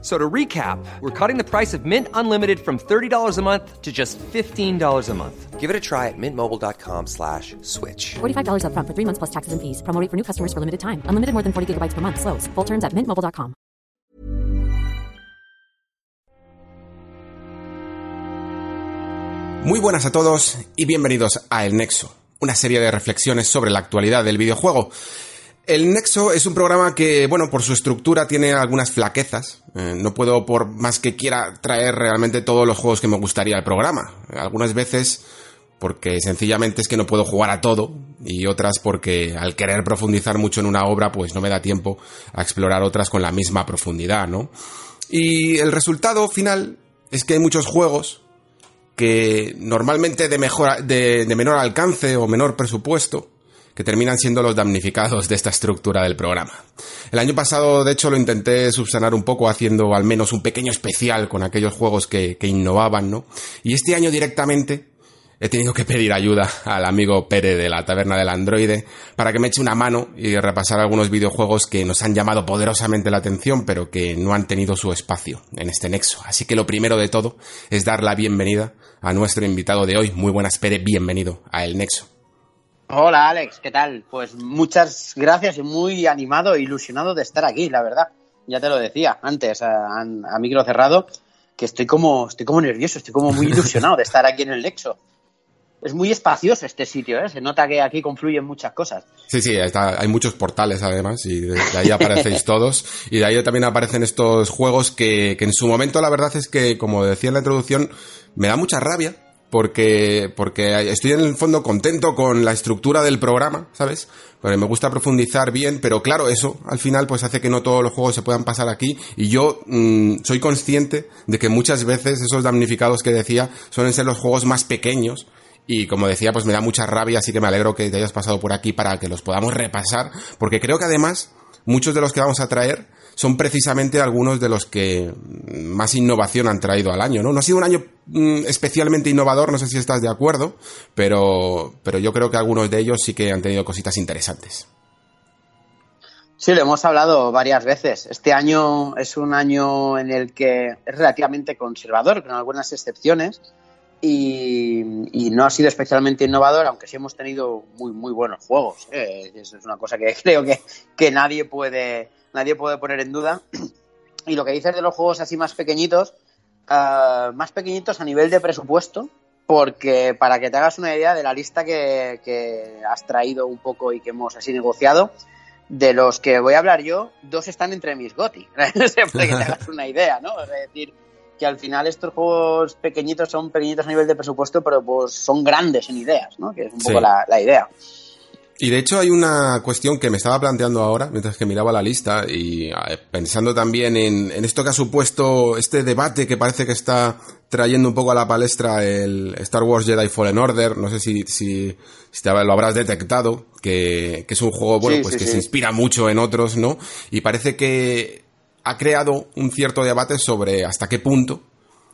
So to recap, we're cutting the price of Mint Unlimited from $30 a month to just $15 a month. Give it a try at mintmobile.com slash switch. $45 upfront for three months plus taxes and fees. Promo rate for new customers for limited time. Unlimited more than 40 gigabytes per month. Slows. Full terms at mintmobile.com. Muy buenas a todos y bienvenidos a El Nexo, una serie de reflexiones sobre la actualidad del videojuego. El Nexo es un programa que, bueno, por su estructura tiene algunas flaquezas. Eh, no puedo, por más que quiera, traer realmente todos los juegos que me gustaría al programa. Algunas veces porque sencillamente es que no puedo jugar a todo y otras porque al querer profundizar mucho en una obra pues no me da tiempo a explorar otras con la misma profundidad, ¿no? Y el resultado final es que hay muchos juegos que normalmente de, mejor, de, de menor alcance o menor presupuesto que terminan siendo los damnificados de esta estructura del programa. El año pasado, de hecho, lo intenté subsanar un poco haciendo al menos un pequeño especial con aquellos juegos que, que innovaban, ¿no? Y este año directamente he tenido que pedir ayuda al amigo Pere de la Taberna del Androide para que me eche una mano y repasar algunos videojuegos que nos han llamado poderosamente la atención, pero que no han tenido su espacio en este nexo. Así que lo primero de todo es dar la bienvenida a nuestro invitado de hoy. Muy buenas, Pere, bienvenido a El Nexo. Hola Alex, ¿qué tal? Pues muchas gracias y muy animado e ilusionado de estar aquí, la verdad. Ya te lo decía antes, a, a micro cerrado, que estoy como, estoy como nervioso, estoy como muy ilusionado de estar aquí en el Nexo. Es muy espacioso este sitio, ¿eh? Se nota que aquí confluyen muchas cosas. Sí, sí, está, hay muchos portales además y de, de ahí aparecéis todos y de ahí también aparecen estos juegos que, que en su momento la verdad es que, como decía en la introducción, me da mucha rabia porque, porque estoy en el fondo contento con la estructura del programa, ¿sabes? Porque me gusta profundizar bien, pero claro, eso al final pues hace que no todos los juegos se puedan pasar aquí y yo mmm, soy consciente de que muchas veces esos damnificados que decía suelen ser los juegos más pequeños y como decía, pues me da mucha rabia, así que me alegro que te hayas pasado por aquí para que los podamos repasar, porque creo que además muchos de los que vamos a traer son precisamente algunos de los que más innovación han traído al año, ¿no? No ha sido un año mm, especialmente innovador, no sé si estás de acuerdo, pero, pero yo creo que algunos de ellos sí que han tenido cositas interesantes. Sí, lo hemos hablado varias veces. Este año es un año en el que es relativamente conservador, con algunas excepciones, y, no ha sido especialmente innovador, aunque sí hemos tenido muy, muy buenos juegos. Eh, es una cosa que creo que, que nadie puede nadie puede poner en duda. Y lo que dices de los juegos así más pequeñitos, uh, más pequeñitos a nivel de presupuesto, porque para que te hagas una idea de la lista que, que, has traído un poco y que hemos así negociado, de los que voy a hablar yo, dos están entre mis GOTI, para que te hagas una idea, ¿no? Es decir, que al final estos juegos pequeñitos son pequeñitos a nivel de presupuesto, pero pues son grandes en ideas, ¿no? Que es un poco sí. la, la idea. Y de hecho hay una cuestión que me estaba planteando ahora, mientras que miraba la lista, y pensando también en, en, esto que ha supuesto este debate que parece que está trayendo un poco a la palestra el Star Wars Jedi Fallen Order, no sé si, si, si te, lo habrás detectado, que, que, es un juego, bueno, sí, pues sí, que sí. se inspira mucho en otros, ¿no? Y parece que ha creado un cierto debate sobre hasta qué punto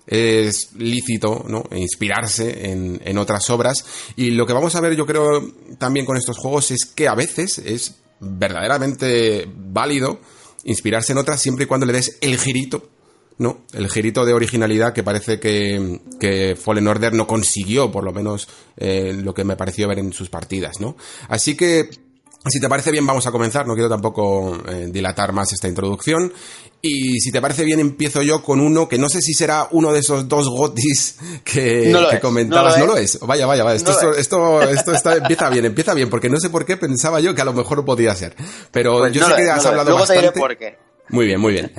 es lícito ¿no? inspirarse en, en, otras obras. Y lo que vamos a ver yo creo también con estos juegos es que a veces es verdaderamente válido inspirarse en otras siempre y cuando le des el girito no el girito de originalidad que parece que, que Fallen Order no consiguió por lo menos eh, lo que me pareció ver en sus partidas no así que si te parece bien, vamos a comenzar. No quiero tampoco eh, dilatar más esta introducción. Y si te parece bien, empiezo yo con uno que no sé si será uno de esos dos gotis que, no que es, comentabas. No lo, no es. Vaya, vaya, vaya. Esto, no esto, esto, esto, está, empieza bien, empieza bien, porque no sé por qué pensaba yo que a lo mejor podía ser. Pero pues yo sé que has hablado Luego bastante. Te diré por qué. Muy bien, muy bien.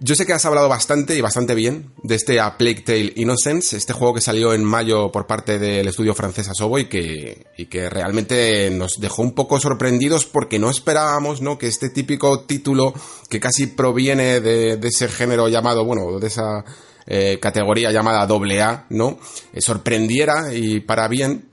Yo sé que has hablado bastante y bastante bien de este A Plague Tale Innocence, este juego que salió en mayo por parte del estudio francés Asobo y que, y que realmente nos dejó un poco sorprendidos porque no esperábamos, ¿no? Que este típico título que casi proviene de, de ese género llamado, bueno, de esa eh, categoría llamada AA, ¿no? Eh, sorprendiera y para bien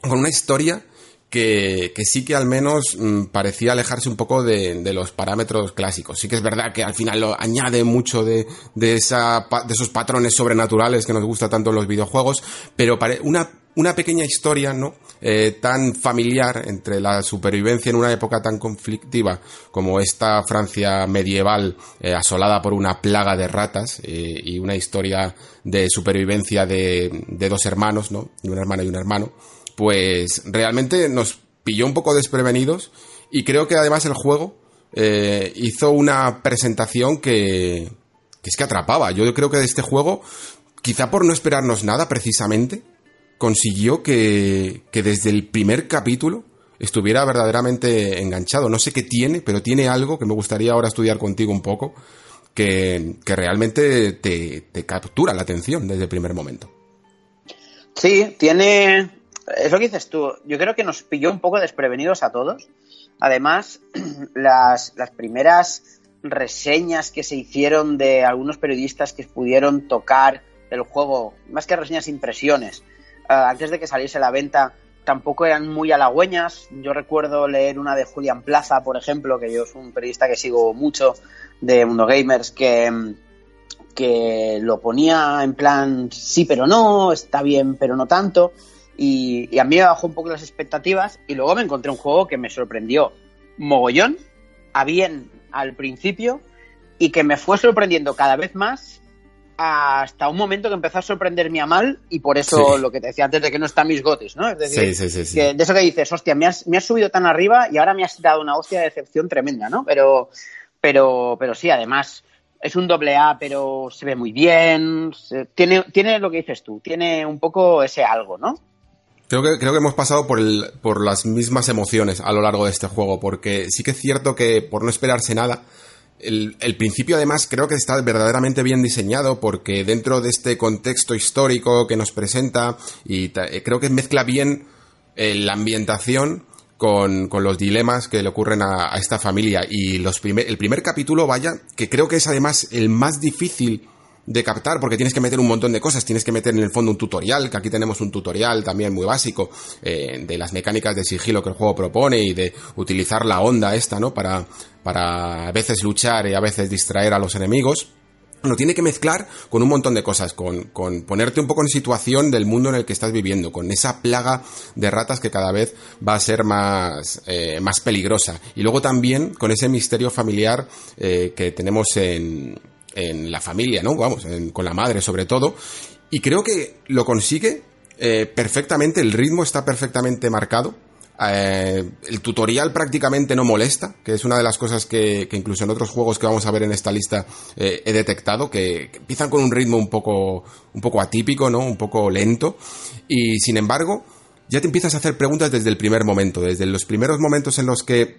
con una historia que, sí que al menos mm, parecía alejarse un poco de, de, los parámetros clásicos. Sí que es verdad que al final lo añade mucho de, de, esa, de esos patrones sobrenaturales que nos gusta tanto en los videojuegos, pero una, una pequeña historia, ¿no? Eh, tan familiar entre la supervivencia en una época tan conflictiva como esta Francia medieval eh, asolada por una plaga de ratas eh, y una historia de supervivencia de, de dos hermanos, ¿no? De una hermana y un hermano pues realmente nos pilló un poco desprevenidos y creo que además el juego eh, hizo una presentación que, que es que atrapaba. Yo creo que de este juego, quizá por no esperarnos nada precisamente, consiguió que, que desde el primer capítulo estuviera verdaderamente enganchado. No sé qué tiene, pero tiene algo que me gustaría ahora estudiar contigo un poco, que, que realmente te, te captura la atención desde el primer momento. Sí, tiene, es lo que dices tú. Yo creo que nos pilló un poco desprevenidos a todos. Además, las, las primeras reseñas que se hicieron de algunos periodistas que pudieron tocar el juego, más que reseñas, impresiones, uh, antes de que saliese la venta, tampoco eran muy halagüeñas. Yo recuerdo leer una de Julián Plaza, por ejemplo, que yo soy un periodista que sigo mucho de Mundo Gamers, que, que lo ponía en plan sí pero no, está bien pero no tanto. Y, y, a mí me bajó un poco las expectativas y luego me encontré un juego que me sorprendió mogollón, a bien al principio y que me fue sorprendiendo cada vez más hasta un momento que empezó a sorprenderme a mal y por eso sí. lo que te decía antes de que no están mis gotis, ¿no? Es decir, sí, sí, que de eso que dices, hostia, me has, me has, subido tan arriba y ahora me has dado una hostia de decepción tremenda, ¿no? Pero, pero, pero sí, además es un doble A, pero se ve muy bien, se, tiene, tiene lo que dices tú, tiene un poco ese algo, ¿no? Creo que, creo que hemos pasado por, el, por las mismas emociones a lo largo de este juego, porque sí que es cierto que por no esperarse nada, el, principio además creo que está verdaderamente bien diseñado porque dentro de este contexto histórico que nos presenta y creo que mezcla bien eh, la ambientación con, con, los dilemas que le ocurren a, a esta familia. Y los primer, el primer capítulo, vaya, que creo que es además el más difícil de captar porque tienes que meter un montón de cosas, tienes que meter en el fondo un tutorial, que aquí tenemos un tutorial también muy básico eh, de las mecánicas de sigilo que el juego propone y de utilizar la onda esta, ¿no? Para, para a veces luchar y a veces distraer a los enemigos. Lo tiene que mezclar con un montón de cosas, con, con, ponerte un poco en situación del mundo en el que estás viviendo, con esa plaga de ratas que cada vez va a ser más, eh, más peligrosa. Y luego también con ese misterio familiar eh, que tenemos en, en la familia, ¿no? Vamos, en, con la madre sobre todo. Y creo que lo consigue eh, perfectamente, el ritmo está perfectamente marcado. Eh, el tutorial prácticamente no molesta, que es una de las cosas que, que incluso en otros juegos que vamos a ver en esta lista eh, he detectado, que, empiezan con un ritmo un poco, un poco atípico, ¿no? Un poco lento. Y sin embargo, ya te empiezas a hacer preguntas desde el primer momento, desde los primeros momentos en los que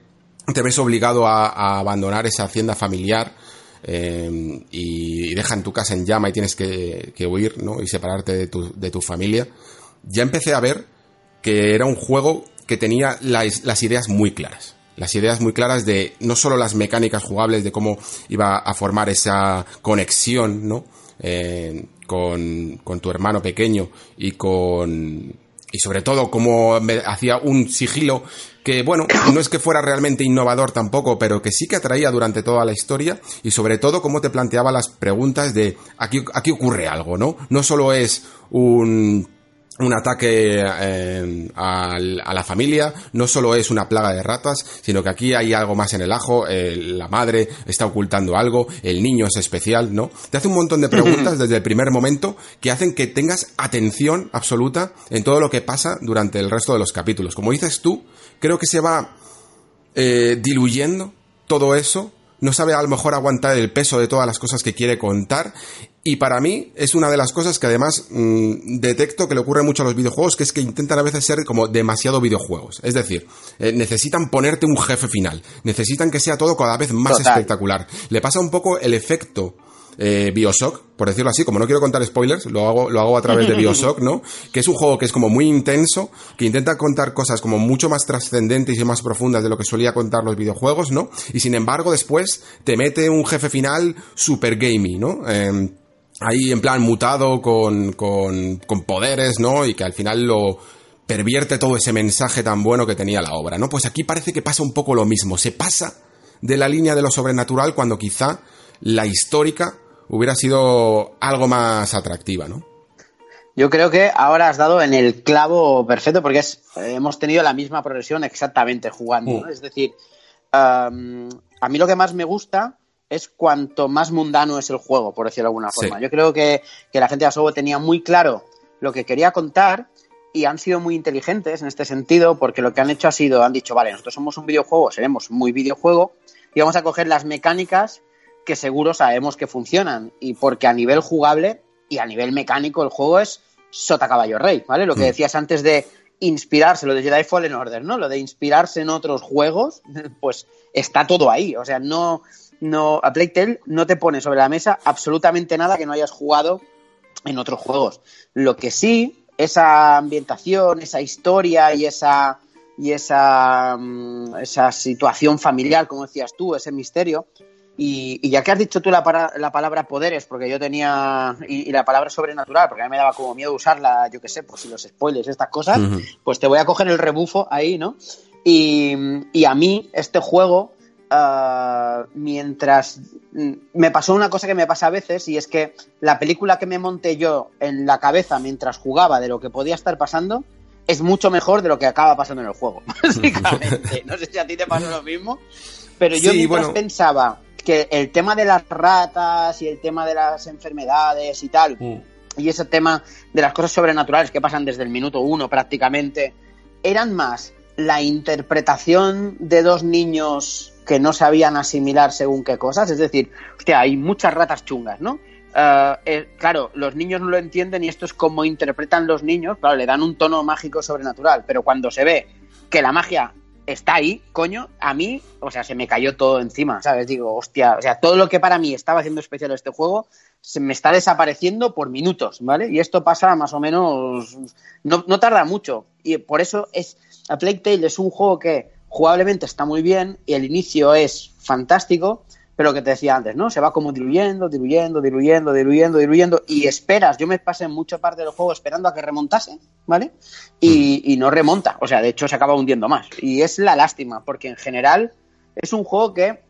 te ves obligado a abandonar esa hacienda familiar, eh, y, dejan tu casa en llama y tienes que, que huir, ¿no? Y separarte de tu, de tu, familia. Ya empecé a ver que era un juego que tenía las, las, ideas muy claras. Las ideas muy claras de no solo las mecánicas jugables, de cómo iba a formar esa conexión, ¿no? Eh, con, con tu hermano pequeño y con, y sobre todo cómo hacía un sigilo que, bueno, no es que fuera realmente innovador tampoco, pero que sí que atraía durante toda la historia y sobre todo cómo te planteaba las preguntas de aquí, aquí ocurre algo, ¿no? No solo es un un ataque eh, a, a, la familia, no solo es una plaga de ratas, sino que aquí hay algo más en el ajo, eh, la madre está ocultando algo, el niño es especial, ¿no? Te hace un montón de preguntas desde el primer momento que hacen que tengas atención absoluta en todo lo que pasa durante el resto de los capítulos. Como dices tú, creo que se va eh, diluyendo todo eso no sabe a lo mejor aguantar el peso de todas las cosas que quiere contar. Y para mí es una de las cosas que además mmm, detecto que le ocurre mucho a los videojuegos, que es que intentan a veces ser como demasiado videojuegos. Es decir, eh, necesitan ponerte un jefe final, necesitan que sea todo cada vez más Total. espectacular. Le pasa un poco el efecto eh, Bioshock, por decirlo así, como no quiero contar spoilers, lo hago, lo hago a través de Bioshock, ¿no? Que es un juego que es como muy intenso, que intenta contar cosas como mucho más trascendentes y más profundas de lo que solía contar los videojuegos, ¿no? Y sin embargo, después te mete un jefe final super gamey, ¿no? Eh, ahí en plan mutado con, con, con poderes, ¿no? Y que al final lo pervierte todo ese mensaje tan bueno que tenía la obra, ¿no? Pues aquí parece que pasa un poco lo mismo, se pasa de la línea de lo sobrenatural cuando quizá la histórica hubiera sido algo más atractiva, ¿no? Yo creo que ahora has dado en el clavo perfecto porque es, eh, hemos tenido la misma progresión exactamente jugando. ¿no? Mm. Es decir, um, a mí lo que más me gusta es cuanto más mundano es el juego, por decirlo de alguna Sí. forma. Yo creo que, que la gente de Asobo tenía muy claro lo que quería contar y han sido muy inteligentes en este sentido porque lo que han hecho ha sido, han dicho, vale, nosotros somos un videojuego, seremos muy videojuego y vamos a coger las mecánicas que seguro sabemos que funcionan y porque a nivel jugable y a nivel mecánico el juego es sota caballo rey, ¿vale? Lo que Mm. decías antes de inspirarse, lo de Jedi Fallen Order, ¿no? Lo de inspirarse en otros juegos, pues está todo ahí, o sea, no no a Plague Tale no te pone sobre la mesa absolutamente nada que no hayas jugado en otros juegos. Lo que sí, esa ambientación, esa historia y esa y esa, mm, esa situación familiar, como decías tú, ese misterio. Y, y ya que has dicho tú la, para- la palabra poderes, porque yo tenía. Y, y la palabra sobrenatural, porque a mí me daba como miedo usarla, yo qué sé, por si los spoilers, estas cosas, pues te voy a coger el rebufo ahí, ¿no? Y, y a mí, este juego, ah, mientras. mm, Me pasó una cosa que me pasa a veces, y es que la película que me monté yo en la cabeza mientras jugaba de lo que podía estar pasando es mucho mejor de lo que acaba pasando en el juego, básicamente. No sé si a ti te pasó lo mismo, pero yo Sí, mientras bueno. pensaba que el tema de las ratas y el tema de las enfermedades y tal, y ese tema de las cosas sobrenaturales que pasan desde el minuto uno prácticamente, eran más la interpretación de dos niños que no sabían asimilar según qué cosas. Es decir, hostia, hay muchas ratas chungas, ¿no? Eh, eh, claro, los niños no lo entienden y esto es como interpretan los niños. Claro, le dan un tono mágico sobrenatural, pero cuando se ve que la magia está ahí, coño, a mí, o sea, se me cayó todo encima, ¿sabes? Digo, hostia, o sea, todo lo que para mí estaba haciendo especial este juego se me está desapareciendo por minutos, ¿vale? Y esto pasa más o menos, no, tarda mucho. Y por eso es, A Plague Tale es un juego que jugablemente está muy bien y el inicio es fantástico, pero lo que te decía antes, ¿no? Se va como diluyendo, diluyendo, diluyendo, diluyendo, diluyendo y esperas, yo me pasé mucha parte del juego esperando a que remontase, ¿vale? Y, y no remonta, o sea, de hecho se acaba hundiendo más. Y es la lástima, porque en general es un juego que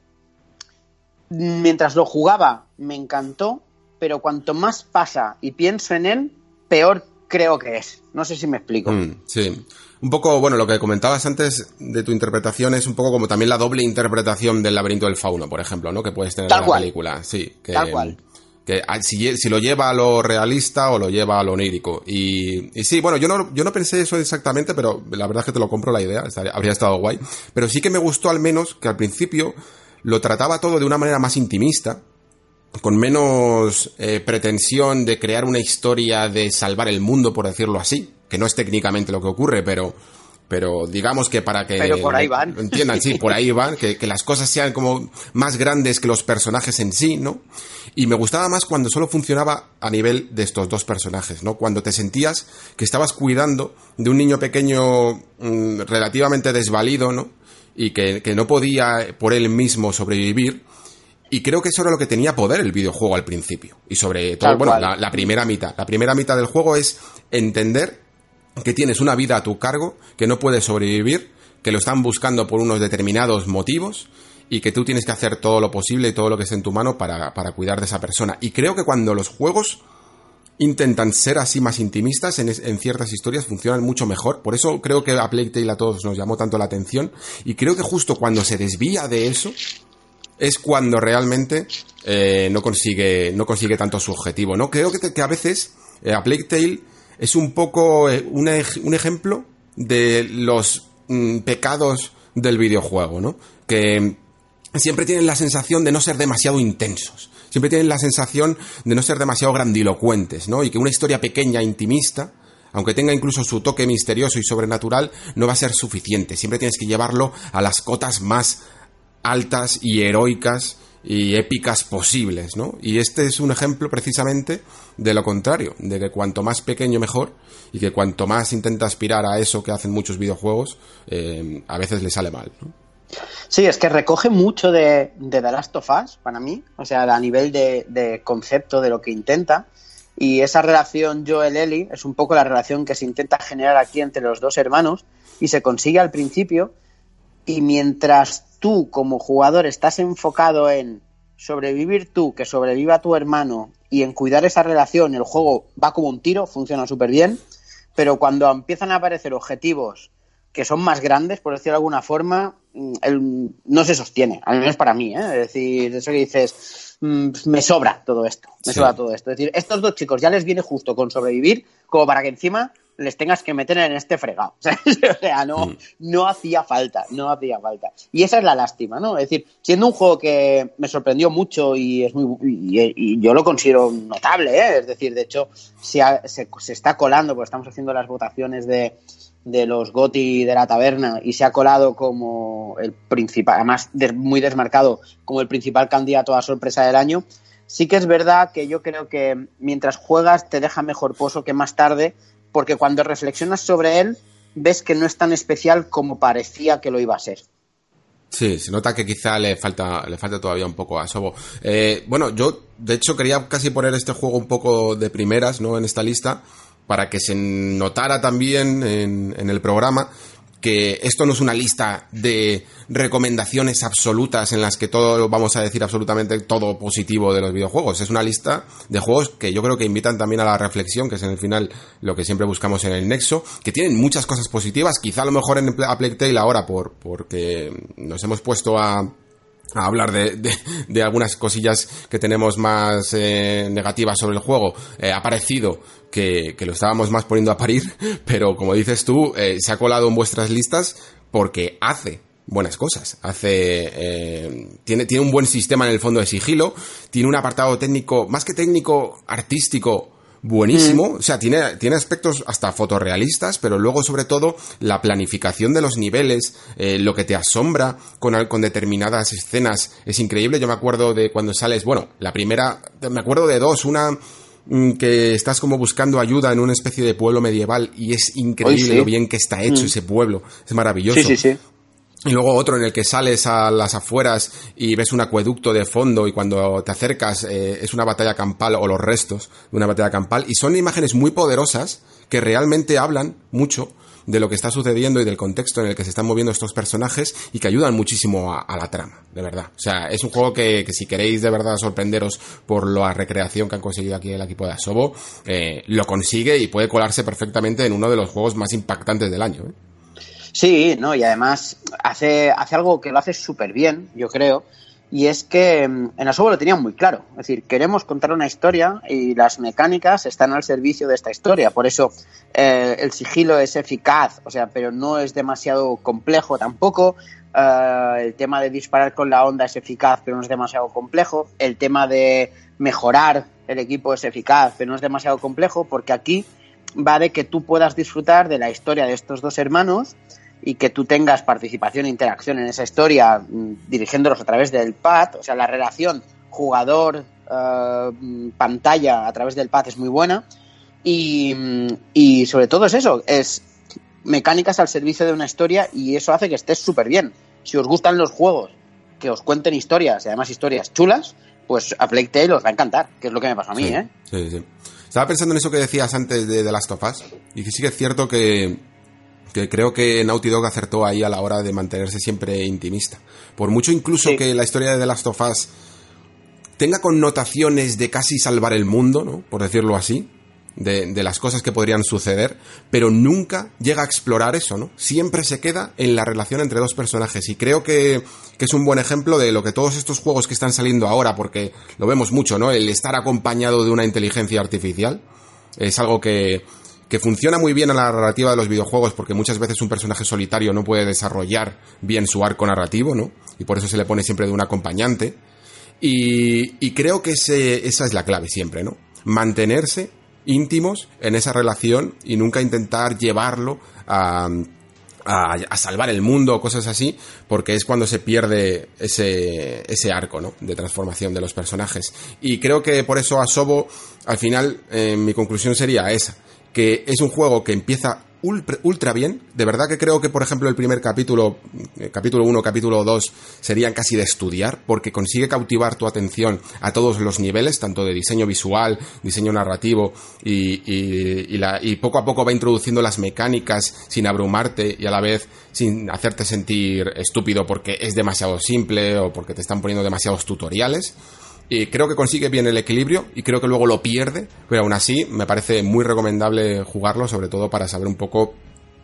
mientras lo jugaba me encantó, pero cuanto más pasa y pienso en él, peor creo que es. No sé si me explico. Mm, sí. Un poco, bueno, lo que comentabas antes de tu interpretación es un poco como también la doble interpretación del laberinto del fauno, por ejemplo, ¿no? Que puedes tener Tal en la cual. película. Sí. Que, Tal cual. Que ah, si, si lo lleva a lo realista o lo lleva a lo onírico. Y, y sí, bueno, yo no, yo no pensé eso exactamente, pero la verdad es que te lo compro la idea, estaría- habría estado guay. Pero sí que me gustó al menos que al principio lo trataba todo de una manera más intimista, con menos eh, pretensión de crear una historia de salvar el mundo, por decirlo así, que no es técnicamente lo que ocurre, pero, pero digamos que para que Pero por ahí van. lo entiendan, sí, por ahí van, que, que las cosas sean como más grandes que los personajes en sí, ¿no? Y me gustaba más cuando solo funcionaba a nivel de estos dos personajes, ¿no? Cuando te sentías que estabas cuidando de un niño pequeño mm, relativamente desvalido, ¿no? Y que, que no podía por él mismo sobrevivir. Y creo que eso era lo que tenía poder el videojuego al principio. Y sobre todo, Tal bueno, la, la primera mitad. La primera mitad del juego es entender que tienes una vida a tu cargo, que no puedes sobrevivir, que lo están buscando por unos determinados motivos y que tú tienes que hacer todo lo posible y todo lo que esté en tu mano para, para cuidar de esa persona. Y creo que cuando los juegos intentan ser así más intimistas en, es- en ciertas historias funcionan mucho mejor. Por eso creo que a Plague Tale a todos nos llamó tanto la atención. Y creo que justo cuando se desvía de eso es cuando realmente eh, no consigue no consigue tanto su objetivo. No creo que, que a veces eh, a Plague Tale es un poco eh, un ejemplo de los mm, pecados del videojuego, ¿no? Que siempre tienen la sensación de no ser demasiado intensos. Siempre tienen la sensación de no ser demasiado grandilocuentes, ¿no? Y que una historia pequeña, intimista, aunque tenga incluso su toque misterioso y sobrenatural, no va a ser suficiente. Siempre tienes que llevarlo a las cotas más altas y heroicas y épicas posibles, ¿no? Y este es un ejemplo precisamente de lo contrario, de que cuanto más pequeño mejor y que cuanto más intenta aspirar a eso que hacen muchos videojuegos, eh, a veces le sale mal. Sí, es que recoge mucho de, de The Last of Us para mí, o sea, a nivel de, de concepto de lo que intenta. Y esa relación Joel-Ellie es un poco la relación que se intenta generar aquí entre los dos hermanos y se consigue al principio. Y mientras tú como jugador estás enfocado en sobrevivir tú, que sobreviva tu hermano y en cuidar esa relación, el juego va como un tiro, funciona súper bien, pero cuando empiezan a aparecer objetivos que son más grandes, por decirlo de alguna forma, mm, el, no se sostiene, al menos para mí, ¿eh? es decir, eso que dices, mm, me sobra todo esto, me Sí. sobra todo esto, es decir, estos dos chicos ya les viene justo con sobrevivir, como para que encima les tengas que meter en este fregado, ¿sabes? o sea, no, Mm. no hacía falta, no hacía falta. Y esa es la lástima, ¿no? Es decir, siendo un juego que me sorprendió mucho y es muy y, y yo lo considero notable, ¿eh? Es decir, de hecho, se, ha- se, se está colando, porque estamos haciendo las votaciones de, de los GOTI de la taberna y se ha colado como el principal, además des- muy desmarcado, como el principal candidato a sorpresa del año. Sí que es verdad que yo creo que mientras juegas te deja mejor pozo que más tarde, porque cuando reflexionas sobre él, ves que no es tan especial como parecía que lo iba a ser. Sí, se nota que quizá le falta, le falta todavía un poco a Sobo. Eh, bueno, yo de hecho quería casi poner este juego un poco de primeras, ¿no? En esta lista, para que se notara también en, en el programa que esto no es una lista de recomendaciones absolutas en las que todo vamos a decir absolutamente todo positivo de los videojuegos. Es una lista de juegos que yo creo que invitan también a la reflexión, que es en el final lo que siempre buscamos en el Nexo, que tienen muchas cosas positivas, quizá a lo mejor en a Plague Tale ahora por, porque nos hemos puesto a, a hablar de, de, algunas cosillas que tenemos más eh, negativas sobre el juego, eh, ha parecido que, que, lo estábamos más poniendo a parir, pero como dices tú, eh, se ha colado en vuestras listas porque hace buenas cosas. Hace. Eh, tiene, tiene un buen sistema en el fondo de sigilo. Tiene un apartado técnico, más que técnico, artístico. Buenísimo, mm. o sea, tiene, tiene aspectos hasta fotorrealistas, pero luego sobre todo la planificación de los niveles, eh, lo que te asombra con, con determinadas escenas es increíble. Yo me acuerdo de cuando sales, bueno, la primera, me acuerdo de dos, una que estás como buscando ayuda en una especie de pueblo medieval y es increíble sí. lo bien que está hecho mm. ese pueblo, es maravilloso. Sí, sí, sí. Y luego otro en el que sales a las afueras y ves un acueducto de fondo y cuando te acercas eh, es una batalla campal o los restos de una batalla campal. Y son imágenes muy poderosas que realmente hablan mucho de lo que está sucediendo y del contexto en el que se están moviendo estos personajes y que ayudan muchísimo a, la trama, de verdad. O sea, es un juego que, que, si queréis de verdad sorprenderos por la recreación que han conseguido aquí el equipo de Asobo, eh, lo consigue y puede colarse perfectamente en uno de los juegos más impactantes del año. ¿eh? Sí, no, y además hace, hace algo que lo hace súper bien, yo creo, y es que mm, en Asobo lo tenían muy claro. Es decir, queremos contar una historia y las mecánicas están al servicio de esta historia. Por eso eh, el sigilo es eficaz, o sea, pero no es demasiado complejo tampoco. Uh, el tema de disparar con la onda es eficaz, pero no es demasiado complejo. El tema de mejorar el equipo es eficaz, pero no es demasiado complejo, porque aquí va de que tú puedas disfrutar de la historia de estos dos hermanos y que tú tengas participación e interacción en esa historia mmm, dirigiéndolos a través del pad, o sea, la relación jugador uh, pantalla a través del pad es muy buena y, y, sobre todo es eso, es mecánicas al servicio de una historia y eso hace que estés súper bien. Si os gustan los juegos que os cuenten historias y además historias chulas, pues a Plague Tale os va a encantar, que es lo que me pasó a mí, sí, ¿eh? Sí, sí. Estaba pensando en eso que decías antes de The Last of Us y que sí que es cierto que que creo que Naughty Dog acertó ahí a la hora de mantenerse siempre intimista. Por mucho incluso sí. que la historia de The Last of Us tenga connotaciones de casi salvar el mundo, ¿no? Por decirlo así, de, de, las cosas que podrían suceder, pero nunca llega a explorar eso, ¿no? Siempre se queda en la relación entre dos personajes y creo que, que es un buen ejemplo de lo que todos estos juegos que están saliendo ahora, porque lo vemos mucho, ¿no? El estar acompañado de una inteligencia artificial es algo que, que funciona muy bien a la narrativa de los videojuegos porque muchas veces un personaje solitario no puede desarrollar bien su arco narrativo, ¿no? Y por eso se le pone siempre de un acompañante. Y, y creo que ese, esa es la clave siempre, ¿no? Mantenerse íntimos en esa relación y nunca intentar llevarlo a, a, a, salvar el mundo o cosas así, porque es cuando se pierde ese, ese arco ¿no? de transformación de los personajes. Y creo que por eso Asobo, al final, eh, mi conclusión sería esa, que es un juego que empieza ultra, bien. De verdad que creo que, por ejemplo, el primer capítulo, eh, capítulo 1, capítulo 2, serían casi de estudiar, porque consigue cautivar tu atención a todos los niveles, tanto de diseño visual, diseño narrativo, y, y, la, y poco a poco va introduciendo las mecánicas sin abrumarte y a la vez sin hacerte sentir estúpido porque es demasiado simple o porque te están poniendo demasiados tutoriales. Y creo que consigue bien el equilibrio y creo que luego lo pierde, pero aún así me parece muy recomendable jugarlo, sobre todo para saber un poco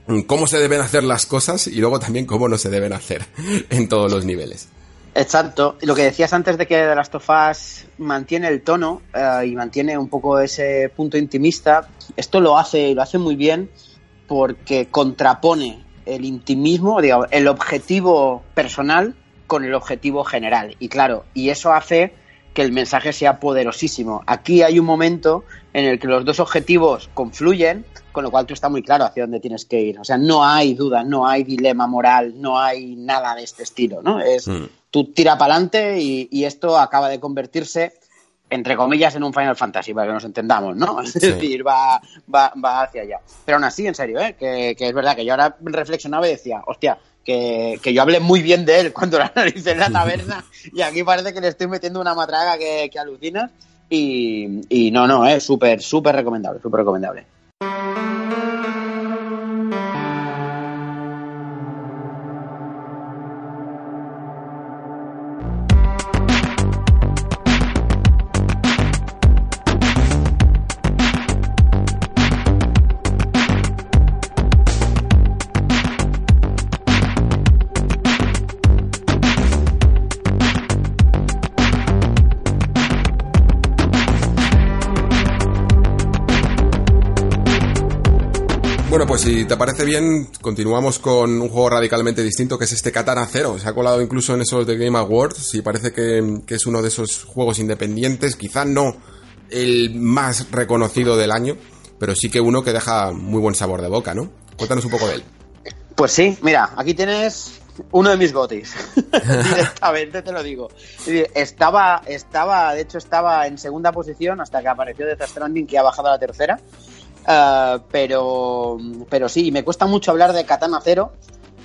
mm, cómo se deben hacer las cosas y luego también cómo no se deben hacer en todos los niveles. Exacto. Lo que decías antes de que The Last of Us mantiene el tono eh, y mantiene un poco ese punto intimista, esto lo hace, lo hace muy bien porque contrapone el intimismo, digamos, el objetivo personal con el objetivo general. Y claro, y eso hace que el mensaje sea poderosísimo. Aquí hay un momento en el que los dos objetivos confluyen, con lo cual tú está muy claro hacia dónde tienes que ir. O sea, no hay duda, no hay dilema moral, no hay nada de este estilo, ¿no? Es mm. tú tira para adelante y, esto acaba de convertirse entre comillas, en un Final Fantasy, para que nos entendamos, ¿no? Es decir, va, va, va, hacia allá. Pero aún así, en serio, ¿eh? Que, que, es verdad que yo ahora reflexionaba y decía, hostia, que, yo hablé muy bien de él cuando lo analicé en la taberna y aquí parece que le estoy metiendo una matraga que, que alucinas y, y no, no, es súper, súper recomendable, súper recomendable. Si te parece bien, continuamos con un juego radicalmente distinto que es este Katana Zero. Se ha colado incluso en esos de Game Awards y parece que, es uno de esos juegos independientes, quizá no el más reconocido del año, pero sí que uno que deja muy buen sabor de boca, ¿no? Cuéntanos un poco de él. Pues sí, mira, aquí tienes uno de mis gotis. Directamente te lo digo. Estaba, estaba, de hecho, estaba en segunda posición hasta que apareció Death Stranding, que ha bajado a la tercera. Ah, pero, pero sí, me cuesta mucho hablar de Katana Zero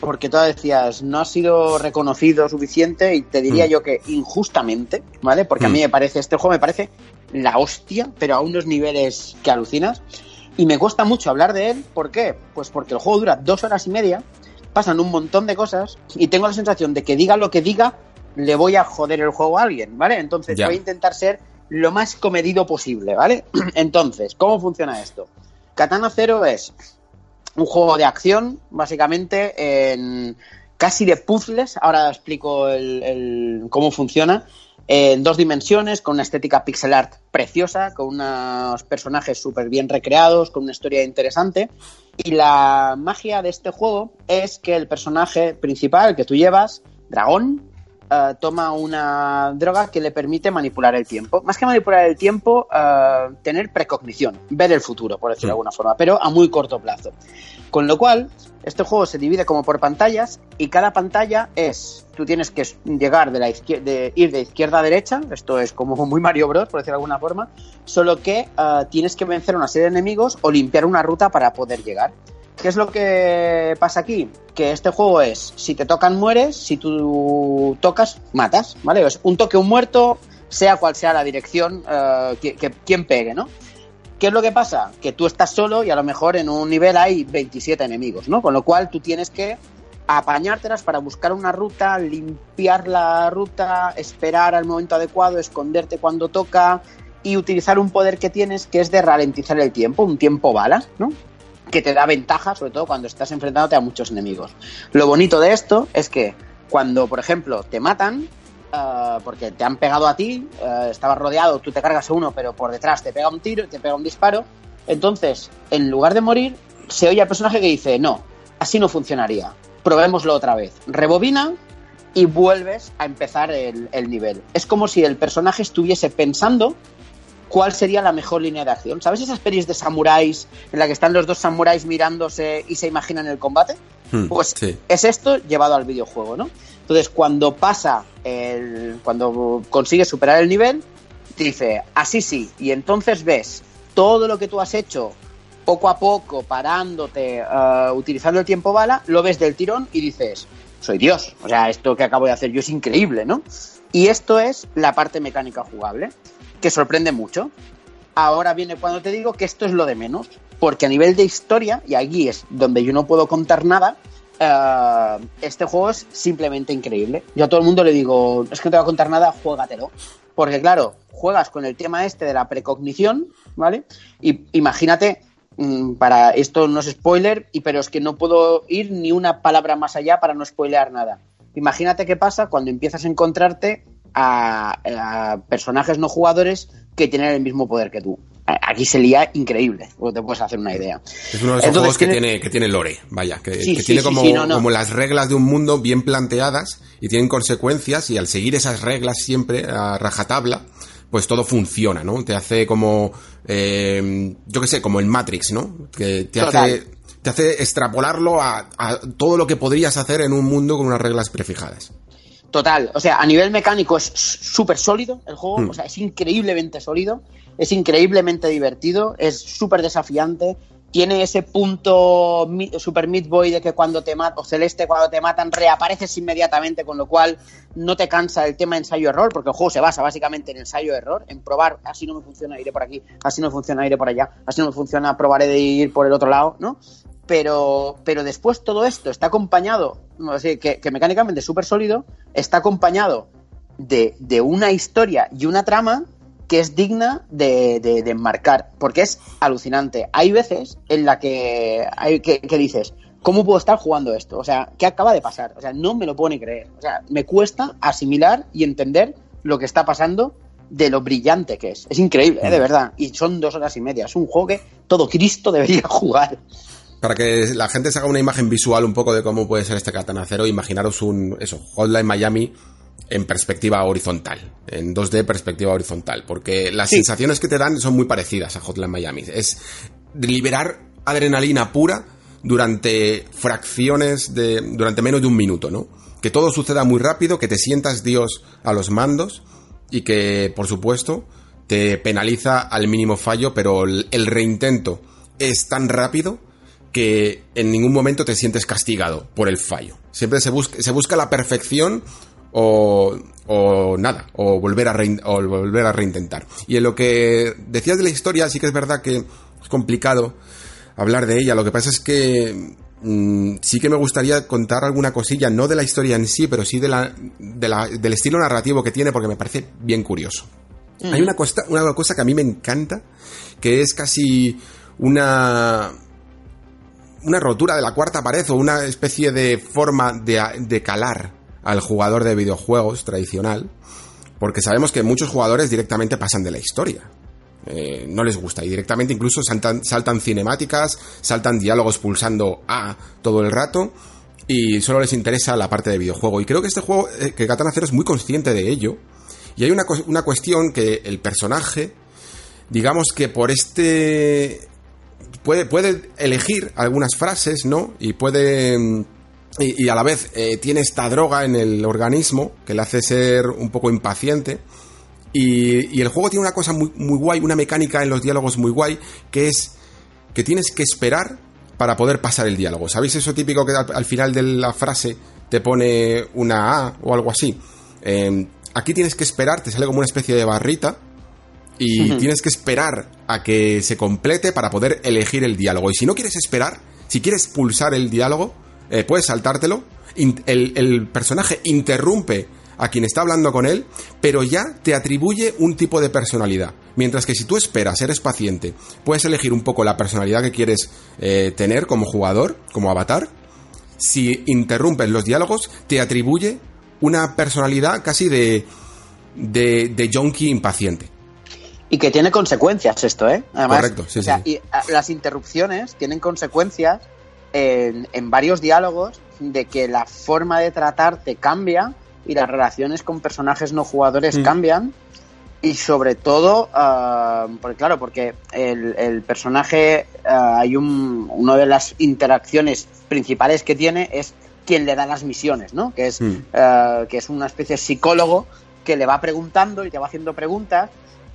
porque tú decías, no ha sido reconocido suficiente y te diría mm. yo que injustamente, ¿vale? Porque a mí mm. me parece, este juego me parece la hostia, pero a unos niveles que alucinas. Y me cuesta mucho hablar de él, ¿por qué? Pues porque el juego dura dos horas y media, pasan un montón de cosas y tengo la sensación de que diga lo que diga, le voy a joder el juego a alguien, ¿vale? Entonces voy a intentar ser lo más comedido posible, ¿vale? Entonces, ¿cómo funciona esto? Katana Zero es un juego de acción, básicamente, en casi de puzzles. Ahora explico el, cómo funciona. En dos dimensiones, con una estética pixel art preciosa, con unos personajes súper bien recreados, con una historia interesante. Y la magia de este juego es que el personaje principal que tú llevas, Dragón, eh, toma una droga que le permite manipular el tiempo. Más que manipular el tiempo, eh, tener precognición, ver el futuro, por decirlo de alguna forma, pero a muy corto plazo. Con lo cual, este juego se divide como por pantallas y cada pantalla es, tú tienes que llegar de la izquierda, de ir de izquierda a derecha, esto es como muy Mario Bros, por decirlo de alguna forma, solo que eh, tienes que vencer una serie de enemigos o limpiar una ruta para poder llegar. ¿Qué es lo que pasa aquí? Que este juego es, si te tocan mueres, si tú tocas, matas, ¿vale? Es un toque, un muerto, sea cual sea la dirección, eh, que, quien pegue, ¿no? ¿Qué es lo que pasa? Que tú estás solo y a lo mejor en un nivel hay 27 enemigos, ¿no? Con lo cual tú tienes que apañártelas para buscar una ruta, limpiar la ruta, esperar al momento adecuado, esconderte cuando toca y utilizar un poder que tienes que es de ralentizar el tiempo, un tiempo bala, ¿no? Que te da ventaja, sobre todo cuando estás enfrentándote a muchos enemigos. Lo bonito de esto es que cuando, por ejemplo, te matan, eh, porque te han pegado a ti, uh, estabas rodeado, tú te cargas a uno, pero por detrás te pega un tiro, te pega un disparo, entonces, en lugar de morir, se oye al personaje que dice, no, así no funcionaría, probémoslo otra vez. Rebobina y vuelves a empezar el nivel. Es como si el personaje estuviese pensando cuál sería la mejor línea de acción. ¿Sabes esas pelis de samuráis en la que están los dos samuráis mirándose y se imaginan el combate? Hmm, pues es esto llevado al videojuego, ¿no? Entonces, cuando pasa, el, cuando consigues superar el nivel, te dice, así sí, y entonces ves todo lo que tú has hecho poco a poco, parándote, eh, utilizando el tiempo bala, lo ves del tirón y dices, soy Dios. O sea, esto que acabo de hacer yo es increíble, ¿no? Y esto es la parte mecánica jugable, que sorprende mucho. Ahora viene cuando te digo que esto es lo de menos, porque a nivel de historia, y aquí es donde yo no puedo contar nada, eh, este juego es simplemente increíble. Yo a todo el mundo le digo, es que no te voy a contar nada, juégatelo. Porque claro, juegas con el tema este de la precognición, ¿vale? Y imagínate, mm, para esto no es spoiler, pero es que no puedo ir ni una palabra más allá para no spoilear nada. Imagínate qué pasa cuando empiezas a encontrarte a, a personajes no jugadores que tienen el mismo poder que tú. Aquí se lía increíble, porque te puedes hacer una idea. Es uno de esos Entonces, juegos que tiene- que tiene lore, vaya, que, Sí, que sí, tiene como, sí, no, no. como las reglas de un mundo bien planteadas y tienen consecuencias y al seguir esas reglas siempre a rajatabla, pues todo funciona, ¿no? Te hace como, eh, yo qué sé, como el Matrix, ¿no? Que te Total. hace, te hace extrapolarlo a, a todo lo que podrías hacer en un mundo con unas reglas prefijadas. Total, o sea, a nivel mecánico es súper sólido el juego, Mm. o sea, es increíblemente sólido, es increíblemente divertido, es súper desafiante, tiene ese punto super Meat Boy de que cuando te matan, o Celeste, cuando te matan, reapareces inmediatamente, con lo cual no te cansa el tema ensayo-error, porque el juego se basa básicamente en ensayo-error, en probar, así no me funciona, iré por aquí, así no me funciona, iré por allá, así no me funciona, probaré de ir por el otro lado, ¿no? Pero, pero después todo esto está acompañado, que, que mecánicamente es súper sólido, está acompañado de, de una historia y una trama que es digna de, de, de enmarcar, porque es alucinante. Hay veces en la que, hay, que, que dices, ¿cómo puedo estar jugando esto? O sea, ¿qué acaba de pasar? O sea, no me lo puedo ni creer. O sea, me cuesta asimilar y entender lo que está pasando de lo brillante que es. Es increíble, ¿eh? de verdad. Y son dos horas y media. Es un juego que todo Cristo debería jugar. Para que la gente se haga una imagen visual un poco de cómo puede ser este catanacero, imaginaros un, eso, Hotline Miami en perspectiva horizontal, en 2D perspectiva horizontal, porque las Sí. sensaciones que te dan son muy parecidas a Hotline Miami. Es liberar adrenalina pura durante fracciones de, durante menos de un minuto, ¿no? Que todo suceda muy rápido, que te sientas Dios a los mandos y que, por supuesto, te penaliza al mínimo fallo, pero el, el reintento es tan rápido que en ningún momento te sientes castigado por el fallo. Siempre se busca, se busca la perfección o, o nada, o volver, a rein- o volver a reintentar. Y en lo que decías de la historia, sí que es verdad que es complicado hablar de ella. Lo que pasa es que mm, sí que me gustaría contar alguna cosilla, no de la historia en sí, pero sí de la, de la- del estilo narrativo que tiene, porque me parece bien curioso. Hay una cosa, una cosa que a mí me encanta, que es casi una una rotura de la cuarta pared o una especie de forma de, de calar al jugador de videojuegos tradicional, porque sabemos que muchos jugadores directamente pasan de la historia. Eh, no les gusta y directamente incluso saltan, saltan cinemáticas, saltan diálogos pulsando A todo el rato y solo les interesa la parte de videojuego. Y creo que este juego, eh, que Katana Zero es muy consciente de ello. Y hay una, una cuestión que el personaje, digamos que por este puede, puede elegir algunas frases, ¿no? Y puede. mm, Y, a la vez eh, tiene esta droga en el organismo que le hace ser un poco impaciente. Y, y el juego tiene una cosa muy, muy guay, una mecánica en los diálogos muy guay, que es que tienes que esperar para poder pasar el diálogo. ¿Sabéis eso típico que al, al final de la frase te pone una A o algo así? Eh, aquí tienes que esperar, te sale como una especie de barrita y tienes que esperar a que se complete para poder elegir el diálogo. Y si no quieres esperar, si quieres pulsar el diálogo, eh, puedes saltártelo. In- el, el personaje interrumpe a quien está hablando con él, pero ya te atribuye un tipo de personalidad. Mientras que si tú esperas, eres paciente, puedes elegir un poco la personalidad que quieres eh, tener como jugador, como avatar. Si interrumpes los diálogos, te atribuye una personalidad casi de, de, de junkie impaciente. Y que tiene consecuencias esto, ¿eh? Además, Correcto, sí, o sea, sí. y, a, las interrupciones tienen consecuencias en, en varios diálogos de que la forma de tratarte cambia y las relaciones con personajes no jugadores Mm. cambian. Y sobre todo, ah, porque claro, porque el, el personaje, ah, hay un, una de las interacciones principales que tiene es quien le da las misiones, ¿no? Que es, Mm. ah, que es una especie de psicólogo que le va preguntando y te va haciendo preguntas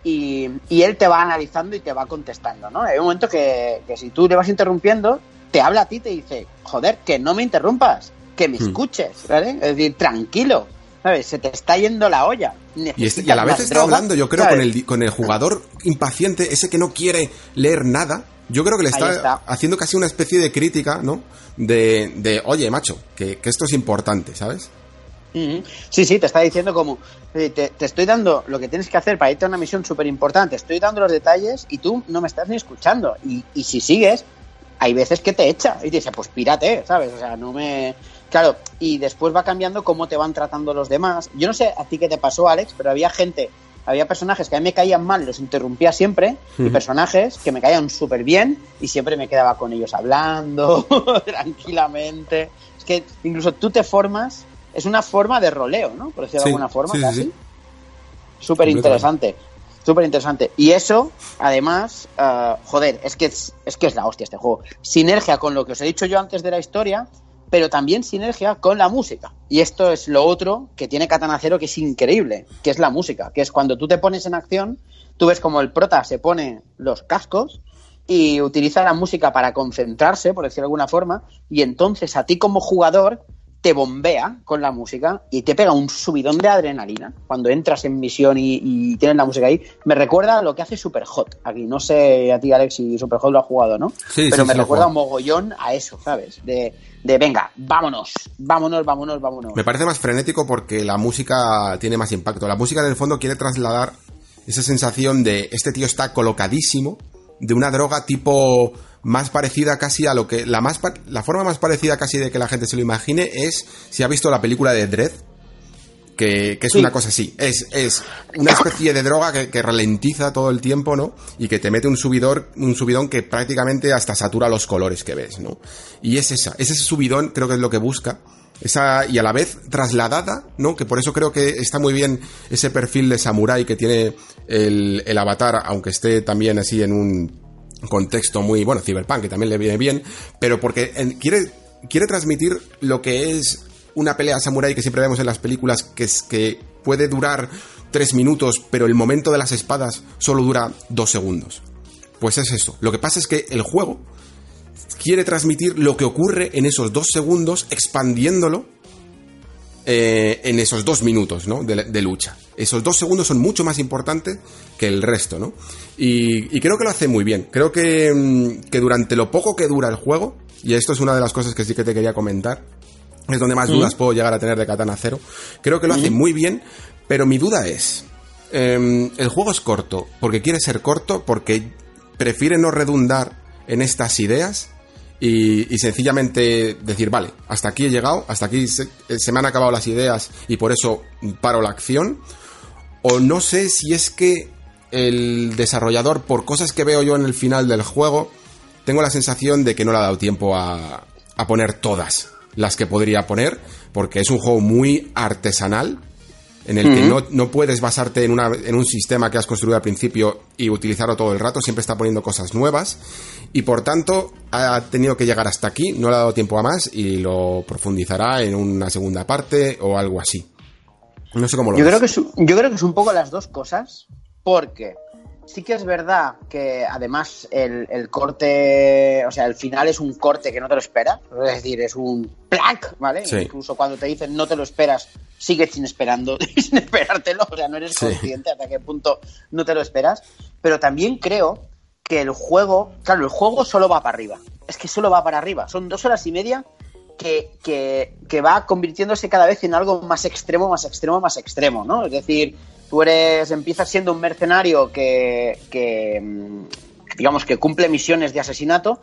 y, y él te va analizando y te va contestando, ¿no? Hay un momento que, que si tú le vas interrumpiendo, te habla a ti y te dice, joder, que no me interrumpas, que me Hmm. escuches, ¿vale? Es decir, tranquilo, ¿sabes? Se te está yendo la olla. Y, este- a la vez está hablando, yo creo, ¿sabes? con el, con el jugador impaciente, ese que no quiere leer nada. Yo creo que le está, está. haciendo casi una especie de crítica, ¿no? De, de oye, macho, que, que esto es importante, ¿sabes? Sí, sí, te está diciendo como, eh, te, te estoy dando lo que tienes que hacer para irte a una misión súper importante, estoy dando los detalles y tú no me estás ni escuchando. Y, y si sigues, hay veces que te echa y te dice, pues pírate, ¿sabes? O sea, no me... Claro, y después va cambiando cómo te van tratando los demás. Yo no sé a ti qué te pasó, Alex, pero había gente, había personajes que a mí me caían mal, los interrumpía siempre, y personajes que me caían súper bien y siempre me quedaba con ellos hablando tranquilamente. Es que incluso tú te formas, es una forma de roleo, ¿no? Por decirlo de alguna forma, sí, casi. sí. Súper interesante. Súper interesante. Y eso, además, ah, joder, es que es, es que es la hostia este juego. Sinergia con lo que os he dicho yo antes de la historia, pero también sinergia con la música. Y esto es lo otro que tiene Katana Zero que es increíble, que es la música, que es cuando tú te pones en acción, tú ves como el prota se pone los cascos y utiliza la música para concentrarse, por decirlo de alguna forma, y entonces a ti como jugador te bombea con la música y te pega un subidón de adrenalina cuando entras en misión y, y tienes la música ahí. Me recuerda a lo que hace Superhot aquí. No sé a ti, Alex, si Superhot lo ha jugado, ¿no? Sí, Pero sí, me sí, recuerda un mogollón a eso, ¿sabes? De, de venga, vámonos, vámonos, vámonos, vámonos. Me parece más frenético porque la música tiene más impacto. La música en el fondo quiere trasladar esa sensación de este tío está colocadísimo, de una droga tipo más parecida casi a lo que la más la forma más parecida casi de que la gente se lo imagine es si ha visto la película de Dread que, que es Sí. una cosa así es, es una especie de droga que, que ralentiza todo el tiempo no y que te mete un subidor un subidón que prácticamente hasta satura los colores que ves no y es esa es ese subidón creo que es lo que busca esa y a la vez trasladada, ¿no? Que por eso creo que está muy bien ese perfil de samurái que tiene el, el avatar, aunque esté también así en un contexto muy, bueno, cyberpunk, que también le viene bien, pero porque quiere, quiere transmitir lo que es una pelea samurái que siempre vemos en las películas, que es que puede durar tres minutos, pero el momento de las espadas solo dura dos segundos. Pues es eso. Lo que pasa es que el juego quiere transmitir lo que ocurre en esos dos segundos, expandiéndolo eh, en esos dos minutos ¿no? de, de lucha. Esos dos segundos son mucho más importantes que el resto, ¿no? Y, y creo que lo hace muy bien. Creo que, mm, que durante lo poco que dura el juego, y esto es una de las cosas que sí que te quería comentar, es donde más dudas puedo llegar a tener de Katana Zero. Creo que lo hace muy bien, pero mi duda es, em, el juego es corto, porque quiere ser corto, porque prefiere no redundar en estas ideas y, sencillamente decir, vale, hasta aquí he llegado, hasta aquí se, eh, se me han acabado las ideas y por eso paro la acción. O no sé si es que el desarrollador, por cosas que veo yo en el final del juego, tengo la sensación de que no le ha dado tiempo a, a poner todas las que podría poner, porque es un juego muy artesanal, en el que no, no puedes basarte en, una, en un sistema que has construido al principio y utilizarlo todo el rato, siempre está poniendo cosas nuevas y por tanto ha tenido que llegar hasta aquí, no le ha dado tiempo a más y lo profundizará en una segunda parte o algo así. No sé cómo lo Yo ves. creo, que es, yo creo que es un poco las dos cosas, porque sí que es verdad que además el, el corte, o sea, el final es un corte que no te lo esperas, es decir, es un plac, ¿vale? Sí. Incluso cuando te dicen no te lo esperas, sigues sin esperando, sin esperártelo, o sea, no eres Sí. consciente hasta qué punto no te lo esperas, pero también creo que el juego, claro, el juego solo va para arriba, es que solo va para arriba, son dos horas y media que, que, que va convirtiéndose cada vez en algo más extremo, más extremo, más extremo, ¿no? Es decir, tú eres, empiezas siendo un mercenario que, que mm, digamos, que cumple misiones de asesinato,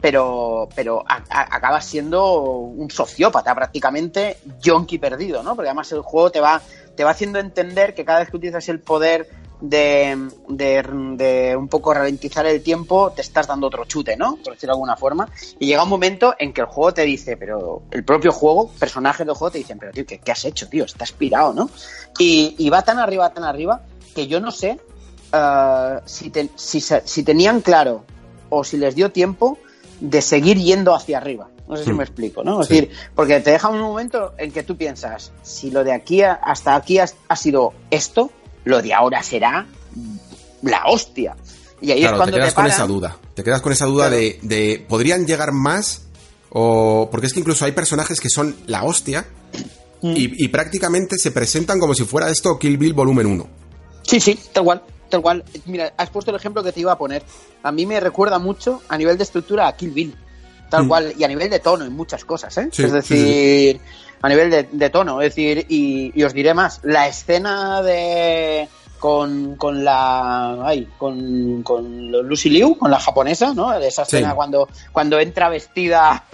pero, pero acabas siendo un sociópata prácticamente, yonki perdido, ¿no? Porque además el juego te va, te va haciendo entender que cada vez que utilizas el poder de, de, de un poco ralentizar el tiempo, te estás dando otro chute, ¿no? Por decirlo de alguna forma. Y llega un momento en que el juego te dice, pero el propio juego, personajes del juego te dicen, pero tío, ¿qué, qué has hecho, tío? Estás pirado, ¿no? Y, y va tan arriba, tan arriba, que yo no sé eh, si, te- si, tenían claro o si les dio tiempo de seguir yendo hacia arriba. No sé si Hmm. me explico, ¿no? Es Sí. decir, porque te deja un momento en que tú piensas, si lo de aquí a- hasta aquí ha sido esto, lo de ahora será la hostia. Y ahí claro, es cuando te quedas con paran. esa duda. Te quedas con esa duda Claro. de, de, ¿podrían llegar más? O. Porque es que incluso hay personajes que son la hostia. Mm. Y, y prácticamente se presentan como si fuera esto Kill Bill volumen 1. Sí, sí, tal cual, tal cual. Mira, has puesto el ejemplo que te iba a poner. A mí me recuerda mucho a nivel de estructura a Kill Bill, tal Mm. cual, y a nivel de tono en muchas cosas, ¿eh? Sí, es sí, decir, a nivel de, de tono, es decir, y, y os diré más, la escena de con, con la ay, con, con Lucy Liu, con la japonesa, ¿no? Esa Sí. escena cuando, cuando entra vestida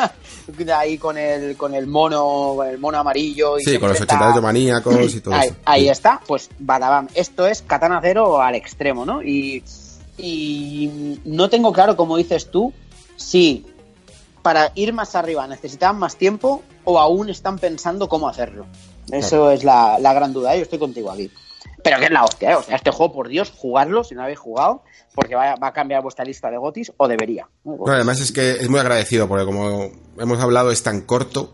de ahí con el con el mono, con el mono amarillo y Sí, con los enfrenta- 88 maníacos y todo ahí, eso. ahí Sí. está, pues Badabam. Esto es Katana Zero al extremo, ¿no? Y, y no tengo claro, como dices tú, si para ir más arriba necesitaban más tiempo o aún están pensando cómo hacerlo. Eso es la, la gran duda, ¿eh? yo estoy contigo aquí. Pero que es la hostia, ¿eh? O sea, este juego, por Dios, jugarlo si no habéis jugado, porque va, va a cambiar vuestra lista de gotis, o debería. ¿no? Además es que es muy agradecido porque como hemos hablado es tan corto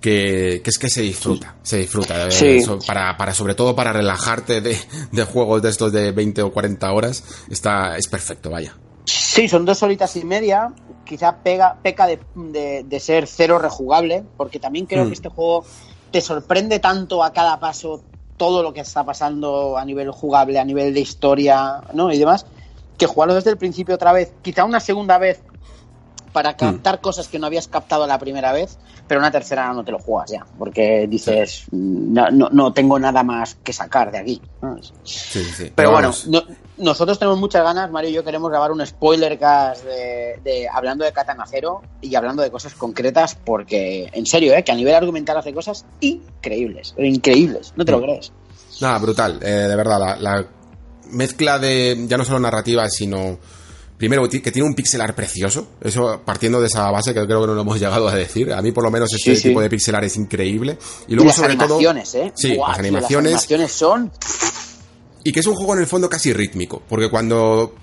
que, que es que se disfruta, se disfruta. eh, Sí. para, para, sobre todo para relajarte de, de juegos de estos de 20 o 40 horas, está, es perfecto, vaya. Sí, son dos horitas y media. Quizá pega, peca de, de- de ser cero rejugable, porque también creo Mm. que este juego te sorprende tanto a cada paso todo lo que está pasando a nivel jugable, a nivel de historia, ¿no? Y demás, que jugarlo desde el principio otra vez, quizá una segunda vez para captar cosas que no habías captado la primera vez, pero una tercera no te lo juegas ya, porque dices, no, no, no tengo nada más que sacar de aquí. Sí, sí. Pero bueno, no- nosotros tenemos muchas ganas, Mario y yo queremos grabar un spoiler cast de, de- hablando de Katana Zero y hablando de cosas concretas, porque en serio, ¿eh? que a nivel argumental hace cosas increíbles, increíbles, no te lo Mm. crees. Nada, brutal, eh, de verdad, la, la mezcla de ya no solo narrativa, sino primero que tiene un pixelar precioso, eso partiendo de esa base que creo que no lo hemos llegado a decir, a mí por lo menos este Sí, sí. tipo de pixelar es increíble. Y Y luego las sobre animaciones, todo... ¿eh? Sí, las animaciones... las animaciones son... Y que es un juego en el fondo casi rítmico, porque cuando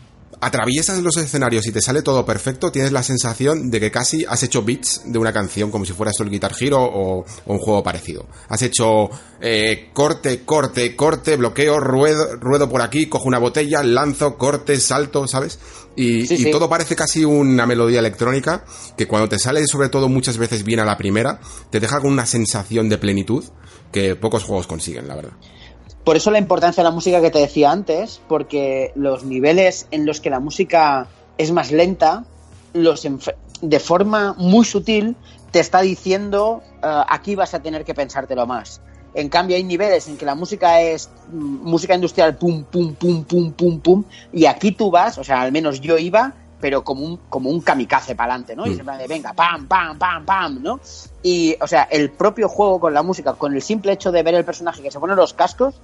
atraviesas los escenarios y te sale todo perfecto, tienes la sensación de que casi has hecho beats de una canción, como si fuera el Guitar Hero o, o un juego parecido. Has hecho eh, corte, corte, corte, bloqueo, ruedo, ruedo por aquí, cojo una botella, lanzo, corte, salto, ¿sabes? Y, Sí, y sí. todo parece casi una melodía electrónica que cuando te sale sobre todo muchas veces bien a la primera, te deja con una sensación de plenitud que pocos juegos consiguen, la verdad. Por eso la importancia de la música que te decía antes, porque los niveles en los que la música es más lenta, los de forma muy sutil te está diciendo eh, aquí vas a tener que pensártelo más. En cambio hay niveles en que la música es mm, música industrial pum pum pum pum pum pum y aquí tú vas, o sea, al menos yo iba pero como un, como un kamikaze para adelante, ¿no? Y Mm. se de venga, pam, pam, pam, pam, ¿no? Y, o sea, el propio juego con la música, con el simple hecho de ver el personaje que se pone los cascos,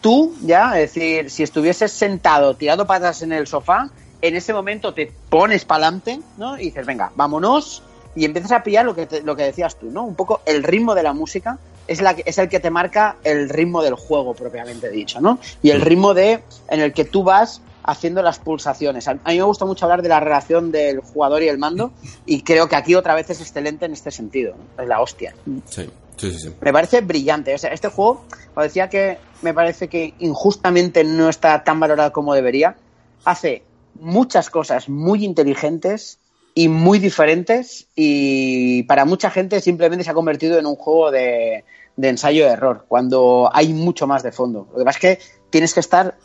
tú ya, es decir, si estuvieses sentado, tirado patas en el sofá, en ese momento te pones para adelante, ¿no? Y dices, venga, vámonos, y empiezas a pillar lo que, te- lo que decías tú, ¿no? Un poco el ritmo de la música es, la que, es el que te marca el ritmo del juego, propiamente dicho, ¿no? Y el ritmo de en el que tú vas haciendo las pulsaciones. A mí me gusta mucho hablar de la relación del jugador y el mando, y creo que aquí otra vez es excelente en este sentido, ¿no? Es la hostia. Sí, sí, sí. sí. Me parece brillante. O sea, este juego, os decía que me parece que injustamente no está tan valorado como debería. Hace muchas cosas muy inteligentes y muy diferentes y para mucha gente simplemente se ha convertido en un juego de, de ensayo de error cuando hay mucho más de fondo. Lo que pasa es que tienes que estar...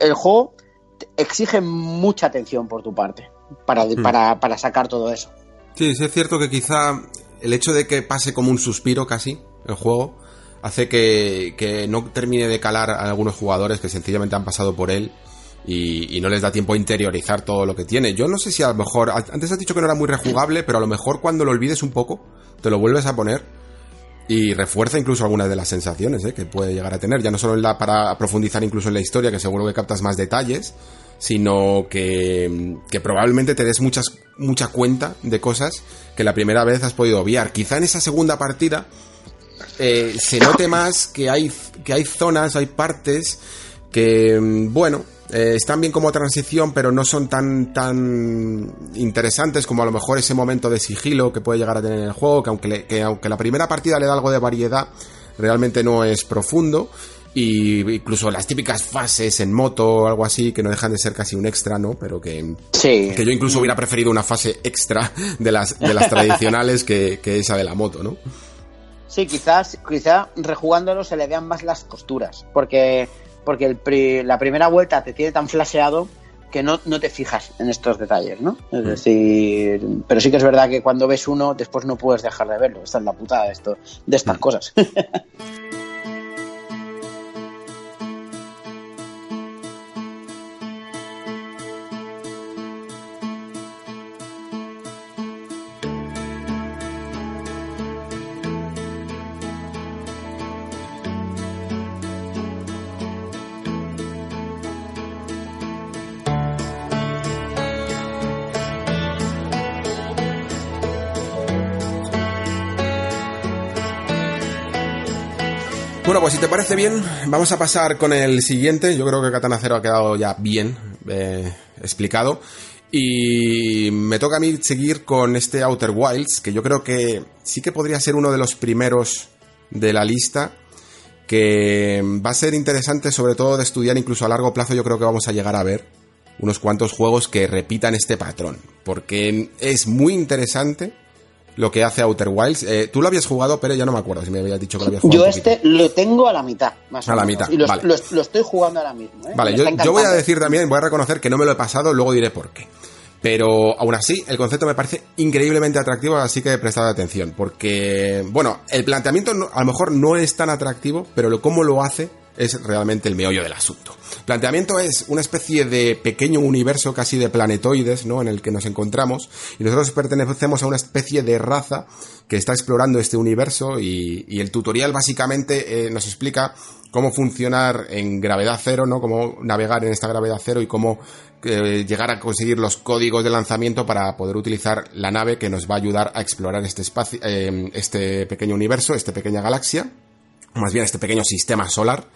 El juego exige mucha atención por tu parte para, para, para sacar todo eso. Sí, sí es cierto que quizá el hecho de que pase como un suspiro casi el juego hace que, que no termine de calar a algunos jugadores que sencillamente han pasado por él y, y no les da tiempo a interiorizar todo lo que tiene. Yo no sé si a lo mejor, antes has dicho que no era muy rejugable, pero a lo mejor cuando lo olvides un poco, te lo vuelves a poner y refuerza incluso algunas de las sensaciones ¿eh? que puede llegar a tener, ya no solo en la, para profundizar incluso en la historia, que seguro que captas más detalles, sino que, que probablemente te des muchas, mucha cuenta de cosas que la primera vez has podido obviar. Quizá en esa segunda partida eh, se note más que hay, que hay zonas, hay partes que, mm, bueno, eh, están bien como transición, pero no son tan, tan interesantes como a lo mejor ese momento de sigilo que puede llegar a tener el juego, que aunque, le- que aunque la primera partida le da algo de variedad, realmente no es profundo. y incluso las típicas fases en moto o algo así que no dejan de ser casi un extra, ¿no? Pero que, Sí. que yo incluso hubiera preferido una fase extra de las, de las tradicionales que, que esa de la moto, ¿no? Sí, quizás, quizá rejugándolo se le vean más las costuras, porque, porque el pri- la primera vuelta te tiene tan flasheado que no, no te fijas en estos detalles, ¿no? Mm. Es decir, pero sí que es verdad que cuando ves uno, después no puedes dejar de verlo. Esta es la putada de, esto, de Mm. estas cosas. pues si te parece bien, vamos a pasar con el siguiente. Yo creo que Katana Zero ha quedado ya bien eh, explicado. Y me toca a mí seguir con este Outer Wilds, que yo creo que sí que podría ser uno de los primeros de la lista, que va a ser interesante sobre todo de estudiar incluso a largo plazo. Yo creo que vamos a llegar a ver unos cuantos juegos que repitan este patrón, porque es muy interesante lo que hace Outer Wilds. Eh, Tú lo habías jugado, pero ya no me acuerdo si me habías dicho que lo habías jugado. Yo este lo tengo a la mitad, más o A la menos. mitad, Y lo, vale. lo- lo estoy jugando ahora mismo. ¿eh? Vale, yo, voy a decir también, voy a reconocer que no me lo he pasado, luego diré por qué. Pero aún así, el concepto me parece increíblemente atractivo, así que prestad atención. Porque, bueno, el planteamiento no- a lo mejor no es tan atractivo, pero lo, cómo lo hace es realmente el meollo del asunto. Planteamiento es una especie de pequeño universo casi de planetoides, ¿no? En el que nos encontramos. Y nosotros pertenecemos a una especie de raza que está explorando este universo y, el tutorial básicamente eh, nos explica cómo funcionar en gravedad cero, ¿no? Cómo navegar en esta gravedad cero y cómo eh, llegar a conseguir los códigos de lanzamiento para poder utilizar la nave que nos va a ayudar a explorar este espacio, eh, este pequeño universo, esta pequeña galaxia, más bien este pequeño sistema solar.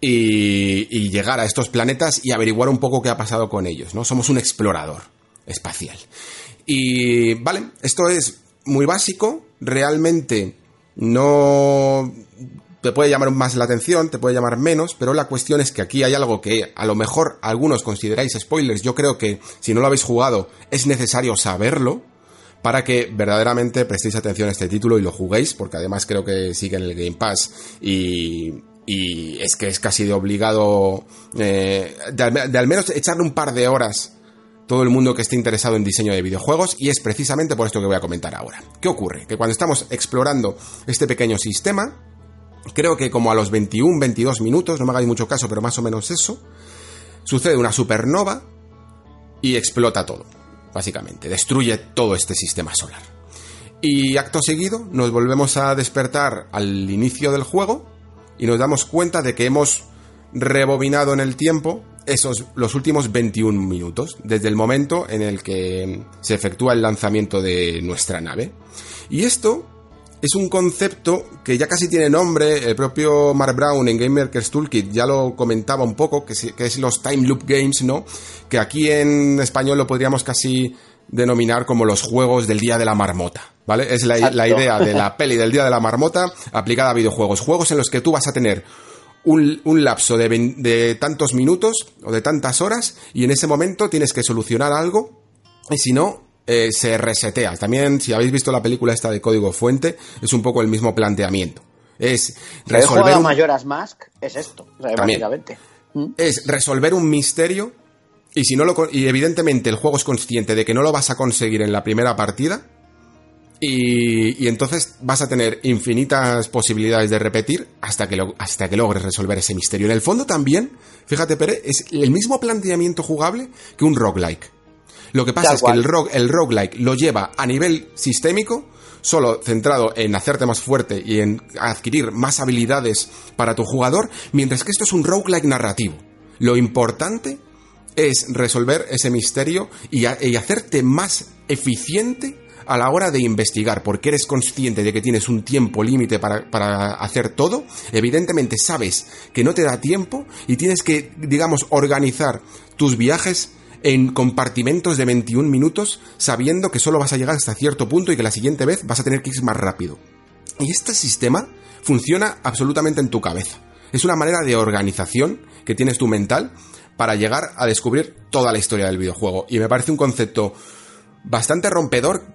Y, llegar a estos planetas y averiguar un poco qué ha pasado con ellos, ¿no? Somos un explorador espacial. Y vale, esto es muy básico, realmente no te puede llamar más la atención, te puede llamar menos, pero la cuestión es que aquí hay algo que a lo mejor algunos consideráis spoilers, yo creo que si no lo habéis jugado es necesario saberlo para que verdaderamente prestéis atención a este título y lo juguéis, porque además creo que sigue en el Game Pass y, es que es casi de obligado eh, de, de al menos echarle un par de horas todo el mundo que esté interesado en diseño de videojuegos y es precisamente por esto que voy a comentar ahora. ¿Qué ocurre? Que cuando estamos explorando este pequeño sistema, creo que como a los 21, 22 minutos, no me hagáis mucho caso, pero más o menos eso, sucede una supernova y explota todo, básicamente, destruye todo este sistema solar. Y acto seguido nos volvemos a despertar al inicio del juego y nos damos cuenta de que hemos rebobinado en el tiempo esos los últimos 21 minutos desde el momento en el que se efectúa el lanzamiento de nuestra nave. Y esto es un concepto que ya casi tiene nombre, el propio Mark Brown en Game Maker's Toolkit ya lo comentaba un poco, que, es- que es los Time Loop Games, ¿no? Que aquí en español lo podríamos casi denominar como los juegos del Día de la Marmota, ¿vale? Es la, idea de la peli del Día de la Marmota aplicada a videojuegos. Juegos en los que tú vas a tener un, un lapso de tantos minutos o de tantas horas y en ese momento tienes que solucionar algo y si no, eh, se resetea. También, si habéis visto la película esta de Código Fuente, es un poco el mismo planteamiento. Es resolver un, Majora's Mask, es esto, o sea, También. básicamente. ¿Mm? es resolver un misterio y si no lo y evidentemente el juego es consciente de que no lo vas a conseguir en la primera partida y, y entonces vas a tener infinitas posibilidades de repetir hasta que, lo- hasta que logres resolver ese misterio. En el fondo también, fíjate Pere, es el mismo planteamiento jugable que un roguelike. Lo que pasa Tal es que el, rogue, el roguelike lo lleva a nivel sistémico, solo centrado en hacerte más fuerte y en adquirir más habilidades para tu jugador, mientras que esto es un roguelike narrativo. Lo importante es resolver ese misterio y, a- y hacerte más eficiente a la hora de investigar, porque eres consciente de que tienes un tiempo límite para, para hacer todo, evidentemente sabes que no te da tiempo y tienes que, digamos, organizar tus viajes en compartimentos de 21 minutos, sabiendo que solo vas a llegar hasta cierto punto y que la siguiente vez vas a tener que ir más rápido. Y este sistema funciona absolutamente en tu cabeza. Es una manera de organización que tienes tu mental para llegar a descubrir toda la historia del videojuego. Y me parece un concepto bastante rompedor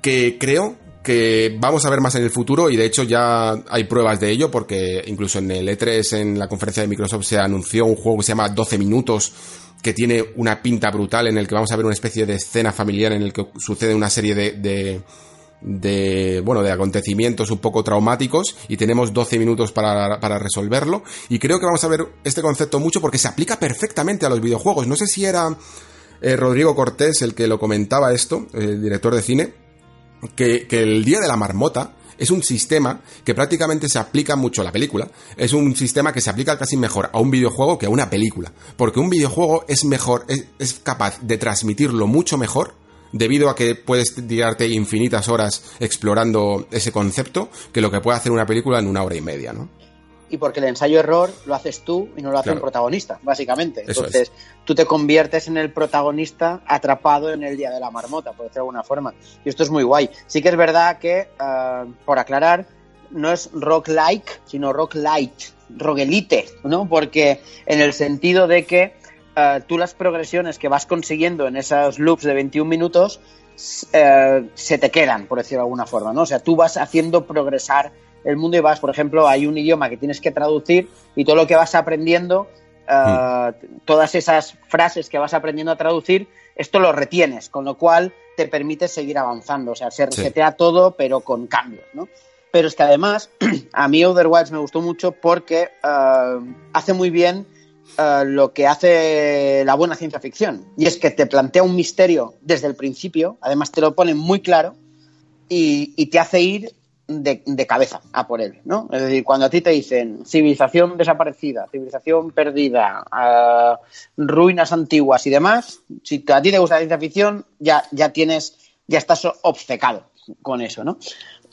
que creo que vamos a ver más en el futuro y de hecho ya hay pruebas de ello porque incluso en el E3 en la conferencia de Microsoft se anunció un juego que se llama 12 minutos que tiene una pinta brutal en el que vamos a ver una especie de escena familiar en el que sucede una serie de, de bueno, de acontecimientos un poco traumáticos y tenemos 12 minutos para, para, resolverlo. Y creo que vamos a ver este concepto mucho porque se aplica perfectamente a los videojuegos. No sé si era eh, Rodrigo Cortés el que lo comentaba esto, el director de cine, que, el Día de la Marmota es un sistema que prácticamente se aplica mucho a la película. Es un sistema que se aplica casi mejor a un videojuego que a una película. Porque un videojuego es mejor, es, es capaz de transmitirlo mucho mejor debido a que puedes tirarte infinitas horas explorando ese concepto que lo que puede hacer una película en una hora y media, ¿no? Y porque el ensayo-error lo haces tú y no lo hace un protagonista, básicamente. Entonces, tú te conviertes en el protagonista atrapado en el día de la marmota, por decirlo de alguna forma. Y esto es muy guay. Sí que es verdad que, eh, por aclarar, no es rock like, sino rock light, roguelite, ¿no? Porque en el sentido de que eh, tú las progresiones que vas consiguiendo en esos loops de 21 minutos eh, se te quedan, por decirlo de alguna forma, ¿no? O sea, tú vas haciendo progresar el mundo y vas, por ejemplo, hay un idioma que tienes que traducir y todo lo que vas aprendiendo, eh, todas esas frases que vas aprendiendo a traducir, esto lo retienes, con lo cual te permite seguir avanzando. O sea, se resetea todo, pero con cambios, ¿no? Pero es que además, a mí Wilds me gustó mucho porque eh, hace muy bien eh, lo que hace la buena ciencia ficción. Y es que te plantea un misterio desde el principio, además te lo pone muy claro y te hace ir de, cabeza a por él, ¿no? Es decir, cuando a ti te dicen civilización desaparecida, civilización perdida, uh, ruinas antiguas y demás, si a ti te gusta la ciencia ficción, ya, ya tienes, ya estás obcecado con eso, ¿no?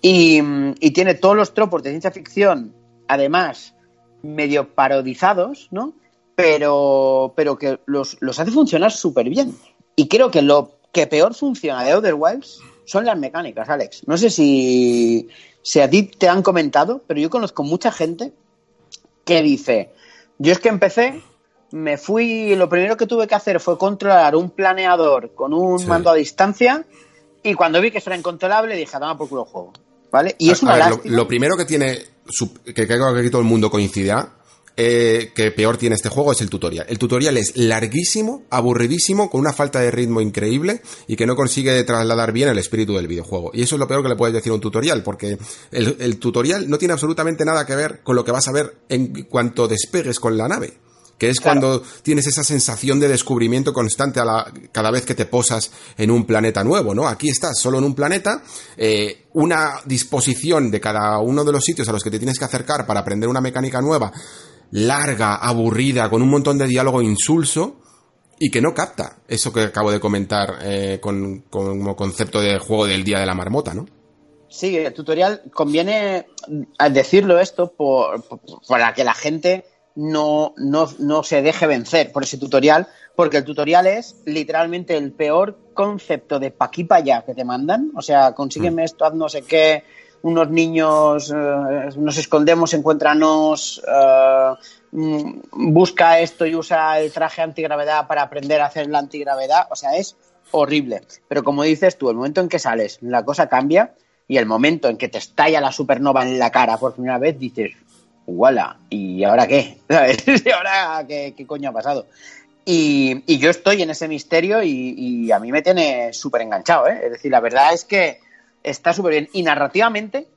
Y, y tiene todos los tropos de ciencia ficción, además, medio parodizados, ¿no? Pero, pero que los, los hace funcionar súper bien. Y creo que lo que peor funciona de Other Wilds son las mecánicas, Alex. No sé si, si a ti te han comentado, pero yo conozco mucha gente que dice, yo es que empecé, me fui, lo primero que tuve que hacer fue controlar un planeador con un mando a distancia y cuando vi que eso era incontrolable dije, toma por culo juego. ¿Vale? Y es una lo, lo, primero que tiene, que creo que aquí todo el mundo coincidirá, eh, que peor tiene este juego es el tutorial. El tutorial es larguísimo, aburridísimo, con una falta de ritmo increíble y que no consigue trasladar bien el espíritu del videojuego. Y eso es lo peor que le puedes decir a un tutorial, porque el, tutorial no tiene absolutamente nada que ver con lo que vas a ver en cuanto despegues con la nave que es cuando tienes esa sensación de descubrimiento constante a la, cada vez que te posas en un planeta nuevo, ¿no? Aquí estás solo en un planeta, eh, una disposición de cada uno de los sitios a los que te tienes que acercar para aprender una mecánica nueva larga, aburrida, con un montón de diálogo insulso y que no capta eso que acabo de comentar eh, con, como concepto de juego del día de la marmota, ¿no? Sí, el tutorial conviene decirlo esto por, para que la gente no, no, no, se deje vencer por ese tutorial, porque el tutorial es literalmente el peor concepto de pa' aquí pa' allá que te mandan. O sea, consígueme mm. esto, haz no sé qué, unos niños, eh, nos escondemos, encuéntranos, eh, mm, busca esto y usa el traje antigravedad para aprender a hacer la antigravedad. O sea, es horrible. Pero como dices tú, el momento en que sales, la cosa cambia y el momento en que te estalla la supernova en la cara por primera vez, dices, ¡wala! ¿Y ahora qué? ¿Y ahora qué, coño ha pasado? Y, yo estoy en ese misterio y, y a mí me tiene súper enganchado, ¿eh? Es decir, la verdad es que está súper bien. Y narrativamente,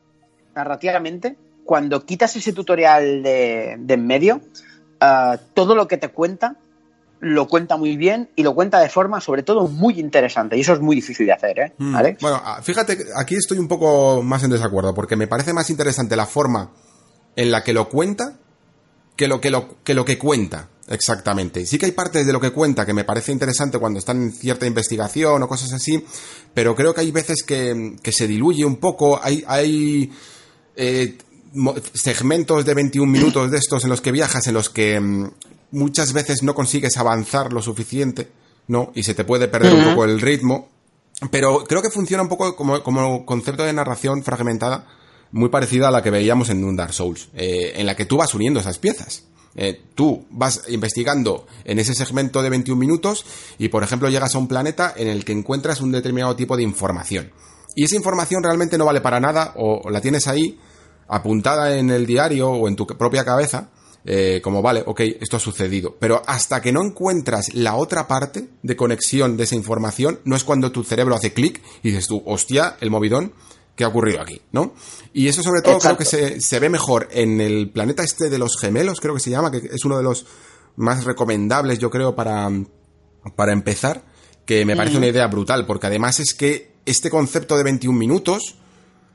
narrativamente, cuando quitas ese tutorial de, en medio, ah, todo lo que te cuenta lo cuenta muy bien y lo cuenta de forma, sobre todo, muy interesante. Y eso es muy difícil de hacer, ¿eh? Mm. Bueno, ah, fíjate, aquí estoy un poco más en desacuerdo, porque me parece más interesante la forma en la que lo cuenta que lo que, lo, que, lo que cuenta. Exactamente. Sí que hay partes de lo que cuenta que me parece interesante cuando están en cierta investigación o cosas así, pero creo que hay veces que, se diluye un poco. Hay, hay eh, segmentos de 21 minutos de estos en los que viajas, en los que mm, muchas veces no consigues avanzar lo suficiente, ¿no? Y se te puede perder un poco el ritmo. Pero creo que funciona un poco como, como concepto de narración fragmentada muy parecida a la que veíamos en un Dark Souls, eh, en la que tú vas uniendo esas piezas. Eh, tú vas investigando en ese segmento de 21 minutos y, por ejemplo, llegas a un planeta en el que encuentras un determinado tipo de información. Y esa información realmente no vale para nada o la tienes ahí apuntada en el diario o en tu propia cabeza, eh, como vale, ok, esto ha sucedido. Pero hasta que no encuentras la otra parte de conexión de esa información, no es cuando tu cerebro hace clic y dices tú, hostia, el movidón, ¿qué ha ocurrido aquí? ¿No? Y eso sobre todo creo que se, se ve mejor en el planeta este de los gemelos, creo que se llama, que es uno de los más recomendables, yo creo, para, para empezar, que me parece una idea brutal, porque además es que este concepto de 21 minutos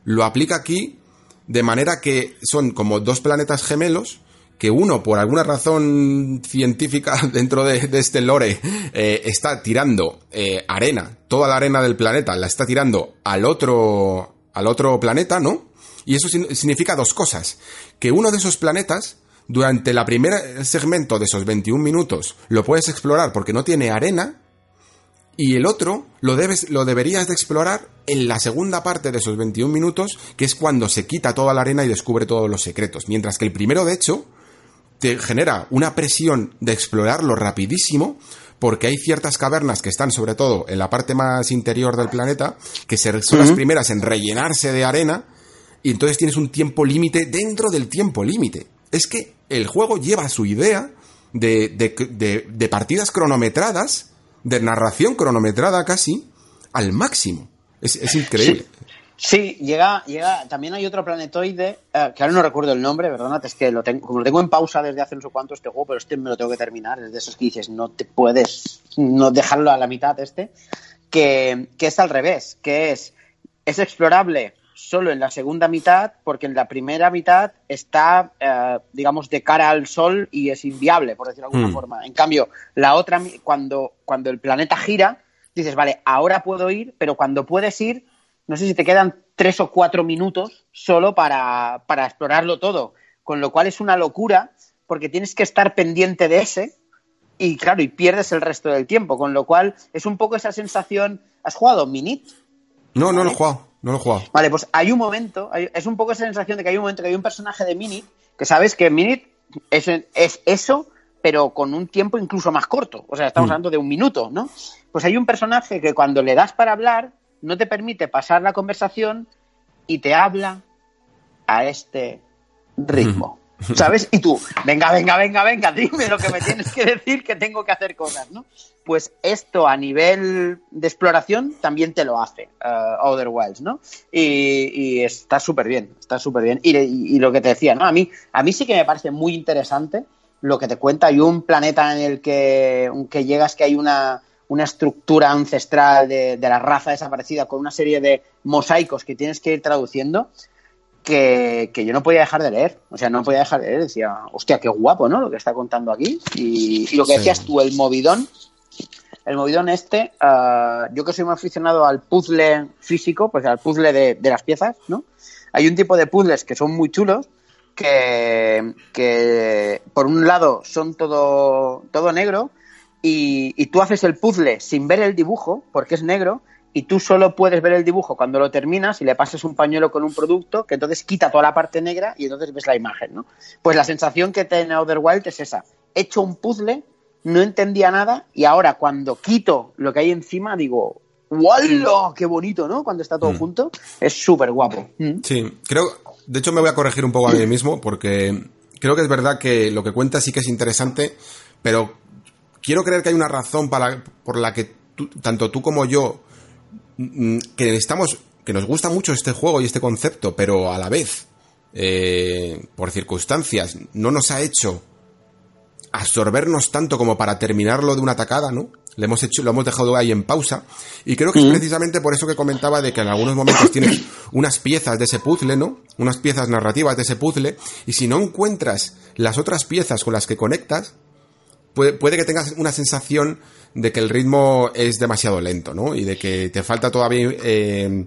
lo aplica aquí de manera que son como dos planetas gemelos, que uno, por alguna razón científica dentro de, este lore, eh, está tirando eh, arena, toda la arena del planeta la está tirando al otro, al otro planeta, ¿no? Y eso significa dos cosas. Que uno de esos planetas, durante la primera segmento de esos 21 minutos, lo puedes explorar porque no tiene arena, y el otro lo, debes, lo deberías de explorar en la segunda parte de esos 21 minutos, que es cuando se quita toda la arena y descubre todos los secretos. Mientras que el primero, de hecho, te genera una presión de explorarlo rapidísimo, porque hay ciertas cavernas que están sobre todo en la parte más interior del planeta, que son las primeras en rellenarse de arena, y entonces tienes un tiempo límite dentro del tiempo límite. Es que el juego lleva su idea de, de, de partidas cronometradas de narración cronometrada casi al máximo. Es, increíble. Sí. Llega, llega. También hay otro planetoide, eh, que ahora no recuerdo el nombre, ¿verdad? Es que lo tengo, como lo tengo en pausa desde hace no sé cuánto este juego, pero este me lo tengo que terminar. Es de esos que dices, no te puedes no dejarlo a la mitad este. Que, que es al revés, que es, es explorable solo en la segunda mitad, porque en la primera mitad está, eh, digamos, de cara al sol y es inviable, por decirlo de alguna hmm. forma. En cambio, la otra, cuando, cuando el planeta gira, dices, vale, ahora puedo ir, pero cuando puedes ir, no sé si te quedan tres o cuatro minutos solo para, para explorarlo todo. Con lo cual es una locura, porque tienes que estar pendiente de ese, y claro, y pierdes el resto del tiempo. Con lo cual es un poco esa sensación. ¿Has jugado Minit? No, no lo he jugado. No lo he jugado. Vale, pues hay un momento, es un poco esa sensación de que hay un momento que hay un personaje de Minit, que sabes que Minit es, es eso, pero con un tiempo incluso más corto. O sea, estamos mm. hablando de un minuto, ¿no? Pues hay un personaje que cuando le das para hablar, no te permite pasar la conversación y te habla a este ritmo. ¿Sabes? Y tú, venga, venga, venga, venga, dime lo que me tienes que decir que tengo que hacer cosas, ¿no? Pues esto a nivel de exploración también te lo hace uh, Outer Wilds, ¿no? Y, está súper bien, está súper bien. Y, lo que te decía, ¿no? A mí, a mí sí que me parece muy interesante lo que te cuenta. Hay un planeta en el que, que llegas que hay una, una estructura ancestral de, de la raza desaparecida con una serie de mosaicos que tienes que ir traduciendo que, yo no podía dejar de leer. O sea, no podía dejar de leer. Decía, hostia, qué guapo, ¿no? Lo que está contando aquí. Y, lo que decías tú, el movidón. El movidón este, ah, yo que soy muy aficionado al puzzle físico, pues al puzzle de, las piezas, ¿no? Hay un tipo de puzzles que son muy chulos, que, que por un lado son todo, todo negro, y, y, tú haces el puzzle sin ver el dibujo, porque es negro, y tú solo puedes ver el dibujo cuando lo terminas y le pasas un pañuelo con un producto que entonces quita toda la parte negra y entonces ves la imagen, ¿no? Pues la sensación que tiene Outer Wild es esa. He hecho un puzzle, no entendía nada y ahora cuando quito lo que hay encima digo, ¡Wallo! ¡Qué bonito, ¿no? Cuando está todo mm. junto. Es súper guapo. Mm. Sí, creo... De hecho me voy a corregir un poco a mí mismo porque creo que es verdad que lo que cuenta sí que es interesante, pero quiero creer que hay una razón para, por la que tanto tú como yo Mm, que estamos, que nos gusta mucho este juego y este concepto, pero a la vez, eh, por circunstancias, no nos ha hecho absorbernos tanto como para terminarlo de una tacada, ¿no? Le hemos hecho, lo hemos dejado ahí en pausa. Y creo que es precisamente por eso que comentaba de que en algunos momentos tienes unas piezas de ese puzzle, ¿no? Unas piezas narrativas de ese puzzle. Y si no encuentras las otras piezas con las que conectas, puede, puede que tengas una sensación de que el ritmo es demasiado lento, ¿no? Y de que te falta todavía eh,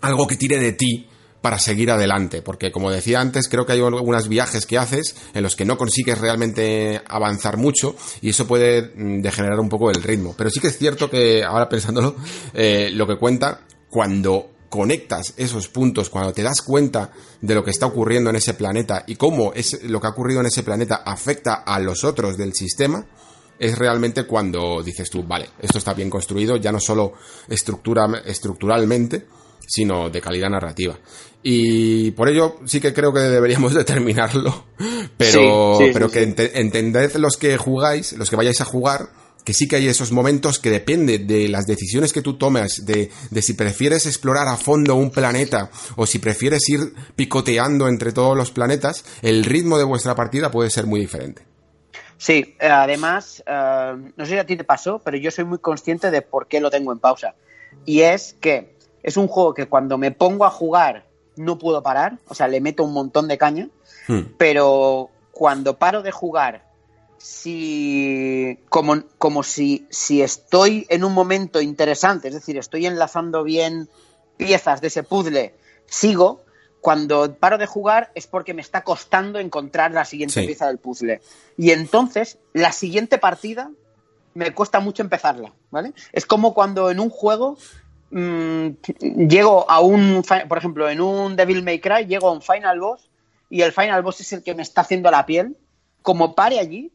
algo que tire de ti para seguir adelante, porque como decía antes, creo que hay algunos viajes que haces en los que no consigues realmente avanzar mucho y eso puede mm, degenerar un poco el ritmo. Pero sí que es cierto que, ahora pensándolo, eh, lo que cuenta, cuando conectas esos puntos, cuando te das cuenta de lo que está ocurriendo en ese planeta y cómo es, lo que ha ocurrido en ese planeta afecta a los otros del sistema, es realmente cuando dices tú, vale, esto está bien construido, ya no solo estructura, estructuralmente, sino de calidad narrativa. Y por ello sí que creo que deberíamos determinarlo, pero, Sí, sí, pero sí, que sí. ente- entended los que jugáis, los que vayáis a jugar, que sí que hay esos momentos que depende de las decisiones que tú tomes, de, de si prefieres explorar a fondo un planeta o si prefieres ir picoteando entre todos los planetas, el ritmo de vuestra partida puede ser muy diferente. Sí, además, eh, no sé si a ti te pasó, pero yo soy muy consciente de por qué lo tengo en pausa. Y es que es un juego que cuando me pongo a jugar no puedo parar, o sea, le meto un montón de caña, Hmm. pero cuando paro de jugar, si como, como si, si estoy en un momento interesante, es decir, estoy enlazando bien piezas de ese puzzle, sigo. Cuando paro de jugar es porque me está costando encontrar la siguiente Sí. pieza del puzzle. Y entonces, la siguiente partida me cuesta mucho empezarla, ¿vale? Es como cuando en un juego mm, llego a un, por ejemplo, en un Devil May Cry, llego a un Final Boss y el Final Boss es el que me está haciendo la piel. Como pare allí,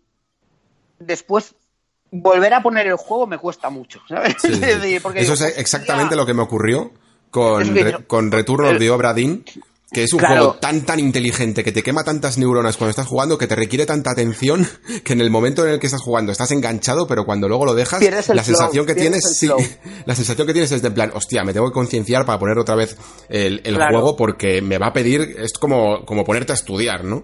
después volver a poner el juego me cuesta mucho, ¿sabes? Sí, sí, sí. Es decir, porque Eso digo, es exactamente lo que me ocurrió con, Es que Re- yo- con Return of the Obra Dinn, que es un Claro. juego tan tan inteligente que te quema tantas neuronas cuando estás jugando que te requiere tanta atención que en el momento en el que estás jugando estás enganchado, pero cuando luego lo dejas, la flow, sensación que tienes, sí, la sensación que tienes es de plan, hostia, me tengo que concienciar para poner otra vez el, el Claro. juego porque me va a pedir, es como, como ponerte a estudiar, ¿no?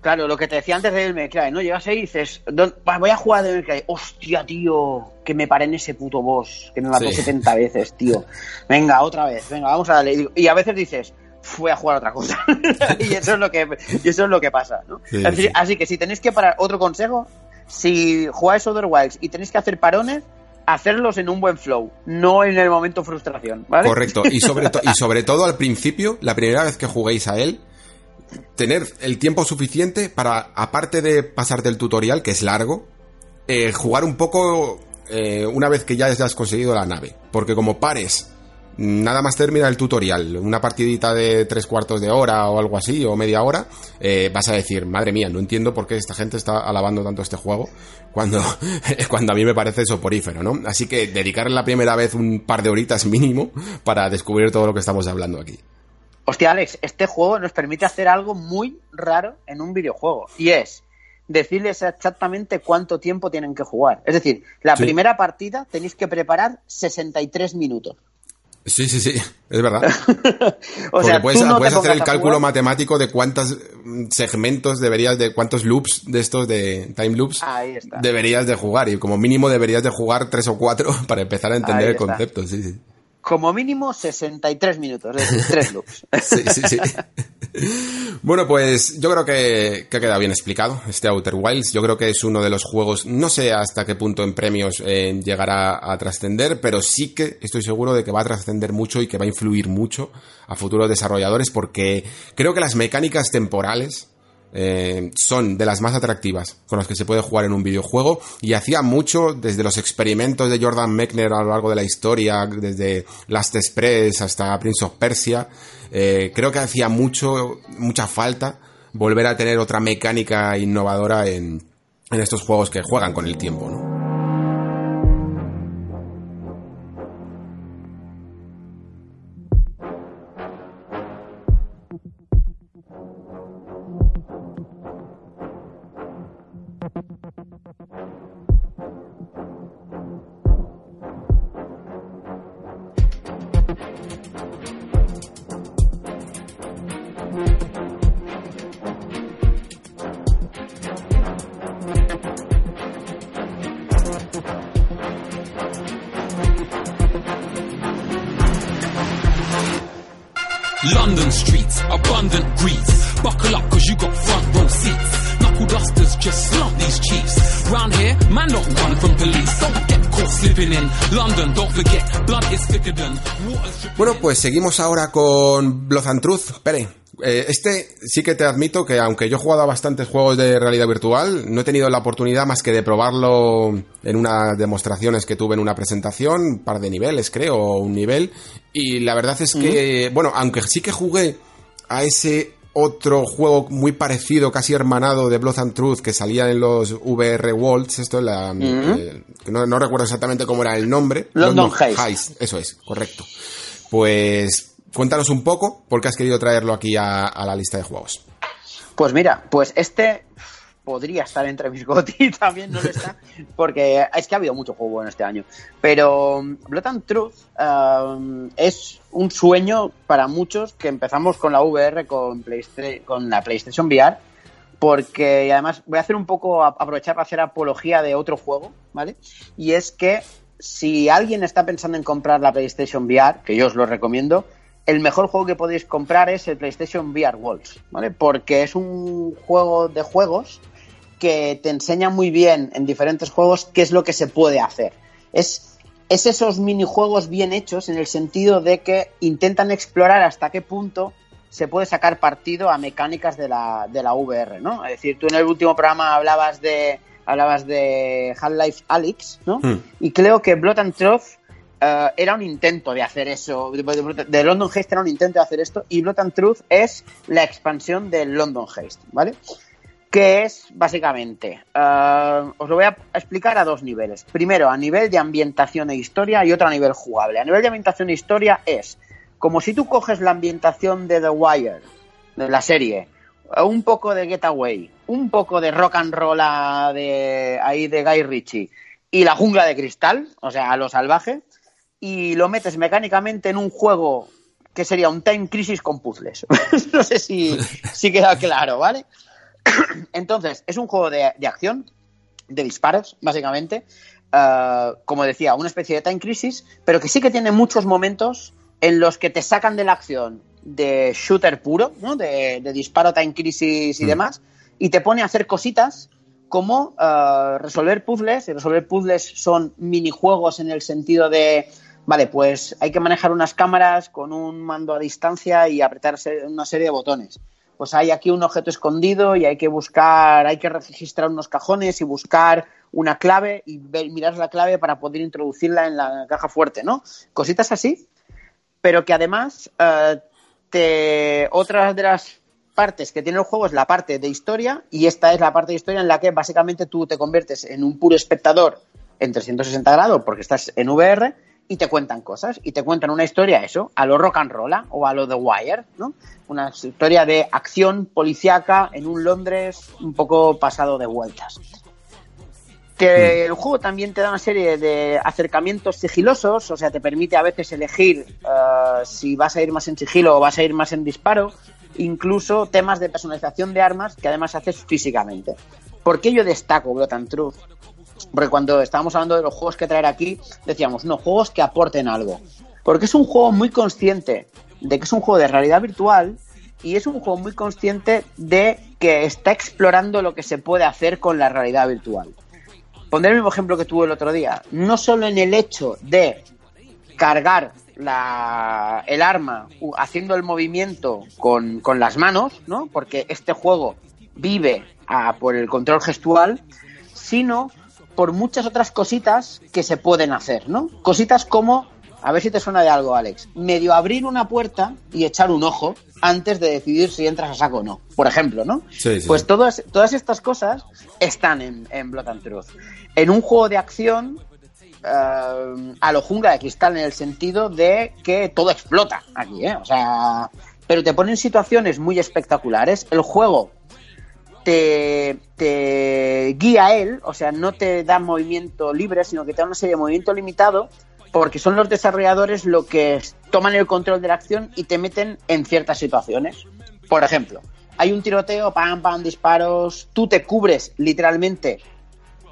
Claro, lo que te decía antes de Devil Cry, ¿no? Llegas ahí y dices, "Don- va, voy a jugar a Devil Cry. Hostia, tío, que me paré en ese puto boss, que me mató Sí. 70 veces, tío. Venga, otra vez, venga, vamos a darle. Y a veces dices, voy a jugar a otra cosa. y eso es lo que, y eso es lo que pasa, ¿no? Sí, sí. Así que si tenéis que parar, otro consejo, si jugáis Other Wilds y tenéis que hacer parones, hacerlos en un buen flow, no en el momento frustración, ¿vale? Correcto. Y sobre, y sobre todo al principio, la primera vez que juguéis a él, tener el tiempo suficiente para, aparte de pasarte el tutorial, que es largo, eh, jugar un poco eh, una vez que ya has conseguido la nave. Porque como pares, nada más termina el tutorial, una partidita de tres cuartos de hora o algo así, o media hora, eh, vas a decir, madre mía, no entiendo por qué esta gente está alabando tanto este juego cuando, cuando a mí me parece soporífero, ¿no? Así que dedicarle la primera vez un par de horitas mínimo para descubrir todo lo que estamos hablando aquí. Hostia, Alex, este juego nos permite hacer algo muy raro en un videojuego. Y es decirles exactamente cuánto tiempo tienen que jugar. Es decir, la Sí. primera partida tenéis que preparar 63 minutos. Sí, sí, sí, es verdad. o Porque sea, puedes, no puedes hacer el cálculo jugar- matemático de cuántos mm, segmentos deberías de cuántos loops de estos de time loops deberías de jugar y como mínimo deberías de jugar tres o cuatro para empezar a entender el concepto, sí, sí. Como mínimo 63 minutos, es decir, tres loops. Sí, sí, sí. Bueno, pues yo creo que, que ha quedado bien explicado este Outer Wilds. Yo creo que es uno de los juegos, no sé hasta qué punto en premios eh, llegará a trascender, pero sí que estoy seguro de que va a trascender mucho y que va a influir mucho a futuros desarrolladores porque creo que las mecánicas temporales eh, son de las más atractivas con las que se puede jugar en un videojuego y hacía mucho desde los experimentos de Jordan Mechner a lo largo de la historia, desde Last Express hasta Prince of Persia, eh, creo que hacía mucho, mucha falta volver a tener otra mecánica innovadora en, en estos juegos que juegan con el tiempo. Pues seguimos ahora con Blood and Truth. Pere, Eh, este sí que te admito que aunque yo he jugado a bastantes juegos de realidad virtual, no he tenido la oportunidad más que de probarlo en unas demostraciones que tuve en una presentación, un par de niveles creo, o un nivel, y la verdad es que, bueno, aunque sí que jugué a ese otro juego muy parecido, casi hermanado de Blood and Truth que salía en los VR Worlds, esto es la, eh, no, no recuerdo exactamente cómo era el nombre. London Heist. Heist, Eso es, correcto. Pues cuéntanos un poco por qué has querido traerlo aquí a, la lista de juegos. Pues mira, pues este podría estar entre mis GOTY, también no lo está, porque es que ha habido mucho juego bueno este año. Pero um, Blood and Truth um, es un sueño para muchos que empezamos con la VR, con, con la PlayStation VR, porque además voy a hacer un poco, aprovechar para hacer apología de otro juego, ¿vale? Y es que si alguien está pensando en comprar la PlayStation VR, que yo os lo recomiendo, el mejor juego que podéis comprar es el PlayStation VR Worlds, ¿vale? Porque es un juego de juegos que te enseña muy bien en diferentes juegos qué es lo que se puede hacer. Es, es esos minijuegos bien hechos en el sentido de que intentan explorar hasta qué punto se puede sacar partido a mecánicas de la, de la VR, ¿no? Es decir, tú en el último programa hablabas de hablabas de Half-Life Alyx, ¿no? Hmm. Y creo que Blood and Truth eh, era un intento de hacer eso. De, de- de London Heist era un intento de hacer esto. Y Blood and Truth es la expansión del London Heist, ¿vale? Que es básicamente. eh, os lo voy a explicar a dos niveles. Primero, a nivel de ambientación e historia y otro a nivel jugable. A nivel de ambientación e historia es como si tú coges la ambientación de The Wire, de la serie, un poco de Getaway, un poco de rock and roll de ahí de Guy Ritchie y la jungla de cristal, o sea, a lo salvaje, y lo metes mecánicamente en un juego que sería un Time Crisis con puzzles. no sé si, si queda claro, ¿vale? Entonces, es un juego de, de acción, de disparos, básicamente. eh, como decía, una especie de Time Crisis, pero que sí que tiene muchos momentos en los que te sacan de la acción de shooter puro, ¿no? de, de disparo Time Crisis y demás, y te pone a hacer cositas como eh, resolver puzzles, y resolver puzzles son minijuegos en el sentido de, vale, pues hay que manejar unas cámaras con un mando a distancia y apretarse una serie de botones. Pues hay aquí un objeto escondido y hay que buscar, hay que registrar unos cajones y buscar una clave y ver- mirar la clave para poder introducirla en la caja fuerte, ¿no? Cositas así, pero que además eh, te otra de las partes que tiene el juego es la parte de historia y esta es la parte de historia en la que básicamente tú te conviertes en un puro espectador en 360 grados porque estás en VR y te cuentan cosas y te cuentan una historia eso a lo rock and roll o a lo The Wire no una historia de acción policíaca en un Londres un poco pasado de vueltas que el juego también te da una serie de acercamientos sigilosos, o sea, te permite a veces elegir eh, si vas a ir más en sigilo o vas a ir más en disparo, incluso temas de personalización de armas que además haces físicamente. ¿Por qué yo destaco Blood and Truth? Porque cuando estábamos hablando de los juegos que traer aquí, decíamos, no, juegos que aporten algo. Porque es un juego muy consciente de que es un juego de realidad virtual y es un juego muy consciente de que está explorando lo que se puede hacer con la realidad virtual. Pondré el mismo ejemplo que tuve el otro día. No solo en el hecho de cargar la, el arma haciendo el movimiento con, con las manos, ¿no? Porque este juego vive a- por el control gestual, sino por muchas otras cositas que se pueden hacer, ¿no? Cositas como, a ver si te suena de algo, Alex, medio abrir una puerta y echar un ojo antes de decidir si entras a saco o no, por ejemplo, ¿no? Sí, sí. Pues todas, todas estas cosas están en, en Blood and Truth. En un juego de acción, eh, a lo jungla de cristal en el sentido de que todo explota aquí, ¿eh? O sea, pero te ponen situaciones muy espectaculares. El juego te, te guía a él, o sea, no te da movimiento libre, sino que te da una serie de movimiento limitado, porque son los desarrolladores lo que toman el control de la acción y te meten en ciertas situaciones. Por ejemplo, hay un tiroteo, pam, pam, disparos, tú te cubres literalmente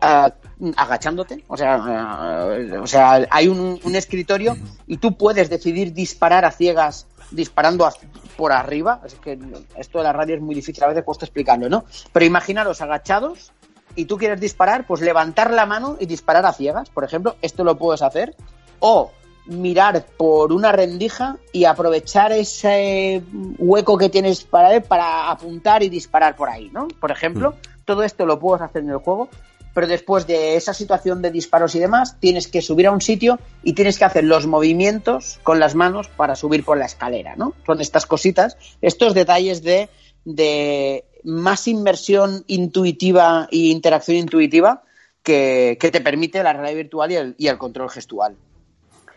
ah, agachándote, o sea, ah, o sea, hay un, escritorio y tú puedes decidir disparar a ciegas disparando por arriba. Es que esto de la radio es muy difícil, a veces cuesta explicarlo, ¿no? Pero imaginaros agachados y tú quieres disparar, pues levantar la mano y disparar a ciegas, por ejemplo, esto lo puedes hacer. O mirar por una rendija y aprovechar ese hueco que tienes para él para apuntar y disparar por ahí, ¿no? Por ejemplo, todo esto lo puedes hacer en el juego, pero después de esa situación de disparos y demás, tienes que subir a un sitio y tienes que hacer los movimientos con las manos para subir por la escalera, ¿no? Son estas cositas, estos detalles de, de más inmersión intuitiva e interacción intuitiva que, que te permite la realidad virtual y el, y el control gestual.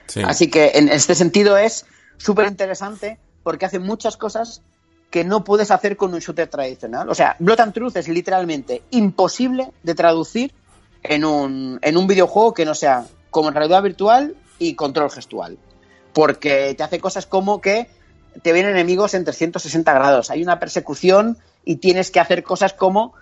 Sí. Así que en este sentido es súper interesante porque hace muchas cosas que no puedes hacer con un shooter tradicional. O sea, Blood and Truth es literalmente imposible de traducir en un, en un videojuego que no sea como realidad virtual y control gestual. Porque te hace cosas como que te vienen enemigos en 360 grados, hay una persecución y tienes que hacer cosas como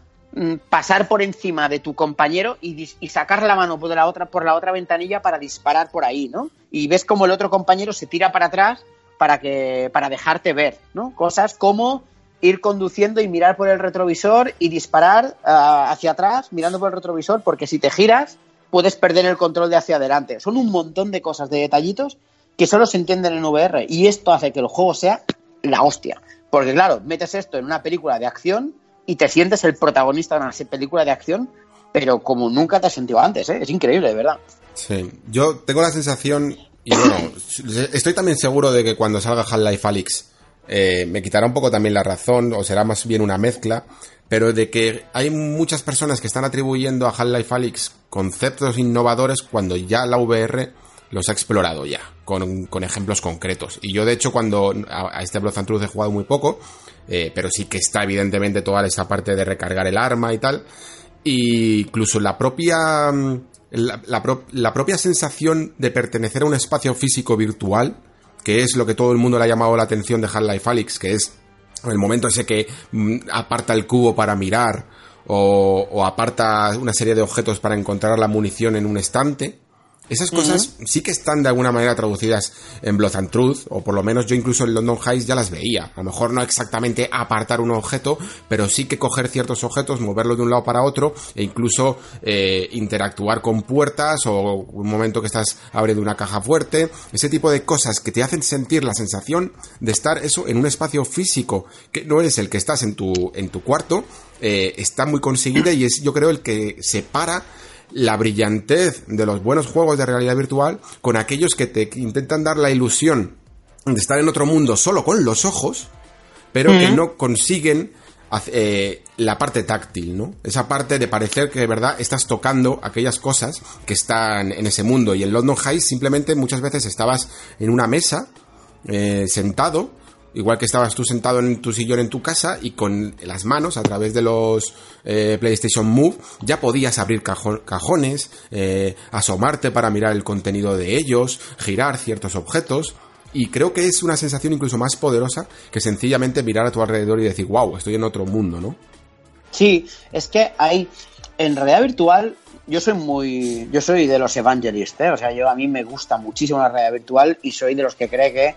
pasar por encima de tu compañero y, y sacar la mano por la, otra, por la otra ventanilla para disparar por ahí, ¿no? Y ves como el otro compañero se tira para atrás para, que, para dejarte ver, ¿no? Cosas como ir conduciendo y mirar por el retrovisor y disparar ah, hacia atrás mirando por el retrovisor porque si te giras puedes perder el control de hacia adelante. Son un montón de cosas, de detallitos que solo se entienden en VR y esto hace que el juego sea la hostia. Porque claro, metes esto en una película de acción y te sientes el protagonista de una película de acción, pero como nunca te has sentido antes, ¿eh? es increíble, de verdad. Sí, yo tengo la sensación, y bueno, estoy también seguro de que cuando salga Half-Life Alyx eh, me quitará un poco también la razón, o será más bien una mezcla, pero de que hay muchas personas que están atribuyendo a Half-Life Alyx conceptos innovadores cuando ya la VR los ha explorado ya, con, con ejemplos concretos. Y yo, de hecho, cuando a, a este Blood and Truth he jugado muy poco, eh, pero sí que está evidentemente toda esa parte de recargar el arma y tal, incluso la propia mm, la, la pro- la propia sensación de pertenecer a un espacio físico virtual, que es lo que todo el mundo le ha llamado la atención de Half-Life Alyx, que es el momento ese que mm, aparta el cubo para mirar o aparta una serie de objetos para encontrar la munición en un estante. Esas cosas sí que están de alguna manera traducidas en Blood and Truth, o por lo menos yo incluso en London Heights ya las veía. A lo mejor no exactamente apartar un objeto, pero sí que coger ciertos objetos, moverlos de un lado para otro, e incluso eh, interactuar con puertas, o un momento que estás abriendo una caja fuerte, ese tipo de cosas que te hacen sentir la sensación de estar eso en un espacio físico, que no es el que estás en tu, en tu cuarto, eh, está muy conseguida y es yo creo el que separa la brillantez de los buenos juegos de realidad virtual con aquellos que te intentan dar la ilusión de estar en otro mundo solo con los ojos, pero que no consiguen eh, la parte táctil, ¿no? Esa parte de parecer que de verdad estás tocando aquellas cosas que están en ese mundo. Y en London High simplemente muchas veces estabas en una mesa, eh, sentado, igual que estabas tú sentado en tu sillón en tu casa y con las manos a través de los eh, PlayStation Move ya podías abrir cajo- cajones, eh, asomarte para mirar el contenido de ellos, girar ciertos objetos. Y creo que es una sensación incluso más poderosa que sencillamente mirar a tu alrededor y decir, wow, estoy en otro mundo, ¿no? Sí, es que hay en realidad virtual yo soy muy yo soy de los evangelists, ¿eh? o sea, yo a mí me gusta muchísimo la realidad virtual y soy de los que cree que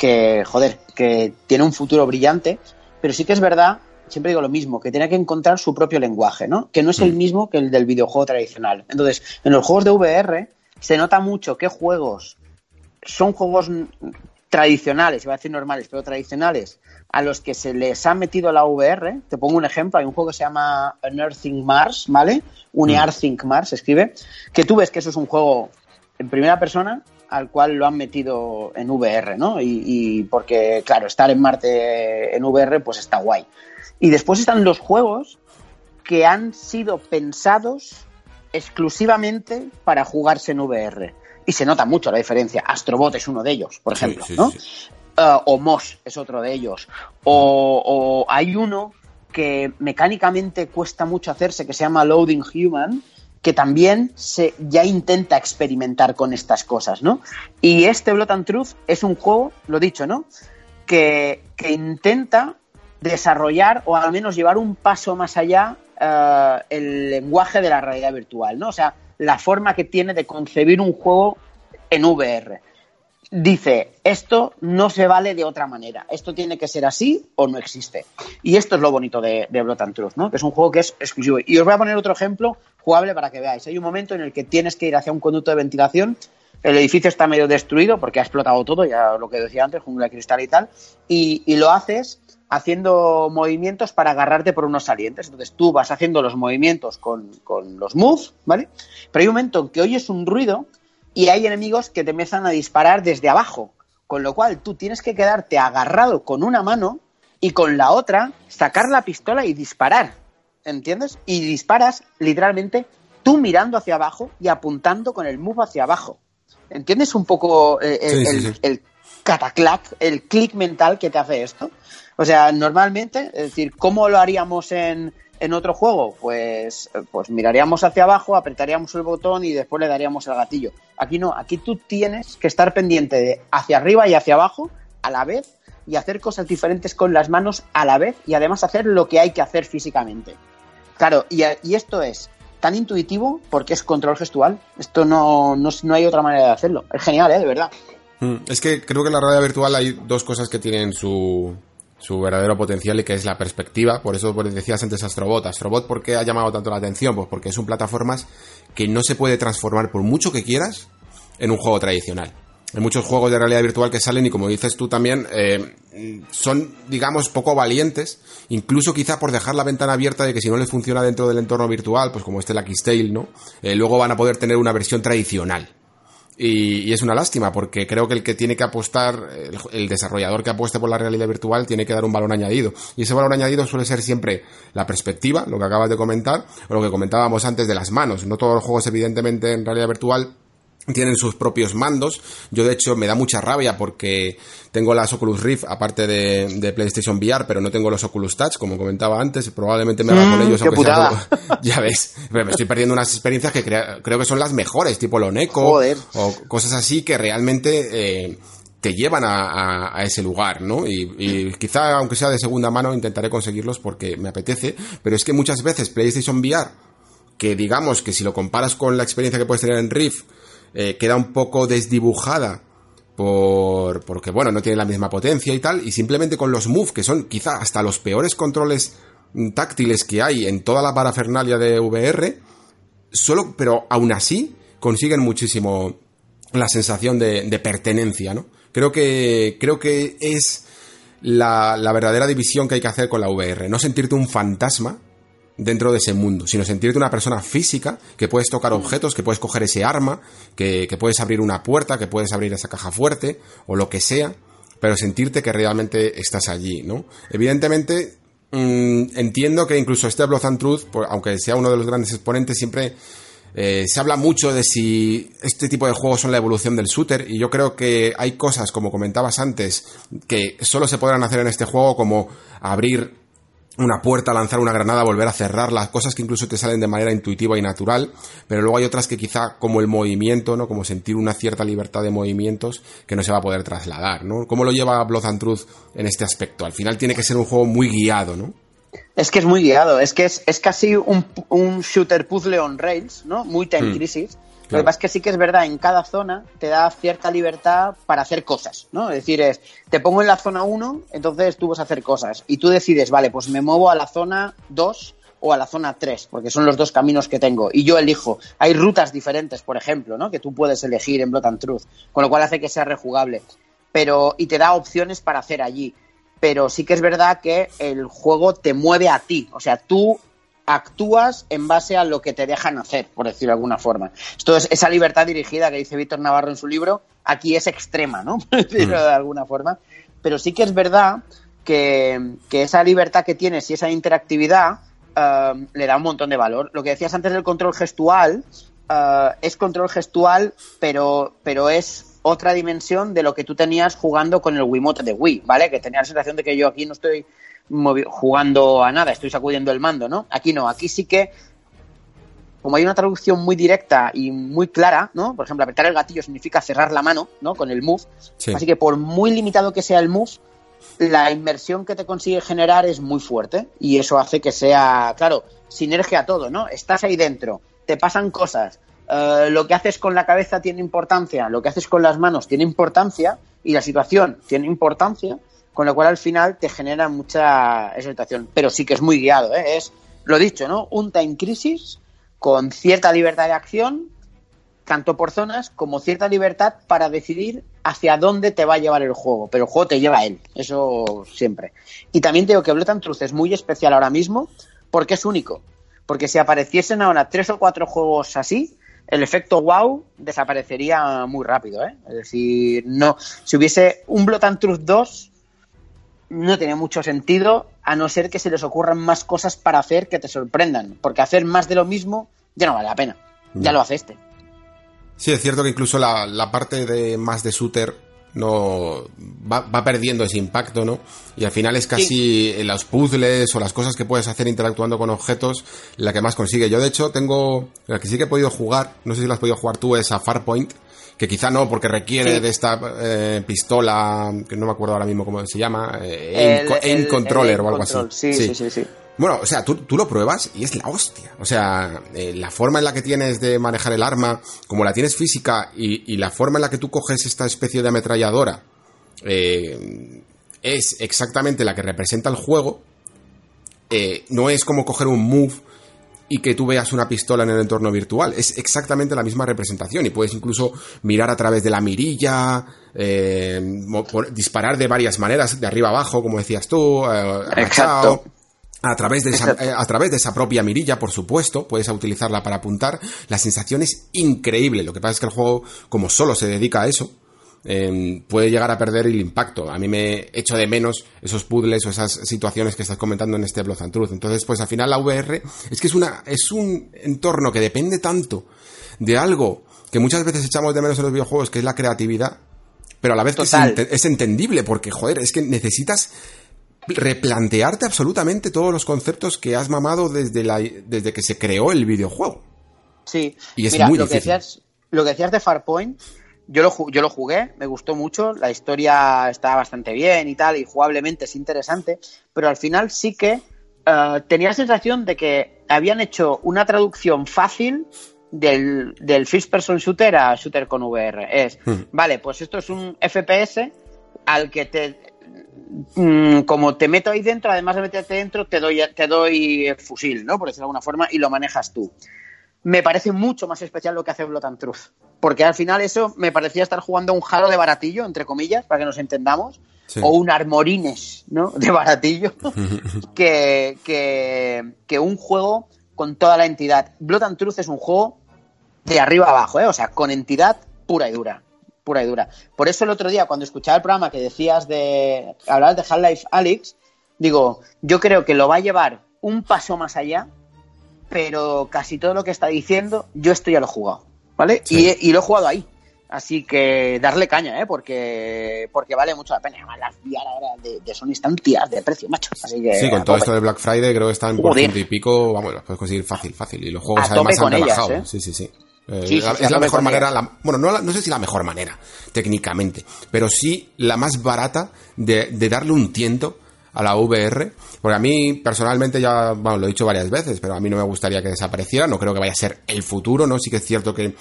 que joder, que tiene un futuro brillante, pero sí que es verdad, siempre digo lo mismo, que tiene que encontrar su propio lenguaje, ¿no? Que no es el mismo que el del videojuego tradicional. Entonces, en los juegos de VR se nota mucho qué juegos son juegos mm, tradicionales, iba a decir normales, pero tradicionales, a los que se les ha metido la VR. Te pongo un ejemplo, hay un juego que se llama Unearthing Mars, ¿vale? Unearthing Mars, se escribe, que tú ves que eso es un juego en primera persona al cual lo han metido en VR, ¿no? Y, y porque, claro, estar en Marte en VR, pues está guay. Y después están los juegos que han sido pensados exclusivamente para jugarse en VR. Y se nota mucho la diferencia. Astrobot es uno de ellos, por Sí, ejemplo, sí, ¿no? sí. Uh, o Moss es otro de ellos. O, o hay uno que mecánicamente cuesta mucho hacerse, que se llama Loading Human, que también se, ya intenta experimentar con estas cosas, ¿no? Y este Blood and Truth es un juego, lo dicho, ¿no? Que, que intenta desarrollar o al menos llevar un paso más allá eh, el lenguaje de la realidad virtual, ¿no? O sea, la forma que tiene de concebir un juego en VR. Dice, esto no se vale de otra manera, esto tiene que ser así o no existe. Y esto es lo bonito de, de Blood and Truth, ¿no? Que es un juego que es exclusivo. Y os voy a poner otro ejemplo jugable para que veáis. Hay un momento en el que tienes que ir hacia un conducto de ventilación el edificio está medio destruido porque ha explotado todo, ya lo que decía antes, jungla de cristal y tal, y, lo haces haciendo movimientos para agarrarte por unos salientes. Entonces tú vas haciendo los movimientos con, con los moves, ¿vale? Pero hay un momento en que oyes un ruido y hay enemigos que te empiezan a disparar desde abajo, con lo cual tú tienes que quedarte agarrado con una mano y con la otra sacar la pistola y disparar, ¿entiendes? Y disparas literalmente tú mirando hacia abajo y apuntando con el move hacia abajo. ¿Entiendes un poco eh, el, Sí, sí, el- sí. el cataclac, el clic mental que te hace esto? O sea, normalmente, es decir, ¿cómo lo haríamos en, en otro juego? Pues, eh, pues miraríamos hacia abajo, apretaríamos el botón y después le daríamos al gatillo. Aquí no, aquí tú tienes que estar pendiente de hacia arriba y hacia abajo a la vez y hacer cosas diferentes con las manos a la vez y además hacer lo que hay que hacer físicamente. Claro, y, y esto es tan intuitivo porque es control gestual. Esto no, no, no hay otra manera de hacerlo. Es genial, ¿eh? De verdad. Mm, Es que creo que en la realidad virtual hay dos cosas que tienen su, su verdadero potencial y que es la perspectiva. Por eso pues, decías antes Astrobot. Astrobot, ¿por qué ha llamado tanto la atención? Pues porque es un plataformas que no se puede transformar por mucho que quieras en un juego tradicional. Hay muchos juegos de realidad virtual que salen y como dices tú también, eh, son, digamos, poco valientes, incluso quizá por dejar la ventana abierta de que si no les funciona dentro del entorno virtual, pues como este Lucky Tale, ¿no? Eh, luego van a poder tener una versión tradicional. Y, y es una lástima porque creo que el que tiene que apostar, el, el desarrollador que apueste por la realidad virtual tiene que dar un valor añadido. Y ese valor añadido suele ser siempre la perspectiva, lo que acabas de comentar, o lo que comentábamos antes de las manos. No todos los juegos evidentemente en realidad virtual tienen sus propios mandos. Yo, de hecho, me da mucha rabia porque tengo las Oculus Rift aparte de, de PlayStation VR, pero no tengo los Oculus Touch, como comentaba antes. Probablemente me haga Mm, con ellos, qué aunque sea ya ves, pero me estoy perdiendo unas experiencias que crea- creo que son las mejores, tipo lo Neko Joder. o cosas así que realmente eh, te llevan a, a- a ese lugar, ¿no? Y, y quizá, aunque sea de segunda mano, intentaré conseguirlos porque me apetece, pero es que muchas veces PlayStation VR que digamos que si lo comparas con la experiencia que puedes tener en Rift, eh, queda un poco desdibujada por porque bueno, no tiene la misma potencia y tal, y simplemente con los Move, que son quizá hasta los peores controles mm, táctiles que hay en toda la parafernalia de VR, solo, pero aún así consiguen muchísimo la sensación de, de pertenencia, ¿no? Creo que, creo que es la, la verdadera división que hay que hacer con la VR. No sentirte un fantasma dentro de ese mundo, sino sentirte una persona física, que puedes tocar objetos, que puedes coger ese arma, que, que puedes abrir una puerta, que puedes abrir esa caja fuerte, o lo que sea, pero sentirte que realmente estás allí, ¿no? Evidentemente, mm, entiendo que incluso este Blood and Truth, aunque sea uno de los grandes exponentes, siempre eh, se habla mucho de si este tipo de juegos son la evolución del shooter y yo creo que hay cosas, como comentabas antes, que solo se podrán hacer en este juego, como abrir una puerta, lanzar una granada, volver a cerrarla, cosas que incluso te salen de manera intuitiva y natural, pero luego hay otras que quizá como el movimiento, ¿no? Como sentir una cierta libertad de movimientos que no se va a poder trasladar, ¿no? ¿Cómo lo lleva Blood and Truth en este aspecto? Al final tiene que ser un juego muy guiado, ¿no? Es que es muy guiado, es que es, es casi un, un shooter puzzle on rails, ¿no? Muy time Hmm. Lo que pasa es que sí que es verdad, en cada zona te da cierta libertad para hacer cosas, ¿no? Es decir, es, te pongo en la zona 1, entonces tú vas a hacer cosas. Y tú decides, vale, pues me muevo a la zona 2 o a la zona 3, porque son los dos caminos que tengo. Y yo elijo. Hay rutas diferentes, por ejemplo, ¿no? Que tú puedes elegir en Blood and Truth, con lo cual hace que sea rejugable. Pero, y te da opciones para hacer allí. Pero sí que es verdad que el juego te mueve a ti. O sea, tú actúas en base a lo que te dejan hacer, por decirlo de alguna forma. Esto es esa libertad dirigida que dice Víctor Navarro en su libro, aquí es extrema, ¿no? Por decirlo de alguna forma. Pero sí que es verdad que, que esa libertad que tienes y esa interactividad eh, le da un montón de valor. Lo que decías antes del control gestual, eh, es control gestual, pero, pero es otra dimensión de lo que tú tenías jugando con el Wiimote de Wii, ¿vale? Que tenía la sensación de que yo aquí no estoy jugando a nada, estoy sacudiendo el mando, ¿no? Aquí no, aquí sí que como hay una traducción muy directa y muy clara, ¿no? Por ejemplo, apretar el gatillo significa cerrar la mano, ¿no? Con el move. Sí. Así que por muy limitado que sea el move, la inmersión que te consigue generar es muy fuerte y eso hace que sea, claro, sinergia todo, ¿no? Estás ahí dentro, te pasan cosas, eh, lo que haces con la cabeza tiene importancia, lo que haces con las manos tiene importancia y la situación tiene importancia, con lo cual al final te genera mucha esa situación. Pero sí que es muy guiado, ¿eh? Es, lo dicho, ¿no? Un time crisis con cierta libertad de acción, tanto por zonas como cierta libertad para decidir hacia dónde te va a llevar el juego, pero el juego te lleva a él, eso siempre. Y también digo que Blood and Truth es muy especial ahora mismo porque es único, porque si apareciesen ahora tres o cuatro juegos así, el efecto wow desaparecería muy rápido, ¿eh? Es decir, no, si hubiese un Blood and Truth 2 no tiene mucho sentido a no ser que se les ocurran más cosas para hacer que te sorprendan, porque hacer más de lo mismo ya no vale la pena. Ya lo hace este. Sí, es cierto que incluso la, la parte de más de shooter no va, va, perdiendo ese impacto, ¿no? Y al final es casi en los puzzles o las cosas que puedes hacer interactuando con objetos la que más consigue. Yo de hecho tengo, la que sí que he podido jugar, no sé si la has podido jugar tú, es a Farpoint, que quizá no, porque requiere Sí. de esta eh, pistola, que no me acuerdo ahora mismo cómo se llama, eh, aim, El- controller el o algo control, así. sí, sí, sí, sí. Bueno, o sea, tú, tú lo pruebas y es la hostia. O sea, eh, la forma en la que tienes de manejar el arma, como la tienes física y, y la forma en la que tú coges esta especie de ametralladora, eh, es exactamente la que representa el juego. No es como coger un move y que tú veas una pistola en el entorno virtual. Es exactamente la misma representación y puedes incluso mirar a través de la mirilla, eh, disparar de varias maneras, de arriba abajo, como decías tú, eh. Exacto. A través, de esa, eh, a través de esa propia mirilla, por supuesto, puedes utilizarla para apuntar. La sensación es increíble. Lo que pasa es que el juego, como solo se dedica a eso, eh, puede llegar a perder el impacto. A mí me echo de menos esos puzzles o esas situaciones que estás comentando en este Blood and Truth. Entonces, pues al final la VR es que es una, es un entorno que depende tanto de algo que muchas veces echamos de menos en los videojuegos, que es la creatividad, pero a la vez que es, entendible, porque joder, es que necesitas replantearte absolutamente todos los conceptos que has mamado desde, la, desde que se creó el videojuego. Sí. Y es Mira, muy lo que difícil. decías, lo que decías de Farpoint, yo lo, yo lo jugué, me gustó mucho, la historia está bastante bien y tal, y jugablemente es interesante, pero al final sí que eh, tenía la sensación de que habían hecho una traducción fácil del, del first person shooter a shooter con VR. Es, Hmm. vale, pues esto es un FPS al que te mm, como te meto ahí dentro, además de meterte dentro, te doy, te doy el fusil, ¿no? Por decirlo de alguna forma, y lo manejas tú. Me parece mucho más especial lo que hace Blood and Truth. Porque al final eso me parecía estar jugando un Halo de baratillo, entre comillas, para que nos entendamos. Sí. O un Armorines, ¿no? De baratillo. que, que, que un juego con toda la entidad. Blood and Truth es un juego de arriba a abajo, ¿eh? O sea, con entidad pura y dura. Pura y dura. Por eso el otro día, cuando escuchaba el programa que decías de. Hablabas de Half-Life Alyx, digo, yo creo que lo va a llevar un paso más allá, pero casi todo lo que está diciendo, yo esto ya lo he jugado, ¿vale? Sí. Y, y lo he jugado ahí. Así que darle caña, ¿eh? Porque, porque vale mucho la pena. Además, las VR ahora de, de Sony están de precio, macho. Así que. Sí, con todo tope. esto de Black Friday creo que están por ciento y pico, vamos, los puedes conseguir fácil, fácil. Y los juegos A además han con ellas, rebajado. ¿eh? Sí, sí, sí. Eh, Sí, sí, la- sí, a es la mejor manera, la- bueno, no, la- no sé si la mejor manera, técnicamente, pero sí la más barata de, de darle un tiento a la VR, porque a mí personalmente ya, bueno, lo he dicho varias veces, pero a mí no me gustaría que desapareciera, no creo que vaya a ser el futuro, ¿no? Sí que es cierto que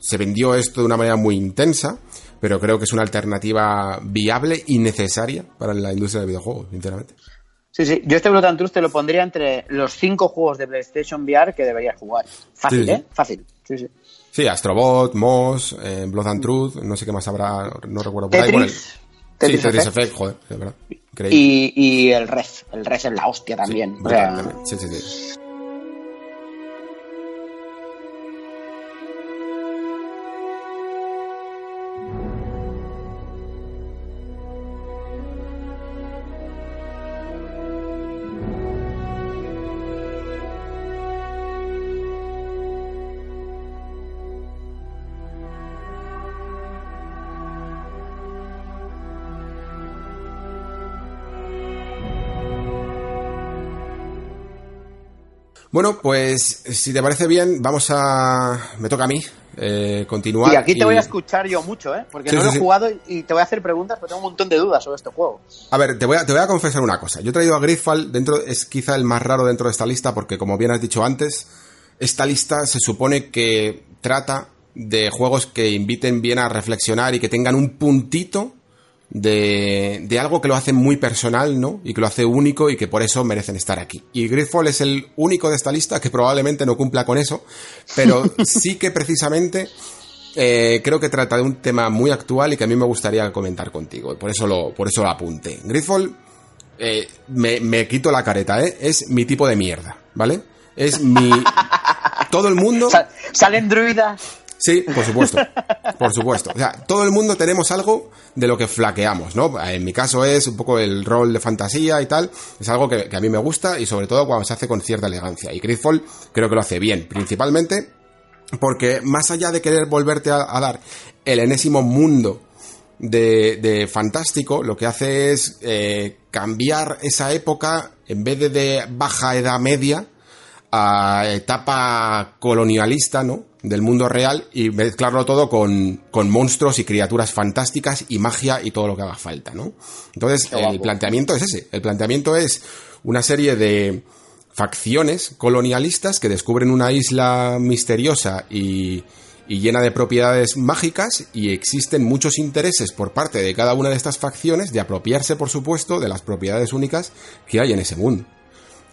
se vendió esto de una manera muy intensa, pero creo que es una alternativa viable y necesaria para la industria del videojuego, sinceramente. Sí, sí. Yo este Blood and Truth te lo pondría entre los cinco juegos de PlayStation VR que deberías jugar. Fácil, Sí, sí. ¿eh? Fácil. Sí, sí. Sí, Astrobot, Moss, eh, Blood and Truth, no sé qué más habrá, no recuerdo por ahí. Bueno, Tetris. sí, Tetris Effect. Effect, joder, de verdad. Y, y el Red. El Red es la hostia también. Sí, o sea, sí, sí, Bueno, pues si te parece bien, vamos a... Me toca a mí eh, continuar. y aquí te y- voy a escuchar yo mucho, ¿eh? Porque Sí, no sí, lo he sí. jugado y- te voy a hacer preguntas porque tengo un montón de dudas sobre este juego. A ver, te voy a, te voy a confesar una cosa. Yo he traído a Gridfall dentro, es quizá el más raro dentro de esta lista porque como bien has dicho antes, esta lista se supone que trata de juegos que inviten bien a reflexionar y que tengan un puntito de, de algo que lo hace muy personal, ¿no? Y que lo hace único y que por eso merecen estar aquí. Y Gridfall es el único de esta lista que probablemente no cumpla con eso, pero sí que precisamente eh, creo que trata de un tema muy actual y que a mí me gustaría comentar contigo. y Por eso lo, por eso lo apunté. Gridfall, eh, me, me quito la careta, ¿eh? Es mi tipo de mierda, ¿vale? Es mi... Todo el mundo... Sa- ¿Salen druidas? Sí, por supuesto. Por supuesto. O sea, todo el mundo tenemos algo de lo que flaqueamos, ¿no? En mi caso es un poco el rol de fantasía y tal. Es algo que, a mí me gusta y sobre todo cuando se hace con cierta elegancia. Y Gridfall creo que lo hace bien. Principalmente porque más allá de querer volverte a, dar el enésimo mundo de, de fantástico, lo que hace es eh, cambiar esa época, en vez de de baja edad media, a etapa colonialista, ¿no? Del mundo real y mezclarlo todo con, con monstruos y criaturas fantásticas y magia y todo lo que haga falta, ¿no? Entonces, el planteamiento es ese. El planteamiento es una serie de facciones colonialistas que descubren una isla misteriosa y, y llena de propiedades mágicas y existen muchos intereses por parte de cada una de estas facciones de apropiarse, por supuesto, de las propiedades únicas que hay en ese mundo.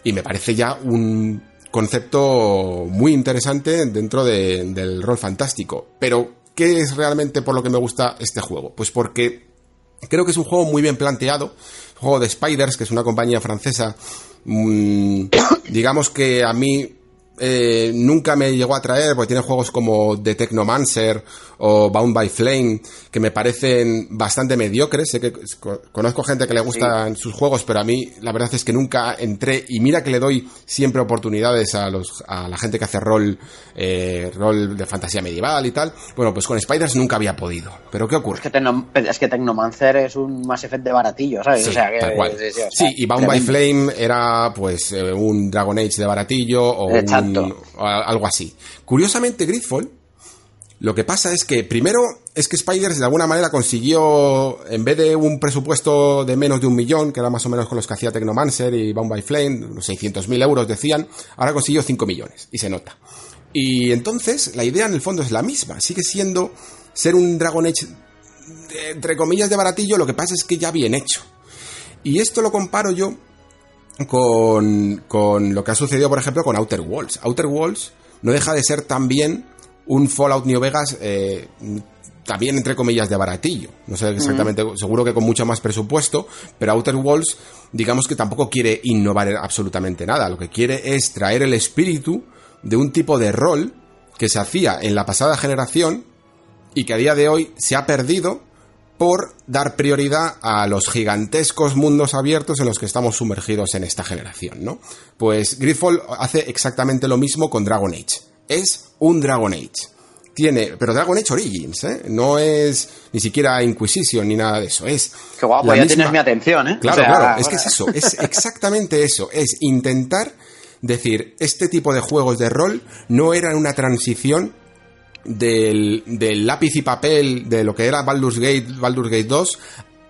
Y me parece ya un concepto muy interesante dentro de- del rol fantástico. Pero, ¿qué es realmente por lo que me gusta este juego? Pues porque creo que es un juego muy bien planteado. Juego de Spiders, que es una compañía francesa. mm, digamos que a mí eh, nunca me llegó a atraer, porque tiene juegos como The Technomancer o Bound by Flame, que me parecen bastante mediocres. Sé que co- conozco gente que le gustan sus juegos, pero a mí la verdad es que nunca entré. Y mira que le doy siempre oportunidades a, los, a la gente que hace rol, eh, rol de fantasía medieval y tal. Bueno, pues con Spiders nunca había podido. Pero ¿qué ocurre? Es que, Tecno- es que Tecnomancer es un Mass Effect de baratillo, ¿sabes? Sí, o sea, que, tal cual. sí, o y Bound by. Flame era pues eh, un Dragon Age de baratillo o, un- Algo así. Curiosamente, Gridfall, lo que pasa es que primero es que Spiders de alguna manera consiguió, en vez de un presupuesto de menos de un millón, que era más o menos con los que hacía Technomancer y Bound by Flame, unos 600.000 euros decían, ahora consiguió 5 millones, y se nota. Y entonces, la idea en el fondo es la misma, sigue siendo ser un Dragon Age, entre comillas, de baratillo, lo que pasa es que ya bien hecho. Y esto lo comparo yo con, con lo que ha sucedido, por ejemplo, con Outer Worlds. Outer Worlds no deja de ser también un Fallout New Vegas, eh, también entre comillas de baratillo. No sé exactamente, seguro que con mucho más presupuesto, pero Outer Worlds, digamos que tampoco quiere innovar absolutamente nada. Lo que quiere es traer el espíritu de un tipo de rol que se hacía en la pasada generación y que a día de hoy se ha perdido por dar prioridad a los gigantescos mundos abiertos en los que estamos sumergidos en esta generación, ¿no? Pues Gridfall hace exactamente lo mismo con Dragon Age. Es un Dragon Age. Tiene, pero Dragon Age Origins, ¿eh? No es ni siquiera Inquisition ni nada de eso. Es Qué guapo, ya misma- tienes mi atención, ¿eh? Claro, O sea, claro, es que es eso, es exactamente eso, es intentar decir, este tipo de juegos de rol no eran una transición del, del lápiz y papel de lo que era Baldur's Gate, Baldur's Gate 2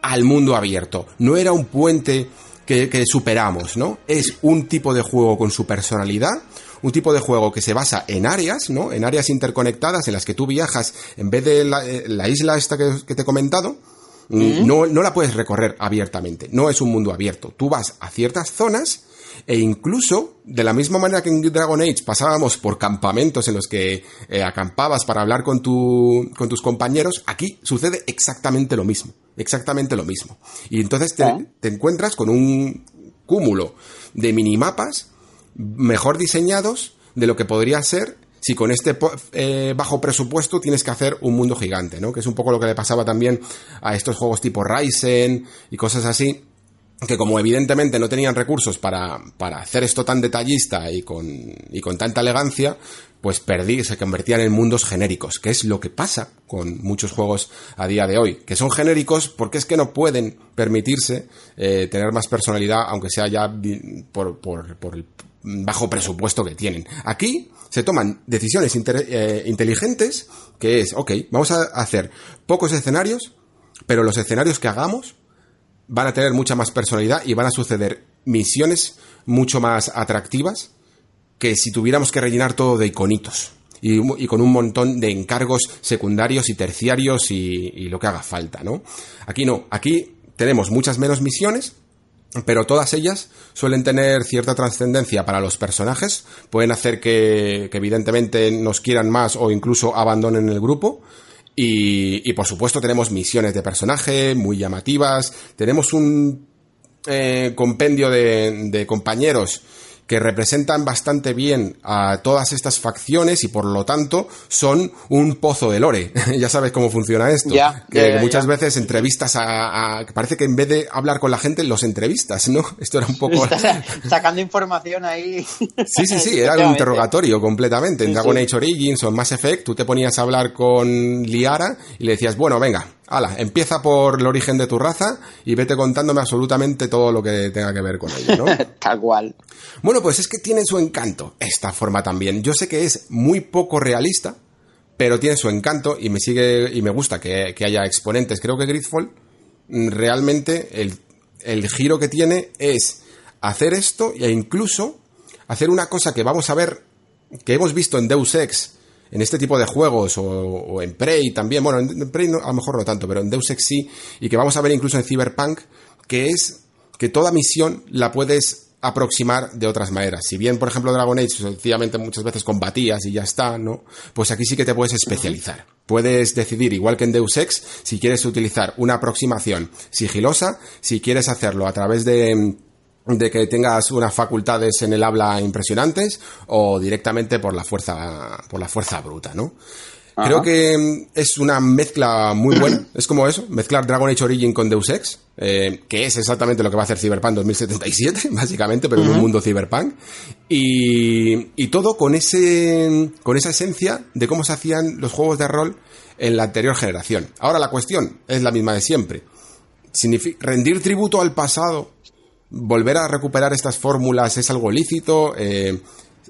al mundo abierto. No era un puente que, que superamos, ¿no? Es un tipo de juego con su personalidad, un tipo de juego que se basa en áreas, ¿no? En áreas interconectadas en las que tú viajas en vez de la, eh, la isla esta que, que te he comentado, mm, no, no la puedes recorrer abiertamente. No es un mundo abierto. Tú vas a ciertas zonas e incluso, de la misma manera que en Dragon Age pasábamos por campamentos en los que eh, acampabas para hablar con, tu, con tus compañeros, aquí sucede exactamente lo mismo. Exactamente lo mismo. Y entonces te, te encuentras con un cúmulo de minimapas mejor diseñados de lo que podría ser si con este eh, bajo presupuesto tienes que hacer un mundo gigante, ¿no? Que es un poco lo que le pasaba también a estos juegos tipo Ryzen y cosas así, que como evidentemente no tenían recursos para, para hacer esto tan detallista y con, y con tanta elegancia, pues perdí, se convertían en mundos genéricos, que es lo que pasa con muchos juegos a día de hoy, que son genéricos porque es que no pueden permitirse eh, tener más personalidad, aunque sea ya por, por, el bajo presupuesto que tienen. Aquí se toman decisiones eh, inteligentes, que es, ok, vamos a hacer pocos escenarios, pero los escenarios que hagamos van a tener mucha más personalidad y van a suceder misiones mucho más atractivas que si tuviéramos que rellenar todo de iconitos. Y, con un montón de encargos secundarios y terciarios y, y lo que haga falta, ¿no? Aquí no, aquí tenemos muchas menos misiones, pero todas ellas suelen tener cierta trascendencia para los personajes, pueden hacer que, que, evidentemente nos quieran más o incluso abandonen el grupo. Y, y por supuesto tenemos misiones de personaje muy llamativas, tenemos un eh, compendio de, de compañeros que representan bastante bien a todas estas facciones y por lo tanto son un pozo de lore. ya sabes cómo funciona esto. Ya, que muchas veces entrevistas a, a- Parece que en vez de hablar con la gente, los entrevistas, ¿no? Esto era un poco... Sacando información ahí. Sí, sí, sí, era un interrogatorio completamente. En Dragon. Age Origins o en Mass Effect, tú te ponías a hablar con Liara y le decías, bueno, venga, ala, empieza por el origen de tu raza y vete contándome absolutamente todo lo que tenga que ver con ello, ¿no? Tal cual. Bueno, pues es que tiene su encanto esta forma también. Yo sé que es muy poco realista, pero tiene su encanto y me sigue y me gusta que, que haya exponentes. Creo que Gridfall mm, realmente el, el giro que tiene es hacer esto e incluso hacer una cosa que vamos a ver que hemos visto en Deus Ex en este tipo de juegos o, o en Prey también, bueno, en Prey no- a lo mejor no tanto, pero en Deus Ex sí, y que vamos a ver incluso en Cyberpunk, que es que toda misión la puedes aproximar de otras maneras. Si bien, por ejemplo, Dragon Age sencillamente muchas veces combatías y ya está, ¿no? Pues aquí sí que te puedes especializar. Puedes decidir, igual que en Deus Ex, si quieres utilizar una aproximación sigilosa, si quieres hacerlo a través de de que tengas unas facultades en el habla impresionantes o directamente por la fuerza por la fuerza bruta, ¿no? Creo que mm, es una mezcla muy buena. Es como eso, mezclar Dragon Age Origin con Deus Ex, eh, que es exactamente lo que va a hacer Cyberpunk 2077, básicamente, pero en un mundo Cyberpunk. Y, y todo con ese con esa esencia de cómo se hacían los juegos de rol en la anterior generación. Ahora la cuestión es la misma de siempre. Signifi- rendir tributo al pasado volver a recuperar estas fórmulas es algo lícito. eh,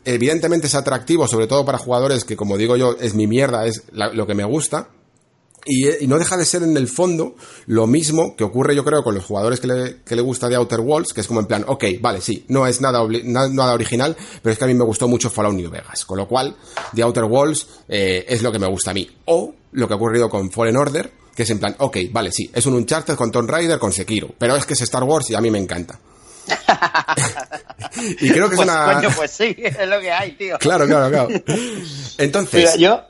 evidentemente es atractivo, sobre todo para jugadores que, como digo yo, es mi mierda, es la- lo que me gusta. Y, eh, y no deja de ser en el fondo lo mismo que ocurre yo creo con los jugadores que le, que le gusta de Outer Worlds, que es como en plan, ok, vale, sí, no es nada, nada original, pero es que a mí me gustó mucho Fallout New Vegas, con lo cual The Outer Worlds eh, es lo que me gusta a mí. O lo que ha ocurrido con Fallen Order, que es en plan, ok, vale, sí, es un Uncharted con Tomb Raider con Sekiro, pero es que es Star Wars y a mí me encanta. Y creo que es Pues, una... coño, pues sí, es lo que hay, tío. Claro, claro, claro. Entonces... Mira, yo.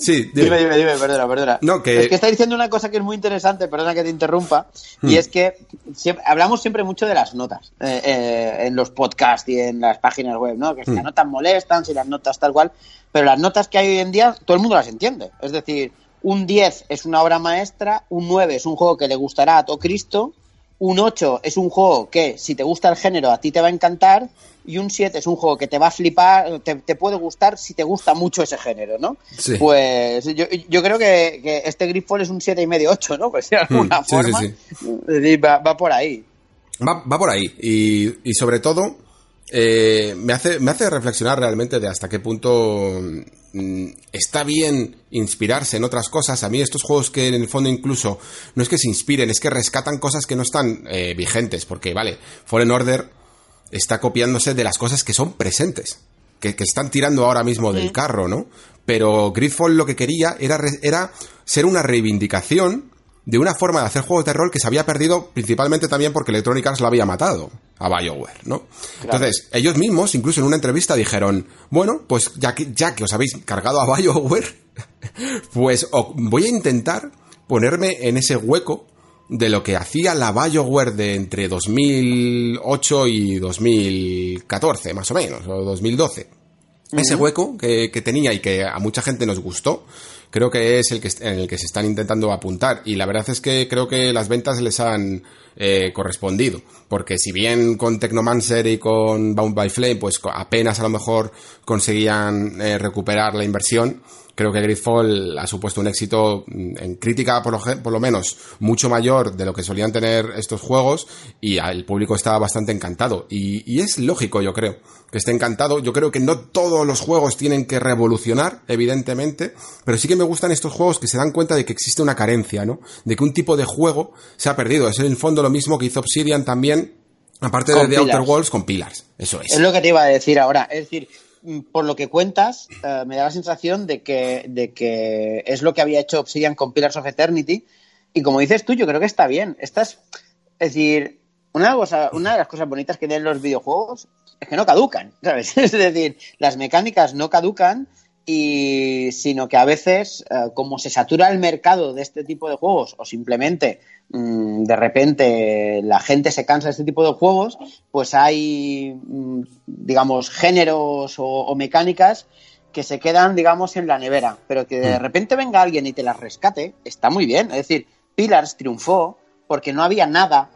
Sí, dime. Dime, dime, dime, perdona, perdona. No, que- Es que está diciendo una cosa que es muy interesante, perdona que te interrumpa, y Hmm. es que siempre- hablamos siempre mucho de las notas eh, eh, en los podcasts y en las páginas web, ¿no? Que si Hmm. las notas molestan, si las notas tal cual, pero las notas que hay hoy en día todo el mundo las entiende. Es decir, un 10 es una obra maestra, un 9 es un juego que le gustará a todo Cristo, un 8 es un juego que si te gusta el género a ti te va a encantar y un 7 es un juego que te va a flipar, te, te puede gustar si te gusta mucho ese género, ¿no? Sí. Pues yo, yo creo que, que este Gridfall es un 7,5 y medio 8, ¿no? Pues de alguna Mm, sí, sí, forma sí. es decir, va, va por ahí. Va, va por ahí. Y, y sobre todo, eh, me, hace, me hace reflexionar realmente de hasta qué punto mm, está bien inspirarse en otras cosas. A mí estos juegos que en el fondo incluso no es que se inspiren, es que rescatan cosas que no están eh, vigentes. Porque, vale, Fallen Order está copiándose de las cosas que son presentes. Que, que están tirando ahora mismo del carro, ¿no? Pero Gridfall lo que quería era, era ser una reivindicación de una forma de hacer juegos de rol que se había perdido principalmente también porque Electronic Arts lo había matado a BioWare, ¿no? Entonces, ellos mismos, incluso en una entrevista, dijeron, bueno, pues ya que, ya que os habéis cargado a BioWare, pues voy a intentar ponerme en ese hueco de lo que hacía la BioWare de entre 2008 y 2014, más o menos, o 2012. Ese hueco que, que tenía y que a mucha gente nos gustó, creo que es el que en el que se están intentando apuntar. Y la verdad es que creo que las ventas les han eh, correspondido. Porque si bien con Technomancer y con Bound by Flame, pues apenas a lo mejor conseguían eh, recuperar la inversión, creo que Gridfall ha supuesto un éxito mm, en crítica, por lo, por lo menos, mucho mayor de lo que solían tener estos juegos y el público estaba bastante encantado. Y, y es lógico, yo creo, que esté encantado. Yo creo que no todos los juegos tienen que revolucionar, evidentemente, pero sí que me gustan estos juegos que se dan cuenta de que existe una carencia, ¿no? De que un tipo de juego se ha perdido. Es en el fondo lo mismo que hizo Obsidian también, aparte de The Outer. Worlds, con Pillars. Eso es. Es lo que te iba a decir ahora. Es decir, por lo que cuentas, eh, me da la sensación de que, de que es lo que había hecho Obsidian con Pillars of Eternity. Y como dices tú, yo creo que está bien. Estás, es decir, una, una de las cosas bonitas que tienen los videojuegos es que no caducan, ¿sabes? Es decir, las mecánicas no caducan y sino que a veces, eh, como se satura el mercado de este tipo de juegos o simplemente mm, de repente la gente se cansa de este tipo de juegos, pues hay, mm, digamos, géneros o, o mecánicas que se quedan, digamos, en la nevera, pero que de repente venga alguien y te las rescate, está muy bien. Es decir, Pillars triunfó porque no había nada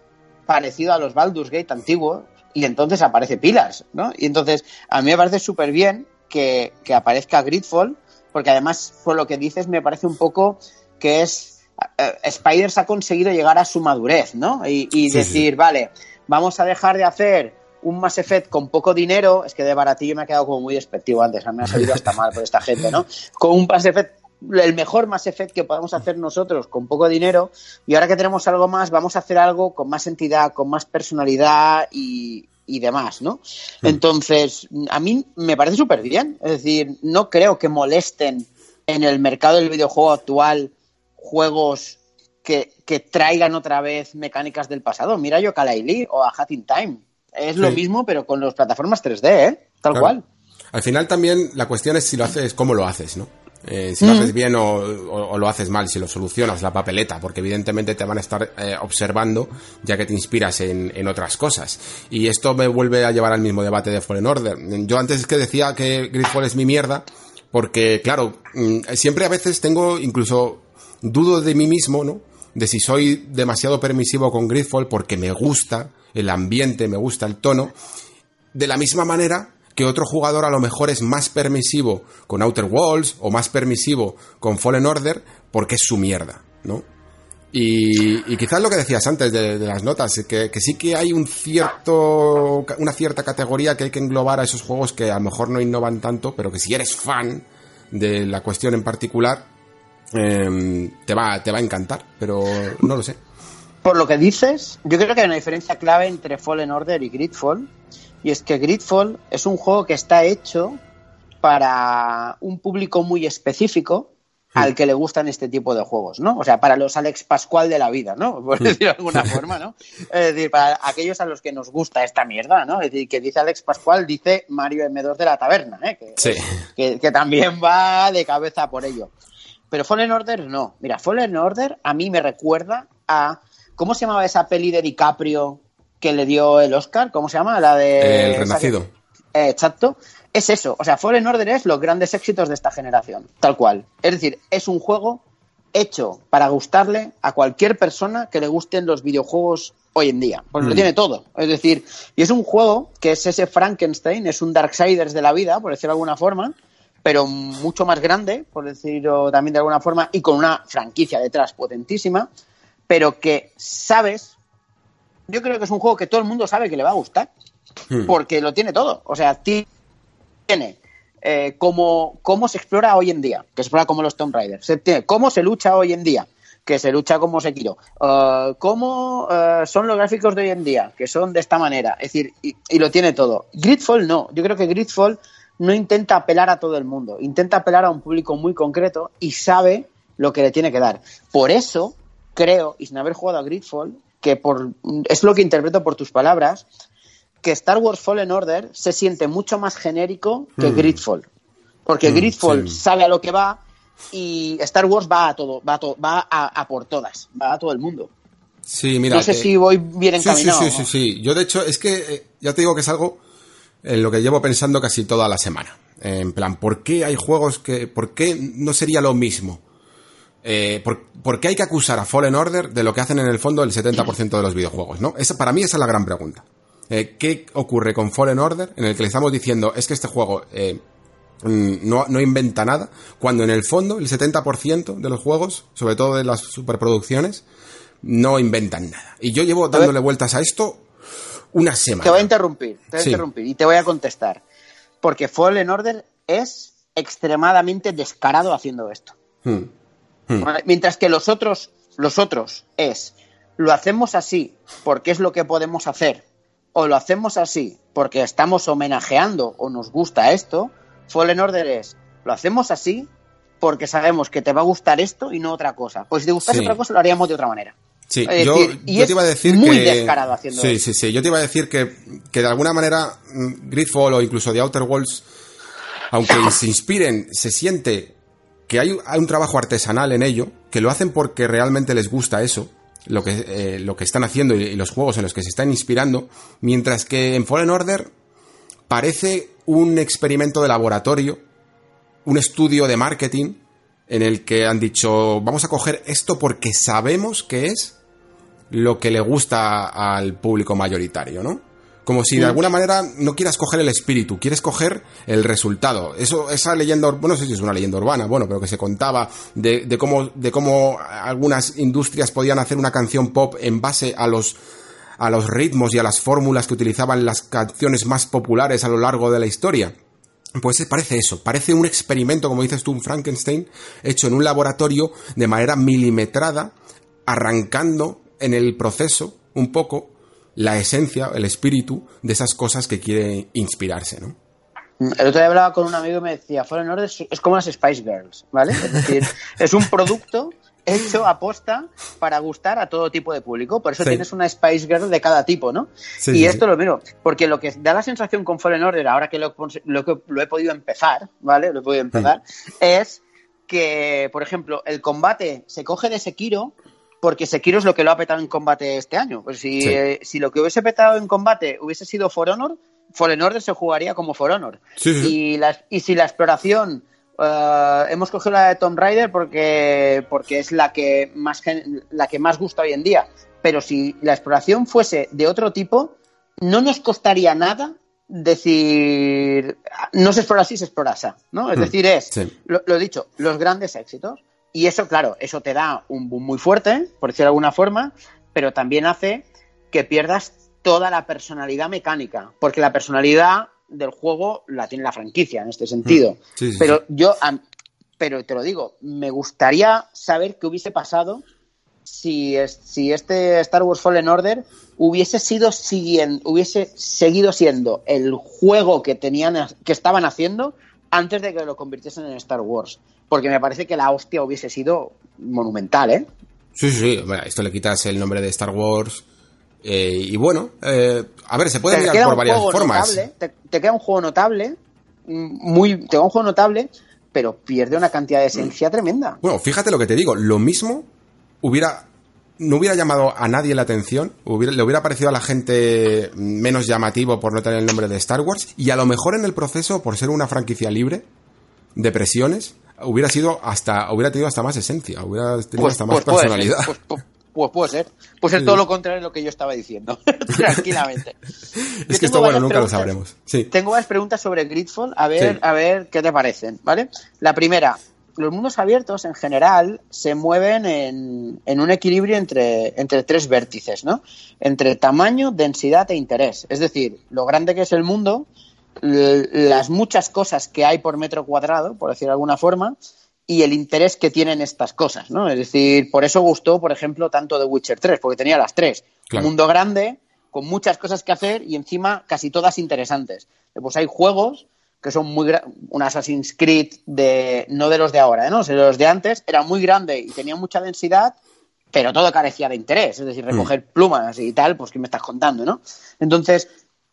parecido a los Baldur's Gate antiguos y entonces aparece Pillars, ¿no? Y entonces a mí me parece súper bien que, que aparezca Gridfall, porque además, por lo que dices, me parece un poco que es. eh, Spiders ha conseguido llegar a su madurez, ¿no? Y, y Sí, decir, vale, vamos a dejar de hacer un Mass Effect con poco dinero. Es que de baratillo me ha quedado como muy despectivo antes, me ha salido hasta mal por esta gente, ¿no? Con un Mass Effect el mejor Mass Effect que podemos hacer nosotros con poco dinero y ahora que tenemos algo más vamos a hacer algo con más entidad, con más personalidad y, y demás, ¿no? Entonces, a mí me parece súper bien. Es decir, no creo que molesten en el mercado del videojuego actual juegos que, que traigan otra vez mecánicas del pasado. Mira yo Lee o a Hat in Time. Es lo mismo, pero con las plataformas 3D, ¿eh? Tal Claro. cual. Al final también la cuestión es si lo haces, cómo lo haces, ¿no? Eh, si lo haces bien o, o- o lo haces mal, si lo solucionas, la papeleta, porque evidentemente te van a estar eh, observando ya que te inspiras en, en otras cosas. Y esto me vuelve a llevar al mismo debate de Fallen Order. Yo antes es que decía que Gridfall es mi mierda, porque claro, mm, siempre a veces tengo incluso dudo de mí mismo, ¿no? De si soy demasiado permisivo con Gridfall porque me gusta el ambiente, me gusta el tono, de la misma manera que otro jugador a lo mejor es más permisivo con Outer Walls o más permisivo con Fallen Order porque es su mierda, ¿no? Y, quizás lo que decías antes de, de las notas, que, que sí que hay un cierto, una cierta categoría que hay que englobar a esos juegos que a lo mejor no innovan tanto, pero que si eres fan de la cuestión en particular, em, te, va, te va a encantar, pero no lo sé. Por lo que dices, yo creo que hay una diferencia clave entre Fallen Order y Gridfall. Y es que Gridfall es un juego que está hecho para un público muy específico al que le gustan este tipo de juegos, ¿no? O sea, para los Alex Pascual de la vida, ¿no? Por decirlo de alguna forma, ¿no? Es decir, para aquellos a los que nos gusta esta mierda, ¿no? Es decir, que dice Alex Pascual, dice Mario M2 de la taberna, ¿eh? Que, Sí. que, que también va de cabeza por ello. Pero Fallen Order no. Mira, Fallen Order a mí me recuerda a. ¿Cómo se llamaba esa peli de DiCaprio que le dio el Oscar? ¿Cómo se llama? La de. El Renacido. Eh, exacto. Es eso. O sea, Fallen Order es los grandes éxitos de esta generación. Tal cual. Es decir, es un juego hecho para gustarle a cualquier persona que le gusten los videojuegos hoy en día. Pues lo tiene todo. Es decir, y es un juego que es ese Frankenstein, es un Darksiders de la vida, por decirlo de alguna forma, pero mucho más grande, por decirlo también de alguna forma, y con una franquicia detrás potentísima, pero que sabes, yo creo que es un juego que todo el mundo sabe que le va a gustar, porque lo tiene todo. O sea, ti- tiene eh, cómo, cómo se explora hoy en día, que se explora como los Tomb Raider, se tiene cómo se lucha hoy en día, que se lucha como Sekiro, uh, cómo uh, son los gráficos de hoy en día, que son de esta manera, es decir, y, y lo tiene todo. Gridfall no, yo creo que Gridfall no intenta apelar a todo el mundo, intenta apelar a un público muy concreto y sabe lo que le tiene que dar. Por eso creo, y sin haber jugado a Gridfall, que por, es lo que interpreto por tus palabras, que Star Wars Fallen Order se siente mucho más genérico que Gridfall. Porque Mm, Gridfall sí. sabe a lo que va y Star Wars va a todo, va a, to- va a, a por todas, va a todo el mundo. Sí, mira. no sé que- si voy bien Sí, sí, encaminado. sí, sí, sí. Yo, de hecho, es que eh, ya te digo que es algo en lo que llevo pensando casi toda la semana. En plan, ¿por qué hay juegos que... ¿Por qué no sería lo mismo? Eh, ¿por, por qué hay que acusar a Fallen Order de lo que hacen en el fondo el 70% de los videojuegos? ¿no? Esa, para mí esa es la gran pregunta. Eh, ¿Qué ocurre con Fallen Order en el que le estamos diciendo es que este juego eh, mm, no, no inventa nada, cuando en el fondo el 70% de los juegos, sobre todo de las superproducciones, no inventan nada. Y yo llevo dándole vueltas a esto una semana. Te voy a interrumpir, te voy a Sí. interrumpir y te voy a contestar. Porque Fallen Order es extremadamente descarado haciendo esto. Hmm. ¿Vale? Mientras que los otros, los otros es, lo hacemos así porque es lo que podemos hacer, o lo hacemos así porque estamos homenajeando o nos gusta esto, Fallen Order es, lo hacemos así porque sabemos que te va a gustar esto y no otra cosa. Pues si te gustase Sí. otra cosa, lo haríamos de otra manera. Sí, yo, y yo te iba a decir muy que... descarado haciendo Sí, eso. sí, sí. Yo te iba a decir que, que de alguna manera mm, Gridfall o incluso The Outer Worlds, aunque se inspiren, se siente que hay, un trabajo artesanal en ello, que lo hacen porque realmente les gusta eso, lo que, eh, lo que están haciendo y, y los juegos en los que se están inspirando, mientras que en Fallen Order parece un experimento de laboratorio, un estudio de marketing, en el que han dicho, vamos a coger esto porque sabemos que es lo que le gusta al público mayoritario, ¿no? Como si de alguna manera no quieras coger el espíritu, quieres coger el resultado. Eso, esa leyenda, bueno, no sé si es una leyenda urbana, bueno, pero que se contaba de, de cómo, de cómo algunas industrias podían hacer una canción pop en base a los, a los ritmos y a las fórmulas que utilizaban las canciones más populares a lo largo de la historia. Pues parece eso, parece un experimento, como dices tú, un Frankenstein, hecho en un laboratorio de manera milimetrada, arrancando en el proceso un poco la esencia, el espíritu de esas cosas que quiere inspirarse, ¿no? El otro día hablaba con un amigo y me decía, Fallen Order es- como las Spice Girls, ¿vale? Es decir, es un producto hecho a posta para gustar a todo tipo de público. Por eso Sí. tienes una Spice Girl de cada tipo, ¿no? Sí, y sí, esto lo miro, porque lo que da la sensación con Fallen Order, ahora que lo, que- lo he podido empezar, ¿vale? Lo he podido empezar, es que, por ejemplo, el combate se coge de Sekiro porque Sekiro es lo que lo ha petado en combate este año. Pues si, Sí. eh, si lo que hubiese petado en combate hubiese sido For Honor, Fallen Order se jugaría como For Honor. Sí. Y, la- y si la exploración eh, hemos cogido la de Tomb Raider porque, porque es la que, más, la que más gusta hoy en día. Pero si la exploración fuese de otro tipo, no nos costaría nada decir no se explora así, se explora así, ¿no? Es Hmm, decir, es sí. lo, lo dicho, los grandes éxitos. Y eso, claro, eso te da un boom muy fuerte, por decirlo de alguna forma, pero también hace que pierdas toda la personalidad mecánica, porque la personalidad del juego la tiene la franquicia en este sentido. Mm, sí, sí, pero sí. yo, pero te lo digo, me gustaría saber qué hubiese pasado si, es- si este Star Wars Fallen Order hubiese sido hubiese seguido siendo el juego que tenían que estaban haciendo antes de que lo convirtiesen en Star Wars. Porque me parece que la hostia hubiese sido monumental, ¿eh? Sí, sí, sí. Bueno, esto le quitas el nombre de Star Wars. eh, y bueno, eh, a ver, se puede te mirar por varias formas. notable, te, te queda un juego notable, muy, te queda un juego notable, pero pierde una cantidad de esencia tremenda. Bueno, fíjate lo que te digo, lo mismo hubiera no hubiera llamado a nadie la atención, hubiera- le hubiera parecido a la gente menos llamativo por no tener el nombre de Star Wars y a lo mejor en el proceso por ser una franquicia libre de presiones hubiera sido hasta hubiera tenido hasta más esencia, hubiera tenido hasta más puede ser, personalidad. pues, pues- pues puede ser. Puede ser todo lo contrario de lo que yo estaba diciendo. Tranquilamente. Es que esto bueno nunca lo sabremos. Sí. Tengo varias preguntas sobre Gridfall, a ver, Sí. a ver qué te parecen, ¿vale? La primera, los mundos abiertos en general se mueven en, en un equilibrio entre, entre tres vértices, ¿no? Entre tamaño, densidad e interés. Es decir, lo grande que es el mundo, las muchas cosas que hay por metro cuadrado, por decir de alguna forma, y el interés que tienen estas cosas, ¿no? Es decir, por eso gustó, por ejemplo, tanto The Witcher 3, porque tenía las tres. Claro. Un mundo grande, con muchas cosas que hacer y encima casi todas interesantes. Pues hay juegos que son muy un Assassin's Creed de no de los de ahora, ¿eh? ¿no? Sea, los de antes era muy grande y tenía mucha densidad, pero todo carecía de interés, es decir, recoger plumas y tal, pues qué me estás contando, ¿no? Entonces,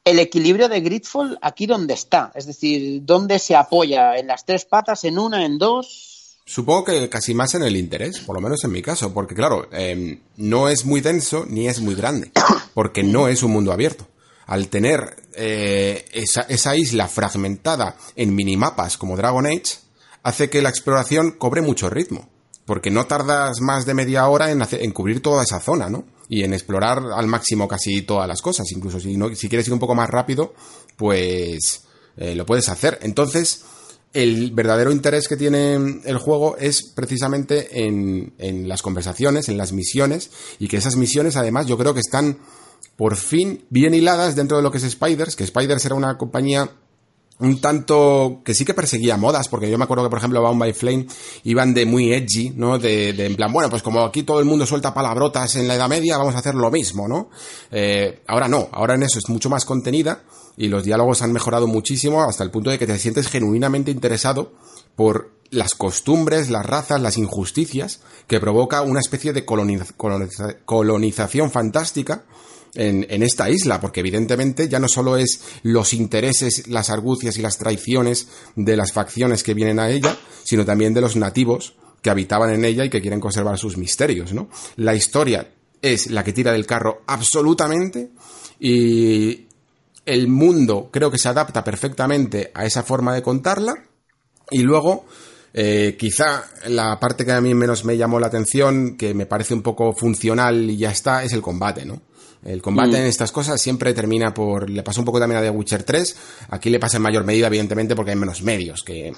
el equilibrio de Gridfall aquí dónde está, es decir, dónde se apoya en las tres patas, en una, en dos. Supongo que casi más en el interés, por lo menos en mi caso, porque claro, eh, no es muy denso ni es muy grande, porque no es un mundo abierto. Al tener eh, esa, esa isla fragmentada en minimapas como Dragon Age, hace que la exploración cobre mucho ritmo, porque no tardas más de media hora en, cubrir toda esa zona, ¿no? Y en explorar al máximo casi todas las cosas, incluso si, no, si quieres ir un poco más rápido, pues eh, lo puedes hacer. Entonces, el verdadero interés que tiene el juego es precisamente en, en las conversaciones, en las misiones, y que esas misiones además yo creo que están por fin bien hiladas dentro de lo que es Spiders, que Spiders era una compañía un tanto que sí que perseguía modas, porque yo me acuerdo que, por ejemplo, Bound by Flame iban de muy edgy, ¿no? De, de en plan, bueno, pues como aquí todo el mundo suelta palabrotas en la Edad Media, vamos a hacer lo mismo, ¿no? Eh, ahora no, ahora en eso es mucho más contenida y los diálogos han mejorado muchísimo hasta el punto de que te sientes genuinamente interesado por las costumbres, las razas, las injusticias que provoca una especie de coloniz- coloniza- colonización fantástica en, esta isla, porque evidentemente ya no solo es los intereses, las argucias y las traiciones de las facciones que vienen a ella, sino también de los nativos que habitaban en ella y que quieren conservar sus misterios, ¿no? La historia es la que tira del carro absolutamente y el mundo creo que se adapta perfectamente a esa forma de contarla y luego, eh, quizá la parte que a mí menos me llamó la atención, que me parece un poco funcional y ya está, es el combate, ¿no? El combate en estas cosas siempre termina por... Le pasó un poco también a The Witcher 3. Aquí le pasa en mayor medida, evidentemente, porque hay menos medios. Que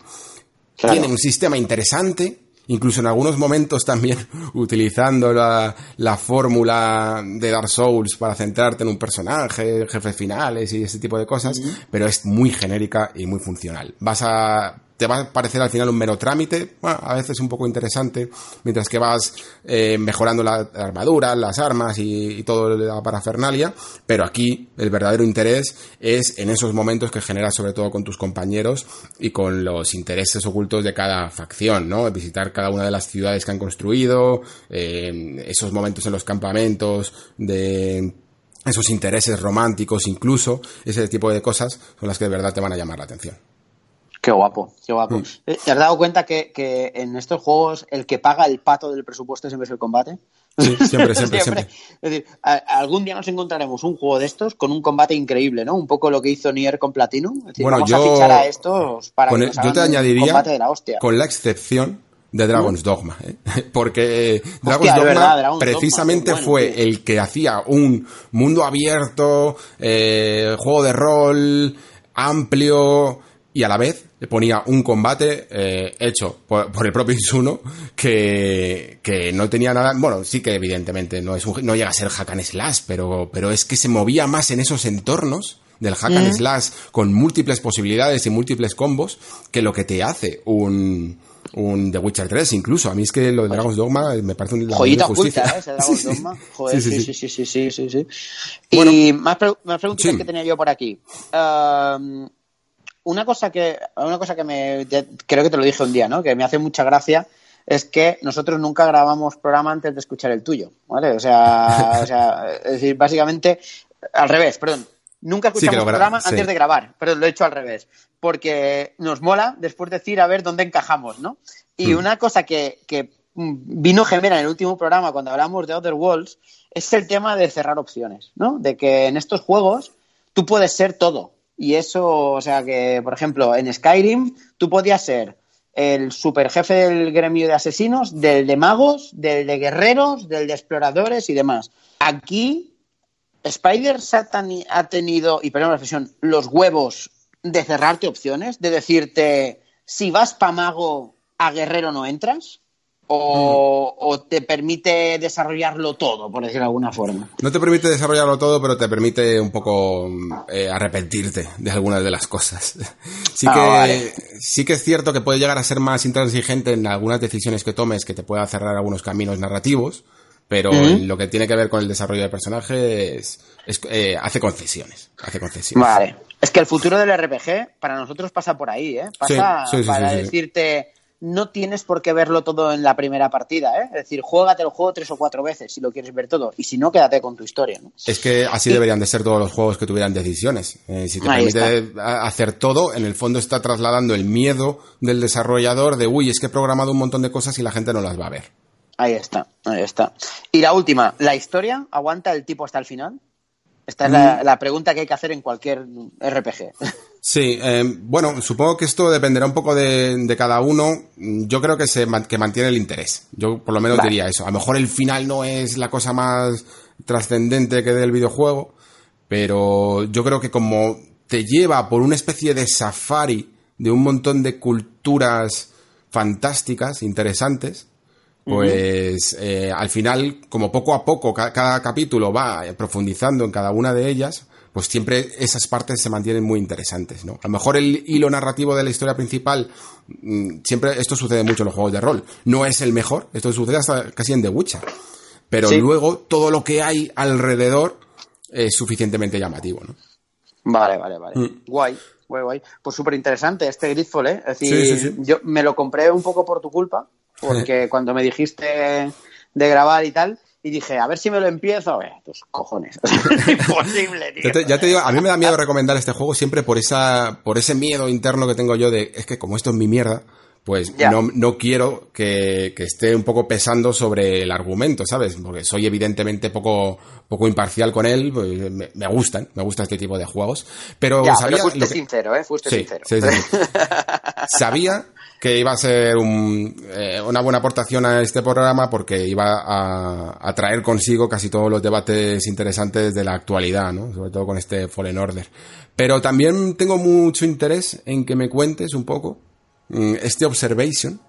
Claro. tiene un sistema interesante, incluso en algunos momentos también utilizando la, la fórmula de Dark Souls para centrarte en un personaje, jefes finales y ese tipo de cosas, pero es muy genérica y muy funcional. Vas a te va a parecer al final un mero trámite, a veces un poco interesante, mientras que vas eh, mejorando la, armadura, las armas y, y todo la parafernalia, pero aquí el verdadero interés es en esos momentos que generas sobre todo con tus compañeros y con los intereses ocultos de cada facción, ¿no? Visitar cada una de las ciudades que han construido, eh, esos momentos en los campamentos de esos intereses románticos incluso, ese tipo de cosas son las que de verdad te van a llamar la atención. Qué guapo, qué guapo. Mm. Eh, ¿Te has dado cuenta que, que en estos juegos el que paga el pato del presupuesto siempre es el combate? Sí, siempre, siempre, siempre. Es decir, a- algún día nos encontraremos un juego de estos con un combate increíble, ¿no? Un poco lo que hizo Nier con Platinum. Es decir, Bueno, vamos yo- a fichar a estos para que el- nos yo te un añadiría combate de la hostia. con la excepción de Dragon's Dogma, ¿eh? porque eh, Dragon's Dogma verdad, precisamente bueno, fue tío. el que hacía un mundo abierto, eh, juego de rol amplio y a la vez le ponía un combate eh, hecho por, por el propio Insuno que, que no tenía nada, bueno, sí que evidentemente no es un- no llega a ser hack and slash, pero, pero es que se movía más en esos entornos del hack and slash con múltiples posibilidades y múltiples combos que lo que te hace un, un The Witcher 3 incluso. A mí es que lo de Dragon's Dogma me parece un Joyita oculta, ¿eh? Ese Dragon's. Dogma. Joder, Sí, sí, sí, sí, sí. sí, sí. Bueno. y más, pre- más preguntas que tenía yo por aquí. Um, una cosa que, una cosa que me, creo que te lo dije un día, ¿no? Que me hace mucha gracia es que nosotros nunca grabamos programa antes de escuchar el tuyo, ¿vale? O sea, o sea es decir, básicamente, al revés, perdón. Nunca escuchamos programa sí. antes de grabar, pero lo he hecho al revés. Porque nos mola después decir a ver dónde encajamos, ¿no? Y Mm. una cosa que, que vino gemera en el último programa cuando hablamos de Other Worlds es el tema de cerrar opciones, ¿no? De que en estos juegos tú puedes ser todo. Y eso, o sea que, por ejemplo, en Skyrim tú podías ser el super jefe del gremio de asesinos, del de magos, del de guerreros, del de exploradores y demás. Aquí, Spider ha, tenido, y perdón la expresión, los huevos de cerrarte opciones, de decirte, si vas pa mago, a guerrero no entras, o, o te permite desarrollarlo todo, por decirlo de alguna forma. No te permite desarrollarlo todo, pero te permite un poco eh, arrepentirte de algunas de las cosas. Sí Ah, que, vale. sí que es cierto que puede llegar a ser más intransigente en algunas decisiones que tomes que te pueda cerrar algunos caminos narrativos, pero en lo que tiene que ver con el desarrollo del personaje es, es, eh, hace concesiones. Hace concesiones. Vale. Es que el futuro del RPG para nosotros pasa por ahí, ¿eh? Pasa Sí, sí, sí, para decirte, no tienes por qué verlo todo en la primera partida, ¿eh? Es decir, juégate el juego tres o cuatro veces si lo quieres ver todo. Y si no, quédate con tu historia, ¿no? Es que así deberían de ser todos los juegos que tuvieran decisiones. Eh, si te Ahí permite hacer todo, en el fondo está trasladando el miedo del desarrollador de, uy, es que he programado un montón de cosas y la gente no las va a ver. Ahí está, ahí está. Y la última, ¿la historia aguanta el tipo hasta el final? Esta es la, la pregunta que hay que hacer en cualquier RPG. Sí, eh, bueno, supongo que esto dependerá un poco de, de cada uno. Yo creo que se que mantiene el interés. Yo por lo menos Vale. diría eso. A lo mejor el final no es la cosa más trascendente que del videojuego, pero yo creo que como te lleva por una especie de safari de un montón de culturas fantásticas, interesantes, pues eh, al final, como poco a poco ca- cada capítulo va profundizando en cada una de ellas, pues siempre esas partes se mantienen muy interesantes, ¿no? A lo mejor el hilo narrativo de la historia principal, mm, siempre, esto sucede mucho en los juegos de rol, no es el mejor, esto sucede hasta casi en The Witcher, pero Sí. luego todo lo que hay alrededor es suficientemente llamativo, ¿no? Vale, vale, vale. Mm. Guay, guay, guay. Pues súper interesante este Gridfall, ¿eh? Es decir, Sí, sí, sí. yo me lo compré un poco por tu culpa, porque cuando me dijiste de grabar y tal, y dije, a ver si me lo empiezo, eh, tus cojones. es imposible, tío. Ya te, ya te digo, a mí me da miedo recomendar este juego siempre por esa, por ese miedo interno que tengo yo de, es que como esto es mi mierda, pues no, no quiero que, que esté un poco pesando sobre el argumento, ¿sabes? Porque soy evidentemente poco, poco imparcial con él, pues me, me gustan, me gusta este tipo de juegos, pero sabía pero fuiste lo que- sincero, ¿eh? Fuiste Sí, sincero. sí, sí. Sabía que iba a ser eh, una buena aportación a este programa porque iba a, traer consigo casi todos los debates interesantes de la actualidad, ¿no? Sobre todo con este Fallen Order. Pero también tengo mucho interés en que me cuentes un poco mm, este Observation,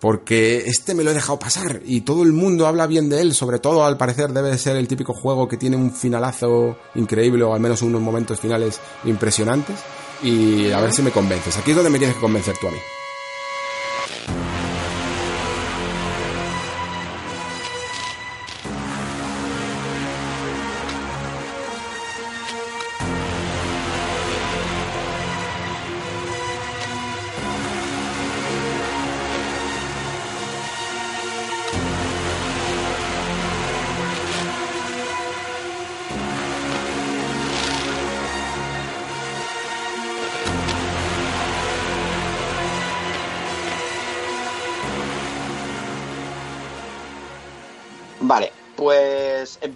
porque este me lo he dejado pasar y todo el mundo habla bien de él, sobre todo al parecer debe de ser el típico juego que tiene un finalazo increíble o al menos unos momentos finales impresionantes y a ver si me convences. Aquí es donde me tienes que convencer tú a mí. Vale,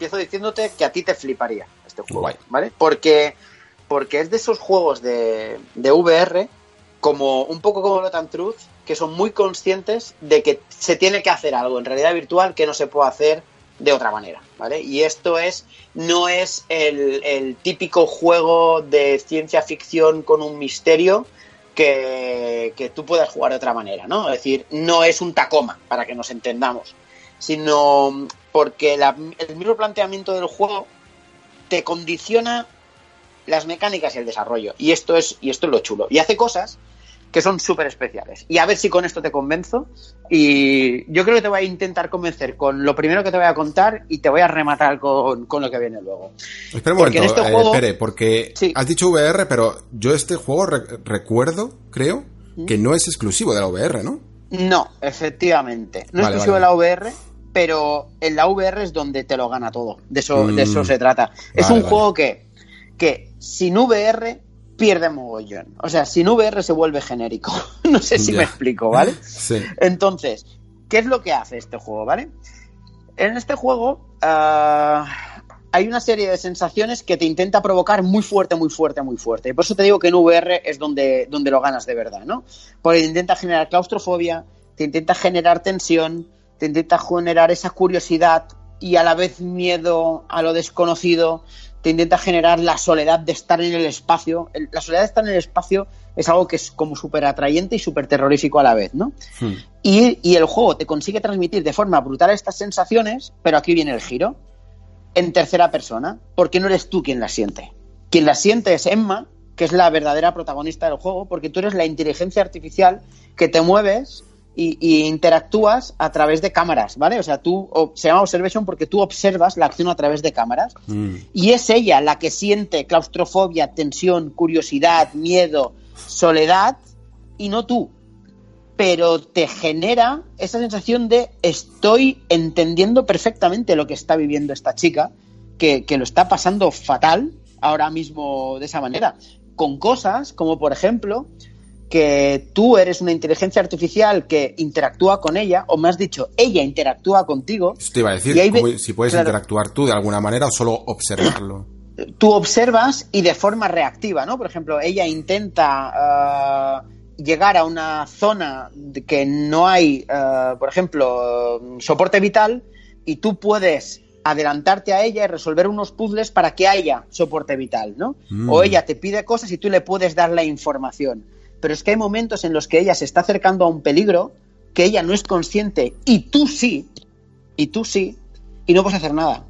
empiezo diciéndote que a ti te fliparía este juego, Guay. ¿vale? Porque, porque es de esos juegos de, de VR, como un poco como Lotan Truth, que son muy conscientes de que se tiene que hacer algo en realidad virtual que no se puede hacer de otra manera, ¿vale? Y esto es, no es el, el típico juego de ciencia ficción con un misterio que, que tú puedas jugar de otra manera, ¿no? Es decir, no es un Tacoma, para que nos entendamos, sino porque la- el mismo planteamiento del juego te condiciona las mecánicas y el desarrollo. Y esto es, y esto es lo chulo. Y hace cosas que son súper especiales. Y a ver si con esto te convenzo. Y yo creo que te voy a intentar convencer con lo primero que te voy a contar y te voy a rematar con, con lo que viene luego. Espera un Porque momento, en este eh, juego- espere, porque Sí. has dicho VR, pero yo este juego re- recuerdo, creo, ¿Mm? que no es exclusivo de la VR, ¿no? No, efectivamente. No es exclusivo vale, de la VR, pero en la VR es donde te lo gana todo. De eso, Mm. de eso se trata. es un vale. juego que, que sin VR pierde mogollón. O sea, sin VR se vuelve genérico. no sé si Ya. me explico, ¿vale? Sí. Entonces, ¿qué es lo que hace este juego, ¿vale? En este juego ah, hay una serie de sensaciones que te intenta provocar muy fuerte, muy fuerte, muy fuerte. Y por eso te digo que en VR es donde, donde lo ganas de verdad, ¿no? Porque te intenta generar claustrofobia, te intenta generar tensión, te intenta generar esa curiosidad y a la vez miedo a lo desconocido, te intenta generar la soledad de estar en el espacio. La soledad de estar en el espacio es algo que es como súper atrayente y súper terrorífico a la vez, ¿no? Hmm. Y, y el juego te consigue transmitir de forma brutal estas sensaciones, pero aquí viene el giro. En tercera persona, porque no eres tú quien las siente. Quien las siente es Emma, que es la verdadera protagonista del juego, porque tú eres la inteligencia artificial que te mueves y, y interactúas a través de cámaras, ¿vale? O sea, tú se llama Observation porque tú observas la acción a través de cámaras. Mm. Y es ella la que siente claustrofobia, tensión, curiosidad, miedo, soledad, y no tú. Pero te genera esa sensación de estoy entendiendo perfectamente lo que está viviendo esta chica, que, que lo está pasando fatal ahora mismo de esa manera. Con cosas como, por ejemplo, que tú eres una inteligencia artificial que interactúa con ella, o más dicho, ella interactúa contigo. Eso te iba a decir, ve- si puedes claro. interactuar tú de alguna manera o solo observarlo. tú observas y de forma reactiva, ¿no? Por ejemplo, ella intenta ah, llegar a una zona que no hay, ah, por ejemplo, soporte vital y tú puedes adelantarte a ella y resolver unos puzzles para que haya soporte vital, ¿no? Mm. O ella te pide cosas y tú le puedes dar la información. Pero es que hay momentos en los que ella se está acercando a un peligro que ella no es consciente y tú sí, y tú sí, y no puedes hacer nada.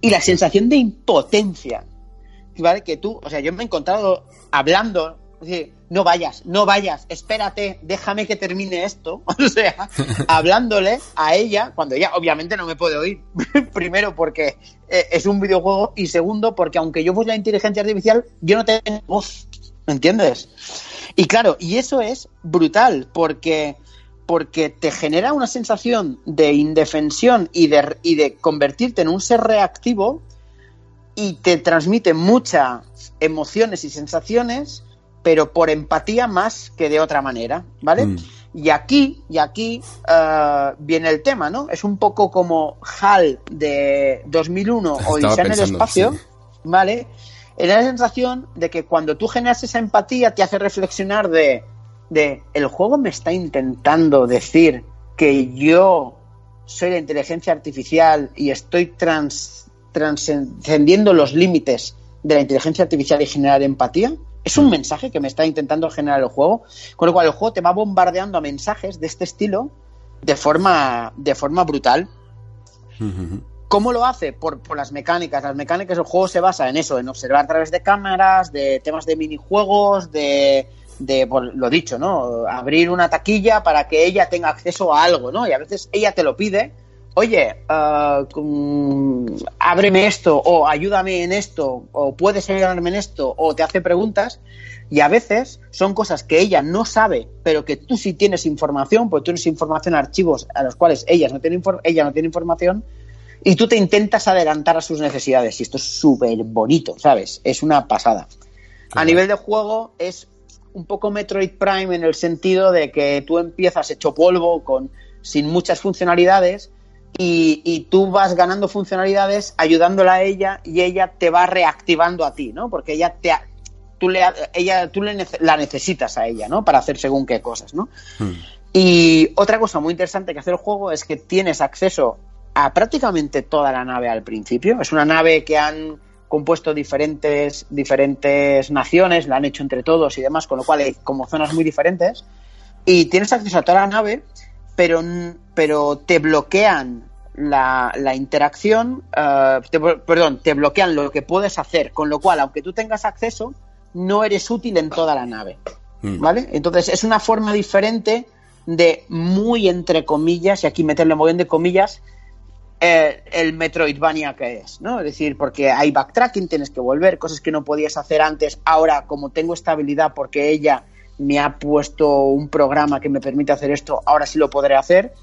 Y la sensación de impotencia ¿vale? Que tú, o sea, yo me he encontrado hablando, decir, no vayas, no vayas, espérate, déjame que termine esto. O sea, hablándole a ella, cuando ella obviamente no me puede oír. Primero porque eh, es un videojuego y segundo porque aunque yo fuese la inteligencia artificial, yo no tengo voz, ¿me entiendes? Y claro, y eso es brutal porque porque te genera una sensación de indefensión y de, y de convertirte en un ser reactivo y te transmite muchas emociones y sensaciones, pero por empatía más que de otra manera, ¿vale? Mm. Y aquí, y aquí eh, viene el tema, ¿no? Es un poco como HAL de 2001 Estaba Odisea en el espacio, sí. ¿vale? Era la sensación de que cuando tú generas esa empatía te hace reflexionar de, de el juego me está intentando decir que yo soy la inteligencia artificial y estoy trans, trascendiendo los límites de la inteligencia artificial y generar empatía. Es un mensaje que me está intentando generar el juego, con lo cual el juego te va bombardeando a mensajes de este estilo de forma, de forma brutal. ¿Cómo lo hace? Por, las mecánicas. Las mecánicas del juego se basa en eso, en observar a través de cámaras, de temas de minijuegos, de, de por lo dicho, ¿no? Abrir una taquilla para que ella tenga acceso a algo, ¿no? Y a veces ella te lo pide, oye, mm, ábreme esto, o ayúdame en esto, o puedes ayudarme en esto, o te hace preguntas. Y a veces son cosas que ella no sabe, pero que tú sí tienes información, porque tú tienes información, archivos a los cuales ella no tiene, ella no tiene información, y tú te intentas adelantar a sus necesidades. Y esto es súper bonito, ¿sabes? Es una pasada. A nivel de juego es un poco Metroid Prime en el sentido de que tú empiezas hecho polvo, con, sin muchas funcionalidades, y, y tú vas ganando funcionalidades ayudándola a ella y ella te va reactivando a ti, ¿no? Porque ella te... ha- Tú, le, ella, tú le la necesitas a ella, ¿no? Para hacer según qué cosas, ¿no? Y otra cosa muy interesante que hace el juego es que tienes acceso a prácticamente toda la nave al principio. Es una nave que han compuesto diferentes, diferentes naciones, la han hecho entre todos y demás, con lo cual hay como zonas muy diferentes. Y tienes acceso a toda la nave, pero, pero te bloquean la, la interacción, eh, te- perdón, te bloquean lo que puedes hacer, con lo cual, aunque tú tengas acceso, no eres útil en toda la nave. Mm. ¿Vale? Entonces es una forma diferente de muy entre comillas, y aquí meterle muy bien de comillas, eh, el Metroidvania que es, ¿no? Es decir, porque hay backtracking, tienes que volver, cosas que no podías hacer antes. Ahora, como tengo esta habilidad porque ella me ha puesto un programa que me permite hacer esto, ahora sí lo podré hacer.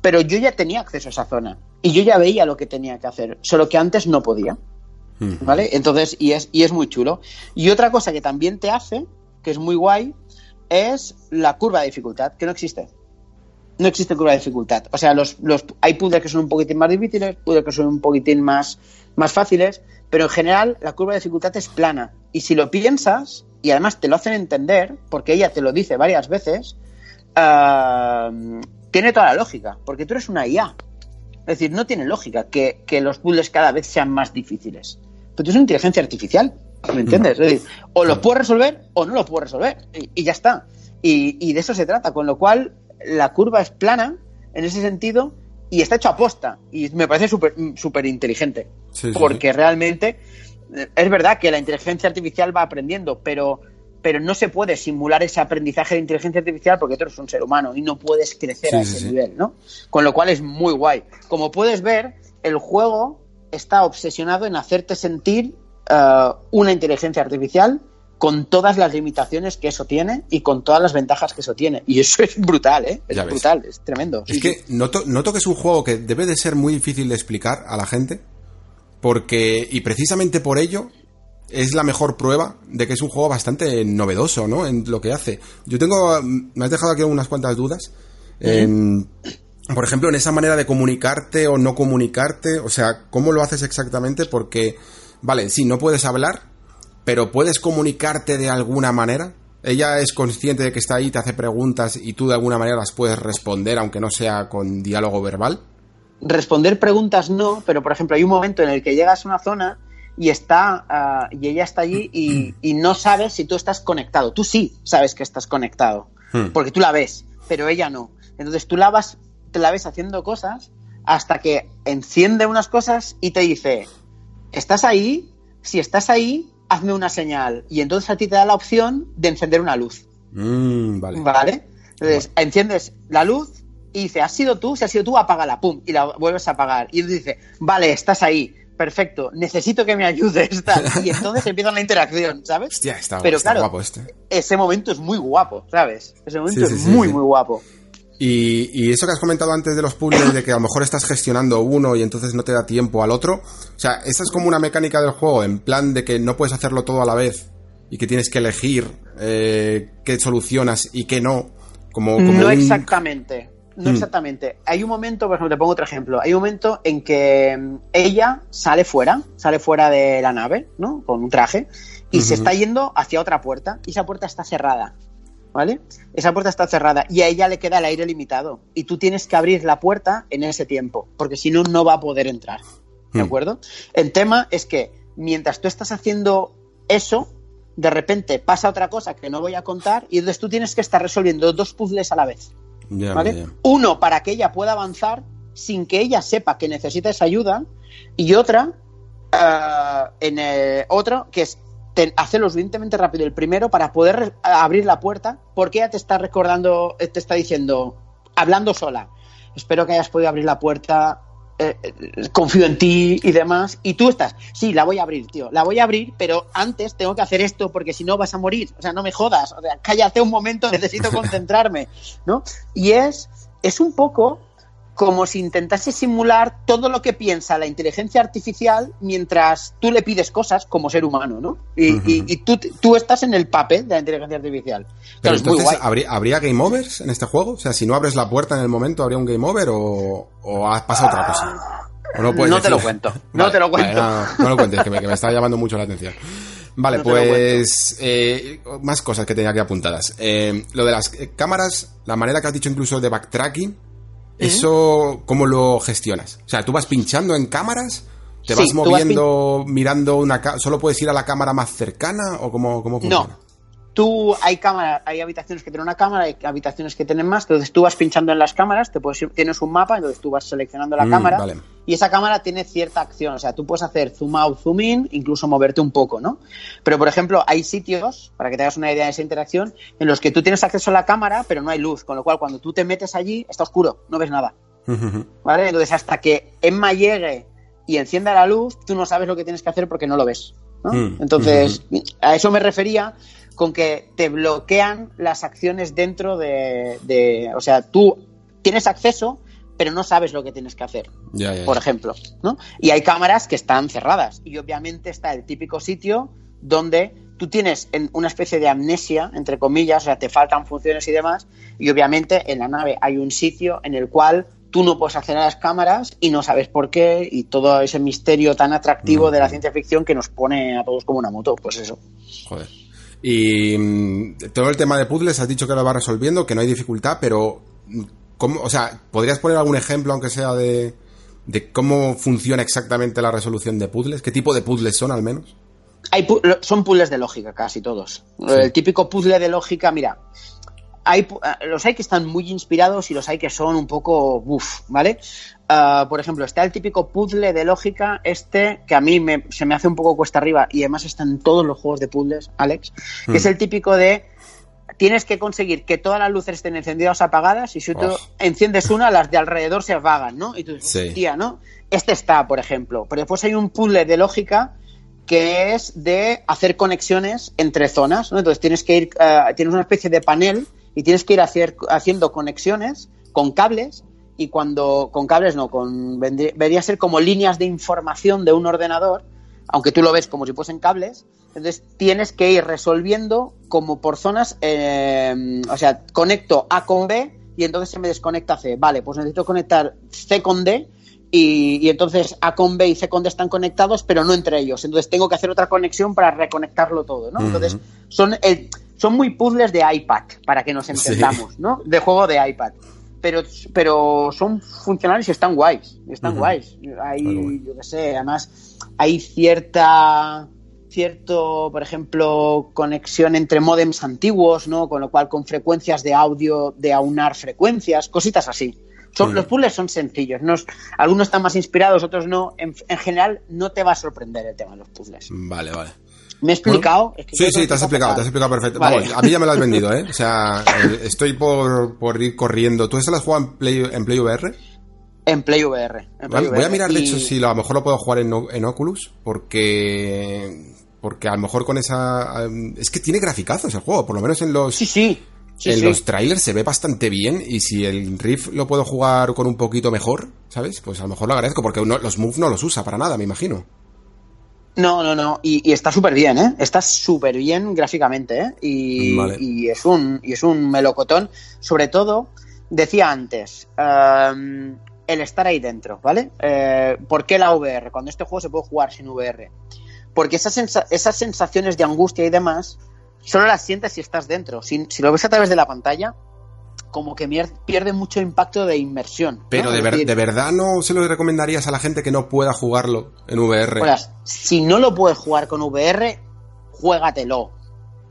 Pero yo ya tenía acceso a esa zona y yo ya veía lo que tenía que hacer, solo que antes no podía. ¿Vale? Entonces, y es, y es muy chulo. Y otra cosa que también te hace, que es muy guay, es la curva de dificultad, que no existe. No existe curva de dificultad. O sea, los, los, hay puzzles que son un poquitín más difíciles, puzzles que son un poquitín más, más fáciles, pero en general la curva de dificultad es plana. Y si lo piensas, y además te lo hacen entender, porque ella te lo dice varias veces, ah, tiene toda la lógica, porque tú eres una IA. Es decir, no tiene lógica que, que los puzzles cada vez sean más difíciles. Pero tú eres una inteligencia artificial, ¿me entiendes? Es decir, o lo puedes resolver o no lo puedes resolver, y, ya está. Y de eso se trata, con lo cual la curva es plana en ese sentido y está hecho a posta. Y me parece súper súper inteligente. Sí, sí, porque realmente eh, es verdad que la inteligencia artificial va aprendiendo, pero, pero no se puede simular ese aprendizaje de inteligencia artificial porque tú eres un ser humano y no puedes crecer Sí, a ese nivel, ¿no? Con lo cual es muy guay. Como puedes ver, el juego está obsesionado en hacerte sentir eh, una inteligencia artificial con todas las limitaciones que eso tiene y con todas las ventajas que eso tiene. Y eso es brutal, ¿eh? Es brutal, es tremendo. Es Sí, que sí. noto, noto que es un juego que debe de ser muy difícil de explicar a la gente. Porque, y precisamente por ello, es la mejor prueba de que es un juego bastante novedoso, ¿no? En lo que hace. Yo tengo, me has dejado aquí unas cuantas dudas. En- por ejemplo, en esa manera de comunicarte o no comunicarte, o sea, ¿cómo lo haces exactamente? Porque, vale, sí, no puedes hablar, pero puedes comunicarte de alguna manera. Ella es consciente de que está ahí, te hace preguntas y tú de alguna manera las puedes responder, aunque no sea con diálogo verbal. responder preguntas no, pero por ejemplo hay un momento en el que llegas a una zona y está ah, y ella está allí y, y no sabes si tú estás conectado. Tú sí sabes que estás conectado, Hmm. porque tú la ves, pero ella no. Entonces tú la vas, te la ves haciendo cosas hasta que enciende unas cosas y te dice, ¿estás ahí? Si estás ahí, hazme una señal. Y entonces a ti te da la opción de encender una luz. Mm, vale. ¿Vale? Entonces, enciendes la luz y dice, ¿has sido tú? Si has sido tú, apágala, pum, y la vuelves a apagar. Y dice, vale, estás ahí, perfecto, necesito que me ayudes. tal. Y entonces empieza la interacción, ¿sabes? Hostia, está, Pero está claro, guapo este. ese momento es muy guapo, ¿sabes? Ese momento Sí, sí, es sí, muy, muy guapo. Y, y eso que has comentado antes de los puzzles, de que a lo mejor estás gestionando uno y entonces no te da tiempo al otro. O sea, esa es como una mecánica del juego, en plan de que no puedes hacerlo todo a la vez y que tienes que elegir eh, qué solucionas y qué no. Como, como No un- exactamente. No Hmm. exactamente. Hay un momento, por ejemplo, te pongo otro ejemplo. Hay un momento en que mm, ella sale fuera, sale fuera de la nave, ¿no? Con un traje, y se está yendo hacia otra puerta, y esa puerta está cerrada. ¿Vale? Esa puerta está cerrada y a ella le queda el aire limitado. Y tú tienes que abrir la puerta en ese tiempo, porque si no, no va a poder entrar. ¿De Hmm. acuerdo? El tema es que mientras tú estás haciendo eso, de repente pasa otra cosa que no voy a contar, y entonces tú tienes que estar resolviendo dos puzzles a la vez. ¿vale? Uno para que ella pueda avanzar sin que ella sepa que necesita esa ayuda y otra ah, en el otro que es te- hacerlo suficientemente rápido el primero para poder abrir la puerta porque ella te está recordando eh, te está diciendo hablando sola espero que hayas podido abrir la puerta eh, eh, confío en ti y demás y tú estás sí la voy a abrir tío la voy a abrir pero antes tengo que hacer esto porque si no vas a morir o sea no me jodas o sea cállate un momento necesito concentrarme ¿no? Y es, es un poco como si intentase simular todo lo que piensa la inteligencia artificial mientras tú le pides cosas como ser humano, ¿no? Y, y- y tú, tú estás en el papel de la inteligencia artificial. Pero Claro, entonces. ¿habría, ¿habría game overs en este juego? O sea, si no abres la puerta en el momento, ¿habría un game over o, o ha pasado otra cosa? ¿O no, te lo cuento, no te lo cuento. no, no lo cuentes, que me, que me está llamando mucho la atención. Vale, No pues eh, más cosas que tenía aquí apuntadas. Eh, lo de las eh, cámaras, la manera que has dicho incluso de backtracking, ¿eso cómo lo gestionas? O sea, ¿tú vas pinchando en cámaras? ¿Te Sí, vas moviendo, mirando una... ca- ¿Solo puedes ir a la cámara más cercana o cómo, cómo funciona? No. Tú hay cámara, hay habitaciones que tienen una cámara, hay habitaciones que tienen más, entonces tú vas pinchando en las cámaras, te puedes ir- tienes un mapa, entonces tú vas seleccionando la Mm, cámara vale. y esa cámara tiene cierta acción, o sea, tú puedes hacer zoom out, zoom in, incluso moverte un poco, ¿no? Pero por ejemplo, hay sitios, para que te hagas una idea de esa interacción, en los que tú tienes acceso a la cámara, pero no hay luz, con lo cual cuando tú te metes allí está oscuro, no ves nada. ¿Vale? Entonces, hasta que Emma llegue y encienda la luz, tú no sabes lo que tienes que hacer porque no lo ves. ¿no? Mm, Entonces, a eso me refería con que te bloquean las acciones dentro de, de- O sea, tú tienes acceso, pero no sabes lo que tienes que hacer, Ya, ya, ya. por ejemplo. ¿no? Y hay cámaras que están cerradas. Y obviamente está el típico sitio donde tú tienes en una especie de amnesia, entre comillas, o sea, te faltan funciones y demás, y obviamente en la nave hay un sitio en el cual tú no puedes acceder a las cámaras y no sabes por qué, y todo ese misterio tan atractivo de la ciencia ficción que nos pone a todos como una moto, pues eso. Joder. Y mm, todo el tema de puzzles, has dicho que lo vas resolviendo, que no hay dificultad, pero mm, ¿cómo, o sea, ¿podrías poner algún ejemplo, aunque sea de, de cómo funciona exactamente la resolución de puzzles? ¿Qué tipo de puzzles son, al menos? Hay pu- son puzzles de lógica, casi todos. El típico puzzle de lógica, mira, hay, eh, los hay que están muy inspirados y los hay que son un poco buf, ¿vale? Ah, por ejemplo, está el típico puzzle de lógica, este que a mí me- se me hace un poco cuesta arriba y además está en todos los juegos de puzzles, Alex, que es el típico de tienes que conseguir que todas las luces estén encendidas o apagadas y si tú enciendes una, las de alrededor se apagan, ¿no? Y tú dices, Sí. hostia, ¿no? Este está, por ejemplo. Pero después hay un puzzle de lógica que es de hacer conexiones entre zonas, ¿no? Entonces tienes que ir, eh, tienes una especie de panel y tienes que ir hacer, haciendo conexiones con cables y cuando, con cables no, con, vendría, vendría a ser como líneas de información de un ordenador, aunque tú lo ves como si fuesen cables, entonces tienes que ir resolviendo como por zonas, eh, o sea, conecto A con B y entonces se me desconecta C. Vale, pues necesito conectar C con D y, y entonces A con B y C con D están conectados, pero no entre ellos. Entonces tengo que hacer otra conexión para reconectarlo todo, ¿no? Entonces son, el, son muy puzzles de iPad, para que nos entendamos, ¿no? De juego de iPad. Pero, pero son funcionales y están guays. Están guays. Hay, yo qué sé, además hay cierta cierto, por ejemplo, conexión entre modems antiguos, ¿no? Con lo cual con frecuencias de audio, de aunar frecuencias, cositas así. Son, Los puzzles son sencillos, algunos están más inspirados, otros no. En, en general no te va a sorprender el tema de los puzzles. Vale, vale. ¿Me he explicado? Es que Sí, sí, te has ha explicado, te has explicado perfecto. Vale. Vamos, a mí ya me lo has vendido, ¿eh? O sea, eh, estoy por, por ir corriendo. ¿Tú esta la has jugado en Play, en Play VR? En Play VR. en Play Voy a mirar, de hecho, si lo- a lo mejor lo puedo jugar en, en Oculus, porque... Porque a lo mejor con esa... Es que tiene graficazos el juego, por lo menos en los... Sí, sí. Sí, en sí. los trailers se ve bastante bien y si el Rift lo puedo jugar con un poquito mejor, ¿sabes? Pues a lo mejor lo agradezco porque uno- los moves no los usa para nada, me imagino. No, no, no. Y, y está súper bien, ¿eh? Está súper bien gráficamente, ¿eh? Y, Vale. y es un, y es un melocotón. Sobre todo, decía antes, ehm, el estar ahí dentro, ¿vale? Eh, ¿Por qué la VR? Cuando este juego se puede jugar sin VR. Porque esas, sensa- esas sensaciones de angustia y demás, solo las sientes si estás dentro. Si, si lo ves a través de la pantalla, como que pierde mucho impacto de inmersión. ¿no? Pero de, Es ver- decir, de verdad no se lo recomendarías a la gente que no pueda jugarlo en VR. Pues, si no lo puedes jugar con VR, juégatelo.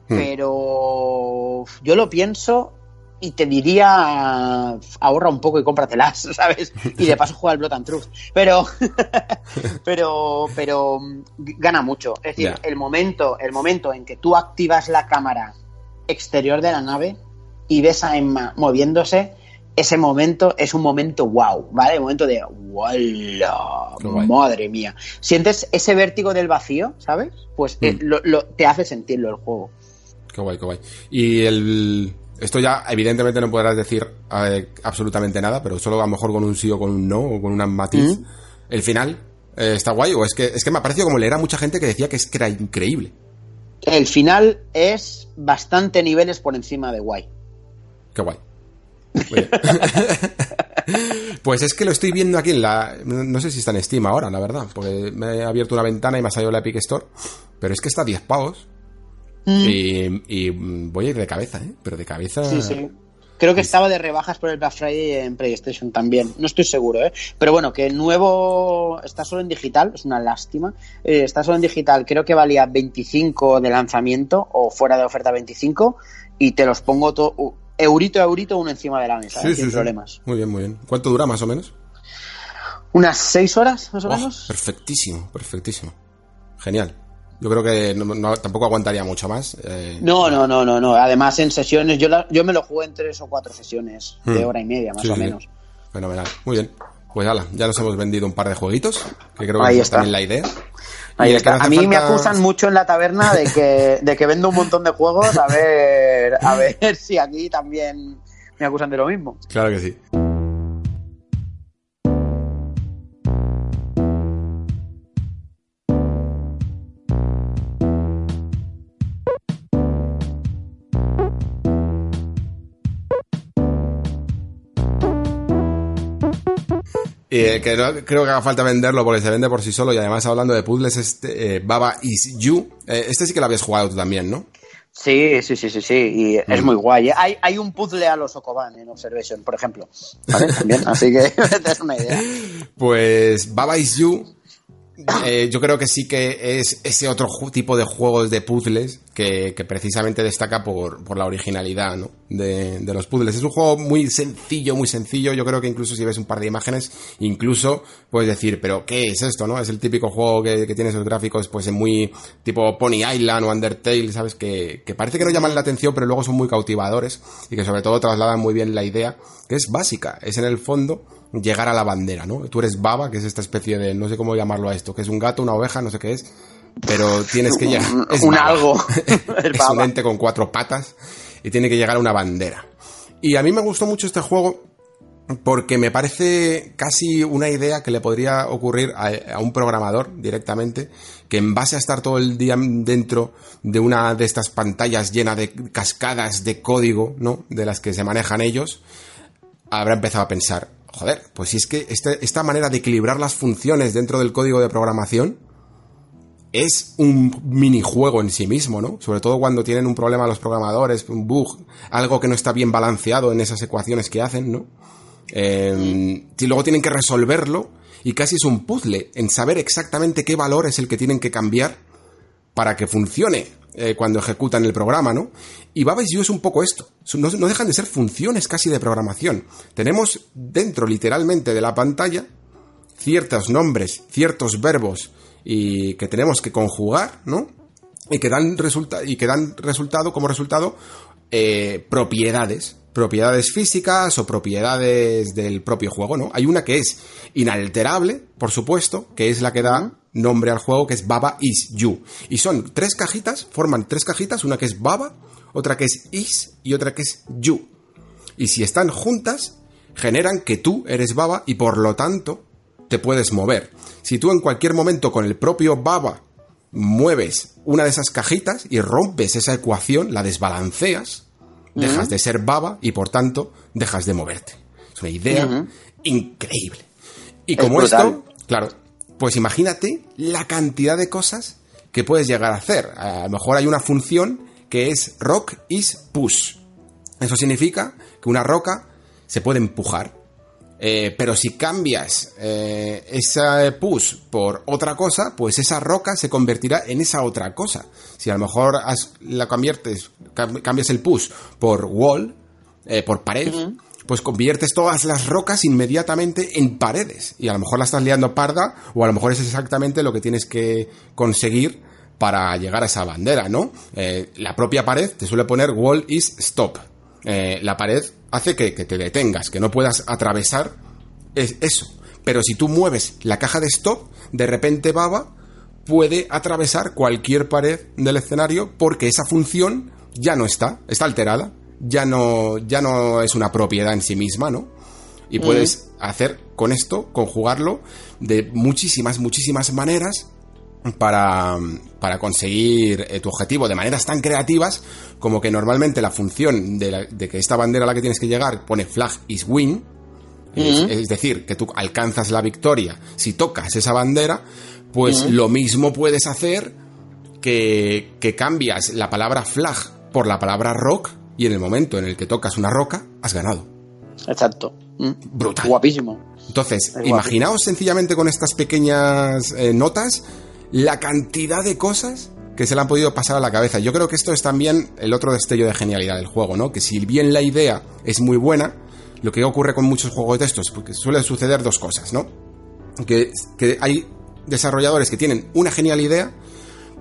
Hmm. Pero yo lo pienso y te diría ahorra un poco y cómpratelas, ¿sabes? Y de paso juega al Blood and Truth. Pero, pero, pero mm, gana mucho. Es decir, el momento, el momento en que tú activas la cámara exterior de la nave y ves a Emma moviéndose, ese momento es un momento wow, ¿vale? El momento de guay. Madre mía. Sientes ese vértigo del vacío, ¿sabes? Pues eh, Mm. lo- lo- te hace sentirlo el juego. Qué guay, qué guay. Y el... Esto ya evidentemente no podrás decir eh, absolutamente nada, pero solo a lo mejor con un sí o con un no o con una matiz. Mm. ¿El final eh, está guay? ¿O es que, es que me ha parecido como leer a mucha gente que decía que es que era increíble? El final es bastante niveles por encima de guay. Qué guay. Pues es que lo estoy viendo aquí en la... No sé si está en Steam ahora, la verdad, porque me he abierto una ventana y me ha salido la Epic Store, pero es que está a 10 pavos. Y, y voy a ir de cabeza, ¿eh? Pero de cabeza... Sí, sí. Creo que estaba de rebajas por el Black Friday en PlayStation también. No estoy seguro, ¿eh? Pero bueno, que el nuevo está solo en digital, es una lástima. Eh, está solo en digital, creo que valía 25 de lanzamiento o fuera de oferta 25 y te los pongo todo eurito a eurito uno encima de la mesa, Sí, ¿eh? sí, sin sí. problemas. Muy bien, muy bien. ¿Cuánto dura más o menos? Unas 6 horas, más o Oh, menos. perfectísimo, perfectísimo. Genial. Yo creo que no- no- tampoco aguantaría mucho más. eh, No, no, no, no, no. Además, en sesiones, yo, la- yo me lo jugué en tres o cuatro sesiones de Hmm. hora y media, más sí, o sí, sí. menos. Fenomenal. Muy bien. Pues ala, ya nos hemos vendido un par de jueguitos, que creo que Ahí es está. también la idea. Ahí está. no A mí me acusan mucho en la taberna de que, de que vendo un montón de juegos. A ver, a ver si aquí también me acusan de lo mismo. Claro que sí. Y eh, que no creo que haga falta venderlo porque se vende por sí solo y además hablando de puzzles, este eh, Baba Is You, eh, este sí que lo habías jugado tú también, ¿no? Sí, sí, sí, sí, sí. Y es Mm. muy guay. Hay, hay un puzzle a los Okoban en Observation, por ejemplo. ¿Vale? También. Así que das una idea. Pues Baba Is You, eh, yo creo que sí que es ese otro tipo de juegos de puzzles que, precisamente destaca por, por la originalidad ¿no? de, de los puzzles. Es un juego muy sencillo, muy sencillo. Yo creo que incluso si ves un par de imágenes, incluso puedes decir, pero ¿qué es esto? no Es el típico juego que, que tiene esos gráficos pues muy tipo Pony Island o Undertale, ¿sabes? Que, que parece que no llaman la atención, pero luego son muy cautivadores y que sobre todo trasladan muy bien la idea, que es básica. Es en el fondo llegar a la bandera, ¿no? Tú eres baba, que es esta especie de, no sé cómo llamarlo a esto, que es un gato, una oveja, no sé qué es, pero tienes que llegar. Es Un baba. algo. Es un ente con cuatro patas y tiene que llegar a una bandera. Y a mí me gustó mucho este juego porque me parece casi una idea que le podría ocurrir a, a un programador directamente, que en base a estar todo el día dentro de una de estas pantallas llena de cascadas de código, ¿no? De las que se manejan ellos, habrá empezado a pensar, joder, pues si es que este- esta manera de equilibrar las funciones dentro del código de programación es un minijuego en sí mismo, ¿no? Sobre todo cuando tienen un problema los programadores, un bug, algo que no está bien balanceado en esas ecuaciones que hacen, ¿no? Eh, y luego tienen que resolverlo y casi es un puzzle en saber exactamente qué valor es el que tienen que cambiar para que funcione eh, cuando ejecutan el programa, ¿no? Y You es un poco esto. No, no dejan de ser funciones casi de programación. Tenemos dentro, literalmente, de la pantalla ciertos nombres, ciertos verbos y que tenemos que conjugar, ¿no? y que dan, resulta y que dan resultado, como resultado, eh, propiedades. Propiedades físicas o propiedades del propio juego, ¿no? Hay una que es inalterable, por supuesto, que es la que da nombre al juego, que es Baba is You. Y son tres cajitas, forman tres cajitas, una que es Baba, otra que es Is y otra que es You. Y si están juntas, generan que tú eres Baba y por lo tanto te puedes mover. Si tú en cualquier momento con el propio Baba mueves una de esas cajitas y rompes esa ecuación, la desbalanceas, dejas de ser baba y por tanto dejas de moverte. Es una idea increíble. Y Es como brutal. esto, claro, pues imagínate la cantidad de cosas que puedes llegar a hacer. A lo mejor hay una función que es rock is push. Eso significa que una roca se puede empujar. Eh, pero si cambias eh, esa push por otra cosa, pues esa roca se convertirá en esa otra cosa. Si a lo mejor la conviertes, cam- cambias el push por wall, eh, por pared, pues conviertes todas las rocas inmediatamente en paredes. Y a lo mejor la estás liando parda, o a lo mejor es exactamente lo que tienes que conseguir para llegar a esa bandera, ¿no? Eh, la propia pared te suele poner wall is stop. Eh, la pared hace que, que te detengas, que no puedas atravesar es eso. Pero si tú mueves la caja de stop, de repente Baba puede atravesar cualquier pared del escenario porque esa función ya no está, está alterada, ya no, ya no es una propiedad en sí misma, ¿no? Y puedes hacer con esto, conjugarlo de muchísimas, muchísimas maneras para, para conseguir eh, tu objetivo de maneras tan creativas como que normalmente la función de, la- de que esta bandera a la que tienes que llegar pone flag is win, es, es decir, que tú alcanzas la victoria si tocas esa bandera, pues lo mismo puedes hacer que, que cambias la palabra flag por la palabra rock y en el momento en el que tocas una roca, has ganado. Exacto. Mm. Brutal. Guapísimo. Entonces, imaginaos sencillamente con estas pequeñas eh, notas la cantidad de cosas que se le han podido pasar a la cabeza. Yo creo que esto es también el otro destello de genialidad del juego, ¿no? Que si bien la idea es muy buena, lo que ocurre con muchos juegos de estos, porque suele suceder dos cosas, ¿no? Que, que hay desarrolladores que tienen una genial idea,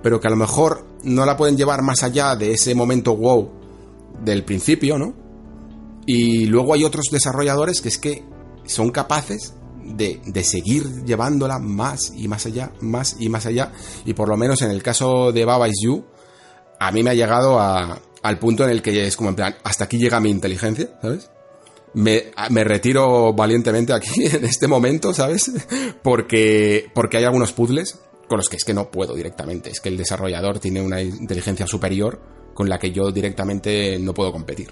pero que a lo mejor no la pueden llevar más allá de ese momento wow del principio, ¿no? Y luego hay otros desarrolladores que es que son capaces de, de seguir llevándola más y más allá, más y más allá. Y por lo menos en el caso de Baba Is You, a mí me ha llegado a- al punto en el que es como en plan, hasta aquí llega mi inteligencia, ¿sabes? Me, me retiro valientemente aquí en este momento, ¿sabes? Porque, porque hay algunos puzzles con los que es que no puedo directamente. Es que el desarrollador tiene una inteligencia superior con la que yo directamente no puedo competir.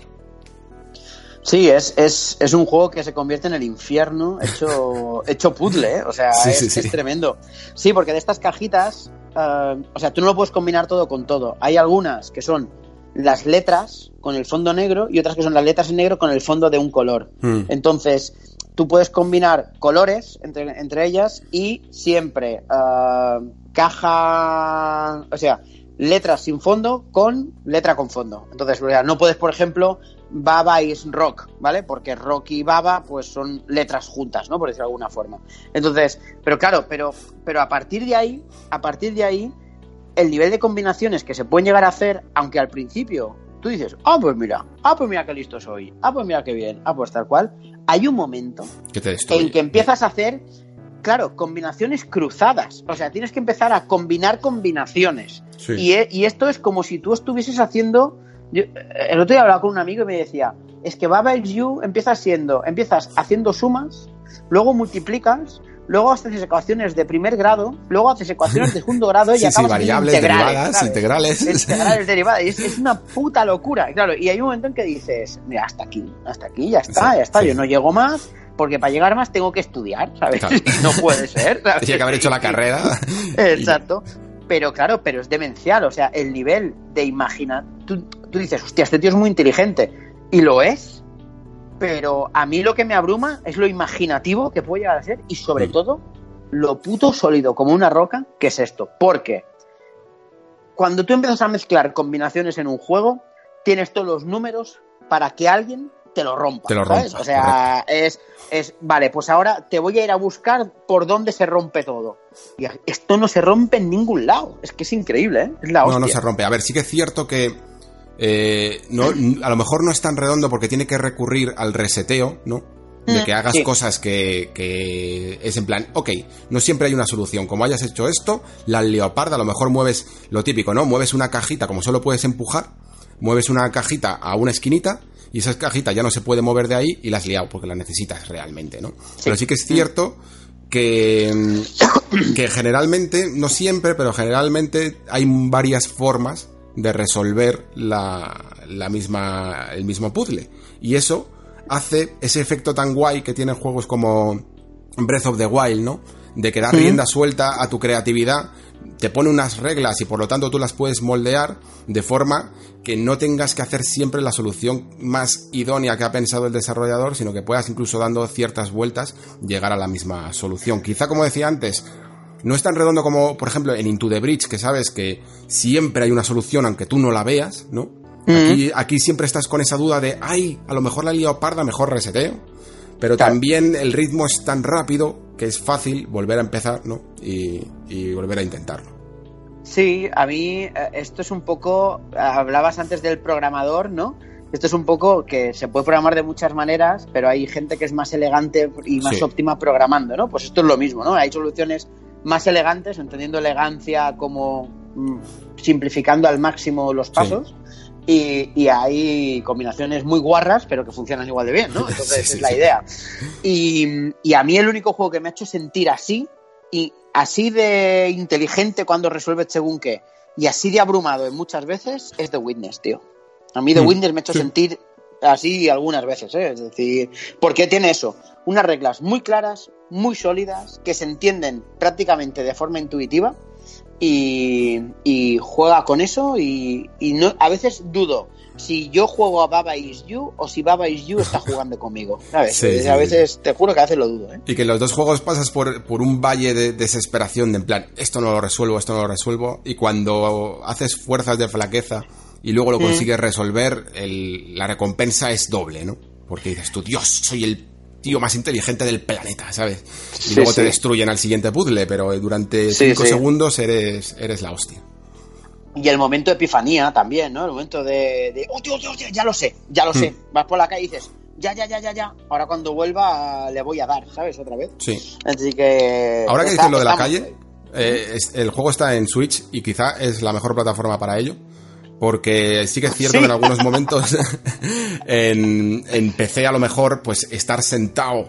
Sí, es, es, es un juego que se convierte en el infierno hecho, hecho puzzle, ¿eh? O sea, Sí, es, sí, sí. es tremendo. Sí, porque de estas cajitas, eh, o sea, tú no lo puedes combinar todo con todo. Hay algunas que son las letras con el fondo negro y otras que son las letras en negro con el fondo de un color. Hmm. Entonces, tú puedes combinar colores entre, entre ellas y siempre eh, caja, o sea, letras sin fondo con letra con fondo. Entonces, no puedes, por ejemplo, Baba is rock, ¿vale? Porque rock y Baba, pues son letras juntas, ¿no? Por decirlo de alguna forma. Entonces, pero claro, pero, pero a partir de ahí, a partir de ahí, el nivel de combinaciones que se pueden llegar a hacer, aunque al principio tú dices, ah, pues mira, ah, pues mira qué listo soy, ah, pues mira qué bien, ah, pues tal cual, hay un momento en que empiezas a hacer, claro, combinaciones cruzadas. O sea, tienes que empezar a combinar combinaciones. Sí. Y, e- y esto es como si tú estuvieses haciendo. yo- el otro día hablaba con un amigo y me decía: Es que Baba is You empieza siendo, empiezas haciendo sumas, luego multiplicas, luego haces ecuaciones de primer grado, luego haces ecuaciones de segundo grado y Sí, sí, acabas haciendo variables, integrales, derivadas, ¿sabes? integrales. Integrales, derivadas. Y Es, es una puta locura. Claro, y hay un momento en que dices, mira, hasta aquí, hasta aquí, ya está, Sí, ya está, sí. yo no llego más, porque para llegar más tengo que estudiar, ¿sabes? Claro. No puede ser. ¿sabes? Tenía que haber hecho la carrera. Exacto. Pero claro, pero es demencial. O sea, el nivel de imaginar. Tú, tú dices, hostia, este tío es muy inteligente. Y lo es. Pero a mí lo que me abruma es lo imaginativo que puede llegar a ser. Y sobre Mm. todo, lo puto sólido como una roca que es esto. Porque cuando tú empiezas a mezclar combinaciones en un juego, tienes todos los números para que alguien te lo rompa. Te lo ¿sabes? rompa, O sea, es, es, vale, pues ahora te voy a ir a buscar por dónde se rompe todo. Y esto no se rompe en ningún lado. Es que es increíble, ¿eh? Es la No, no se rompe. A ver, sí que es cierto que eh, no, a lo mejor no es tan redondo porque tiene que recurrir al reseteo, ¿no? De que hagas sí. cosas que, que es en plan, ok, no siempre hay una solución. Como hayas hecho esto, la leoparda, a lo mejor mueves lo típico, ¿no? Mueves una cajita, como solo puedes empujar, mueves una cajita a una esquinita y esa cajita ya no se puede mover de ahí y la has liado porque la necesitas realmente, ¿no? Pero sí que es cierto que, mm, que generalmente, no siempre, pero generalmente hay varias formas de resolver la, la misma, el mismo puzzle. Y eso hace ese efecto tan guay que tienen juegos como Breath of the Wild, ¿no? De que da rienda suelta a tu creatividad, te pone unas reglas y por lo tanto tú las puedes moldear de forma que no tengas que hacer siempre la solución más idónea que ha pensado el desarrollador, sino que puedas incluso dando ciertas vueltas llegar a la misma solución. Quizá como decía antes, no es tan redondo como, por ejemplo, en Into the Bridge, que sabes que siempre hay una solución aunque tú no la veas, ¿no? Aquí, aquí siempre estás con esa duda de, ay, a lo mejor la he liado parda, mejor reseteo. Pero Claro. también el ritmo es tan rápido que es fácil volver a empezar, ¿no? Y, y volver a intentarlo. Sí, a mí eh, esto es un poco, hablabas antes del programador, ¿no? Esto es un poco que se puede programar de muchas maneras, pero hay gente que es más elegante y más Sí. óptima programando, ¿no? Pues esto es lo mismo, ¿no? Hay soluciones más elegantes, entendiendo elegancia como mm, simplificando al máximo los pasos. Y, y hay combinaciones muy guarras, pero que funcionan igual de bien, ¿no? Entonces Sí, sí, es la idea. Y, y a mí el único juego que me ha hecho sentir así, y así de inteligente cuando resuelve según qué, y así de abrumado en muchas veces, es The Witness, tío. A mí The Mm, Witness me ha hecho sí. sentir así algunas veces, ¿eh? Es decir, porque tiene eso, unas reglas muy claras, muy sólidas, que se entienden prácticamente de forma intuitiva y, y juega con eso y, y no, a veces dudo si yo juego a Baba Is You o si Baba Is You está jugando conmigo, ¿sabes? Sí, sí, a sí. veces, te juro que a veces lo dudo, ¿eh? Y que los dos juegos pasas por, por un valle de desesperación, de en plan, esto no lo resuelvo, esto no lo resuelvo, y cuando haces fuerzas de flaqueza y luego lo consigues resolver, el- la recompensa es doble, ¿no? Porque dices tú, Dios, soy el tío más inteligente del planeta, ¿sabes? Y Sí, luego te destruyen al siguiente puzzle, pero durante Sí, cinco sí. segundos eres, eres la hostia. Y el momento de epifanía también, ¿no? El momento de, de oh, tío, tío, tío, ya lo sé, ya lo sé. Vas por la calle y dices, ya, ya, ya, ya, ya. Ahora cuando vuelva le voy a dar, ¿sabes? Otra vez. Sí. Así que. Ahora que dices lo de la calle, eh, es- el juego está en Switch y quizá es la mejor plataforma para ello. Porque sí que es cierto Sí. que en algunos momentos en, en PC a lo mejor, pues estar sentado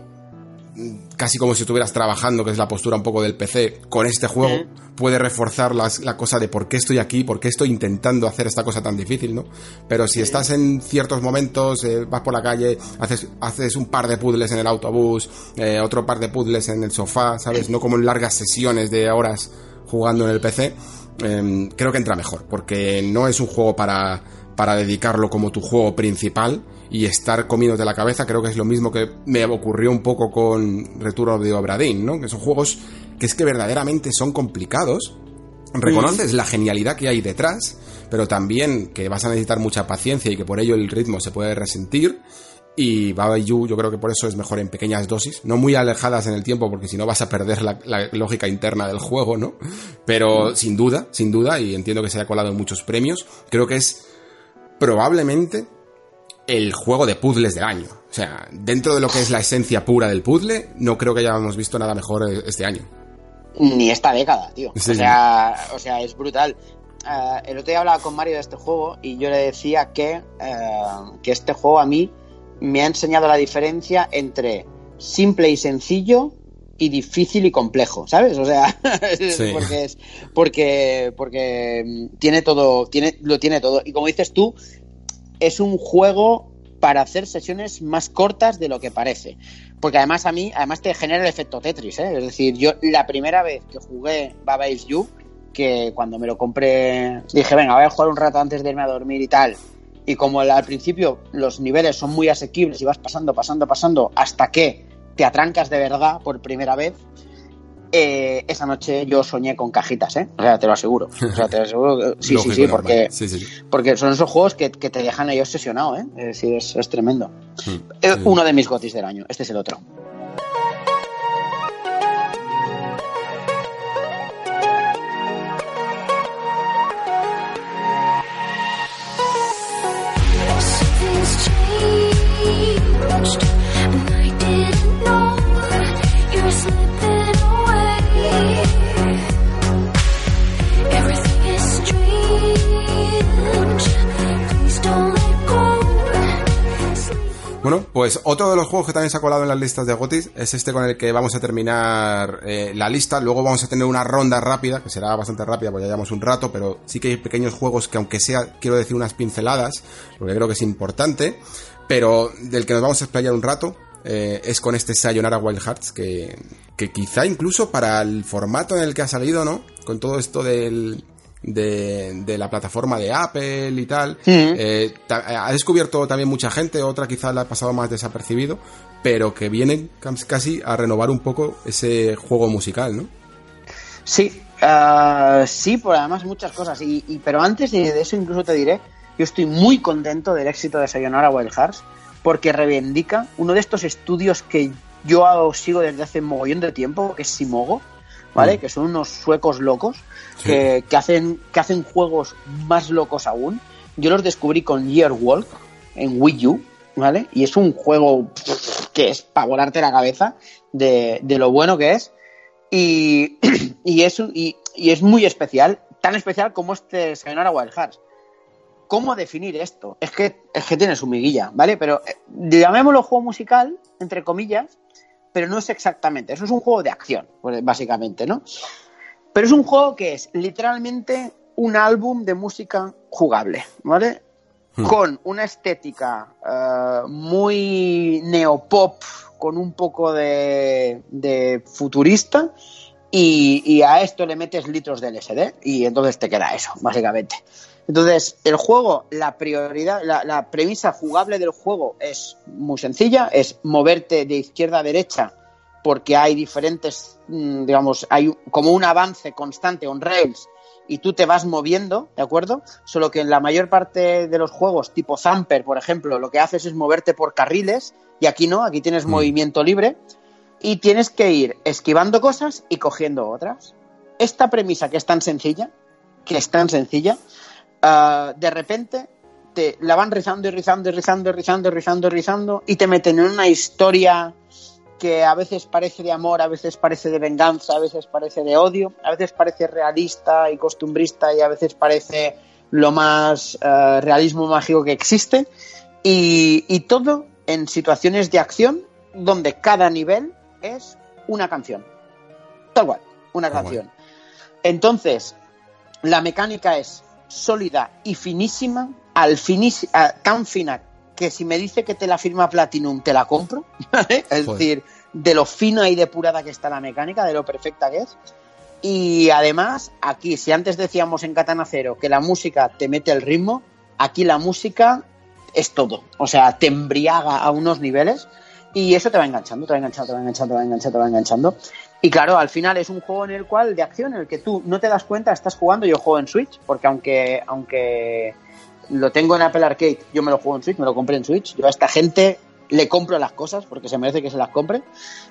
casi como si estuvieras trabajando, que es la postura un poco del PC, con este juego puede reforzar las- la cosa de por qué estoy aquí, por qué estoy intentando hacer esta cosa tan difícil, ¿no? Pero si estás en ciertos momentos, eh, vas por la calle, haces, haces un par de puzzles en el autobús, eh, otro par de puzzles en el sofá, ¿sabes? No como en largas sesiones de horas jugando en el PC, eh, creo que entra mejor, porque no es un juego para, para dedicarlo como tu juego principal y estar comiéndote la cabeza, creo que es lo mismo que me ocurrió un poco con Return of the Obra Dinn, ¿no? Que son juegos que es que verdaderamente son complicados, reconoces la genialidad que hay detrás, pero también que vas a necesitar mucha paciencia y que por ello el ritmo se puede resentir. Y Baba Yu yo creo que por eso es mejor en pequeñas dosis, no muy alejadas en el tiempo, porque si no vas a perder la, la lógica interna del juego, ¿no? Pero sin duda, sin duda, y entiendo que se haya colado en muchos premios, creo que es probablemente el juego de puzzles del año. O sea, dentro de lo que es la esencia pura del puzzle, no creo que hayamos visto nada mejor este año. Ni esta década, tío. Sí. O, sea, o sea, es brutal. Eh, el otro día hablaba con Mario de este juego y yo le decía que, eh, que este juego a mí me ha enseñado la diferencia entre simple y sencillo y difícil y complejo, ¿sabes? O sea, Sí. porque es porque porque mm, tiene todo, tiene lo tiene todo y como dices tú, es un juego para hacer sesiones más cortas de lo que parece. Porque además a mí, además te genera el efecto Tetris, ¿eh? Es decir, yo la primera vez que jugué Baba Is You, que cuando me lo compré, dije, venga, voy a jugar un rato antes de irme a dormir y tal. Y como al principio los niveles son muy asequibles y vas pasando, pasando, pasando, hasta que te atrancas de verdad por primera vez, eh, esa noche yo soñé con cajitas, ¿eh? O sea, te lo aseguro. O sea, te lo aseguro. que- sí, Lógico, sí, sí, porque, Sí, sí, sí. porque son esos juegos que, que te dejan ahí obsesionado, ¿eh? Es es, es tremendo. Eh, sí. Uno de mis gotis del año. Este es el otro. Bueno, pues otro de los juegos que también se ha colado en las listas de Gotis es este con el que vamos a terminar eh, la lista. Luego vamos a tener una ronda rápida, que será bastante rápida porque ya llevamos un rato, pero sí que hay pequeños juegos que aunque sea, quiero decir unas pinceladas, porque creo que es importante, pero del que nos vamos a explayar un rato. eh, es con este Sayonara Wild Hearts que, que quizá incluso para el formato en el que ha salido, ¿no? Con todo esto del, de, de la plataforma de Apple y tal. Eh, ta- ha descubierto también mucha gente, otra quizás la ha pasado más desapercibido, pero que vienen cam- casi a renovar un poco ese juego musical, ¿no? Sí, ah, sí, por además muchas cosas. Y, y- pero antes de, de eso incluso te diré, yo estoy muy contento del éxito de Sayonara Wild Hearts porque reivindica uno de estos estudios que yo sigo desde hace mogollón de tiempo, que es Simogo, ¿vale? Mm. Que son unos suecos locos que, que hacen, que hacen juegos más locos aún. Yo los descubrí con Year Walk en Wii U, ¿vale? Y es un juego que es para volarte la cabeza de, de lo bueno que es. Y, y, es, y, y es muy especial, tan especial como este Sayonara Wild Hearts. ¿Cómo definir esto? Es que, es que tiene su miguilla, ¿vale? Pero eh, llamémoslo juego musical, entre comillas, pero no es exactamente. Eso es un juego de acción, pues, básicamente, ¿no? Pero es un juego que es literalmente un álbum de música jugable, ¿vale? Con una estética eh, muy neopop, con un poco de, de futurista, y, y a esto le metes litros de LSD, y entonces te queda eso, básicamente. Entonces, el juego, la prioridad, la, la premisa jugable del juego es muy sencilla, es moverte de izquierda a derecha porque hay diferentes, mm, digamos, hay como un avance constante on rails y tú te vas moviendo, ¿de acuerdo? Solo que en la mayor parte de los juegos, tipo Zamper, por ejemplo, lo que haces es moverte por carriles y aquí no, aquí tienes movimiento libre y tienes que ir esquivando cosas y cogiendo otras. Esta premisa que es tan sencilla, que es tan sencilla, ah, de repente te la van rizando y rizando y rizando y rizando y rizando y rizando y te meten en una historia que a veces parece de amor, a veces parece de venganza, a veces parece de odio, a veces parece realista y costumbrista y a veces parece lo más eh, realismo mágico que existe y, y todo en situaciones de acción donde cada nivel es una canción. Tal cual, una Tal canción. Entonces, la mecánica es sólida y finísima, al finis, a- tan fina que si me dice que te la firma Platinum, te la compro. ¿vale? Es Joder. decir, de lo fina y depurada que está la mecánica, de lo perfecta que es. Y además, aquí, si antes decíamos en Katana Zero que la música te mete el ritmo, aquí la música es todo. O sea, te embriaga a unos niveles y eso te va enganchando, te va enganchando, te va enganchando, te va enganchando, te va enganchando. Y claro, al final es un juego en el cual, de acción, en el que tú no te das cuenta, estás jugando, yo juego en Switch, porque aunque, aunque lo tengo en Apple Arcade, yo me lo juego en Switch, me lo compré en Switch, yo a esta gente le compro las cosas porque se merece que se las compre.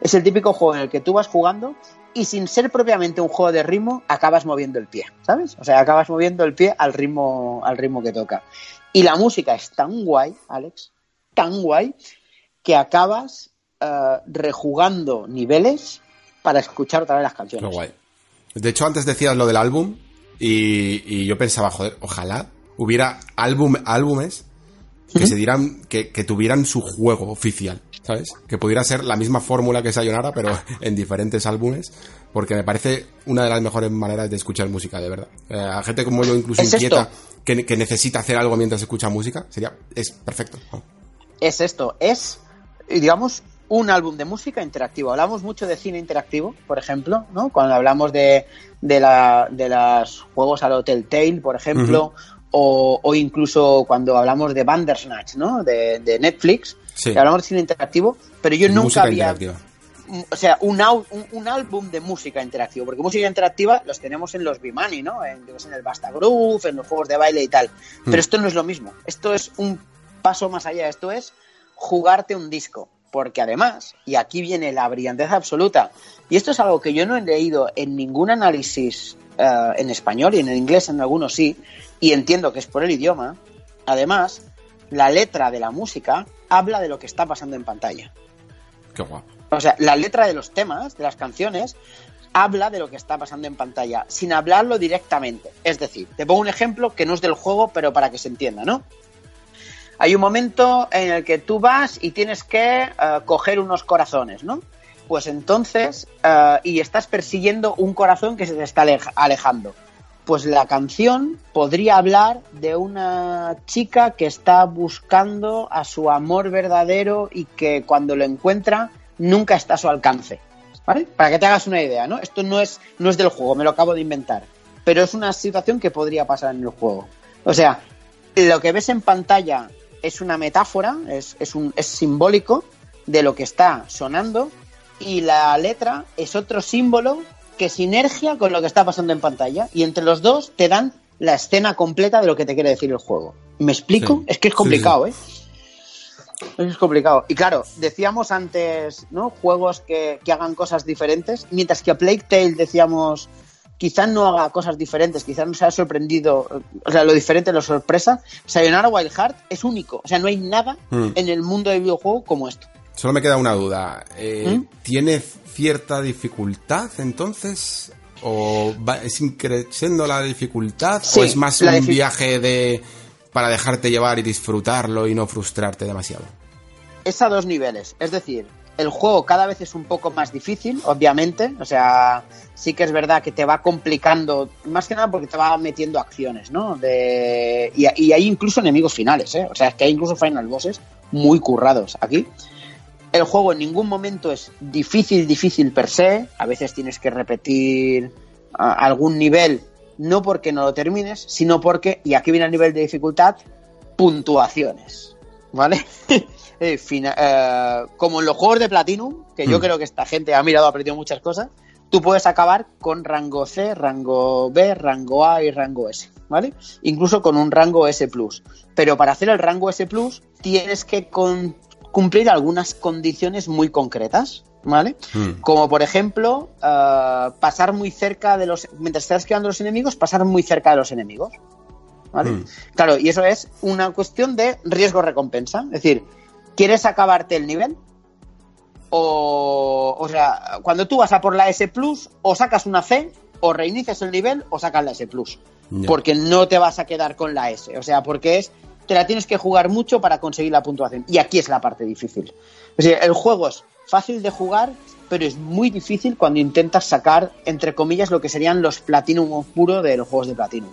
Es el típico juego en el que tú vas jugando y sin ser propiamente un juego de ritmo, acabas moviendo el pie, ¿sabes? O sea, acabas moviendo el pie al ritmo, al ritmo que toca. Y la música es tan guay, Alex, tan guay, que acabas eh, rejugando niveles para escuchar otra vez las Qué canciones. guay. De hecho, antes decías lo del álbum y, y yo pensaba, joder, ojalá hubiera álbum, álbumes que se dieran, que, que tuvieran su juego oficial, ¿sabes? Que pudiera ser la misma fórmula que Sayonara, pero en diferentes álbumes, porque me parece una de las mejores maneras de escuchar música, de verdad. Eh, a gente como yo, incluso Es inquieta, que, que necesita hacer algo mientras escucha música, sería, es perfecto. es esto, es, digamos, un álbum de música interactivo. Hablamos mucho de cine interactivo, por ejemplo, ¿no? Cuando hablamos de, de, la, de los juegos al Hotel Tale, por ejemplo, o, o incluso cuando hablamos de Bandersnatch, ¿no? De, de Netflix, Sí. que hablamos de cine interactivo, pero yo nunca había interactiva. o sea, un, au- un, un álbum de música interactiva, porque música interactiva los tenemos en los Bimani, ¿no? En, en el Basta Groove, en los juegos de baile y tal. Pero esto no es lo mismo. Esto es un paso más allá. Esto es jugarte un disco. Porque además, y aquí viene la brillantez absoluta, y esto es algo que yo no he leído en ningún análisis eh, en español y en inglés en algunos sí, y entiendo que es por el idioma, además, la letra de la música habla de lo que está pasando en pantalla. Qué guapo. O sea, la letra de los temas, de las canciones, habla de lo que está pasando en pantalla, sin hablarlo directamente. Es decir, te pongo un ejemplo que no es del juego, pero para que se entienda, ¿no? Hay un momento en el que tú vas y tienes que eh, coger unos corazones, ¿no? Pues entonces, eh, y estás persiguiendo un corazón que se te está alej- alejando. Pues la canción podría hablar de una chica que está buscando a su amor verdadero y que cuando lo encuentra nunca está a su alcance. ¿Vale? Para que te hagas una idea, ¿no? Esto no es, no es del juego, me lo acabo de inventar. Pero es una situación que podría pasar en el juego. O sea, lo que ves en pantalla es una metáfora, es, es, un, es simbólico de lo que está sonando y la letra es otro símbolo que sinergia con lo que está pasando en pantalla y entre los dos te dan la escena completa de lo que te quiere decir el juego. ¿Me explico? Sí. Es que es Sí, complicado, ¿eh? Es complicado. Y claro, decíamos antes, ¿no? Juegos que, que hagan cosas diferentes, mientras que a Plague Tale decíamos, quizás no haga cosas diferentes, quizás nos haya sorprendido, o sea, lo diferente, la sorpresa. Sayonara Wild Heart es único, o sea, no hay nada Mm. en el mundo del videojuego como esto. Solo me queda una duda. Eh, ¿Mm? ¿Tiene cierta dificultad entonces? ¿O va- es increciendo la dificultad? Sí, ¿O es más un viaje de para dejarte llevar y disfrutarlo y no frustrarte demasiado? es a dos niveles. Es decir, el juego cada vez es un poco más difícil, obviamente. O sea, sí que es verdad que te va complicando, más que nada porque te va metiendo acciones, ¿no? De... Y, hay incluso enemigos finales, ¿eh? O sea, es que hay incluso final bosses muy currados aquí. El juego en ningún momento es difícil, difícil per se. A veces tienes que repetir algún nivel, no porque no lo termines, sino porque, y aquí viene el nivel de dificultad, puntuaciones. ¿Vale? Eh, fina- eh, como en los juegos de Platinum, que yo Hmm. creo que esta gente ha mirado, ha aprendido muchas cosas, tú puedes acabar con rango C, rango B, rango A y rango S, ¿vale? Incluso con un rango S+. Pero para hacer el rango S+, tienes que con- cumplir algunas condiciones muy concretas, ¿vale? Hmm. Como por ejemplo, eh, pasar muy cerca de los... Mientras estás esquivando los enemigos, pasar muy cerca de los enemigos. ¿Vale? Mm. Claro, y eso es una cuestión de riesgo-recompensa. Es decir, ¿quieres acabarte el nivel? O, o sea, cuando tú vas a por la S Plus, o sacas una C, o reinicias el nivel, o sacas la S Plus. Porque no te vas a quedar con la S. O sea, porque es. Te la tienes que jugar mucho para conseguir la puntuación. Y aquí es la parte difícil. Es decir, el juego es fácil de jugar, pero es muy difícil cuando intentas sacar, entre comillas, lo que serían los Platinum puro de los juegos de Platinum.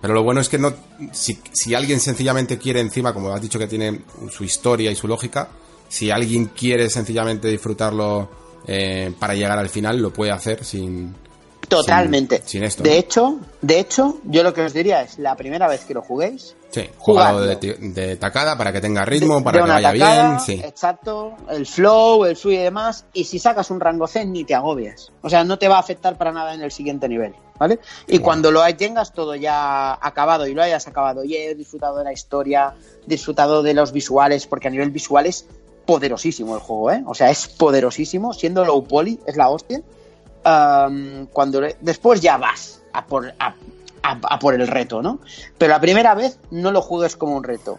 Pero lo bueno es que no si, si alguien sencillamente quiere encima, como has dicho que tiene su historia y su lógica, si alguien quiere sencillamente disfrutarlo eh, para llegar al final, lo puede hacer sin... Totalmente. Sin- sin esto, De ¿no? hecho, de hecho, yo lo que os diría es la primera vez que lo juguéis, Sí, jugado de, tacada para que tenga ritmo, de- para de que vaya tacada, bien, sí. Exacto, el flow, el fluid y demás. Y si sacas un rango C, ni te agobies. O sea, no te va a afectar para nada en el siguiente nivel. ¿Vale? Y cuando lo tengas todo ya acabado y lo hayas acabado y he disfrutado de la historia, disfrutado de los visuales, porque a nivel visual es poderosísimo el juego, ¿eh? O sea, es poderosísimo, siendo low poly, es la hostia. Cuando después ya vas a por, a, a- a por el reto, ¿no? Pero la primera vez no lo juegues como un reto.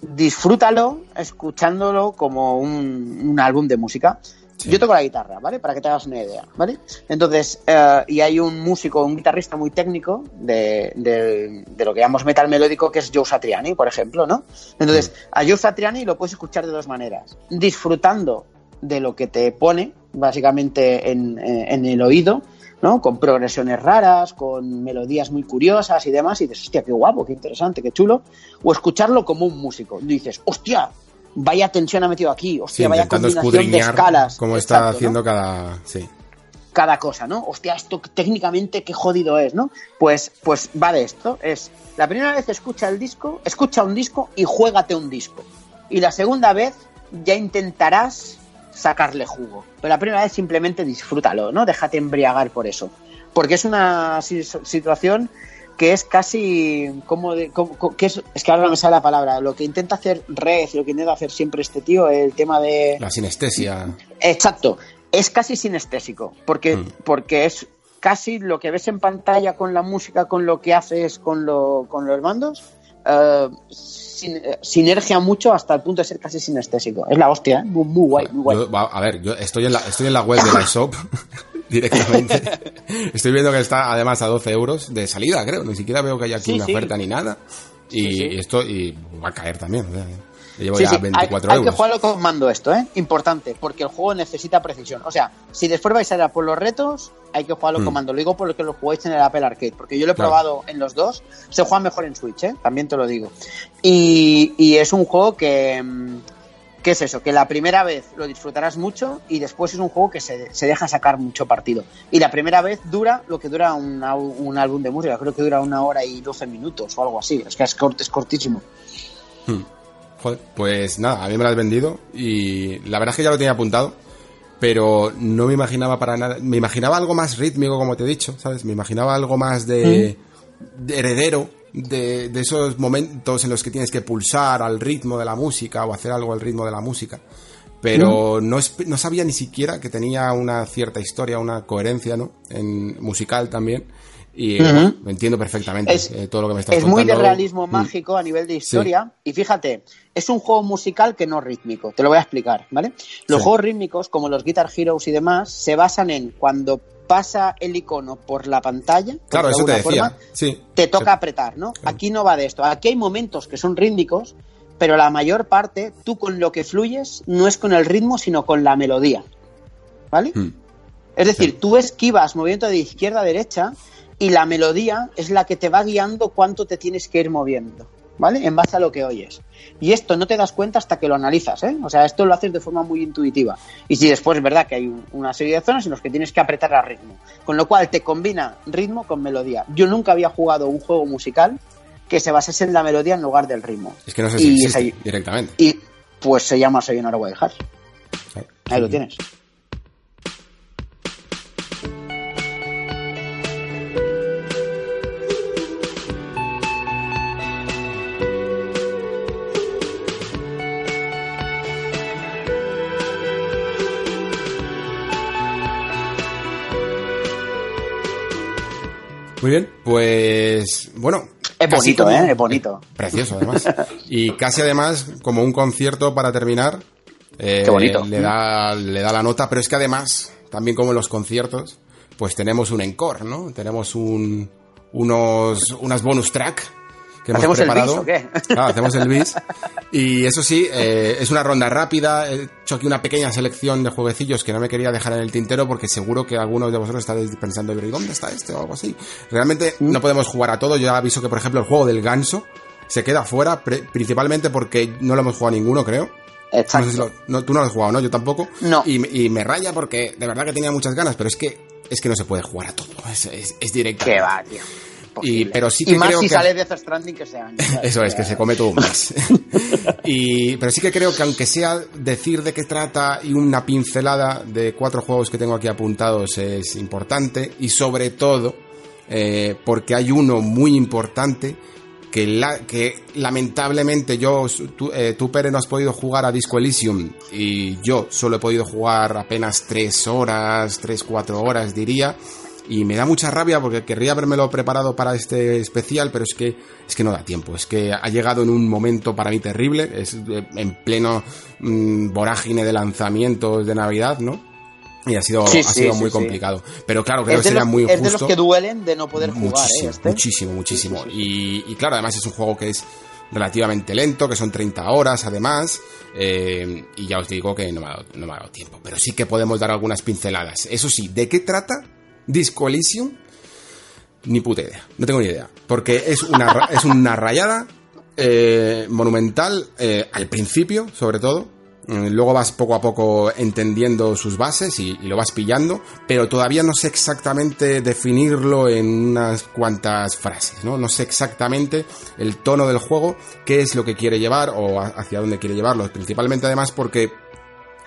Disfrútalo escuchándolo como un, un álbum de música. Sí. Yo toco la guitarra, ¿vale? Para que te hagas una idea, ¿vale? Entonces, eh, y hay un músico, un guitarrista muy técnico de, de- de lo que llamamos metal melódico, que es Joe Satriani, por ejemplo, ¿no? Entonces, a Joe Satriani lo puedes escuchar de dos maneras. Disfrutando de lo que te pone, básicamente, en, eh, en el oído, ¿no? Con progresiones raras, con melodías muy curiosas y demás, y dices, hostia, qué guapo, qué interesante, qué chulo. O escucharlo como un músico. Y dices, hostia, vaya tensión ha metido aquí, Sí, hostia, vaya combinación de escalas. cómo está Exacto, ¿no? haciendo cada... Sí. cada cosa, ¿no? Hostia, esto técnicamente qué jodido es, ¿no? Pues, pues va de esto. Es la primera vez escucha el disco, escucha un disco y juégate un disco. Y la segunda vez ya intentarás sacarle jugo. Pero la primera vez simplemente disfrútalo, ¿no? Déjate embriagar por eso. Porque es una si- situación que es casi como de, como- que es, es que ahora no me sale la palabra, lo que intenta hacer Red, lo que intenta hacer siempre este tío, el tema de La sinestesia. Exacto, es casi sinestésico, porque, Mm. porque es casi lo que ves en pantalla con la música, con lo que haces con, lo, con los bandos, eh, sin- sinergia mucho hasta el punto de ser casi sinestésico. Es la hostia, ¿eh? muy, muy guay, muy guay. Yo- a ver, yo estoy en la, estoy en la web de la shop directamente. estoy viendo que está además a 12 euros de salida, creo. Ni siquiera veo que haya aquí Sí, una sí. oferta ni nada. Y Sí, esto y va a caer también. o sea, llevo Sí, ya sí, hay- 24 hay, que euros. jugarlo con mando esto, ¿eh? Importante, porque el juego necesita precisión. O sea, si después vais a ir a por los retos, hay que jugarlo Mm. con mando. Lo digo por lo que lo jugáis en el Apple Arcade, porque yo lo he Claro. probado en los dos. Se juega mejor en Switch, ¿eh? También te lo digo. Y, y es un juego que... mm, ¿Qué es eso? Que la primera vez lo disfrutarás mucho y después es un juego que se, se deja sacar mucho partido. Y la primera vez dura lo que dura un, au- un álbum de música, creo que dura una hora y 12 minutos o algo así. Es que es, cort- es cortísimo. Hmm. Joder, pues nada, a mí me lo has vendido y la verdad es que ya lo tenía apuntado, pero no me imaginaba para nada. Me imaginaba algo más rítmico, como te he dicho, ¿sabes? Me imaginaba algo más de, de heredero, de, de esos momentos en los que tienes que pulsar al ritmo de la música o hacer algo al ritmo de la música. Pero no, no sabía ni siquiera que tenía una cierta historia, una coherencia, ¿no? En musical también. Y bueno, entiendo perfectamente Es- eh, todo lo que me estás es muy de realismo Mm. mágico a nivel de historia. Y fíjate, es un juego musical que no rítmico. Te lo voy a explicar, ¿vale? Los Sí. juegos rítmicos, como los Guitar Heroes y demás, se basan en cuando pasa el icono por la pantalla. Claro, de eso te decía. forma, sí. te toca Sí. apretar, ¿no? Aquí no va de esto. Aquí hay momentos que son rítmicos, pero la mayor parte, tú con lo que fluyes, no es con el ritmo, sino con la melodía. ¿Vale? Mm. Es decir, Sí. tú esquivas moviendo de izquierda a derecha y la melodía es la que te va guiando cuánto te tienes que ir moviendo, ¿vale? En base a lo que oyes. Y esto no te das cuenta hasta que lo analizas, ¿eh? O sea, esto lo haces de forma muy intuitiva. Y si después es verdad que hay un- una serie de zonas en las que tienes que apretar a ritmo. Con lo cual te combina ritmo con melodía. Yo nunca había jugado un juego musical que se basase en la melodía en lugar del ritmo. Es que no sé si Y existe directamente. Y pues se llama Sayonara Wild Hearts. Ahí lo tienes. Muy bien, pues bueno. Es bonito, como- ¿eh? Es bonito. Precioso, además. y casi además, como un concierto para terminar, eh, Qué bonito. Le, da, le da la nota, pero es que además, también como en los conciertos, pues tenemos un encore, ¿no? Tenemos un, unos, unas bonus track que hemos ¿Hacemos el preparado. bis o qué? Claro, hacemos el bis. Y eso sí, eh, es una ronda rápida. He hecho aquí una pequeña selección de jueguecillos que no me quería dejar en el tintero porque seguro que algunos de vosotros estáis pensando, ¿y dónde está este o algo así? Realmente ¿Mm? no podemos jugar a todo. Yo aviso que, por ejemplo, el juego del ganso se queda fuera, principalmente porque no lo hemos jugado ninguno, creo. No Exacto. sé si lo- no, tú no lo has jugado, ¿no? Yo tampoco. No. Y, me- y me raya porque de verdad que tenía muchas ganas, pero es que es que no se puede jugar a todo. Es, es, es directo. Que va, tío. Y, pero sí y que más creo si que... sale Death Stranding que sea. Eso es, que se come todo un mes. y, pero sí que creo que aunque sea decir de qué trata y una pincelada de cuatro juegos que tengo aquí apuntados es importante y sobre todo eh, porque hay uno muy importante que, la, que lamentablemente yo, tú, eh, tú, Pere, no has podido jugar a Disco Elysium y yo solo he podido jugar apenas tres horas, tres, cuatro horas diría y me da mucha rabia porque querría habérmelo preparado para este especial, pero es que es que no da tiempo, es que ha llegado en un momento para mí terrible, es eh, en pleno mm, vorágine de lanzamientos de Navidad, ¿no? Y ha sido, Sí, ha sido sí, muy sí. complicado. Pero claro, creo es, que sería los, muy es de injusto. los que duelen de no poder jugar, muchísimo, ¿eh? Este. muchísimo, muchísimo. Y, y claro, además es un juego que es relativamente lento, que son 30 horas además, eh, y ya os digo que no me, ha dado, no me ha dado tiempo. Pero sí que podemos dar algunas pinceladas. Eso sí, ¿de qué trata Disco Elysium? Ni puta idea, no tengo ni idea. Porque es una, es una rayada eh, monumental eh, al principio, sobre todo. Mm, Luego vas poco a poco entendiendo sus bases y, y lo vas pillando, pero todavía no sé exactamente definirlo en unas cuantas frases, ¿no? No sé exactamente el tono del juego, qué es lo que quiere llevar o hacia dónde quiere llevarlo. Principalmente además porque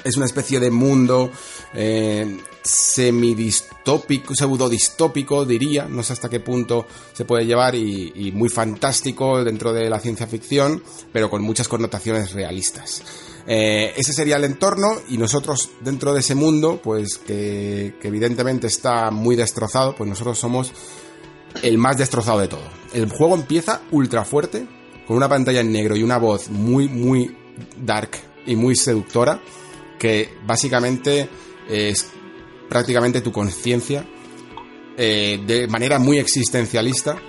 Es una especie de mundo eh, semidistópico, pseudodistópico, diría, no sé hasta qué punto se puede llevar, y, muy fantástico dentro de la ciencia ficción, pero con muchas connotaciones realistas. Eh, ese sería el entorno y nosotros dentro de ese mundo, pues que, que evidentemente está muy destrozado, pues nosotros somos el más destrozado de todo. El juego empieza ultra fuerte, con una pantalla en negro y una voz muy, muy dark y muy seductora, que básicamente es prácticamente tu conciencia, eh, de manera muy existencialista,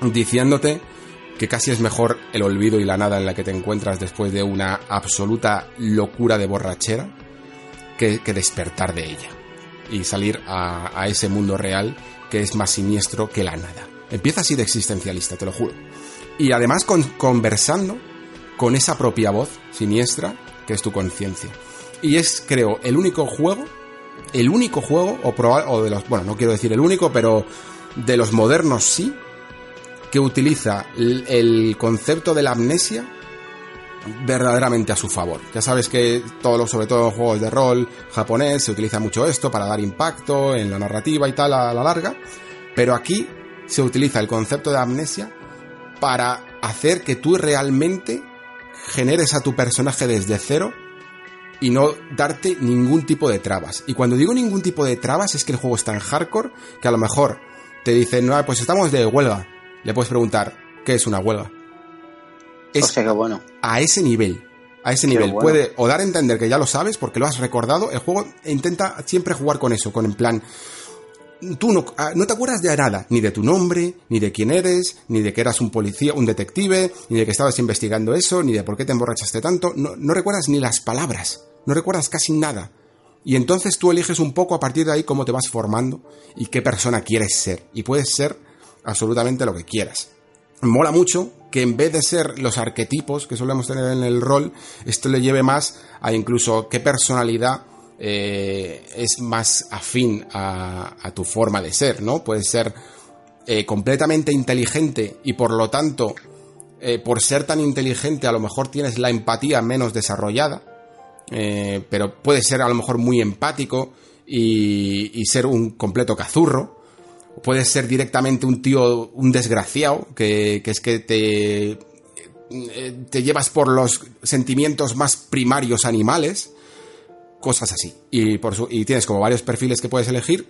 diciéndote que casi es mejor el olvido y la nada en la que te encuentras después de una absoluta locura de borrachera que, que despertar de ella y salir a, a ese mundo real que es más siniestro que la nada. Empieza así de existencialista, te lo juro. Y además con- conversando con esa propia voz siniestra que es tu conciencia. Y es, creo, el único juego, el único juego, o, proba- o de los, bueno, no quiero decir el único, pero de los modernos sí, que utiliza el, concepto de la amnesia verdaderamente a su favor. Ya sabes que todos los, sobre todo los juegos de rol japonés, se utiliza mucho esto para dar impacto en la narrativa y tal a la larga, pero aquí se utiliza el concepto de amnesia para hacer que tú realmente generes a tu personaje desde cero y no darte ningún tipo de trabas. Y cuando digo ningún tipo de trabas es que el juego está en hardcore, que a lo mejor te dicen, no, pues estamos de huelga. Le puedes preguntar, ¿qué es una huelga? Es O sea que bueno. a ese nivel. A ese nivel. bueno. Puede o dar a entender que ya lo sabes porque lo has recordado. El juego intenta siempre jugar con eso, con en plan. Tú no, ah, no te acuerdas de nada, ni de tu nombre, ni de quién eres, ni de que eras un policía, un detective, ni de que estabas investigando eso, ni de por qué te emborrachaste tanto. No, no recuerdas ni las palabras, no recuerdas casi nada. Y entonces tú eliges un poco a partir de ahí cómo te vas formando y qué persona quieres ser. Y puedes ser absolutamente lo que quieras mola mucho que en vez de ser los arquetipos que solemos tener en el rol, esto le lleve más a incluso qué personalidad eh, es más afín a, tu forma de ser, ¿no? Puede ser eh, completamente inteligente y por lo tanto, eh, por ser tan inteligente, a lo mejor tienes la empatía menos desarrollada, pero puede ser a lo mejor muy empático y, y ser un completo cazurro. Puede ser directamente un tío, un desgraciado, que, que es que te, te llevas por los sentimientos más primarios animales, cosas así. Y, tienes como varios perfiles que puedes elegir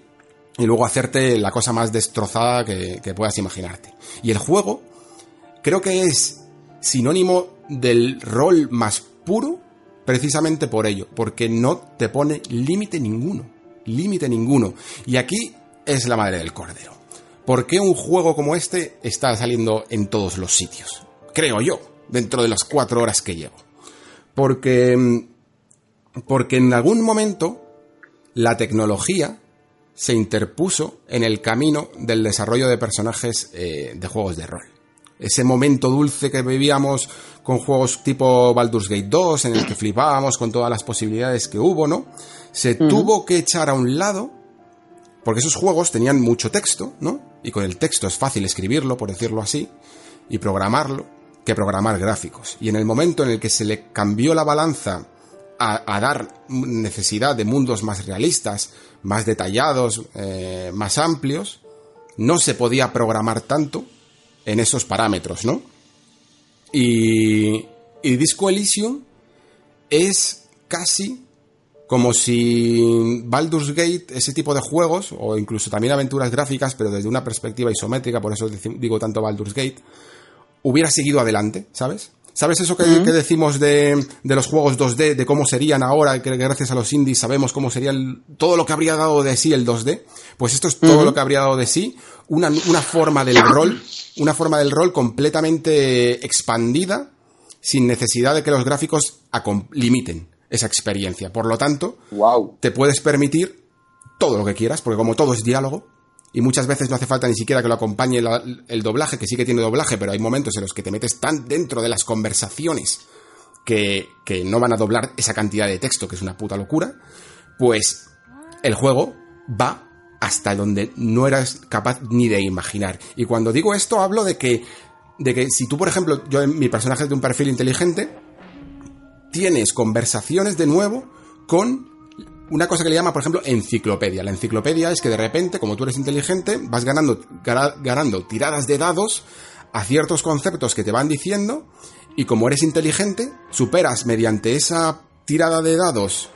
y luego hacerte la cosa más destrozada que, que puedas imaginarte. Y el juego creo que es sinónimo del rol más puro precisamente por ello, porque no te pone límite ninguno, límite ninguno. Y aquí es la madre del cordero. ¿Por qué un juego como este está saliendo en todos los sitios? Creo yo, dentro de las cuatro horas que llevo. Porque, mm, porque en algún momento la tecnología se interpuso en el camino del desarrollo de personajes eh, de juegos de rol. Ese momento dulce que vivíamos con juegos tipo Baldur's Gate 2, en el que flipábamos con todas las posibilidades que hubo, ¿no? Se tuvo que echar a un lado, porque esos juegos tenían mucho texto, ¿no? Y con el texto es fácil escribirlo, por decirlo así, y programarlo, que programar gráficos. Y en el momento en el que se le cambió la balanza a, dar necesidad de mundos más realistas, más detallados, eh, más amplios, no se podía programar tanto en esos parámetros, ¿no? Y, y Disco Elysium es casi como si Baldur's Gate, ese tipo de juegos, o incluso también aventuras gráficas, pero desde una perspectiva isométrica, por eso digo tanto Baldur's Gate, hubiera seguido adelante, ¿sabes? ¿Sabes eso que, que decimos de, de los juegos 2D, de cómo serían ahora, que gracias a los indies sabemos cómo sería el- todo lo que habría dado de sí el 2D? Pues esto es todo lo que habría dado de sí, una, una forma del rol, una forma del rol completamente expandida, sin necesidad de que los gráficos limiten esa experiencia. Por lo tanto, Wow. te puedes permitir todo lo que quieras, porque como todo es diálogo, y muchas veces no hace falta ni siquiera que lo acompañe el doblaje, que sí que tiene doblaje, pero hay momentos en los que te metes tan dentro de las conversaciones que, que no van a doblar esa cantidad de texto, que es una puta locura, pues el juego va hasta donde no eras capaz ni de imaginar. Y cuando digo esto, hablo de que, de que si tú, por ejemplo, yo en mi personaje es de un perfil inteligente, tienes conversaciones de nuevo con una cosa que le llama, por ejemplo, enciclopedia. La enciclopedia es que de repente, como tú eres inteligente, vas ganando, ganando tiradas de dados a ciertos conceptos que te van diciendo y como eres inteligente, superas mediante esa tirada de dados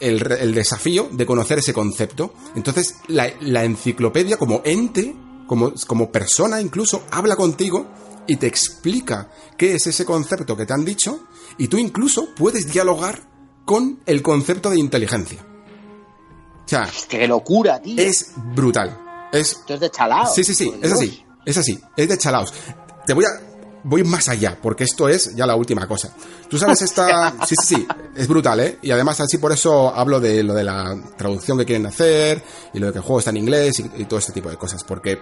el, el desafío de conocer ese concepto. Entonces, la, enciclopedia como ente, como persona incluso, habla contigo y te explica qué es ese concepto que te han dicho y tú incluso puedes dialogar con el concepto de inteligencia. O sea, qué locura, tío. es brutal. Es Esto es de chalao. Sí, sí, sí, es Dios. así, es así, es de chalaos. Te voy a... Voy más allá, porque esto es ya la última cosa. Tú sabes esta... Sí, sí, sí, es brutal, ¿eh? Y además así por eso hablo de lo de la traducción que quieren hacer y lo de que el juego está en inglés y, y todo este tipo de cosas, porque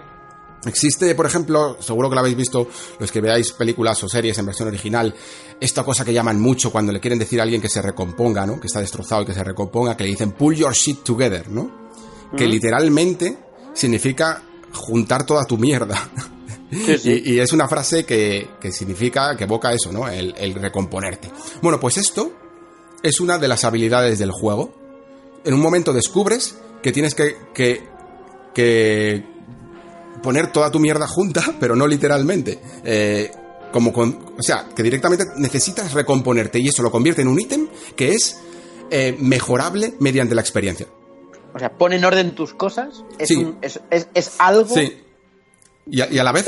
existe, por ejemplo, seguro que lo habéis visto los que veáis películas o series en versión original, esta cosa que llaman mucho cuando le quieren decir a alguien que se recomponga, ¿no? Que está destrozado y que se recomponga, que le dicen pull your shit together, ¿no? Que literalmente significa juntar toda tu mierda. Y, y es una frase que, que significa, que evoca eso, ¿no? El, el recomponerte. Bueno, pues esto es una de las habilidades del juego. En un momento descubres que tienes que, que, que poner toda tu mierda junta, pero no literalmente. Eh, como con, o sea, que directamente necesitas recomponerte y eso lo convierte en un ítem que es eh, mejorable mediante la experiencia. O sea, pon en orden tus cosas. Es, Sí. un- es, es- es algo. Sí. Y a, y a la vez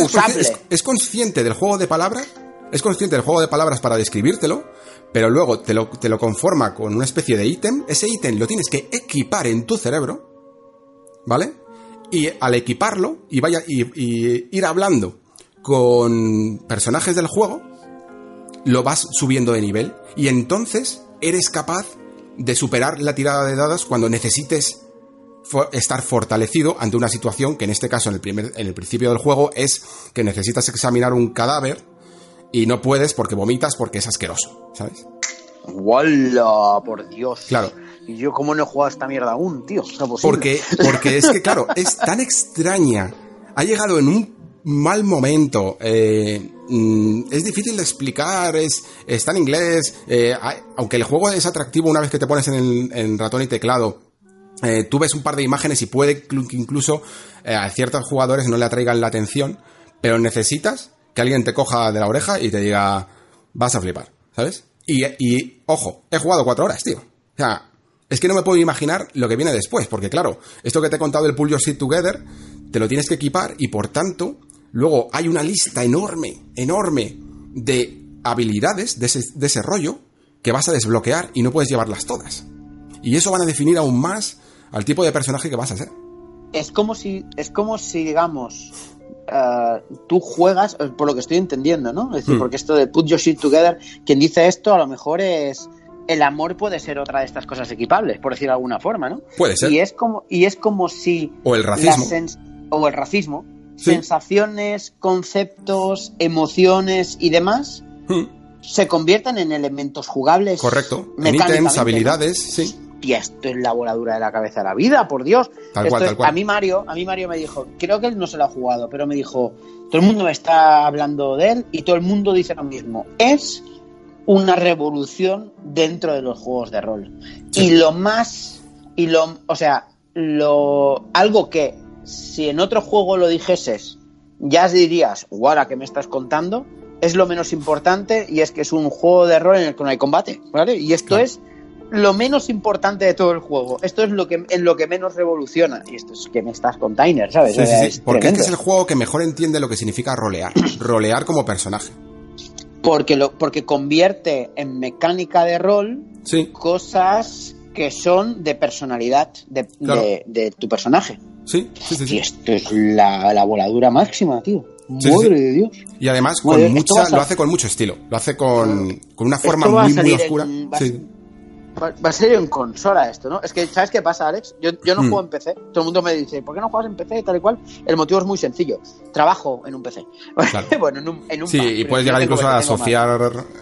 es consciente del juego de palabras, es consciente del juego de palabras para describírtelo, pero luego te lo, te lo conforma con una especie de ítem. Ese ítem lo tienes que equipar en tu cerebro, ¿vale? Y al equiparlo y vaya y, y ir hablando con personajes del juego, lo vas subiendo de nivel y entonces eres capaz de superar la tirada de dados cuando necesites estar fortalecido ante una situación que en este caso en el, primer, en el principio del juego es que necesitas examinar un cadáver y no puedes porque vomitas porque es asqueroso, ¿sabes? ¡Wala! Por Dios. Claro. Y yo, ¿cómo no he jugado esta mierda aún, tío? No es posible. Porque, porque es que, claro, es tan extraña. Ha llegado en un mal momento. eh, mm, es difícil de explicar. Es, está en inglés. eh, aunque el juego es atractivo una vez que te pones en, el- ratón y teclado. eh, tú ves un par de imágenes y puede que incluso a ciertos jugadores no le atraigan la atención. Pero necesitas que alguien te coja de la oreja y te diga, vas a flipar, ¿sabes? Y, y ojo, he jugado cuatro horas, tío. O sea, es que no me puedo imaginar lo que viene después, porque claro, esto que te he contado del Pull Your Shit Together, te lo tienes que equipar y por tanto, luego hay una lista enorme, enorme de habilidades de ese, de ese rollo que vas a desbloquear y no puedes llevarlas todas. Y eso van a definir aún más al tipo de personaje que vas a ser. es como si, es como si digamos, eh, tú juegas, eh, por lo que estoy entendiendo, ¿no? Es decir, Hmm. porque esto de put your shit together, quien dice esto a lo mejor es el amor puede ser otra de estas cosas equipables, por decirlo de alguna forma, ¿no? Puede ser. Y es como, y es como si O el racismo. o el racismo, Sí. sensaciones, conceptos, emociones y demás Hmm, se convierten en elementos jugables. Correcto. En habilidades, sí. Hostia, esto es la voladura de la cabeza de la vida, por Dios. Tal Esto cual, es- tal cual. A mí Mario, a mí Mario me dijo, creo que él no se lo ha jugado, pero me dijo, todo el mundo me está hablando de él y todo el mundo dice lo mismo. Es una revolución dentro de los juegos de rol. Sí. Y lo más, y lo, o sea, lo, algo que si en otro juego lo dijeses, ya dirías, guara, ¿qué me estás contando? Es lo menos importante y es que es un juego de rol en el que no hay combate, ¿vale? Y esto Claro. es lo menos importante de todo el juego. Esto es lo que en lo que menos revoluciona. Y esto es que me estás con Tyner, ¿sabes? Sí, sí, es. Porque es que tremendo. es el juego que mejor entiende lo que significa rolear. rolear como personaje. Porque, lo, porque convierte en mecánica de rol Sí, cosas que son de personalidad de, Claro. de- de tu personaje. sí, sí, sí. sí. Y esto es la, la voladura máxima, tío. Sí, Madre sí. de Dios. Y además con esto mucha, a lo hace con mucho estilo. Lo hace con, con una forma muy, muy oscura. en- Sí. Va, va a ser en consola esto, ¿no? Es que, ¿sabes qué pasa, Alex? Yo, yo no Hmm. juego en PC. Todo el mundo me dice, ¿por qué no juegas en PC? Tal y cual. El motivo es muy sencillo. Trabajo en un PC. Claro. bueno, en un, en un Sí, y puedes llegar incluso a asociar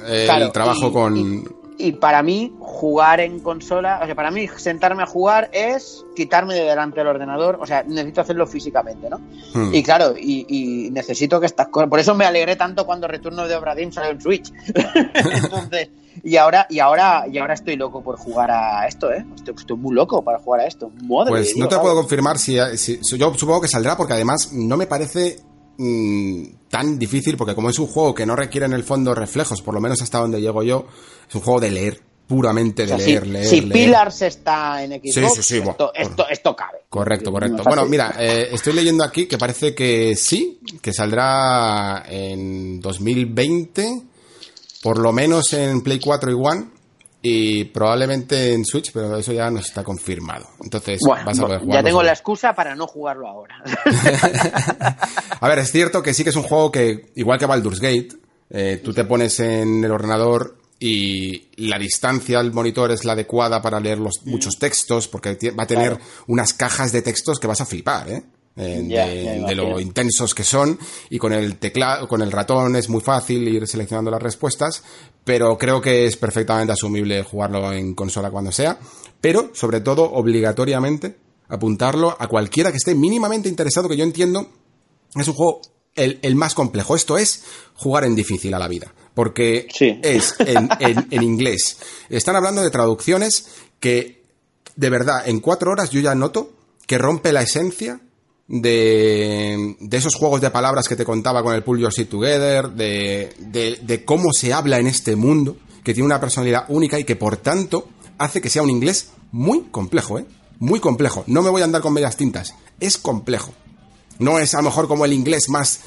eh, Claro, el trabajo y- con... Y, y para mí, jugar en consola, o sea, para mí sentarme a jugar es quitarme de delante del ordenador, o sea, necesito hacerlo físicamente, ¿no? Hmm. Y claro, y, y necesito que estas cosas, por eso me alegré tanto cuando Retorno de Obra Dinn salió en Switch. Entonces, y ahora, y ahora, y ahora estoy loco por jugar a esto, ¿eh? Estoy, estoy muy loco para jugar a esto. Madre Pues no te puedo confirmar si, si- Yo supongo que saldrá porque además no me parece tan difícil porque como es un juego que no requiere en el fondo reflejos, por lo menos hasta donde llego yo, es un juego de leer, puramente de O sea, si- leer, leer, si leer. Pillars está en Xbox, Sí, sí, sí, esto, bueno, esto, esto cabe. Correcto, correcto. Bueno, mira, eh, estoy leyendo aquí que parece que sí, que saldrá en 2020, por lo menos en Play 4 y One, y probablemente en Switch, pero eso ya no está confirmado. Entonces Bueno, vas a poder ya jugarlo tengo la excusa para no jugarlo ahora. A ver, es cierto que sí que es un juego que, igual que Baldur's Gate, eh, tú te pones en el ordenador y la distancia al monitor es la adecuada para leer los, muchos textos, porque va a tener Claro. unas cajas de textos que vas a flipar, ¿eh? Eh, Ya, de, ya de lo intensos que son y con el teclado con el ratón es muy fácil ir seleccionando las respuestas pero creo que es perfectamente asumible jugarlo en consola cuando sea pero sobre todo obligatoriamente apuntarlo a cualquiera que esté mínimamente interesado que yo entiendo es un juego el, el más complejo. Esto es jugar en difícil a la vida. Porque Sí. es en, en- en inglés. Están hablando de traducciones que, de verdad, en cuatro horas yo ya noto que rompe la esencia de, de esos juegos de palabras que te contaba con el Pull Your Shit Together, de, de, de cómo se habla en este mundo, que tiene una personalidad única y que por tanto hace que sea un inglés muy complejo, ¿eh? Muy complejo. No me voy a andar con medias tintas. Es complejo. No es a lo mejor como el inglés más.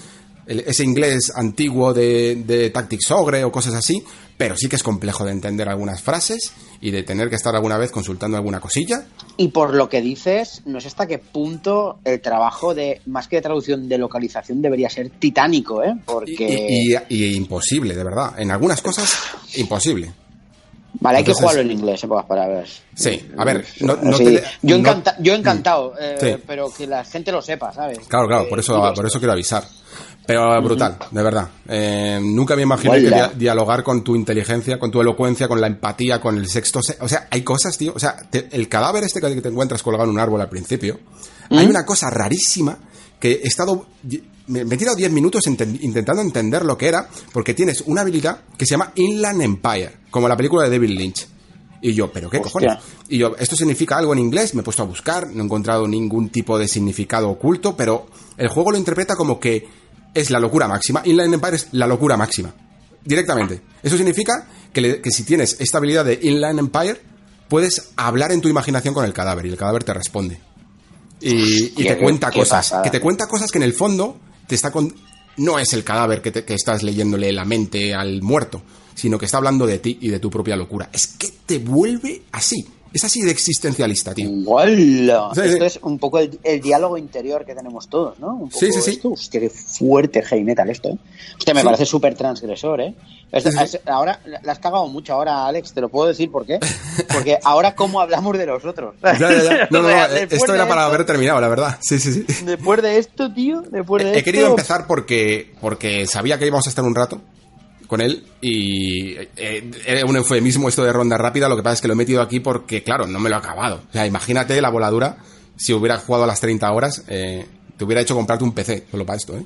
El- ese inglés antiguo de, de Tactics Ogre o cosas así, pero sí que es complejo de entender algunas frases y de tener que estar alguna vez consultando alguna cosilla. Y por lo que dices, no sé hasta qué punto el trabajo de, más que de traducción, de localización debería ser titánico, ¿eh? Porque... y- y- y imposible, de verdad. En algunas cosas, imposible. Vale, hay que jugarlo en inglés, en pocas palabras. Sí, a ver, no- no Sí, te- yo, no- encanta- yo encantado, eh, Sí. pero que la gente lo sepa, ¿sabes? Claro, claro, por eso, por eso quiero avisar. Pero brutal, de verdad. Eh, nunca me imaginé que dia- dialogar con tu inteligencia, con tu elocuencia, con la empatía, con el sexto... se- O sea, hay cosas, tío. O sea, te- el cadáver este que te encuentras colgado en un árbol al principio, hay una cosa rarísima que he estado... Me, he tirado 10 minutos intentando entender lo que era, porque tienes una habilidad que se llama Inland Empire, como la película de David Lynch. Y yo, ¿pero qué Hostia. cojones? Y yo, ¿esto significa algo en inglés? Me he puesto a buscar, no he encontrado ningún tipo de significado oculto, pero el juego lo interpreta como que es la locura máxima. Inland Empire es la locura máxima. Directamente. Eso significa que, le- que si tienes esta habilidad de Inland Empire, puedes hablar en tu imaginación con el cadáver y el cadáver te responde. Y, te cuenta cosas. pasada. Que te cuenta cosas que en el fondo te está con... no es el cadáver que, te- que estás leyéndole la mente al muerto, sino que está hablando de ti y de tu propia locura. Es que te vuelve así. Es así de existencialista, tío. ¡Hola! Sí, Esto sí. es un poco el, el diálogo interior que tenemos todos, ¿no? Un poco Sí, sí, sí. Esto. Hostia, qué fuerte heavy metal esto, ¿eh? Hostia, me parece súper transgresor, ¿eh? Es- ahora la has cagado mucho ahora, Alex, te lo puedo decir por qué. Porque ahora cómo hablamos de los otros. Ya, ya, ya. No, no, no, eh, esto era para esto- haber terminado, la verdad. Sí, sí, sí. Después de esto, tío, después de He esto... querido empezar porque, porque sabía que íbamos a estar un rato con él y eh, era un eufemismo esto de ronda rápida, lo que pasa es que lo he metido aquí porque, claro, no me lo he acabado. O sea, imagínate la voladura, si hubiera jugado a las 30 horas, eh, te hubiera hecho comprarte un PC solo para esto, ¿eh?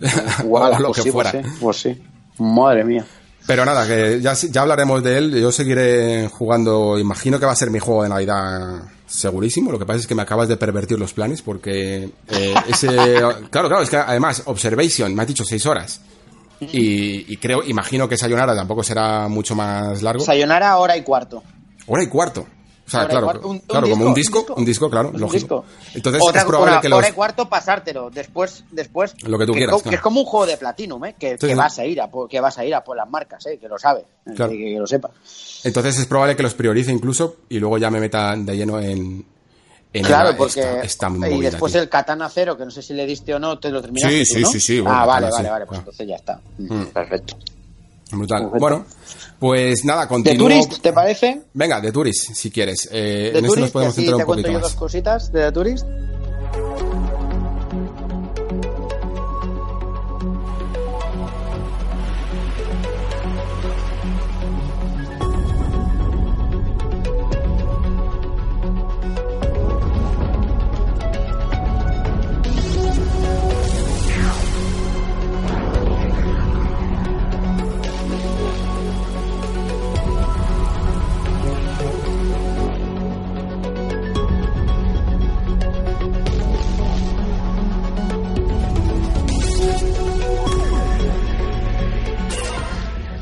Lo pues que sí, fuera. Pues sí, pues sí. Madre mía. Pero nada, que ya, ya hablaremos de él. Yo seguiré jugando. Imagino que va a ser mi juego de Navidad segurísimo. Lo que pasa es que me acabas de pervertir los planes porque eh, ese. Claro, claro, es que además, Observation, me has dicho seis horas. Y, y creo, imagino que Sayonara tampoco será mucho más largo. Sayonara, hora y cuarto. Hora y cuarto. O sea, Hora claro, cuarto. Un- un claro, como un disco, un disco, claro, Un lógico. disco. Entonces Otra- es probable una que los. hora y cuarto pasártelo. Después, después. Lo que tú quieras, co- claro. Que es como un juego de Platinum, ¿eh? Que, vas a ir a por, que vas a ir a por las marcas, ¿eh? Que lo sabe. Claro. Que, que lo sepa. Entonces es probable que los priorice incluso y luego ya me meta de lleno en. En Claro, el- porque. esta- esta y después tío. el Katana Cero, que no sé si le diste o no, te lo terminaste. Sí, tú, sí, ¿no? sí, sí, bueno, Ah, vale, vale, vale. Pues claro. entonces ya está. Mm. Perfecto. Brutal. Perfecto. Bueno, pues nada, ¿De continúo. Tourist, te parece? Venga, de Tourist, si quieres. Eh, ¿De en eso nos Tourist? podemos centrar te un cuento poquito yo más. dos cositas de The Tourist.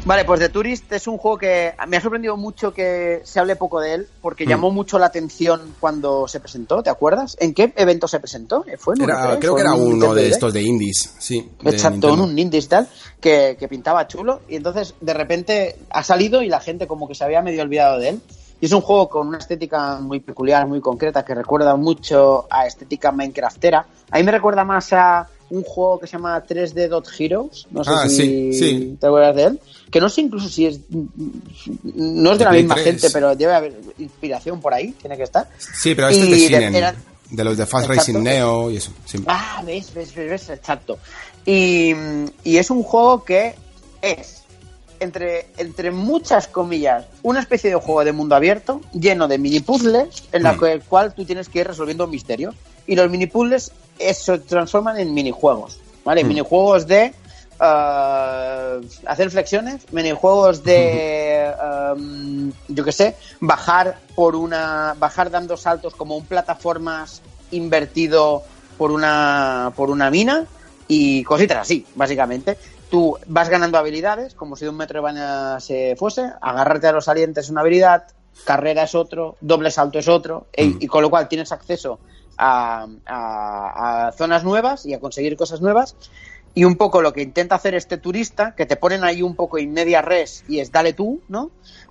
Vale, pues The Tourist es un juego que me ha sorprendido mucho que se hable poco de él, porque Mm. llamó mucho la atención cuando se presentó, ¿te acuerdas? ¿En qué evento se presentó? ¿Fue en Era- E3? creo ¿Fue que era un uno Nintendo de estos de indies, sí. Exacto, en un indies tal, que, que pintaba chulo. Y entonces, de repente, ha salido y la gente como que se había medio olvidado de él. Y es un juego con una estética muy peculiar, muy concreta, que recuerda mucho a estética Minecraftera. A mí me recuerda más a un juego que se llama 3D Dot Heroes. No sé Ah, si sí, sí. te acuerdas de él. Que no sé incluso si es... No es de De la Play misma 3. gente, pero debe haber inspiración por ahí, tiene que estar. Sí, pero este es Y de de- Sinen, era- de los de Fast Exacto. Racing Neo y eso. sí. Ah, ves, ves, ves, ves, exacto. Y, y es un juego que es, entre, entre muchas comillas, una especie de juego de mundo abierto, lleno de mini puzzles, en la Mm. cual tú tienes que ir resolviendo misterios. Y los mini puzzles eh, se transforman en minijuegos, ¿vale? Mm. Minijuegos de ah, hacer flexiones, minijuegos de, um, yo qué sé, bajar por una, bajar dando saltos como un plataformas invertido por una, por una mina y cositas así, básicamente. Tú vas ganando habilidades, como si de un Metroidvania se fuese, agarrarte a los salientes es una habilidad, carrera es otro, doble salto es otro, Mm. y con lo cual tienes acceso a, a- a zonas nuevas y a conseguir cosas nuevas. Y un poco lo que intenta hacer este turista, que te ponen ahí un poco in media res y es dale tú, ¿no?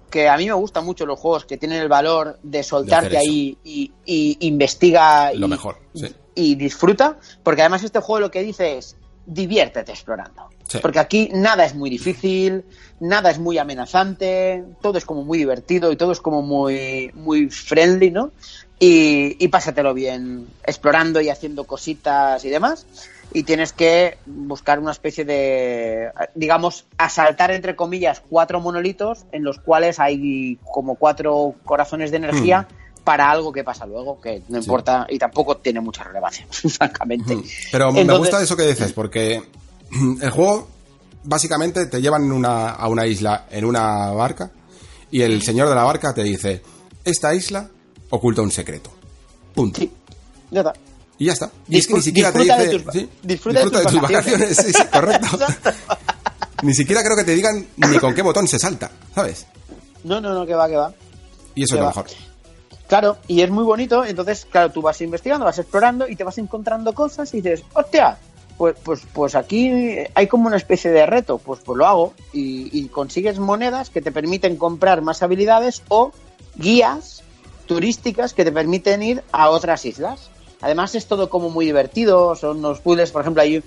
Que a mí me gustan mucho los juegos que tienen el valor de soltarte De ahí y, y investiga Lo y, mejor, sí. y disfruta, porque además este juego lo que dice es diviértete explorando. Sí. Porque aquí nada es muy difícil, nada es muy amenazante, todo es como muy divertido y todo es como muy, muy friendly, ¿no? Y, y pásatelo bien explorando y haciendo cositas y demás. Y tienes que buscar una especie de, digamos, asaltar entre comillas cuatro monolitos en los cuales hay como cuatro corazones de energía para algo que pasa luego, que no importa y tampoco tiene mucha relevancia, francamente. Pero me gusta eso que dices, porque el juego básicamente te llevan una- a una isla en una barca y el señor de la barca te dice, esta isla oculta un secreto. Punto. Sí, ya está. Y ya está. Y es que ni siquiera te dice... de tus sí, disfruta de tus vacaciones. Sí, sí, correcto. Ni siquiera creo que te digan ni con qué botón se salta, ¿sabes? No, no, no, que va, que va. Y eso Que es lo mejor. Claro, y es muy bonito, entonces, claro, tú vas investigando, vas explorando y te vas encontrando cosas y dices, hostia, pues, pues, pues aquí hay como una especie de reto, pues, pues lo hago y, y consigues monedas que te permiten comprar más habilidades o guías turísticas que te permiten ir a otras islas. Además es todo como muy divertido, son unos puzzles, por ejemplo, hay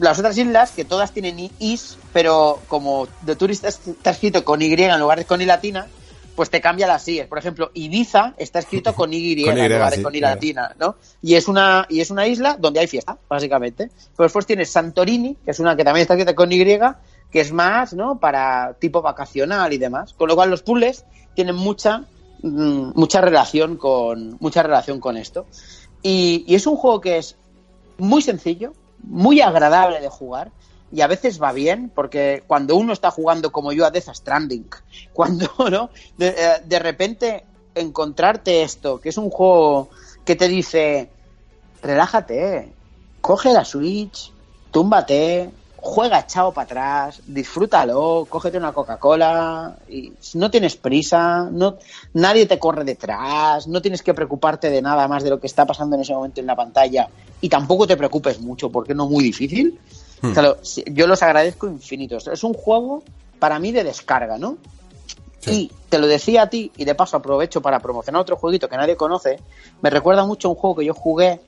las otras islas que todas tienen is, pero como de turista está escrito con Y en lugar de con I latina, pues te cambia las IES. Por ejemplo, Ibiza está escrito con Y, Con Y, en lugar de sí, con I claro. latina, ¿no? Y es una y es una isla donde hay fiesta, básicamente. Pero después tienes Santorini, que es una que también está escrita con Y, que es más, ¿no? Para tipo vacacional y demás. Con lo cual los puzzles tienen mucha mucha relación con mucha relación con esto. Y, y es un juego que es muy sencillo, muy agradable de jugar y a veces va bien porque cuando uno está jugando como yo a Death Stranding, cuando no de, eh, de repente encontrarte esto, que es un juego que te dice relájate, coge la Switch, túmbate, juega echado para atrás, disfrútalo, cógete una Coca-Cola, y no tienes prisa, no, nadie te corre detrás, no tienes que preocuparte de nada más de lo que está pasando en ese momento en la pantalla y tampoco te preocupes mucho porque no es muy difícil. Hmm. O sea, lo- si- yo los agradezco infinitos. Es un juego para mí de descarga, ¿no? Sí. Y te lo decía a ti, y de paso aprovecho para promocionar otro jueguito que nadie conoce. Me recuerda mucho a un juego que yo jugué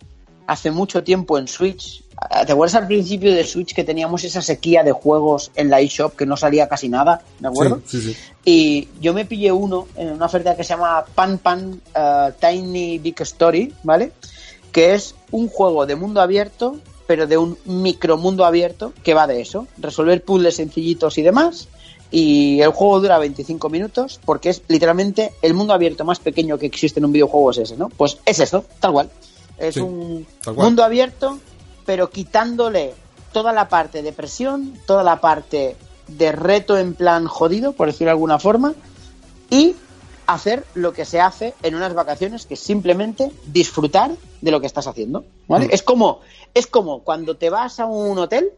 hace mucho tiempo en Switch. ¿Te acuerdas al principio de Switch que teníamos esa sequía de juegos en la eShop que no salía casi nada? ¿De acuerdo? Sí, sí, sí. Y yo me pillé uno en una oferta que se llama Pan Pan eh, Tiny Big Story, ¿vale? Que es un juego de mundo abierto, pero de un micromundo abierto que va de eso, resolver puzzles sencillitos y demás. Y el juego dura 25 minutos porque es literalmente el mundo abierto más pequeño que existe en un videojuego es ese, ¿no? Pues es eso, tal cual. Es Sí, un mundo abierto, pero quitándole toda la parte de presión, toda la parte de reto en plan jodido, por decirlo de alguna forma, y hacer lo que se hace en unas vacaciones, que es simplemente disfrutar de lo que estás haciendo. ¿vale? Mm. Es como es como cuando te vas a un hotel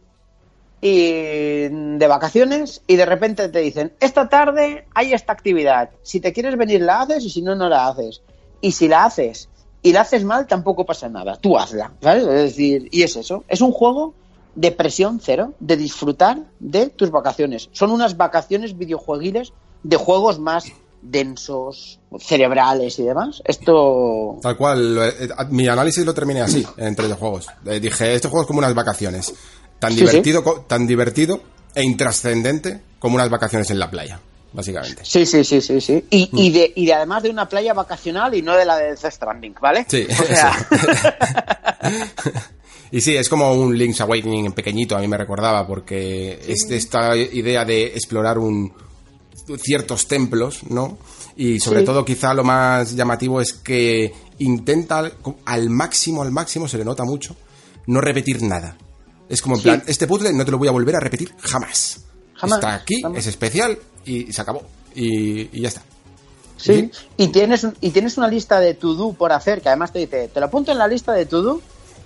y de vacaciones y de repente te dicen, esta tarde hay esta actividad, si te quieres venir la haces y si no, no la haces. Y si la haces y la haces mal, tampoco pasa nada, tú hazla, ¿sabes? Es decir, y es eso, es un juego de presión cero, de disfrutar de tus vacaciones. Son unas vacaciones videojueguiles de juegos más densos, cerebrales y demás. Esto Tal cual, lo- eh, mi análisis lo terminé así, entre los juegos. Eh, dije, este juego es como unas vacaciones. Tan Sí, divertido, tan divertido e intrascendente como unas vacaciones en la playa, básicamente. Sí, sí, sí, sí, sí. Y, y, de, y de además de una playa vacacional y no de la de Death Stranding, ¿vale? Sí, O sea, Y sí, es como un Link's Awakening en pequeñito, a mí me recordaba, porque es de esta idea de explorar un ciertos templos, ¿no? Y sobre Sí. todo quizá lo más llamativo es que intenta al- al máximo, al máximo, se le nota mucho, no repetir nada. Es como en Sí. plan, este puzzle no te lo voy a volver a repetir jamás. Jamás, Está aquí, jamás. es especial y se acabó. Y, y ya está. sí. Y tienes, y tienes una lista de to-do por hacer, que además te dice, te lo apunto en la lista de to-do,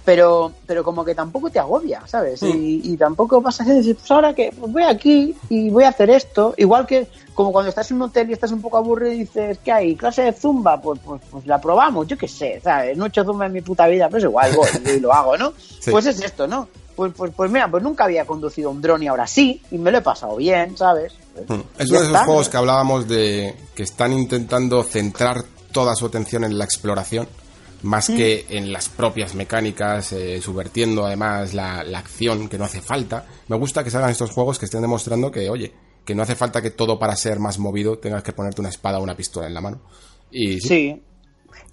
pero, pero como que tampoco te agobia, ¿sabes? Y, y tampoco vas a hacer, decir, pues ahora que pues voy aquí y voy a hacer esto. Igual que como cuando estás en un hotel y estás un poco aburrido y dices, ¿qué hay? ¿Clase de zumba? Pues, pues, pues la probamos, yo qué sé, ¿sabes? No he hecho zumba en mi puta vida, pero es igual, voy y lo hago, ¿no? Sí. Pues es esto, ¿no? Pues, pues, pues mira, pues nunca había conducido un dron y ahora sí, y me lo he pasado bien, ¿sabes? Es Y uno ya de esos está. juegos que hablábamos de que están intentando centrar toda su atención en la exploración más Mm. que en las propias mecánicas, eh, subvertiendo además la, la acción que no hace falta. Me gusta que salgan estos juegos que estén demostrando que, oye, que no hace falta que todo para ser más movido tengas que ponerte una espada o una pistola en la mano. Y sí, Sí.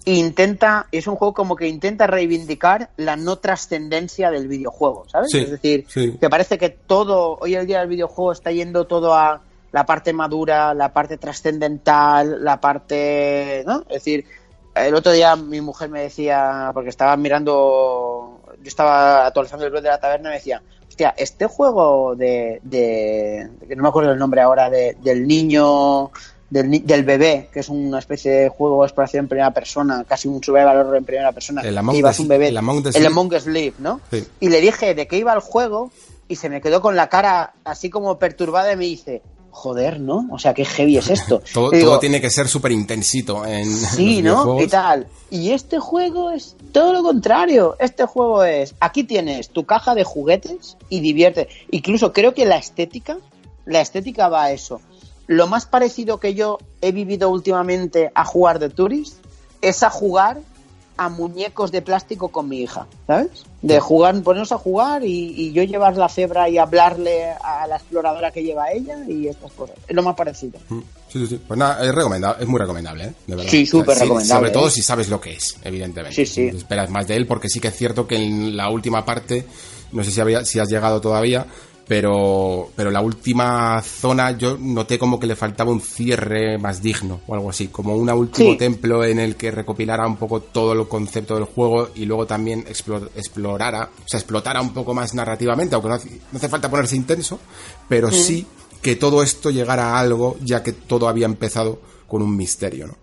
Intenta, es un juego como que intenta reivindicar la no trascendencia del videojuego, ¿sabes? Sí, es decir, sí. que parece que todo, hoy en día el videojuego está yendo todo a la parte madura, la parte trascendental, la parte, ¿no? Es decir, el otro día mi mujer me decía, porque estaba mirando, yo estaba actualizando el blog de la taberna y me decía, hostia, este juego de, de, que no me acuerdo el nombre ahora, de, del niño, del, del bebé, que es una especie de juego de exploración en primera persona, casi un survival horror en primera persona, El que Among ibas un bebé, el Among el. Among Us ¿no? Sí. Y le dije de qué iba el juego y se me quedó con la cara así como perturbada y me dice, joder, ¿no? O sea, qué heavy es esto. todo, digo, todo tiene que ser súper intensito en Sí, los ¿no? Y tal. Y este juego es todo lo contrario. Este juego es, aquí tienes tu caja de juguetes y divierte. Incluso creo que la estética, la estética va a eso. Lo más parecido que yo he vivido últimamente a jugar de Tourist es a jugar a muñecos de plástico con mi hija, ¿sabes? De jugar, ponernos a jugar y, y yo llevar la cebra y hablarle a la exploradora que lleva ella y estas cosas. Es lo más parecido. Mm, Sí, sí, sí. Pues nada, es, recomendable, es muy recomendable, ¿eh? De verdad. Sí, súper recomendable, Sobre todo ¿eh? si sabes lo que es, evidentemente. Sí, sí. Esperas más de él porque sí que es cierto que en la última parte, no sé si, había, si has llegado todavía, pero, pero la última zona yo noté como que le faltaba un cierre más digno o algo así, como un último Sí. templo en el que recopilara un poco todo el concepto del juego y luego también explo- explorara, o sea, explotara un poco más narrativamente, aunque no hace, no hace falta ponerse intenso, pero sí que todo esto llegara a algo, ya que todo había empezado con un misterio, ¿no?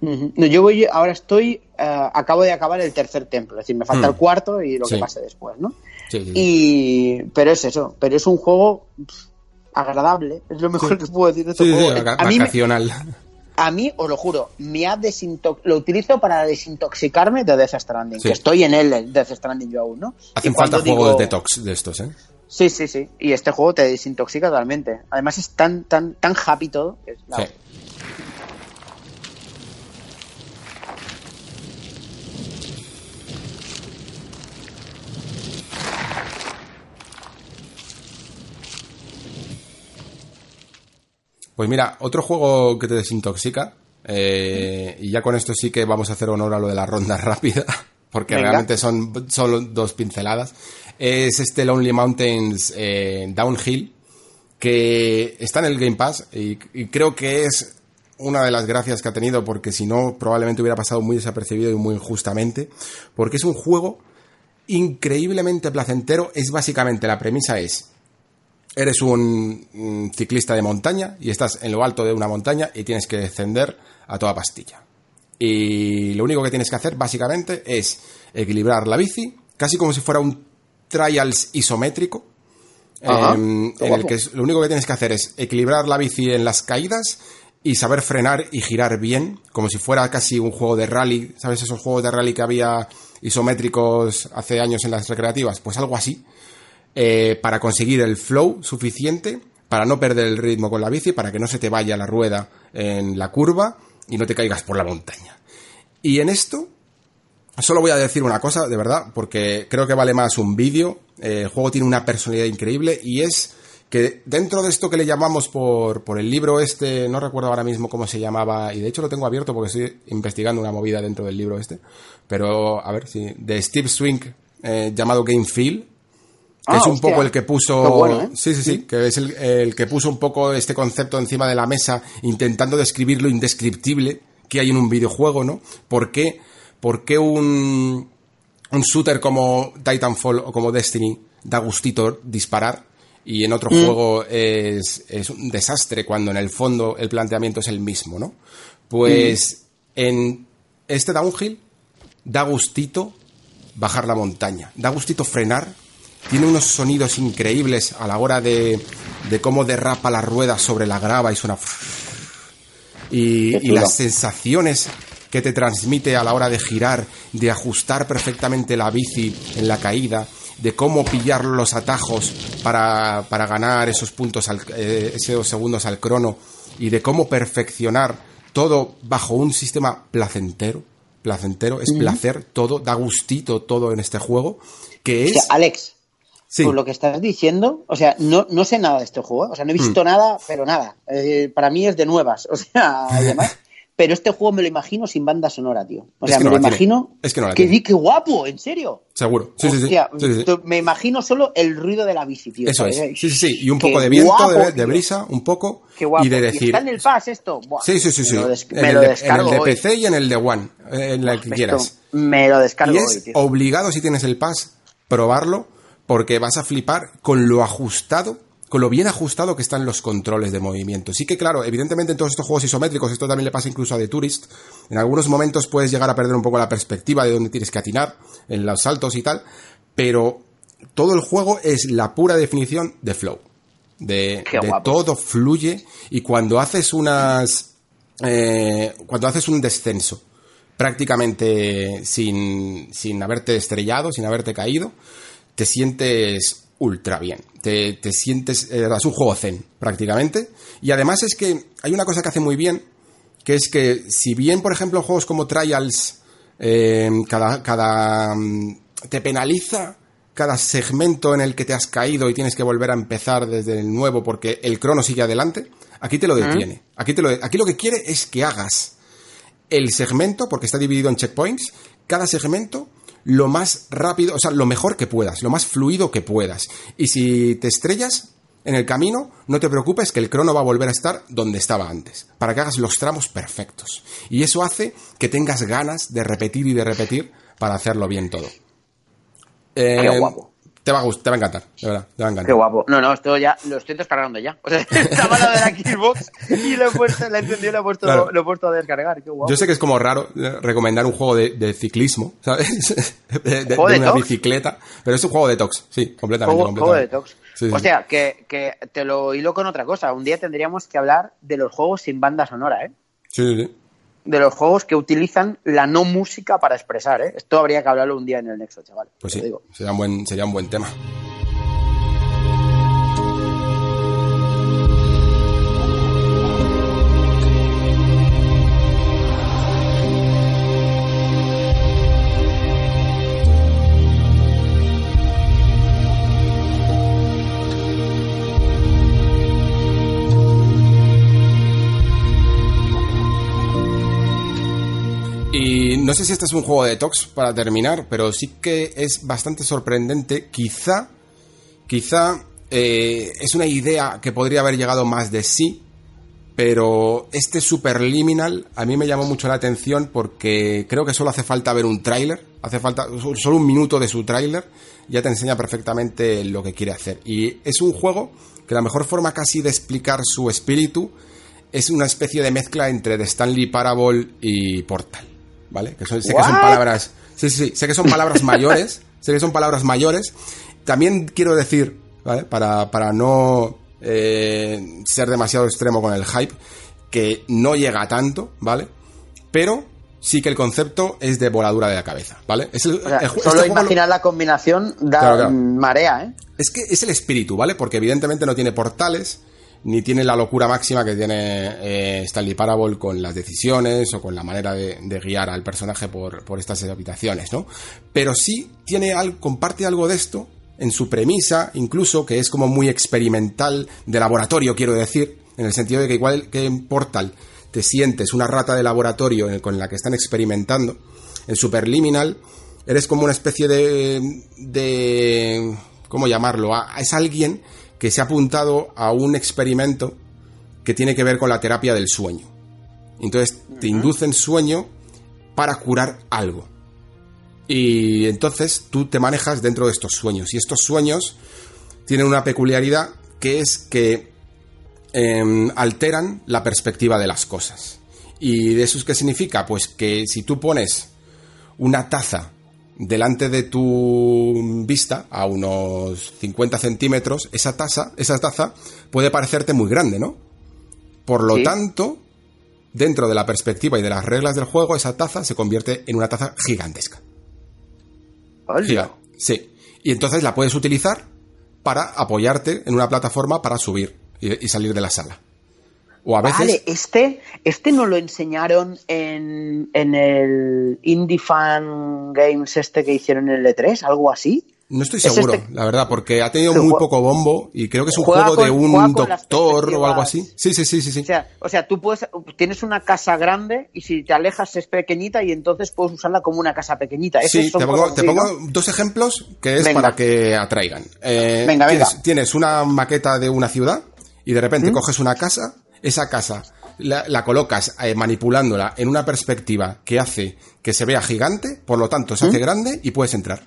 No, yo voy, ahora estoy, eh, acabo de acabar el tercer templo, es decir, me falta Mm. el cuarto y lo Sí. que pase después, ¿no? Sí, sí, sí. Y, pero es eso, pero es un juego agradable, es lo mejor que puedo decir de este juego. a, mí, vacacional. a mí, os lo juro, me ha desintox lo utilizo para desintoxicarme de Death Stranding, que estoy en él, el Death Stranding yo aún, ¿no? Hacen falta juegos digo- de detox de estos, ¿eh? Sí, sí, sí, y este juego te desintoxica totalmente. Además es tan, tan, tan happy todo. que Pues mira, otro juego que te desintoxica, eh, y ya con esto sí que vamos a hacer honor a lo de la ronda rápida, porque Venga. realmente son solo dos pinceladas, es este Lonely Mountains eh, Downhill, que está en el Game Pass y, y creo que es una de las gracias que ha tenido, porque si no, probablemente hubiera pasado muy desapercibido y muy injustamente, porque es un juego increíblemente placentero. Es básicamente la premisa es eres un, ciclista de montaña y estás en lo alto de una montaña y tienes que descender a toda pastilla. Y lo único que tienes que hacer básicamente es equilibrar la bici, casi como si fuera un trials isométrico, Ajá, em, en el que lo único que tienes que hacer es equilibrar la bici en las caídas y saber frenar y girar bien, como si fuera casi un juego de rally, ¿sabes? Esos juegos de rally que había isométricos hace años en las recreativas, pues algo así, eh, para conseguir el flow suficiente, para no perder el ritmo con la bici, para que no se te vaya la rueda en la curva y no te caigas por la montaña. Y en esto, Solo voy a decir una cosa, de verdad, porque creo que vale más un vídeo. Eh, el juego tiene una personalidad increíble y es que dentro de esto que le llamamos por, por el libro este, no recuerdo ahora mismo cómo se llamaba, y de hecho lo tengo abierto porque estoy investigando una movida dentro del libro este, pero a ver si, de Steve Swing, eh, llamado Game Feel, que Ah, es un hostia. poco el que puso. Bueno, ¿eh? Sí, sí, sí, que es el, el que puso un poco este concepto encima de la mesa, intentando describir lo indescriptible que hay en un videojuego, ¿no? ¿Por qué, por qué un, un shooter como Titanfall o como Destiny da gustito disparar y en otro juego es, es un desastre cuando en el fondo el planteamiento es el mismo, ¿no? Pues en este downhill da gustito bajar la montaña, da gustito frenar, tiene unos sonidos increíbles a la hora de, de cómo derrapa la rueda sobre la grava y suena... Y, y las sensaciones que te transmite a la hora de girar, de ajustar perfectamente la bici en la caída, de cómo pillar los atajos para, para ganar esos puntos, al, eh, esos segundos al crono y de cómo perfeccionar todo bajo un sistema placentero. Placentero, es placer todo, da gustito todo en este juego, que O es... sea, Alex, Sí. por lo que estás diciendo, o sea, no, no sé nada de este juego, o sea, no he Mm. visto nada, pero nada. Eh, para mí es de nuevas, o sea, además. Pero este juego me lo imagino sin banda sonora, tío. O Es sea, me no lo la tiene. imagino. Es que no la que tiene. qué guapo, en serio. Seguro. Sí, sí, sí. Hostia, Sí, sí, sí. tú- Me imagino solo el ruido de la bici, tío. Eso es. Sí, sí, sí. Y un Qué poco de viento, guapo, de, brisa, un poco. Qué guapo. Y de decir. está en el Pass esto? Buah, Sí, sí, sí, sí. Me lo, des- me el lo de, en descargo el de hoy. PC y en el de One. eh, En el que quieras. Me lo descargo Y hoy, es tío. obligado, si tienes el pass, probarlo, porque vas a flipar con lo ajustado, con lo bien ajustado que están los controles de movimiento. Sí que, claro, evidentemente en todos estos juegos isométricos, esto también le pasa incluso a The Tourist, en algunos momentos puedes llegar a perder un poco la perspectiva de dónde tienes que atinar, en los saltos y tal, pero todo el juego es la pura definición de flow. De, todo fluye y cuando haces unas... eh, cuando haces un descenso prácticamente sin, sin haberte estrellado, sin haberte caído, te sientes ultra bien. Te, te sientes... eh, es un juego zen, prácticamente. Y además es que hay una cosa que hace muy bien, que es que si bien, por ejemplo, juegos como Trials, eh, cada, cada mm, te penaliza cada segmento en el que te has caído y tienes que volver a empezar desde el nuevo porque el crono sigue adelante, aquí te lo detiene. Aquí, te lo, aquí lo que quiere es que hagas el segmento, porque está dividido en checkpoints, cada segmento lo más rápido, o sea, lo mejor que puedas, lo más fluido que puedas. Y si te estrellas en el camino, no te preocupes que el crono va a volver a estar donde estaba antes, para que hagas los tramos perfectos. Y eso hace que tengas ganas de repetir y de repetir para hacerlo bien todo. Eh, Qué guapo. Te va a gustar, te va a encantar, de verdad, te va a encantar. Qué guapo. No, no, esto ya lo estoy descargando ya. O sea, estaba la de la Xbox y lo he puesto, la he encendido y lo he puesto, Claro. lo he puesto a descargar. Qué guapo. Yo sé que es como raro eh, recomendar un juego de, de ciclismo, ¿sabes? De, de- ¿Juego de de una tox? bicicleta, pero es un juego de tox, sí, completamente. Juego, juego de completamente. detox. Sí, sí. O sea, que, que te lo hilo con otra cosa. Un día tendríamos que hablar de los juegos sin banda sonora, ¿eh? Sí, sí, sí. De los juegos que utilizan la no música para expresar, ¿eh? Esto habría que hablarlo un día en el Nexo, chaval. Pues sí, digo. sería un buen, sería un buen tema. Y no sé si este es un juego de tox para terminar, pero sí que es bastante sorprendente. Quizá, quizá eh, es una idea que podría haber llegado más de sí, pero este Superliminal a mí me llamó mucho la atención porque creo que solo hace falta ver un tráiler, hace falta solo un minuto de su tráiler, ya te enseña perfectamente lo que quiere hacer. Y es un juego que la mejor forma casi de explicar su espíritu es una especie de mezcla entre The Stanley Parable y Portal, ¿vale? Que son- sé que son palabras, sí, sí, sí, sé que son palabras mayores, sé que son palabras mayores. También quiero decir, ¿vale? Para, para no eh, ser demasiado extremo con el hype, que no llega a tanto, ¿vale? Pero sí que el concepto es de voladura de la cabeza, ¿vale? Es el- O sea, el ju- solo este lo- imaginar la combinación da Claro, claro. marea, ¿eh? es que es el espíritu, ¿vale? Porque evidentemente no tiene portales, ni tiene la locura máxima que tiene eh, Stanley Parable con las decisiones o con la manera de, guiar al personaje por, estas habitaciones, ¿no? Pero sí tiene algo, comparte algo de esto en su premisa, incluso que es como muy experimental, de laboratorio, quiero decir, en el sentido de que igual que en Portal te sientes una rata de laboratorio con la que están experimentando, en Superliminal eres como una especie de, de ¿cómo llamarlo? Es alguien que se ha apuntado a un experimento que tiene que ver con la terapia del sueño. Entonces te inducen sueño para curar algo. Y entonces tú te manejas dentro de estos sueños. Y estos sueños tienen una peculiaridad que es que em, alteran la perspectiva de las cosas. ¿Y de eso es qué significa? Pues que si tú pones una taza delante de tu vista, a unos 50 centímetros, esa taza, esa taza puede parecerte muy grande, ¿no? Por lo Sí. tanto, dentro de la perspectiva y de las reglas del juego, esa taza se convierte en una taza gigantesca. Giga- Sí. Y entonces la puedes utilizar para apoyarte en una plataforma para subir y, y salir de la sala. O a veces. Vale, este, este no lo enseñaron en, en el Indie Fan Games este que hicieron en el E3, algo así. No estoy Es seguro, este- la verdad, porque ha tenido Este muy poco bombo y creo que es un juego de un doctor o algo así. Sí, sí, sí, sí, sí. O sea, o sea, tú puedes, tienes una casa grande y si te alejas es pequeñita y entonces puedes usarla como una casa pequeñita. Esos Sí, te pongo, te pongo dos ejemplos que es Venga. para que atraigan. Eh, Venga, venga. Tienes, tienes una maqueta de una ciudad y de ¿Mm? repente coges una casa, esa casa la, la colocas eh, manipulándola en una perspectiva que hace que se vea gigante, por lo tanto se ¿Mm? hace grande y puedes entrar.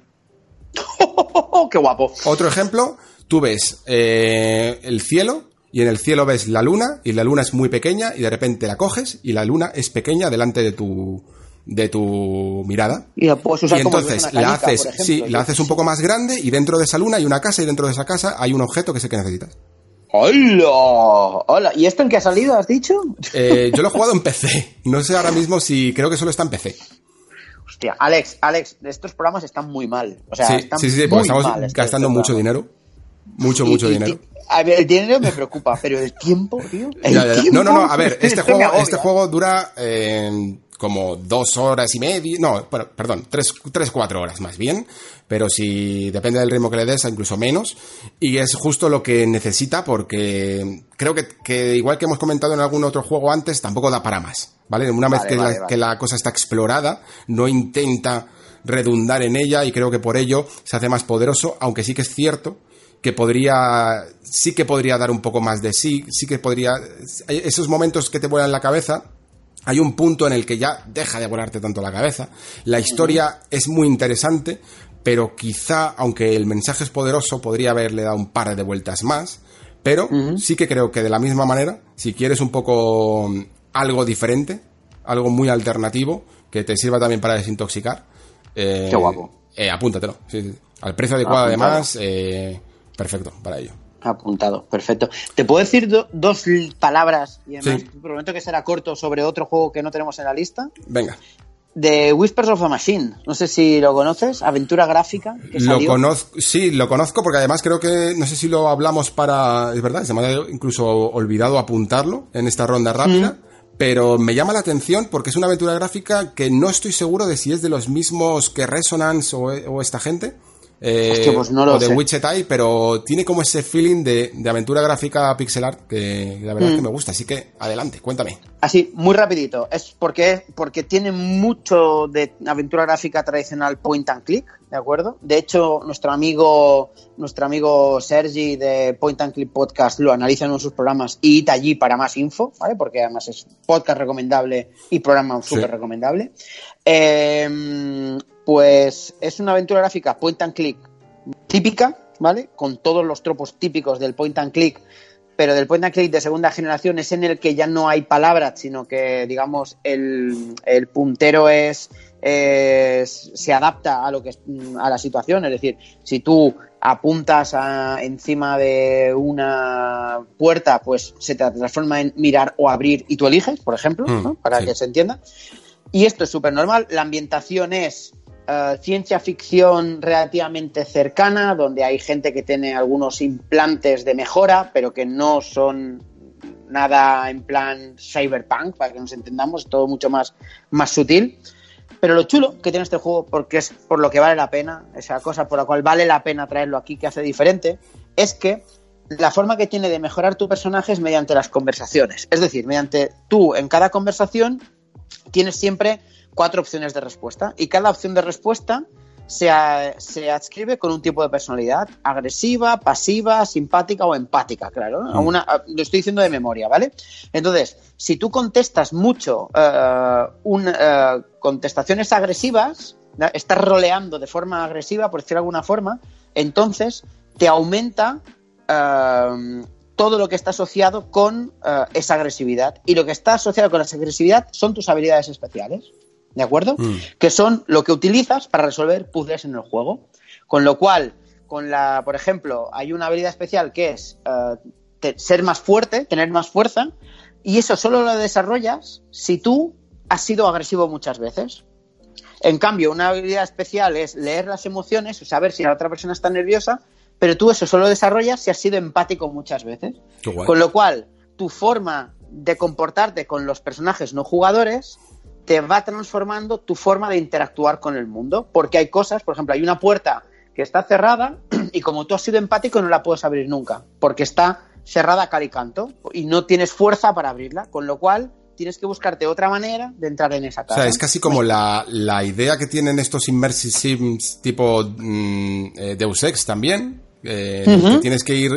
¡Oh, ¡Qué guapo! Otro ejemplo, tú ves eh, el cielo y en el cielo ves la luna y la luna es muy pequeña y de repente la coges y la luna es pequeña delante de tu de tu mirada. Y la puedes usar y como si entonces una la haces, ejemplo, sí, la haces un poco más grande y dentro de esa luna hay una casa y dentro de esa casa hay un objeto que es el que necesitas. ¡Hola! ¡Hola! ¿Y esto en qué ha salido, has dicho? Eh, yo lo he jugado en PC. No sé ahora mismo si creo que solo está en PC. Hostia, Alex, Alex, estos programas están muy mal. O sea, sí, están sí, sí, porque estamos mal gastando mucho dinero. Mucho, Y- mucho y- dinero. y- a ver, el dinero me preocupa, pero el tiempo, tío. El Ya, ya, ya. tiempo, No, no, no, a ver, este juego, este juego dura eh, como dos horas y media, no, perdón, tres, tres, cuatro horas más bien, pero si depende del ritmo que le des, incluso menos, y es justo lo que necesita porque creo que, que igual que hemos comentado en algún otro juego antes, tampoco da para más, ¿vale? Una vez que, vale, la, vale. que la cosa está explorada, no intenta redundar en ella y creo que por ello se hace más poderoso, aunque sí que es cierto que podría, sí que podría dar un poco más de sí, sí que podría, esos momentos que te vuelan la cabeza, hay un punto en el que ya deja de volarte tanto la cabeza, la historia es muy interesante, pero quizá, aunque el mensaje es poderoso, podría haberle dado un par de vueltas más, pero sí que creo que de la misma manera, si quieres un poco mm, algo diferente, algo muy alternativo, que te sirva también para desintoxicar, eh, Qué guapo. eh, apúntatelo, sí, sí. al precio adecuado Apuntado. además, eh, perfecto para ello. Apuntado, perfecto. ¿Te puedo decir do- dos palabras? Y además, Sí. prometo que será corto sobre otro juego que no tenemos en la lista. Venga. De Whispers of the Machine. No sé si lo conoces. Aventura gráfica. Que Lo salió. conozco, sí, lo conozco porque además creo que, no sé si lo hablamos para, es verdad, se me ha incluso olvidado apuntarlo en esta ronda rápida, pero me llama la atención porque es una aventura gráfica que no estoy seguro de si es de los mismos que Resonance o, o esta gente. Eh, Hostia, pues no lo o de sé. Wichetai, pero tiene como ese feeling de, de aventura gráfica pixel art que la verdad es Mm. que me gusta, así que adelante, cuéntame. Así, muy rapidito. Es porque, porque tiene mucho de aventura gráfica tradicional point and click, ¿de acuerdo? De hecho, nuestro amigo, nuestro amigo Sergi de Point and Click Podcast lo analiza en uno de sus programas y id allí para más info, ¿vale? Porque además es podcast recomendable y programa súper recomendable. Eh, pues es una aventura gráfica point and click típica, ¿vale? Con todos los tropos típicos del point and click pero del point and click de segunda generación es en el que ya no hay palabras, sino que, digamos, el, el puntero es, es- se adapta a lo que es- a la situación. Es decir, si tú apuntas a- encima de una puerta, pues se te transforma en mirar o abrir y tú eliges, por ejemplo, Mm, ¿no? para sí. que se entienda. Y esto es súper normal. La ambientación es eh, ciencia ficción relativamente cercana, donde hay gente que tiene algunos implantes de mejora, pero que no son nada en plan cyberpunk, para que nos entendamos, todo mucho más, más sutil. Pero lo chulo que tiene este juego, porque es por lo que vale la pena, esa cosa por la cual vale la pena traerlo aquí, que hace diferente, es que la forma que tiene de mejorar tu personaje es mediante las conversaciones. Es decir, mediante tú en cada conversación tienes siempre cuatro opciones de respuesta y cada opción de respuesta se, a- se adscribe con un tipo de personalidad agresiva, pasiva, simpática o empática, claro. ¿no? Una- a- lo estoy diciendo de memoria, ¿vale? Entonces, si tú contestas mucho eh, un, eh, contestaciones agresivas, ¿no? estás roleando de forma agresiva, por decirlo de alguna forma, entonces te aumenta eh, todo lo que está asociado con esa agresividad. Y lo que está asociado con esa agresividad son tus habilidades especiales. ¿De acuerdo? Que son lo que utilizas para resolver puzzles en el juego. Con lo cual, con la, por ejemplo, hay una habilidad especial que es eh, te- ser más fuerte, tener más fuerza, y eso solo lo desarrollas si tú has sido agresivo muchas veces. En cambio, una habilidad especial es leer las emociones o saber si la otra persona está nerviosa, pero tú eso solo desarrollas si has sido empático muchas veces. Con lo cual, tu forma de comportarte con los personajes no jugadores te va transformando tu forma de interactuar con el mundo. Porque hay cosas, por ejemplo, hay una puerta que está cerrada y como tú has sido empático no la puedes abrir nunca, porque está cerrada a cal y canto y no tienes fuerza para abrirla, con lo cual tienes que buscarte otra manera de entrar en esa O casa. sea, es casi como la, la idea que tienen estos immersive sims tipo mm, eh, Deus Ex también, eh, que tienes que ir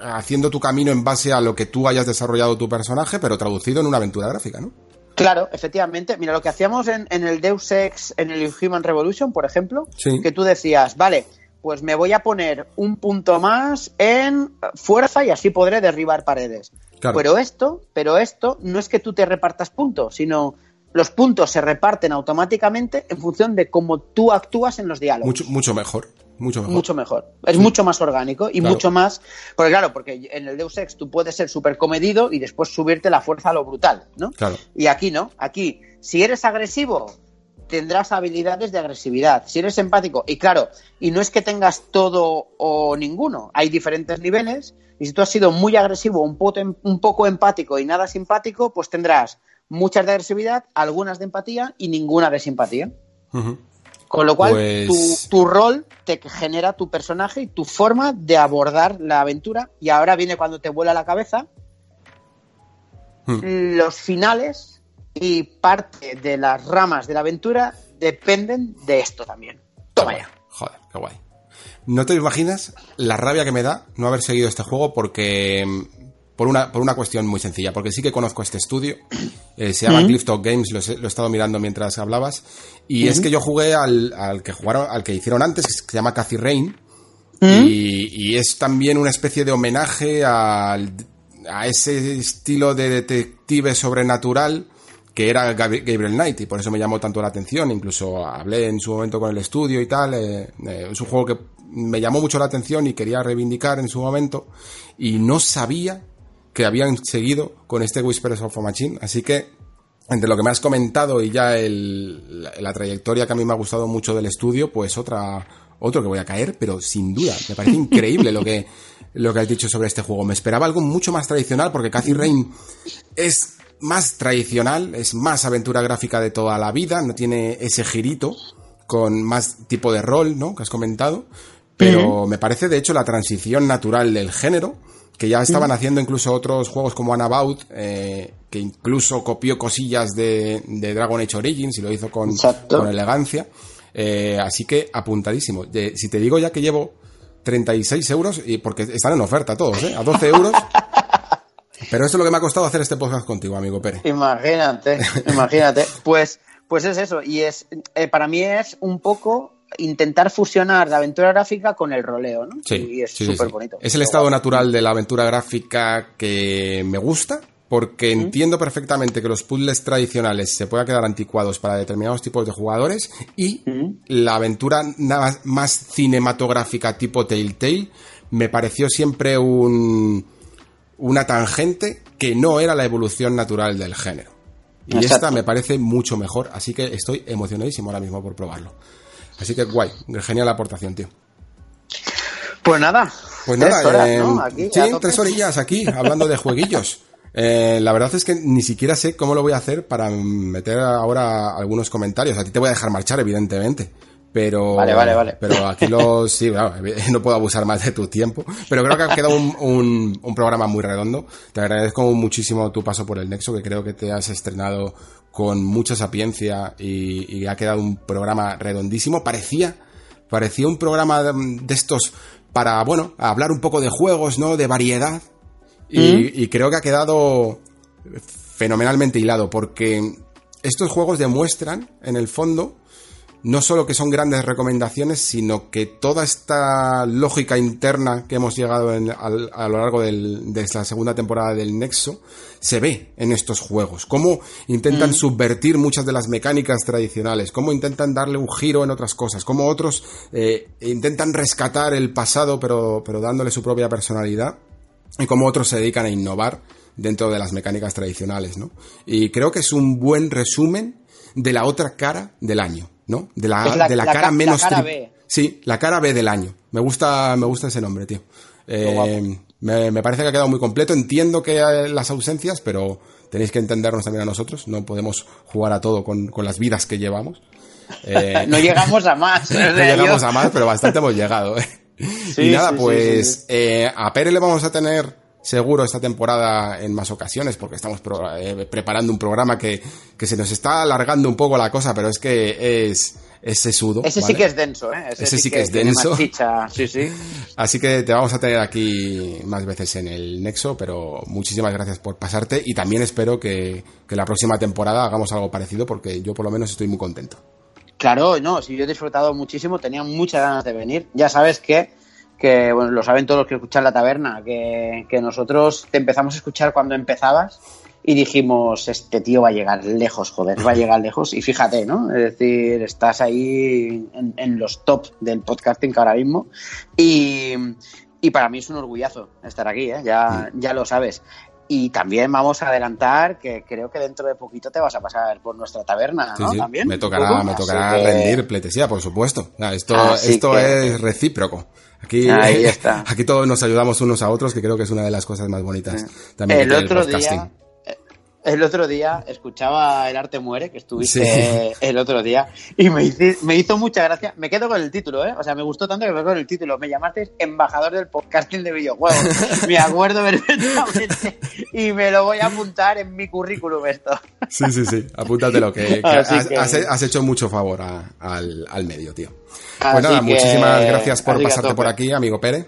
haciendo tu camino en base a lo que tú hayas desarrollado tu personaje, pero traducido en una aventura gráfica, ¿no? Claro, efectivamente. Mira, lo que hacíamos en, en el Deus Ex, en el Human Revolution, por ejemplo, Sí. que tú decías, vale, pues me voy a poner un punto más en fuerza y así podré derribar paredes. Claro. Pero esto, pero esto no es que tú te repartas puntos, sino los puntos se reparten automáticamente en función de cómo tú actúas en los diálogos Mucho, mucho mejor, mucho mejor. mucho mejor. Es mucho más orgánico y Claro. mucho más. Porque, claro, porque en el Deus Ex tú puedes ser súper comedido y después subirte la fuerza a lo brutal, ¿no? Claro. Y aquí no. Aquí, si eres agresivo, tendrás habilidades de agresividad. Si eres empático, y claro, y no es que tengas todo o ninguno, hay diferentes niveles. Y si tú has sido muy agresivo, un, poco- un poco empático y nada simpático, pues tendrás muchas de agresividad, algunas de empatía y ninguna de simpatía. Con lo cual, Pues- tu, tu rol te genera tu personaje y tu forma de abordar la aventura. Y ahora viene cuando te vuela la cabeza. Hmm. Los finales y parte de las ramas de la aventura dependen de esto también. Toma ya. Joder, qué guay. No te imaginas la rabia que me da no haber seguido este juego porque por una, por una cuestión muy sencilla, porque sí que conozco este estudio, eh, se llama Clifftop Games, lo, he- lo he estado mirando mientras hablabas, y es que yo jugué al, al que jugaron, al que hicieron antes, que se llama Cathy Rain, y, y es también una especie de homenaje al, a ese estilo de detective sobrenatural que era Gabri- Gabriel Knight y por eso me llamó tanto la atención. Incluso hablé en su momento con el estudio y tal. eh, eh, es un juego que me llamó mucho la atención y quería reivindicar en su momento y no sabía que habían seguido con este Whispers of a Machine. Así que entre lo que me has comentado y ya el- la, la trayectoria que a mí me ha gustado mucho del estudio, pues otra otro que voy a caer, pero sin duda, me parece increíble lo que lo que has dicho sobre este juego. Me esperaba algo mucho más tradicional porque Cathy Rain es más tradicional, es más aventura gráfica de toda la vida, no tiene ese girito con más tipo de rol, ¿no? Que has comentado, pero me parece de hecho la transición natural del género que ya estaban haciendo incluso otros juegos como Anabout, eh, que incluso copió cosillas de, de Dragon Age Origins y lo hizo con, con elegancia. Eh, así que apuntadísimo. Si te digo ya que llevo 36 euros, y porque están en oferta todos, ¿eh? A 12 euros. Pero esto es lo que me ha costado hacer este podcast contigo, amigo Pérez. Imagínate, imagínate. Pues, pues es eso. Y es eh, para mí es un poco intentar fusionar la aventura gráfica con el roleo, ¿no? Sí, y es sí, súper sí. bonito. Es el estado natural de la aventura gráfica que me gusta, porque entiendo perfectamente que los puzzles tradicionales se puedan quedar anticuados para determinados tipos de jugadores y la aventura más cinematográfica tipo Telltale me pareció siempre un, una tangente que no era la evolución natural del género. Y Exacto. esta me parece mucho mejor, así que estoy emocionadísimo ahora mismo por probarlo. Así que guay, genial aportación, tío. Pues nada. Pues tres nada, horas, eh, ¿no? Aquí, sí, tres orillas aquí, hablando de jueguillos. Eh, la verdad es que ni siquiera sé cómo lo voy a hacer para meter ahora algunos comentarios. A ti te voy a dejar marchar, evidentemente. Pero, Vale, vale, vale. pero aquí los, sí, claro, no puedo abusar más de tu tiempo. Pero creo que ha quedado un, un, un programa muy redondo. Te agradezco muchísimo tu paso por el Nexo, que creo que te has estrenado con mucha sapiencia y, y ha quedado un programa redondísimo. Parecía, parecía un programa de, de estos para, bueno, hablar un poco de juegos, ¿no? De variedad. Y, y creo que ha quedado fenomenalmente hilado, porque estos juegos demuestran, en el fondo, no solo que son grandes recomendaciones, sino que toda esta lógica interna que hemos llegado en- al- a lo largo del- de la segunda temporada del Nexo se ve en estos juegos. Cómo intentan subvertir muchas de las mecánicas tradicionales, cómo intentan darle un giro en otras cosas, cómo otros eh, intentan rescatar el pasado pero, pero dándole su propia personalidad y cómo otros se dedican a innovar dentro de las mecánicas tradicionales, ¿no? Y creo que es un buen resumen de la otra cara del año, ¿no? De la, de la, la cara ca- la menos cara B. Sí, la cara B del año. Me gusta, me gusta ese nombre, tío. Eh, me, me parece que ha quedado muy completo. Entiendo que hay las ausencias, pero tenéis que entendernos también a nosotros. No podemos jugar a todo con, con las vidas que llevamos. Eh, No llegamos a más. no llegamos a más, pero bastante hemos llegado. ¿eh? Sí, y nada, sí, pues sí. eh, a Pere le vamos a tener seguro esta temporada en más ocasiones, porque estamos pro- eh, preparando un programa que, que se nos está alargando un poco la cosa, pero es que es, es sesudo. Ese sí que es denso, ¿eh? Ese sí que es denso. sí, sí. Así que te vamos a tener aquí más veces en el Nexo, pero muchísimas gracias por pasarte y también espero que, que la próxima temporada hagamos algo parecido porque yo por lo menos estoy muy contento. Claro, no, si yo he disfrutado muchísimo, tenía muchas ganas de venir. Ya sabes que, que bueno, lo saben todos los que escuchan la taberna, que, que nosotros te empezamos a escuchar cuando empezabas y dijimos, este tío va a llegar lejos, joder, va a llegar lejos. Y fíjate, ¿no? Es decir, estás ahí en, en los top del podcasting ahora mismo. Y, y para mí es un orgullazo estar aquí, ¿eh? ya, ya lo sabes. Y también vamos a adelantar que creo que dentro de poquito te vas a pasar por nuestra taberna, Sí, ¿no? sí, También. me tocará, poco. me tocará que- rendir pleitesía, por supuesto. Esto, Así esto que- es recíproco. Aquí, Ahí está. aquí todos nos ayudamos unos a otros, que creo que es una de las cosas más bonitas también el que otro podcasting. día el otro día escuchaba El arte muere, que estuviste Sí. el otro día, y me, me hizo mucha gracia. Me quedo con el título, ¿eh? O sea, me gustó tanto que me quedo con el título. Me llamaste embajador del podcasting de videojuegos. me acuerdo perfectamente. Y me lo voy a apuntar en mi currículum esto. Sí, sí, sí. Apúntatelo, que, que has, que- has- hecho mucho favor a- al, al medio, tío. Así Pues nada, que- muchísimas gracias por pasarte por aquí, amigo Pere.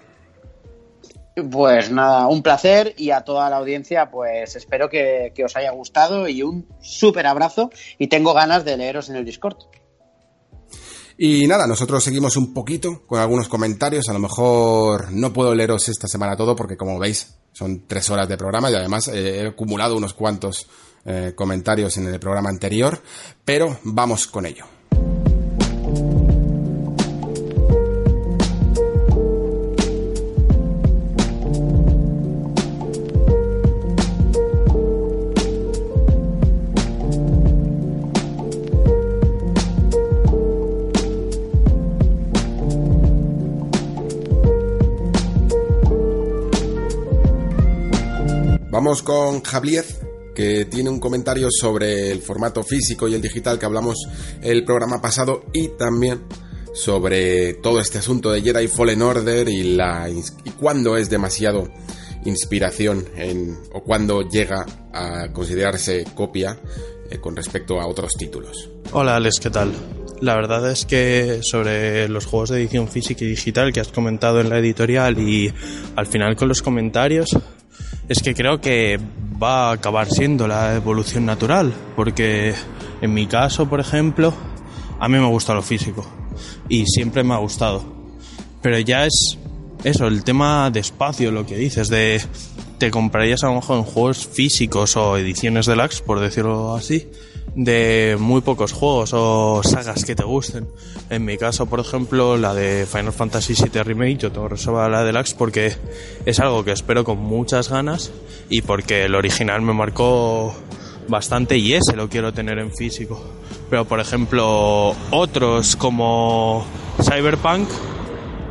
Pues nada, un placer y a toda la audiencia, pues espero que, os haya gustado y un súper abrazo y tengo ganas de leeros en el Discord. Y nada, nosotros seguimos un poquito con algunos comentarios. A lo mejor no puedo leeros esta semana todo porque, como veis, son tres horas de programa y además eh, he acumulado unos cuantos eh, comentarios en el programa anterior. Pero vamos con ello. Vamos con Javier, que tiene un comentario sobre el formato físico y el digital que hablamos el programa pasado y también sobre todo este asunto de Jedi Fallen Order y, la, y cuándo es demasiado inspiración en, o cuándo llega a considerarse copia eh, con respecto a otros títulos. Hola Alex, ¿qué tal? La verdad es que sobre los juegos de edición física y digital que has comentado en la editorial y al final con los comentarios, es que creo que va a acabar siendo la evolución natural, porque en mi caso, por ejemplo, a mí me gusta lo físico. y siempre me ha gustado. Pero ya es eso, el tema de espacio, lo que dices, de te comprarías a lo mejor en juegos físicos o ediciones deluxe, por decirlo así, de muy pocos juegos o sagas que te gusten. En mi caso, por ejemplo, la de Final Fantasy VII Remake, yo tengo reservada la deluxe porque es algo que espero con muchas ganas y porque el original me marcó bastante y ese lo quiero tener en físico. Pero por ejemplo, otros como Cyberpunk,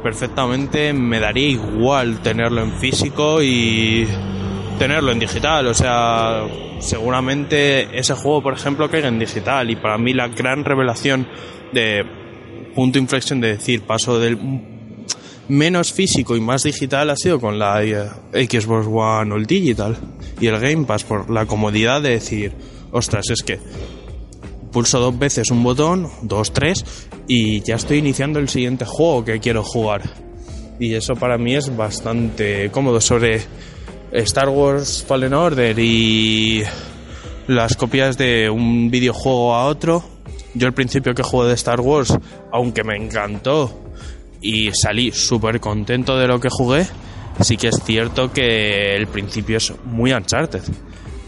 perfectamente me daría igual tenerlo en físico y tenerlo en digital. O sea, seguramente ese juego, por ejemplo, caiga en digital. Y para mí la gran revelación de punto inflexión de decir paso del menos físico y más digital ha sido con la eh, Xbox One o el Digital y el Game Pass por la comodidad de decir, ostras, es que pulso dos veces un botón, dos, tres, y ya estoy iniciando el siguiente juego que quiero jugar. Y eso para mí es bastante cómodo sobre Star Wars Fallen Order y las copias de un videojuego a otro. Yo al principio que jugué de Star Wars, aunque me encantó y salí súper contento de lo que jugué, sí que es cierto que el principio es muy Uncharted.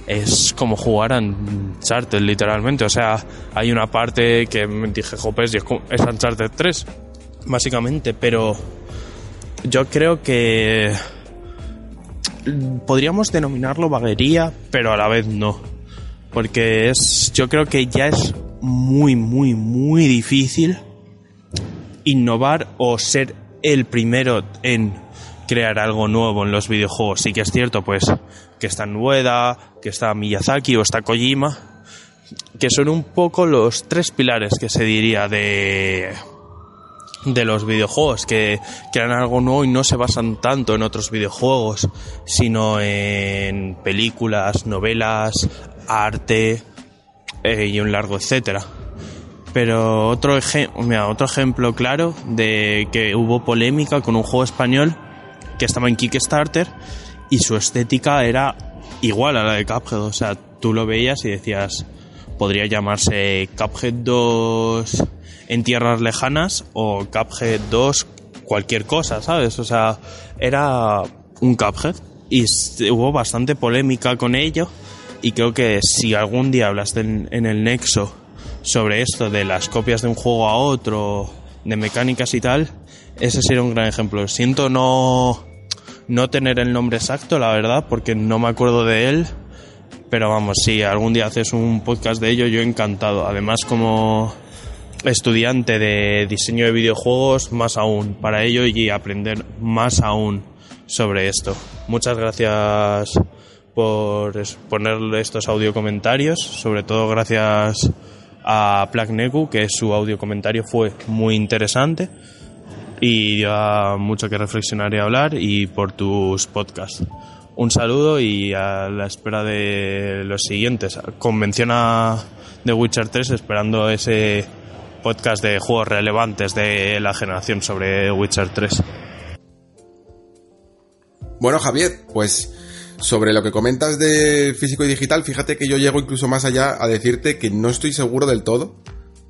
Es como jugar a Uncharted, literalmente. O sea, hay una parte que me dije, jopes, y es, Uncharted 3, básicamente, pero yo creo que podríamos denominarlo vaguería, pero a la vez no. Porque es, yo creo que ya es muy, muy, muy difícil innovar o ser el primero en crear algo nuevo en los videojuegos. Sí que es cierto, pues, que está Nueda, que está Miyazaki o está Kojima, que son un poco los tres pilares que se diría de de los videojuegos que crean algo nuevo y no se basan tanto en otros videojuegos sino en películas novelas arte eh, y un largo etcétera pero otro, eje- mira, otro ejemplo claro de que hubo polémica con un juego español que estaba en Kickstarter y su estética era igual a la de Cuphead. O sea, tú lo veías y decías, podría llamarse Cuphead 2 en tierras lejanas o Cuphead 2 cualquier cosa, ¿sabes? O sea, era un Cuphead y hubo bastante polémica con ello y creo que si algún día hablas en, en el Nexo sobre esto de las copias de un juego a otro, de mecánicas y tal, ese sería un gran ejemplo. Siento no, no tener el nombre exacto, la verdad, porque no me acuerdo de él. Pero vamos, si algún día haces un podcast de ello, yo encantado. Además, como estudiante de diseño de videojuegos, más aún para ello y aprender más aún sobre esto. Muchas gracias por poner estos audio comentarios, sobre todo gracias a Plagneku, que su audio comentario fue muy interesante y dio a mucho que reflexionar y hablar y por tus podcasts. Un saludo y a la espera de los siguientes. Convención a The Witcher 3 esperando ese podcast de juegos relevantes de la generación sobre Witcher 3. Bueno, Javier, pues sobre lo que comentas de físico y digital, fíjate que yo llego incluso más allá a decirte que no estoy seguro del todo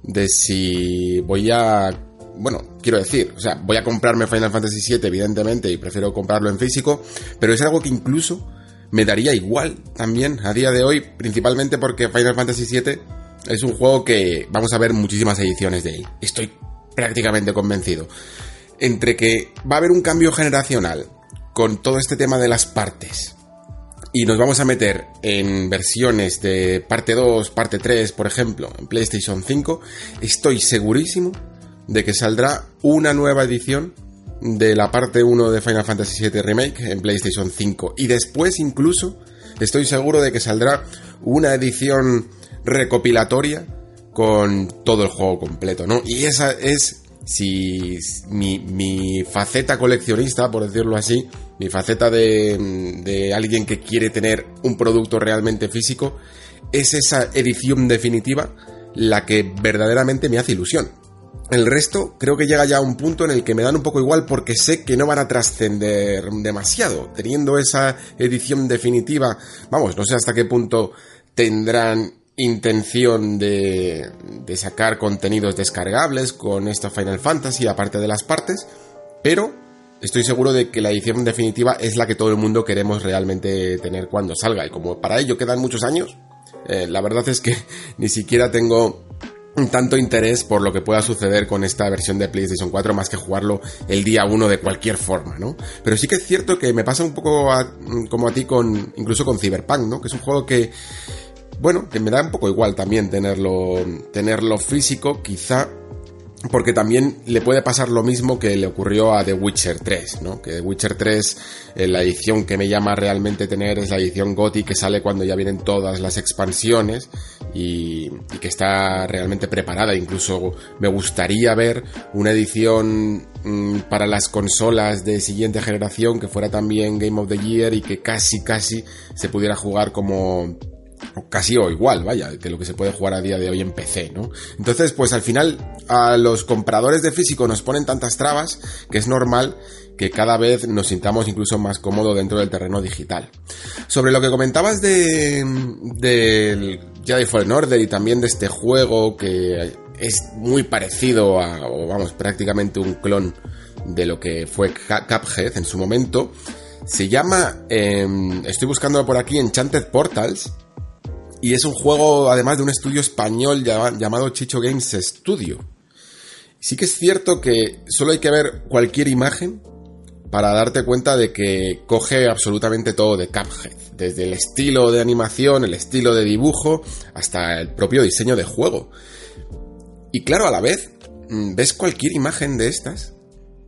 de si voy a... Bueno, quiero decir, o sea, voy a comprarme Final Fantasy VII, evidentemente, y prefiero comprarlo en físico, pero es algo que incluso me daría igual también a día de hoy, principalmente porque Final Fantasy VII es un juego que vamos a ver muchísimas ediciones de él. Estoy prácticamente convencido. Entre que va a haber un cambio generacional con todo este tema de las partes, y nos vamos a meter en versiones de parte 2, parte 3, por ejemplo, en PlayStation 5, estoy segurísimo de que saldrá una nueva edición de la parte 1 de Final Fantasy VII Remake en PlayStation 5. Y después incluso estoy seguro de que saldrá una edición recopilatoria con todo el juego completo, ¿no? Y esa es si mi, mi faceta coleccionista, por decirlo así, mi faceta de, de alguien que quiere tener un producto realmente físico, es esa edición definitiva la que verdaderamente me hace ilusión. El resto creo que llega ya a un punto en el que me dan un poco igual porque sé que no van a trascender demasiado. Teniendo esa edición definitiva, vamos, no sé hasta qué punto tendrán intención de, de sacar contenidos descargables con esta Final Fantasy, aparte de las partes, pero estoy seguro de que la edición definitiva es la que todo el mundo queremos realmente tener cuando salga. Y como para ello quedan muchos años, eh, la verdad es que ni siquiera tengo tanto interés por lo que pueda suceder con esta versión de PlayStation 4 más que jugarlo el día 1 de cualquier forma, ¿no? Pero sí que es cierto que me pasa un poco como a ti con incluso con Cyberpunk, ¿no? Que es un juego que bueno, que me da un poco igual también tenerlo tenerlo físico, quizá porque también le puede pasar lo mismo que le ocurrió a The Witcher 3, ¿no? Que The Witcher 3, eh, la edición que me llama realmente tener es la edición GOTY que sale cuando ya vienen todas las expansiones y, y que está realmente preparada. Incluso me gustaría ver una edición mm, para las consolas de siguiente generación que fuera también Game of the Year y que casi, casi se pudiera jugar como casi o igual, vaya, que lo que se puede jugar a día de hoy en PC, ¿no? Entonces, pues al final a los compradores de físico nos ponen tantas trabas que es normal que cada vez nos sintamos incluso más cómodos dentro del terreno digital. Sobre lo que comentabas de del Jedi Fallen Order y también de este juego que es muy parecido a, o vamos, prácticamente un clon de lo que fue Cuphead en su momento, se llama, em, estoy buscando por aquí, Enchanted Portals, y es un juego, además de un estudio español llama- llamado Chicho Games Studio. Sí que es cierto que solo hay que ver cualquier imagen para darte cuenta de que coge absolutamente todo de Cuphead. Desde el estilo de animación, el estilo de dibujo, hasta el propio diseño de juego. Y claro, a la vez, mm, ves cualquier imagen de estas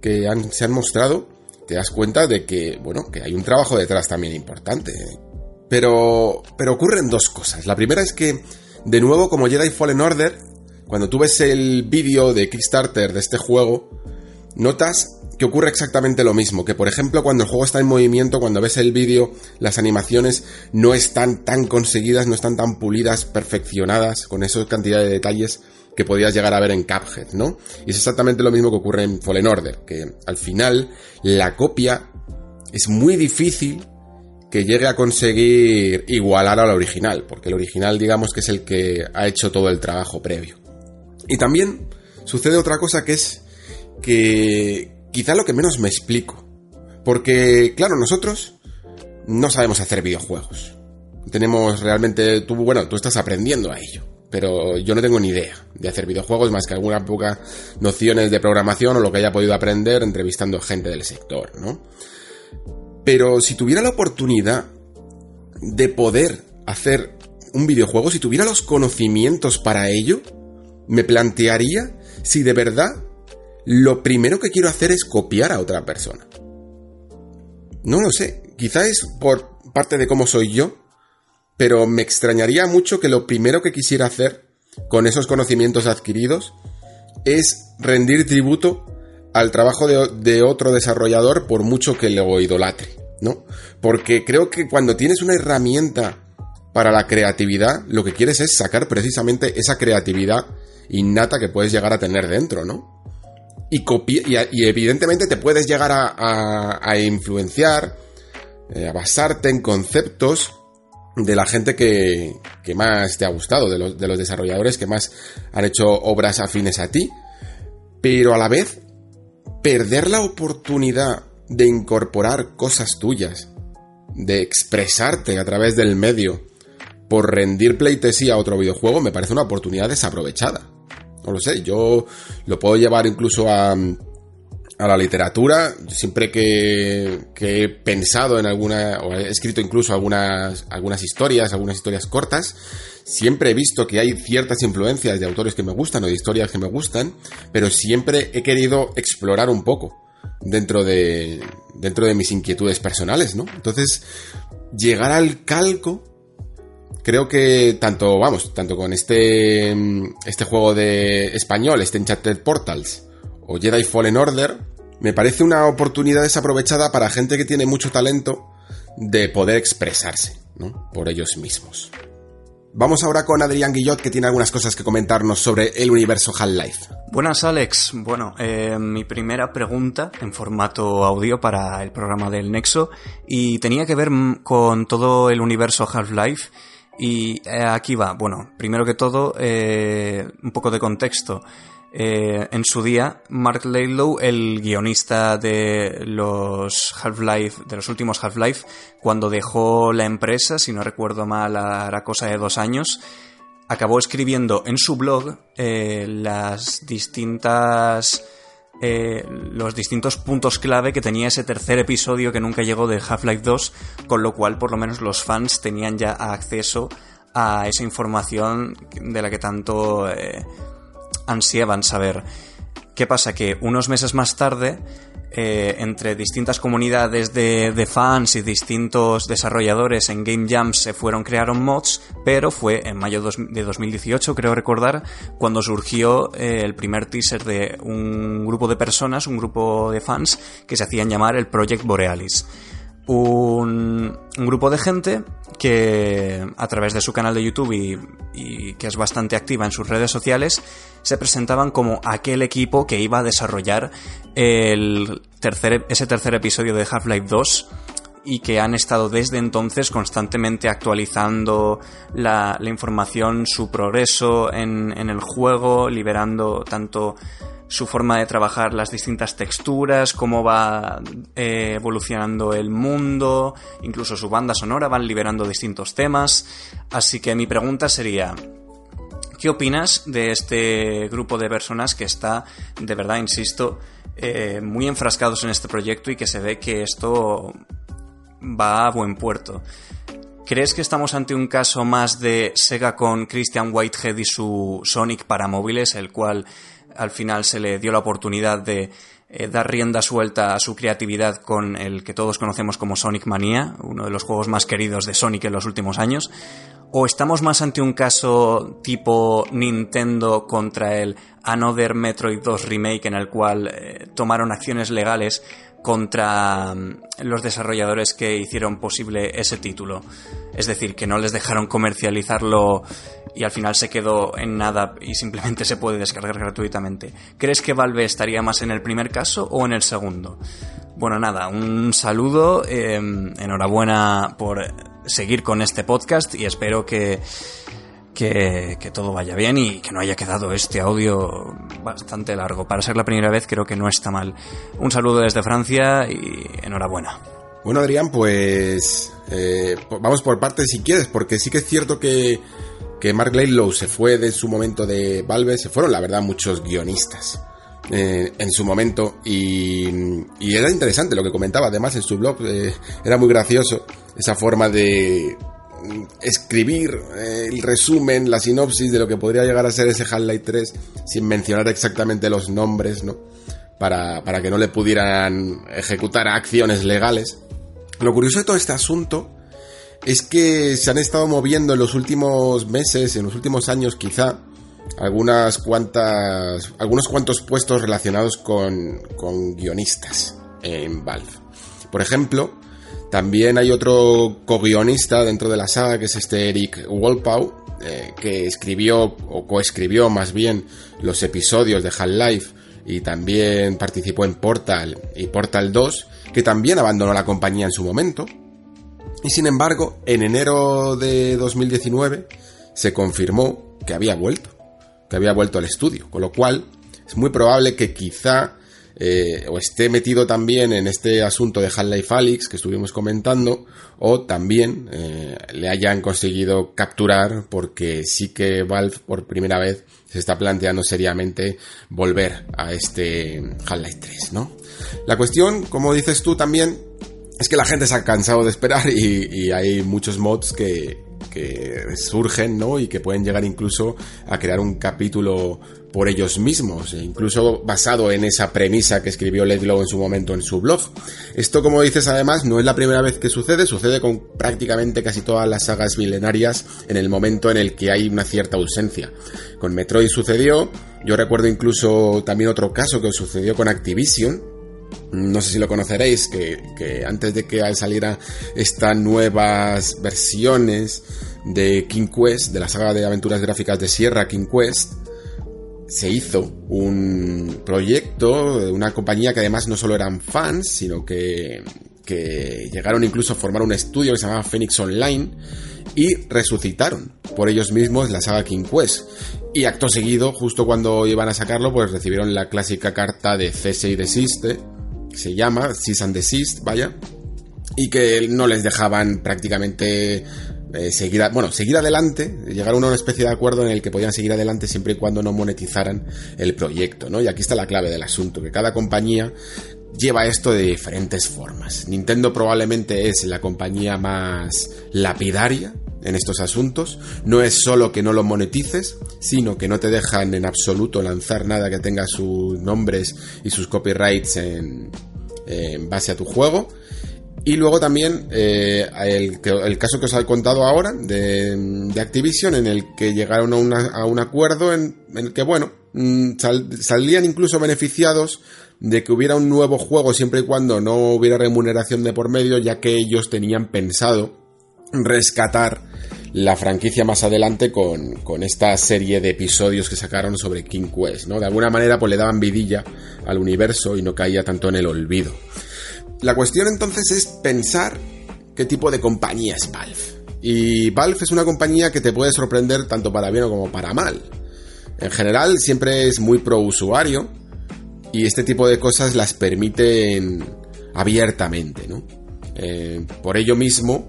que se han mostrado, te das cuenta de que, bueno, que hay un trabajo detrás también importante. Pero, pero ocurren dos cosas. La primera es que, de nuevo, como Jedi Fallen Order, cuando tú ves el vídeo de Kickstarter de este juego, notas que ocurre exactamente lo mismo, que por ejemplo cuando el juego está en movimiento, cuando ves el vídeo, las animaciones no están tan conseguidas, no están tan pulidas, perfeccionadas, con esa cantidad de detalles que podías llegar a ver en Cuphead, ¿no? Y es exactamente lo mismo que ocurre en Fallen Order, que al final la copia es muy difícil que llegue a conseguir igualar al original, porque el original digamos que es el que ha hecho todo el trabajo previo. Y también sucede otra cosa que es que quizá lo que menos me explico. Porque, claro, nosotros no sabemos hacer videojuegos. Tenemos realmente, tú, bueno, tú estás aprendiendo a ello. Pero yo no tengo ni idea de hacer videojuegos más que algunas pocas nociones de programación o lo que haya podido aprender entrevistando gente del sector, ¿no? Pero si tuviera la oportunidad de poder hacer un videojuego, si tuviera los conocimientos para ello, me plantearía si de verdad lo primero que quiero hacer es copiar a otra persona. No lo sé, quizá es por parte de cómo soy yo, pero me extrañaría mucho que lo primero que quisiera hacer con esos conocimientos adquiridos es rendir tributo al trabajo de, otro desarrollador por mucho que lo idolatre, ¿no? Porque creo que cuando tienes una herramienta para la creatividad, lo que quieres es sacar precisamente esa creatividad innata que puedes llegar a tener dentro, ¿no? Y, y, evidentemente te puedes llegar a, influenciar, eh, a basarte en conceptos de la gente que, más te ha gustado, de los desarrolladores que más han hecho obras afines a ti, pero a la vez perder la oportunidad de incorporar cosas tuyas, de expresarte a través del medio por rendir pleitesía a otro videojuego me parece una oportunidad desaprovechada. No lo sé, yo lo puedo llevar incluso a, la literatura. Siempre que, que he pensado en alguna, o he escrito incluso algunas, algunas historias, algunas historias cortas, siempre he visto que hay ciertas influencias de autores que me gustan o de historias que me gustan, pero siempre he querido explorar un poco dentro de, dentro de mis inquietudes personales, ¿no? Entonces, llegar al calco creo que tanto, vamos, tanto con este, mm, este juego de español, este Enchanted Portals, o Jedi Fallen Order, me parece una oportunidad desaprovechada para gente que tiene mucho talento de poder expresarse, ¿no? Por ellos mismos. Vamos ahora con Adrián Guillot, que tiene algunas cosas que comentarnos sobre el universo Half-Life. Buenas Alex, bueno, eh, mi primera pregunta en formato audio para el programa del Nexo y tenía que ver con todo el universo Half-Life Y eh, aquí va, bueno, primero que todo, eh, un poco de contexto. Eh, en su día, Mark Laidlaw, el guionista de los Half-Life, de los últimos Half-Life, cuando dejó la empresa, si no recuerdo mal, era cosa de dos años, acabó escribiendo en su blog eh, las distintas eh, los distintos puntos clave que tenía ese tercer episodio que nunca llegó de Half-Life 2, con lo cual por lo menos los fans tenían ya acceso a esa información de la que tanto ansiaban saber. ¿Qué pasa? Que unos meses más tarde, eh, entre distintas comunidades de, de, fans y distintos desarrolladores en Game Jams se fueron, crearon mods, pero fue en mayo de 2018, creo recordar, cuando surgió eh, el primer teaser de un grupo de personas, un grupo de fans, que se hacían llamar el Project Borealis un, grupo de gente que a través de su canal de YouTube y, y, que es bastante activa en sus redes sociales se presentaban como aquel equipo que iba a desarrollar el tercer, ese tercer episodio de Half-Life 2 y que han estado desde entonces constantemente actualizando la, la información, su progreso en, en el juego, liberando tanto su forma de trabajar las distintas texturas, cómo va eh, evolucionando el mundo, incluso su banda sonora, van liberando distintos temas. Así que mi pregunta sería, ¿qué opinas de este grupo de personas que está, de verdad, insisto, eh, muy enfrascados en este proyecto y que se ve que esto va a buen puerto? ¿Crees que estamos ante un caso más de Sega con Christian Whitehead y su Sonic para móviles, el cual al final se le dio la oportunidad de eh, dar rienda suelta a su creatividad con el que todos conocemos como Sonic Mania, uno de los juegos más queridos de Sonic en los últimos años, o estamos más ante un caso tipo Nintendo contra el Another Metroid 2 Remake en el cual eh, tomaron acciones legales contra los desarrolladores que hicieron posible ese título. Es decir, que no les dejaron comercializarlo y al final se quedó en nada y simplemente se puede descargar gratuitamente. ¿Crees que Valve estaría más en el primer caso o en el segundo? Bueno, nada, un saludo, eh, enhorabuena por seguir con este podcast y espero que, que, todo vaya bien y que no haya quedado este audio bastante largo. Para ser la primera vez creo que no está mal. Un saludo desde Francia y enhorabuena. Bueno, Adrián, pues eh, vamos por partes si quieres, porque sí que es cierto que, que Mark Laidlaw se fue de su momento de Valve, se fueron, la verdad, muchos guionistas. Eh, en su momento y, y, era interesante lo que comentaba además en su blog eh, era muy gracioso esa forma de escribir eh, el resumen, la sinopsis de lo que podría llegar a ser ese Half-Life 3 sin mencionar exactamente los nombres, ¿no? Para, para que no le pudieran ejecutar acciones legales. Lo curioso de todo este asunto es que se han estado moviendo en los últimos meses, en los últimos años quizá, algunas cuantas, algunos cuantos puestos relacionados con, con guionistas en Valve. Por ejemplo, también hay otro co-guionista dentro de la saga, que es este Eric Wolpau, eh, que escribió, o coescribió más bien, los episodios de Half-Life y también participó en Portal y Portal 2, que también abandonó la compañía en su momento. Y sin embargo, en enero de 2019 se confirmó que había vuelto, que había vuelto al estudio, con lo cual es muy probable que quizá eh, o esté metido también en este asunto de Half-Life Alyx que estuvimos comentando, o también eh, le hayan conseguido capturar porque sí que Valve por primera vez se está planteando seriamente volver a este Half-Life 3, ¿no? La cuestión, como dices tú también, es que la gente se ha cansado de esperar y, y hay muchos mods que, que surgen, ¿no? Y que pueden llegar incluso a crear un capítulo por ellos mismos, e incluso basado en esa premisa que escribió Ledlow en su momento en su blog. Esto, como dices, además, no es la primera vez que sucede, sucede con prácticamente casi todas las sagas milenarias en el momento en el que hay una cierta ausencia. Con Metroid sucedió, yo recuerdo incluso también otro caso que sucedió con Activision, no sé si lo conoceréis, que, antes de que salieran estas nuevas versiones de King Quest, de la saga de aventuras gráficas de Sierra King Quest, se hizo un proyecto de una compañía que además no solo eran fans, sino que, que llegaron incluso a formar un estudio que se llamaba Phoenix Online y resucitaron por ellos mismos la saga King Quest. Y acto seguido, justo cuando iban a sacarlo, pues recibieron la clásica carta de cese y desiste, se llama Cease and Desist, vaya, y que no les dejaban prácticamente eh, seguir, bueno, seguir adelante, llegaron a una especie de acuerdo en el que podían seguir adelante siempre y cuando no monetizaran el proyecto, ¿no? Y aquí está la clave del asunto, que cada compañía lleva esto de diferentes formas. Nintendo probablemente es la compañía más lapidaria en estos asuntos. No es solo que no lo monetices, sino que no te dejan en absoluto lanzar nada que tenga sus nombres y sus copyrights en, base a tu juego. Y luego también eh, el, caso que os he contado ahora de, de Activision, en el que llegaron a, un acuerdo en, el que, bueno, mm, sal- salían incluso beneficiados de que hubiera un nuevo juego siempre y cuando no hubiera remuneración de por medio, ya que ellos tenían pensado rescatar la franquicia más adelante con, con esta serie de episodios que sacaron sobre King Quest, ¿no? De alguna manera pues le daban vidilla al universo y no caía tanto en el olvido. La cuestión entonces es pensar qué tipo de compañía es Valve. Y Valve es una compañía que te puede sorprender tanto para bien como para mal. En general siempre es muy pro usuario y este tipo de cosas las permiten abiertamente, ¿no? Eh, por ello mismo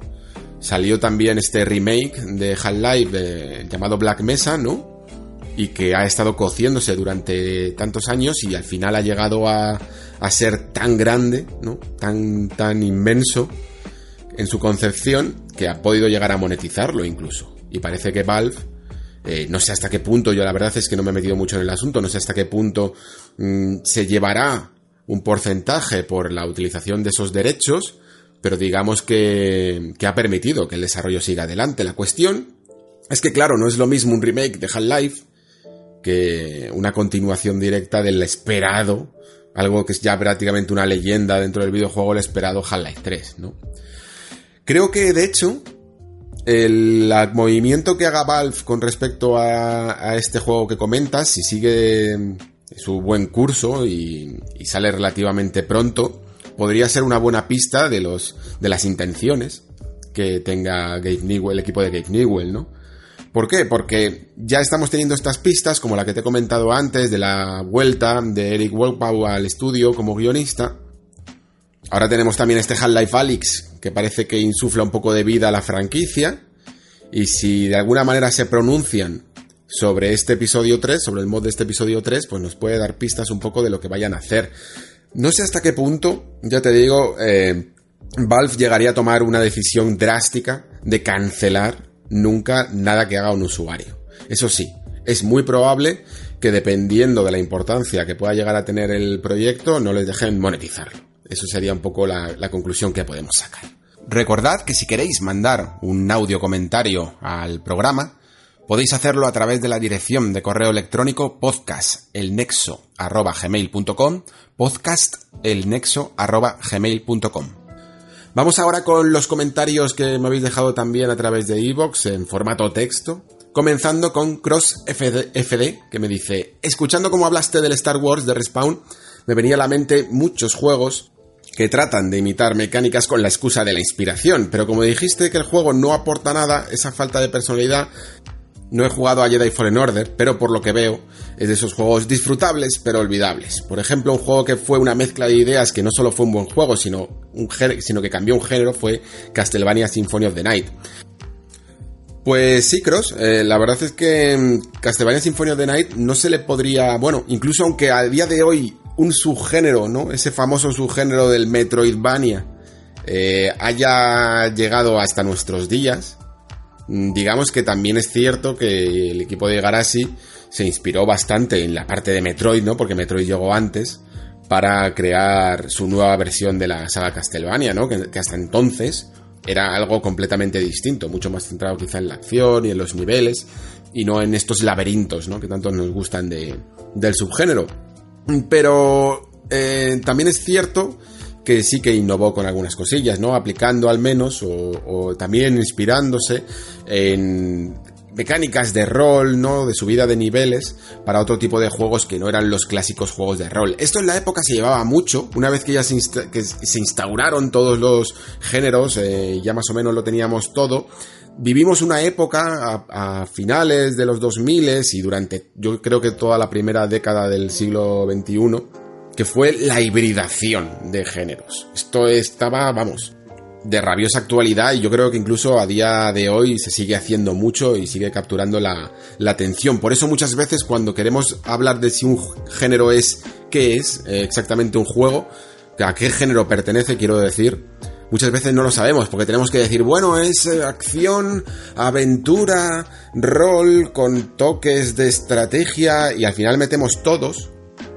salió también este remake de Half-Life eh, llamado Black Mesa, ¿no? y que ha estado cociéndose durante tantos años y al final ha llegado a, a ser tan grande, ¿no? Tan, tan inmenso en su concepción que ha podido llegar a monetizarlo incluso. Y parece que Valve, eh, no sé hasta qué punto, yo la verdad es que no me he metido mucho en el asunto, no sé hasta qué punto mm, se llevará un porcentaje por la utilización de esos derechos, pero digamos que, que ha permitido que el desarrollo siga adelante. La cuestión es que, claro, no es lo mismo un remake de Half-Life que una continuación directa del esperado, algo que es ya prácticamente una leyenda dentro del videojuego, el esperado Half-Life 3, ¿no? Creo que, de hecho, el movimiento que haga Valve con respecto a, a este juego que comentas, si sigue su buen curso y, y sale relativamente pronto, podría ser una buena pista de los de las intenciones que tenga Gabe Newell, el equipo de Gabe Newell, ¿no? ¿Por qué? Porque ya estamos teniendo estas pistas, como la que te he comentado antes, de la vuelta de Eric Wolpau al estudio como guionista. Ahora tenemos también este Half-Life Alyx, que parece que insufla un poco de vida a la franquicia. Y si de alguna manera se pronuncian sobre este episodio 3, sobre el mod de este episodio 3, pues nos puede dar pistas un poco de lo que vayan a hacer. No sé hasta qué punto, ya te digo, eh, Valve llegaría a tomar una decisión drástica de cancelar nunca nada que haga un usuario. Eso sí, es muy probable que dependiendo de la importancia que pueda llegar a tener el proyecto, no les dejen monetizarlo. Eso sería un poco la, la conclusión que podemos sacar. Recordad que si queréis mandar un audio comentario al programa, podéis hacerlo a través de la dirección de correo electrónico podcastelnexo.gmail.com podcastelnexo.gmail.com Vamos ahora con los comentarios que me habéis dejado también a través de iVoox en formato texto. Comenzando con CrossFD, que me dice, escuchando como hablaste del Star Wars de Respawn, me venía a la mente muchos juegos que tratan de imitar mecánicas con la excusa de la inspiración, pero como dijiste que el juego no aporta nada, esa falta de personalidad, no he jugado a Jedi Fallen Order, pero por lo que veo es de esos juegos disfrutables pero olvidables. Por ejemplo, un juego que fue una mezcla de ideas que no solo fue un buen juego, sino, un sino que cambió un género fue Castlevania Symphony of the Night. Pues sí, Cross, eh, la verdad es que mm, Castlevania Symphony of the Night no se le podría, bueno, incluso aunque a día de hoy un subgénero, ¿no? Ese famoso subgénero del Metroidvania eh, haya llegado hasta nuestros días, digamos que también es cierto que el equipo de Garashi se inspiró bastante en la parte de Metroid, ¿no? Porque Metroid llegó antes para crear su nueva versión de la saga Castlevania, ¿no? Que, que hasta entonces era algo completamente distinto, mucho más centrado quizá en la acción y en los niveles y no en estos laberintos, ¿no? Que tanto nos gustan de, del subgénero. Pero eh, también es cierto que sí que innovó con algunas cosillas, ¿no? Aplicando al menos o, también inspirándose en mecánicas de rol, ¿no? De subida de niveles para otro tipo de juegos que no eran los clásicos juegos de rol. Esto en la época se llevaba mucho, una vez que ya se, insta- que se instauraron todos los géneros, eh, ya más o menos lo teníamos todo. Vivimos una época a, a finales de los 2000 y durante, yo creo que toda la primera década del siglo XXI, que fue la hibridación de géneros. Esto estaba, vamos, de rabiosa actualidad y yo creo que incluso a día de hoy se sigue haciendo mucho y sigue capturando la, atención. Por eso muchas veces cuando queremos hablar de si un género es, qué es eh, exactamente un juego, a qué género pertenece, quiero decir, muchas veces no lo sabemos porque tenemos que decir, bueno, es eh, acción, aventura, rol, con toques de estrategia y al final metemos todos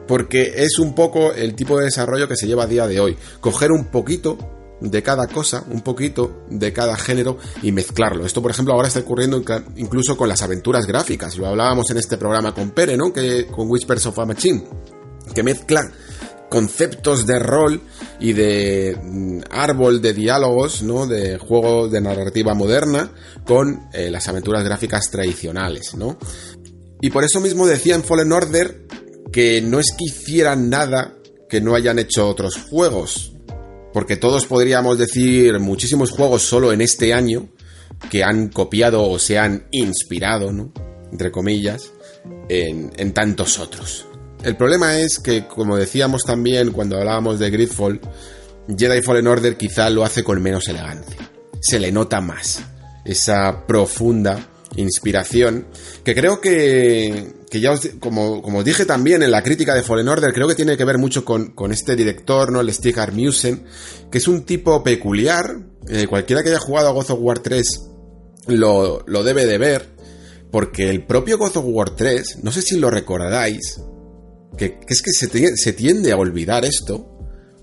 porque es un poco el tipo de desarrollo que se lleva a día de hoy. Coger un poquito de cada cosa, un poquito de cada género y mezclarlo. Esto, por ejemplo, ahora está ocurriendo incluso con las aventuras gráficas. Lo hablábamos en este programa con Pere, ¿no? Que, con Whispers of a Machine. Que mezcla conceptos de rol y de mm, árbol de diálogos, ¿no? De juegos de narrativa moderna con eh, las aventuras gráficas tradicionales, ¿no? Y por eso mismo decía en Fallen Order que no es que hicieran nada que no hayan hecho otros juegos. Porque todos podríamos decir muchísimos juegos solo en este año que han copiado o se han inspirado, ¿no? Entre comillas, en, en tantos otros. El problema es que, como decíamos también cuando hablábamos de Gridfall, Jedi Fallen Order quizá lo hace con menos elegancia. Se le nota más esa profunda inspiración que creo que, que ya os, como, como os dije también en la crítica de Fallen Order, creo que tiene que ver mucho con, con este director, ¿no? El Stig Armusen, que es un tipo peculiar. eh, cualquiera que haya jugado a God of War 3 lo, lo debe de ver, porque el propio God of War 3, no sé si lo recordáis, que, es que se, se tiende a olvidar esto,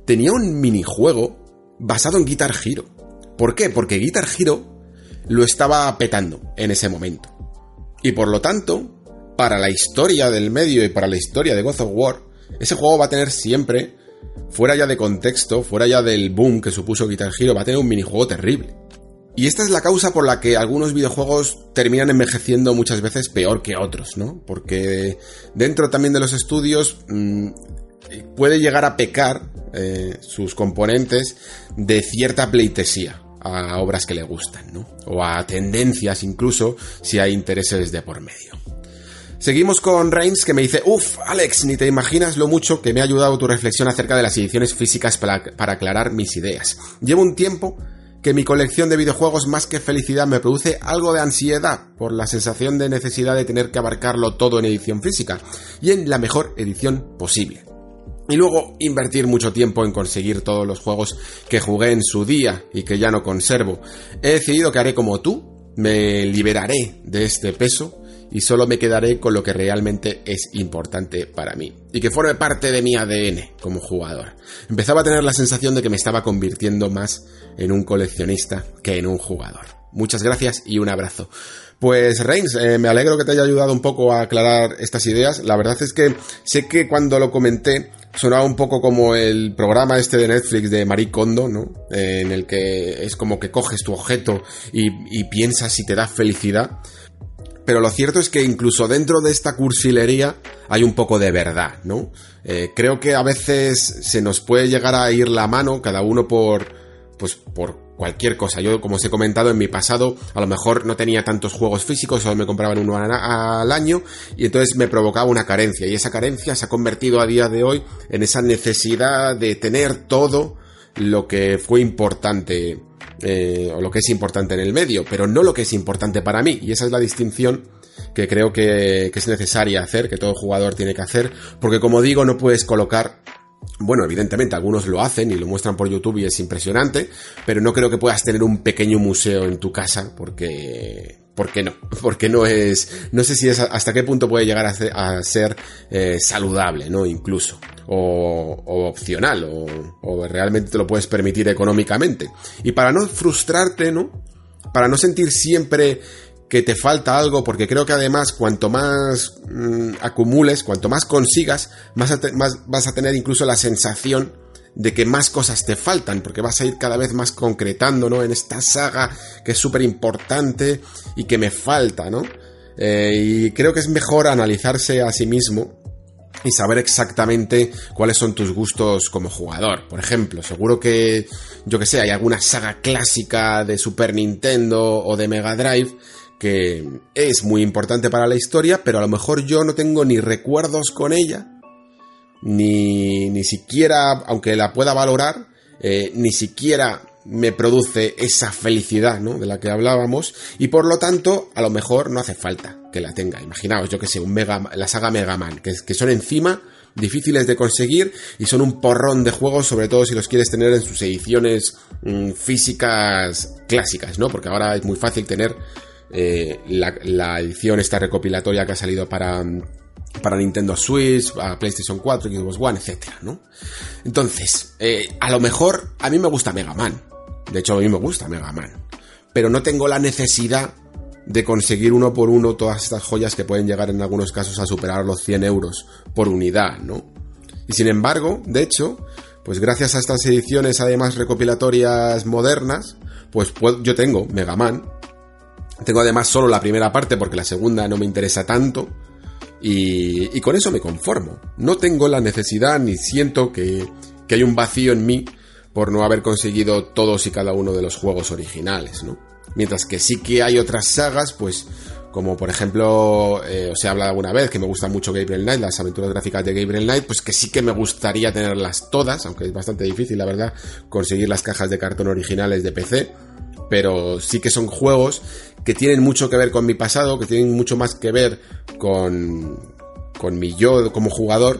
tenía un minijuego basado en Guitar Hero. ¿Por qué? Porque Guitar Hero lo estaba petando en ese momento. Y por lo tanto, para la historia del medio y para la historia de God of War, ese juego va a tener siempre, fuera ya de contexto, fuera ya del boom que supuso Guitar Hero, va a tener un minijuego terrible. Y esta es la causa por la que algunos videojuegos terminan envejeciendo muchas veces peor que otros, ¿no? Porque dentro también de los estudios mm, puede llegar a pecar eh, sus componentes de cierta pleitesía a obras que le gustan, ¿no? O a tendencias incluso si hay intereses de por medio. Seguimos con Reigns que me dice, uff, Alex, ni te imaginas lo mucho que me ha ayudado tu reflexión acerca de las ediciones físicas para, para aclarar mis ideas. Llevo un tiempo que mi colección de videojuegos más que felicidad me produce algo de ansiedad por la sensación de necesidad de tener que abarcarlo todo en edición física y en la mejor edición posible. Y luego invertir mucho tiempo en conseguir todos los juegos que jugué en su día y que ya no conservo. He decidido que haré como tú, me liberaré de este peso y solo me quedaré con lo que realmente es importante para mí y que forme parte de mi ADN como jugador. Empezaba a tener la sensación de que me estaba convirtiendo más en un coleccionista que en un jugador. Muchas gracias y un abrazo. Pues Reigns, eh, me alegro que te haya ayudado un poco a aclarar estas ideas. La verdad es que sé que cuando lo comenté sonaba un poco como el programa este de Netflix de Marie Kondo, ¿no? Eh, en el que es como que coges tu objeto y, piensas si te da felicidad pero lo cierto es que incluso dentro de esta cursilería hay un poco de verdad, ¿no? Eh, creo que a veces se nos puede llegar a ir la mano, cada uno por, pues, por cualquier cosa. Yo, como os he comentado, en mi pasado, a lo mejor no tenía tantos juegos físicos, solo me compraban uno al año, y entonces me provocaba una carencia, y esa carencia se ha convertido a día de hoy en esa necesidad de tener todo lo que fue importante eh, o lo que es importante en el medio, pero no lo que es importante para mí. Y esa es la distinción que creo que, que es necesaria hacer, que todo jugador tiene que hacer, porque como digo, no puedes colocar bueno, evidentemente algunos lo hacen y lo muestran por YouTube y es impresionante, pero no creo que puedas tener un pequeño museo en tu casa porque porque no, porque no es, no sé si es hasta qué punto puede llegar a ser, eh, saludable, ¿no? Incluso, o, o opcional, o, o realmente te lo puedes permitir económicamente. Y para no frustrarte, ¿no? Para no sentir siempre que te falta algo, porque creo que además cuanto más mm, acumules, cuanto más consigas, más, vas a tener incluso la sensación de que más cosas te faltan, porque vas a ir cada vez más concretando, ¿no? En esta saga que es súper importante y que me falta, ¿no? Eh, y creo que es mejor analizarse a sí mismo y saber exactamente cuáles son tus gustos como jugador. Por ejemplo, seguro que, yo que sé, hay alguna saga clásica de Super Nintendo o de Mega Drive que es muy importante para la historia, pero a lo mejor yo no tengo ni recuerdos con ella, ni, ni siquiera, aunque la pueda valorar, eh, ni siquiera me produce esa felicidad, ¿no? De la que hablábamos, y por lo tanto, a lo mejor no hace falta que la tenga. Imaginaos, yo que sé, un Mega, la saga Mega Man, que, son encima difíciles de conseguir y son un porrón de juegos, sobre todo si los quieres tener en sus ediciones mm, físicas clásicas, ¿no? Porque ahora es muy fácil tener eh, la, edición esta recopilatoria que ha salido para, para Nintendo Switch, PlayStation 4, Xbox One, ¿no? Entonces, eh, a lo mejor a mí me gusta Mega Man. De hecho, a mí me gusta Mega Man. Pero no tengo la necesidad de conseguir uno por uno todas estas joyas que pueden llegar en algunos casos a superar los 100 euros por unidad, ¿no? Y sin embargo, de hecho, pues gracias a estas ediciones además recopilatorias modernas, pues yo tengo Mega Man. Tengo además solo la primera parte porque la segunda no me interesa tanto. Y, y con eso me conformo. No tengo la necesidad ni siento que, que hay un vacío en mí por no haber conseguido todos y cada uno de los juegos originales, ¿no? Mientras que sí que hay otras sagas, pues como por ejemplo, eh, os he hablado alguna vez que me gusta mucho Gabriel Knight, las aventuras gráficas de Gabriel Knight, pues que sí que me gustaría tenerlas todas, aunque es bastante difícil, la verdad, conseguir las cajas de cartón originales de PC, pero sí que son juegos que tienen mucho que ver con mi pasado, que tienen mucho más que ver con, con mi yo como jugador,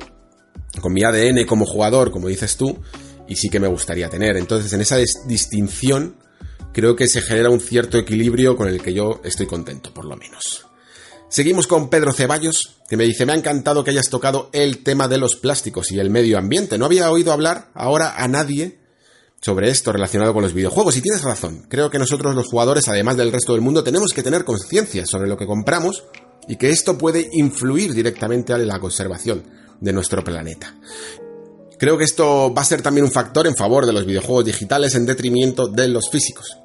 con mi ADN como jugador, como dices tú, y sí que me gustaría tener. Entonces, en esa dis- distinción, creo que se genera un cierto equilibrio con el que yo estoy contento, por lo menos. Seguimos con Pedro Ceballos, que me dice, me ha encantado que hayas tocado el tema de los plásticos y el medio ambiente. No había oído hablar ahora a nadie sobre esto relacionado con los videojuegos. Y tienes razón, creo que nosotros los jugadores, además del resto del mundo, tenemos que tener conciencia sobre lo que compramos y que esto puede influir directamente en la conservación de nuestro planeta. Creo que esto va a ser también un factor en favor de los videojuegos digitales en detrimento de los físicos.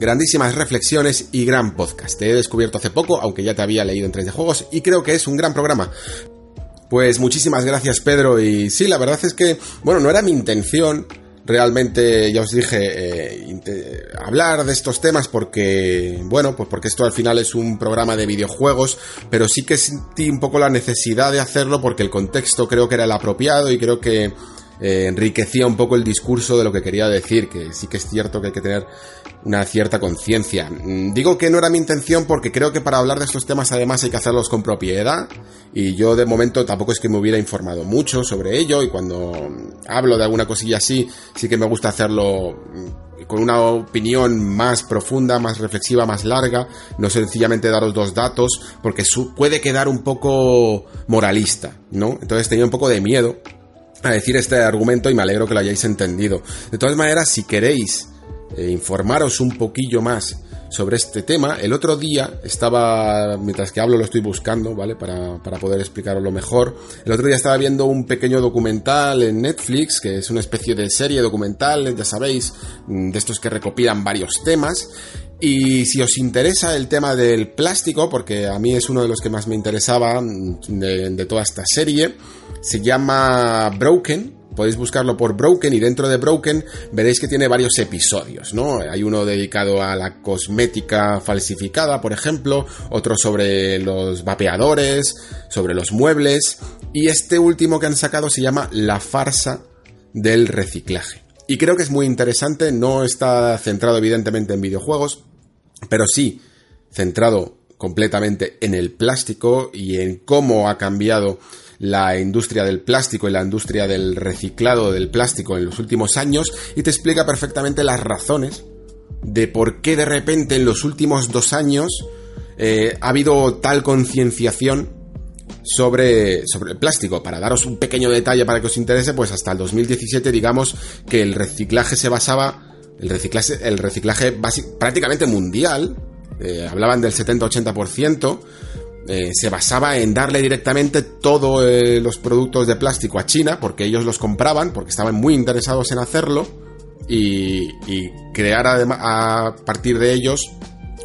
Grandísimas reflexiones y gran podcast. Te he descubierto hace poco, aunque ya te había leído en 3 de juegos, y creo que es un gran programa. Pues muchísimas gracias Pedro y sí, la verdad es que, bueno, no era mi intención realmente, ya os dije, eh, hablar de estos temas porque, bueno, pues porque esto al final es un programa de videojuegos, pero sí que sentí un poco la necesidad de hacerlo porque el contexto creo que era el apropiado y creo que eh, enriquecía un poco el discurso de lo que quería decir, que sí que es cierto que hay que tener una cierta conciencia. Mm, Digo que no era mi intención porque creo que para hablar de estos temas además hay que hacerlos con propiedad y yo de momento tampoco es que me hubiera informado mucho sobre ello y cuando mm, hablo de alguna cosilla así sí que me gusta hacerlo mm, con una opinión más profunda, más reflexiva, más larga, no sencillamente daros dos datos porque puede quedar un poco moralista, ¿no? Entonces tenía un poco de miedo a decir este argumento y me alegro que lo hayáis entendido. De todas maneras, si queréis eh, informaros un poquillo más sobre este tema, el otro día estaba, mientras que hablo lo estoy buscando, ¿vale? Para, para poder explicaroslo mejor. El otro día estaba viendo un pequeño documental en Netflix, que es una especie de serie documental, ya sabéis, mm, de estos que recopilan varios temas. Y si os interesa el tema del plástico, porque a mí es uno de los que más me interesaba mm, de toda esta serie, se llama Broken. Podéis buscarlo por Broken y dentro de Broken veréis que tiene varios episodios, ¿no? Hay uno dedicado a la cosmética falsificada, por ejemplo, otro sobre los vapeadores, sobre los muebles y este último que han sacado se llama La farsa del reciclaje. Y creo que es muy interesante, no está centrado evidentemente en videojuegos, pero sí centrado completamente en el plástico y en cómo ha cambiado la industria del plástico y la industria del reciclado del plástico en los últimos años y te explica perfectamente las razones de por qué de repente en los últimos dos años eh, ha habido tal concienciación sobre, sobre el plástico. Para daros un pequeño detalle para que os interese, pues hasta el 2017 digamos que el reciclaje se basaba, el reciclaje, el reciclaje prácticamente mundial, eh, hablaban del 70-80%, eh, se basaba en darle directamente todos los productos de plástico a China, porque ellos los compraban, porque estaban muy interesados en hacerlo, y, crear adema- a partir de ellos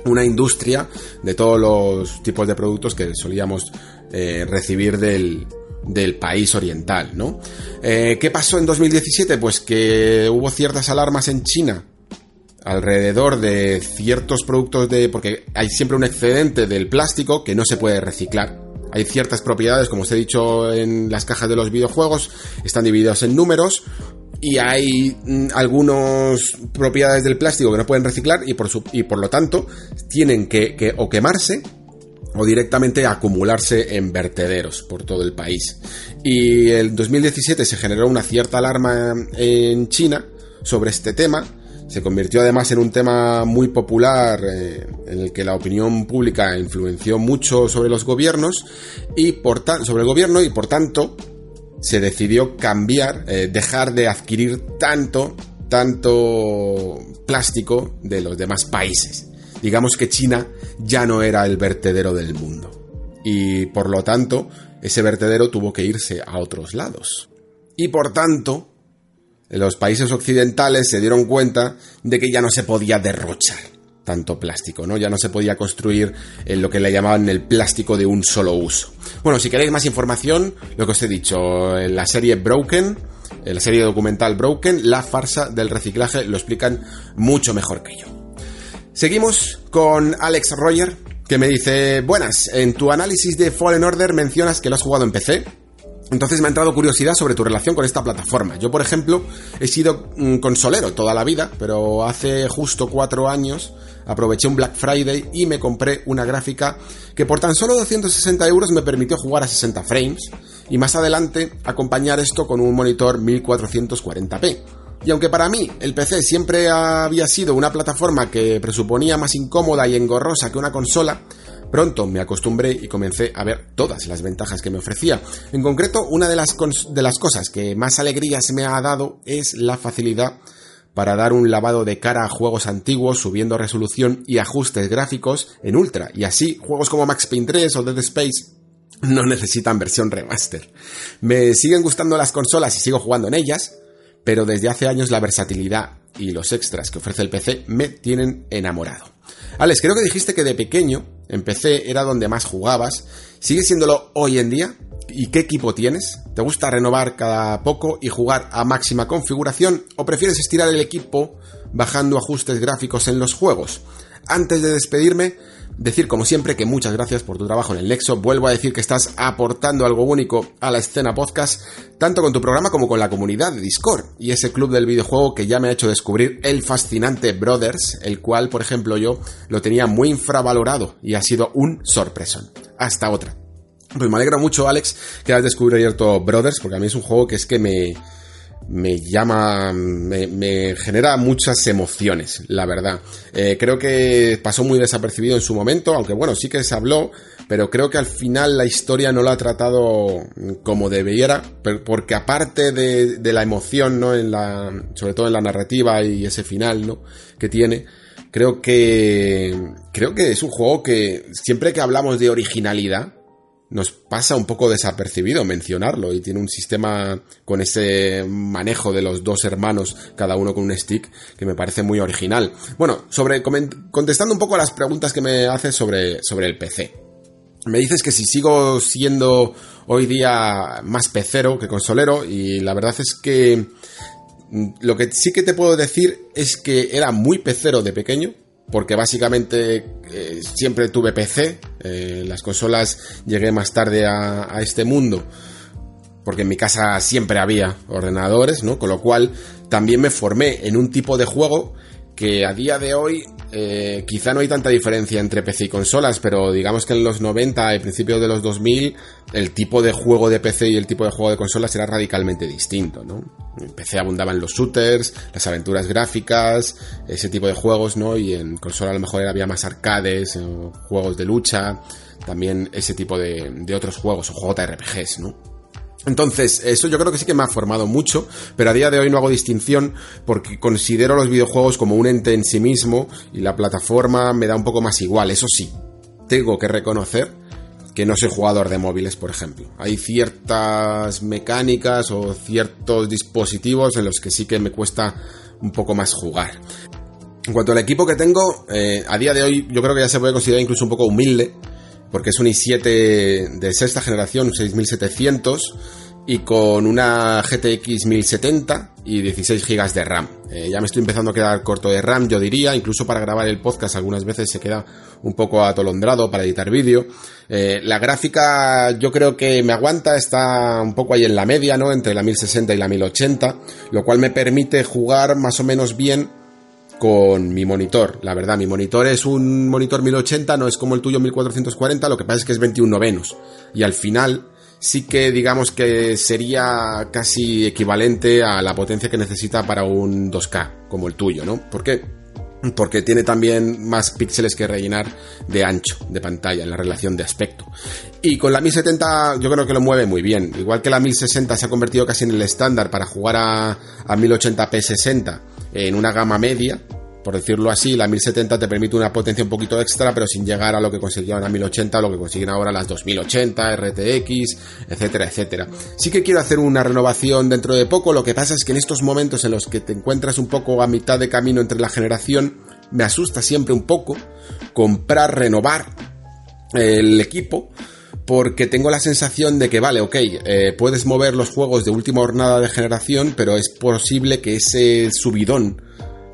una industria de todos los tipos de productos que solíamos eh, recibir del, del país oriental, ¿no? Eh, ¿Qué pasó en 2017? Pues que hubo ciertas alarmas en China alrededor de ciertos productos de... porque hay siempre un excedente del plástico que no se puede reciclar. Hay ciertas propiedades, como os he dicho en las cajas de los videojuegos, están divididas en números y hay mm, algunas propiedades del plástico que no pueden reciclar y por, su- y por lo tanto tienen que, que o quemarse o directamente acumularse en vertederos por todo el país. Y en 2017 se generó una cierta alarma en China sobre este tema. Se convirtió además en un tema muy popular eh, en el que la opinión pública influenció mucho sobre los gobiernos y por sobre el gobierno y por tanto se decidió cambiar, eh, dejar de adquirir tanto, tanto plástico de los demás países. Digamos que China ya no era el vertedero del mundo. Y por lo tanto, ese vertedero tuvo que irse a otros lados. Y por tanto, los países occidentales se dieron cuenta de que ya no se podía derrochar tanto plástico, ¿no? Ya no se podía construir en lo que le llamaban el plástico de un solo uso. Bueno, si queréis más información, lo que os he dicho, en la serie Broken, en la serie documental Broken, la farsa del reciclaje lo explican mucho mejor que yo. Seguimos con Alex Roger, que me dice, buenas, en tu análisis de Fallen Order mencionas que lo has jugado en PC. Entonces me ha entrado curiosidad sobre tu relación con esta plataforma. Yo, por ejemplo, he sido mm, consolero toda la vida, pero hace justo cuatro años aproveché un Black Friday y me compré una gráfica que por tan solo 260 euros me permitió jugar a 60 frames y más adelante acompañar esto con un monitor 1440p. Y aunque para mí el PC siempre había sido una plataforma que presuponía más incómoda y engorrosa que una consola, pronto me acostumbré y comencé a ver todas las ventajas que me ofrecía. En concreto, una de las, de las cosas que más alegrías me ha dado es la facilidad para dar un lavado de cara a juegos antiguos subiendo resolución y ajustes gráficos en ultra. Y así, juegos como Max Payne 3 o Dead Space no necesitan versión remaster. Me siguen gustando las consolas y sigo jugando en ellas, pero desde hace años la versatilidad y los extras que ofrece el PC me tienen enamorado. Alex, creo que dijiste que de pequeño en PC era donde más jugabas. ¿Sigue siéndolo hoy en día? ¿Y qué equipo tienes? ¿Te gusta renovar cada poco y jugar a máxima configuración o prefieres estirar el equipo bajando ajustes gráficos en los juegos? Antes de despedirme, decir como siempre que muchas gracias por tu trabajo en el Nexo. Vuelvo a decir que estás aportando algo único a la escena podcast, tanto con tu programa como con la comunidad de Discord y ese club del videojuego que ya me ha hecho descubrir el fascinante Brothers, el cual, por ejemplo, yo lo tenía muy infravalorado y ha sido un sorpresón. Hasta otra. Pues me alegra mucho, Alex, que hayas descubierto Brothers, porque a mí es un juego que es que me, me llama, me, me genera muchas emociones, la verdad. Eh, creo que pasó muy desapercibido en su momento, aunque bueno, sí que se habló, pero creo que al final la historia no lo ha tratado como debiera, porque aparte de, de la emoción, ¿no? En la, sobre todo en la narrativa y ese final, ¿no? Que tiene, creo que, creo que es un juego que siempre que hablamos de originalidad, nos pasa un poco desapercibido mencionarlo y tiene un sistema con ese manejo de los dos hermanos, cada uno con un stick, que me parece muy original. Bueno, sobre contestando un poco a las preguntas que me haces sobre, sobre el PC. Me dices que si sigo siendo hoy día más pecero que consolero y la verdad es que mm, lo que sí que te puedo decir es que era muy pecero de pequeño, porque básicamente eh, siempre tuve PC, eh, las consolas llegué más tarde a, a este mundo, porque en mi casa siempre había ordenadores, ¿no? Con lo cual también me formé en un tipo de juego que a día de hoy eh, quizá no hay tanta diferencia entre PC y consolas, pero digamos que en los 90 y principios de los 2000 el tipo de juego de PC y el tipo de juego de consolas era radicalmente distinto, ¿no? En PC abundaban los shooters, las aventuras gráficas, ese tipo de juegos, ¿no? Y en consola a lo mejor había más arcades, eh, juegos de lucha, también ese tipo de, de otros juegos, o JRPGs, ¿no? Entonces, eso yo creo que sí que me ha formado mucho, pero a día de hoy no hago distinción porque considero los videojuegos como un ente en sí mismo y la plataforma me da un poco más igual. Eso sí, tengo que reconocer que no soy jugador de móviles, por ejemplo. Hay ciertas mecánicas o ciertos dispositivos en los que sí que me cuesta un poco más jugar. En cuanto al equipo que tengo, eh, a día de hoy yo creo que ya se puede considerar incluso un poco humilde, porque es un i7 de sexta generación, un 6700, y con una GTX 1070 y 16 GB de RAM. Eh, ya me estoy empezando a quedar corto de RAM, yo diría, incluso para grabar el podcast algunas veces se queda un poco atolondrado para editar vídeo. Eh, la gráfica yo creo que me aguanta, está un poco ahí en la media, ¿no? Entre la 1060 y la 1080, lo cual me permite jugar más o menos bien con mi monitor. La verdad, mi monitor es un monitor 1080, no es como el tuyo 1440, lo que pasa es que es 21 novenos. Y al final sí que digamos que sería casi equivalente a la potencia que necesita para un 2K, como el tuyo, ¿no? ¿Por qué? Porque tiene también más píxeles que rellenar de ancho de pantalla en la relación de aspecto. Y con la 1070 yo creo que lo mueve muy bien. Igual que la 1060 se ha convertido casi en el estándar para jugar a, a 1080p 60 en una gama media, por decirlo así, la 1070 te permite una potencia un poquito extra, pero sin llegar a lo que conseguían a 1080, lo que consiguen ahora las 2080, RTX, etcétera, etcétera. Sí que quiero hacer una renovación dentro de poco, lo que pasa es que en estos momentos en los que te encuentras un poco a mitad de camino entre la generación, me asusta siempre un poco comprar, renovar el equipo, porque tengo la sensación de que, vale, ok, eh, puedes mover los juegos de última jornada de generación, pero es posible que ese subidón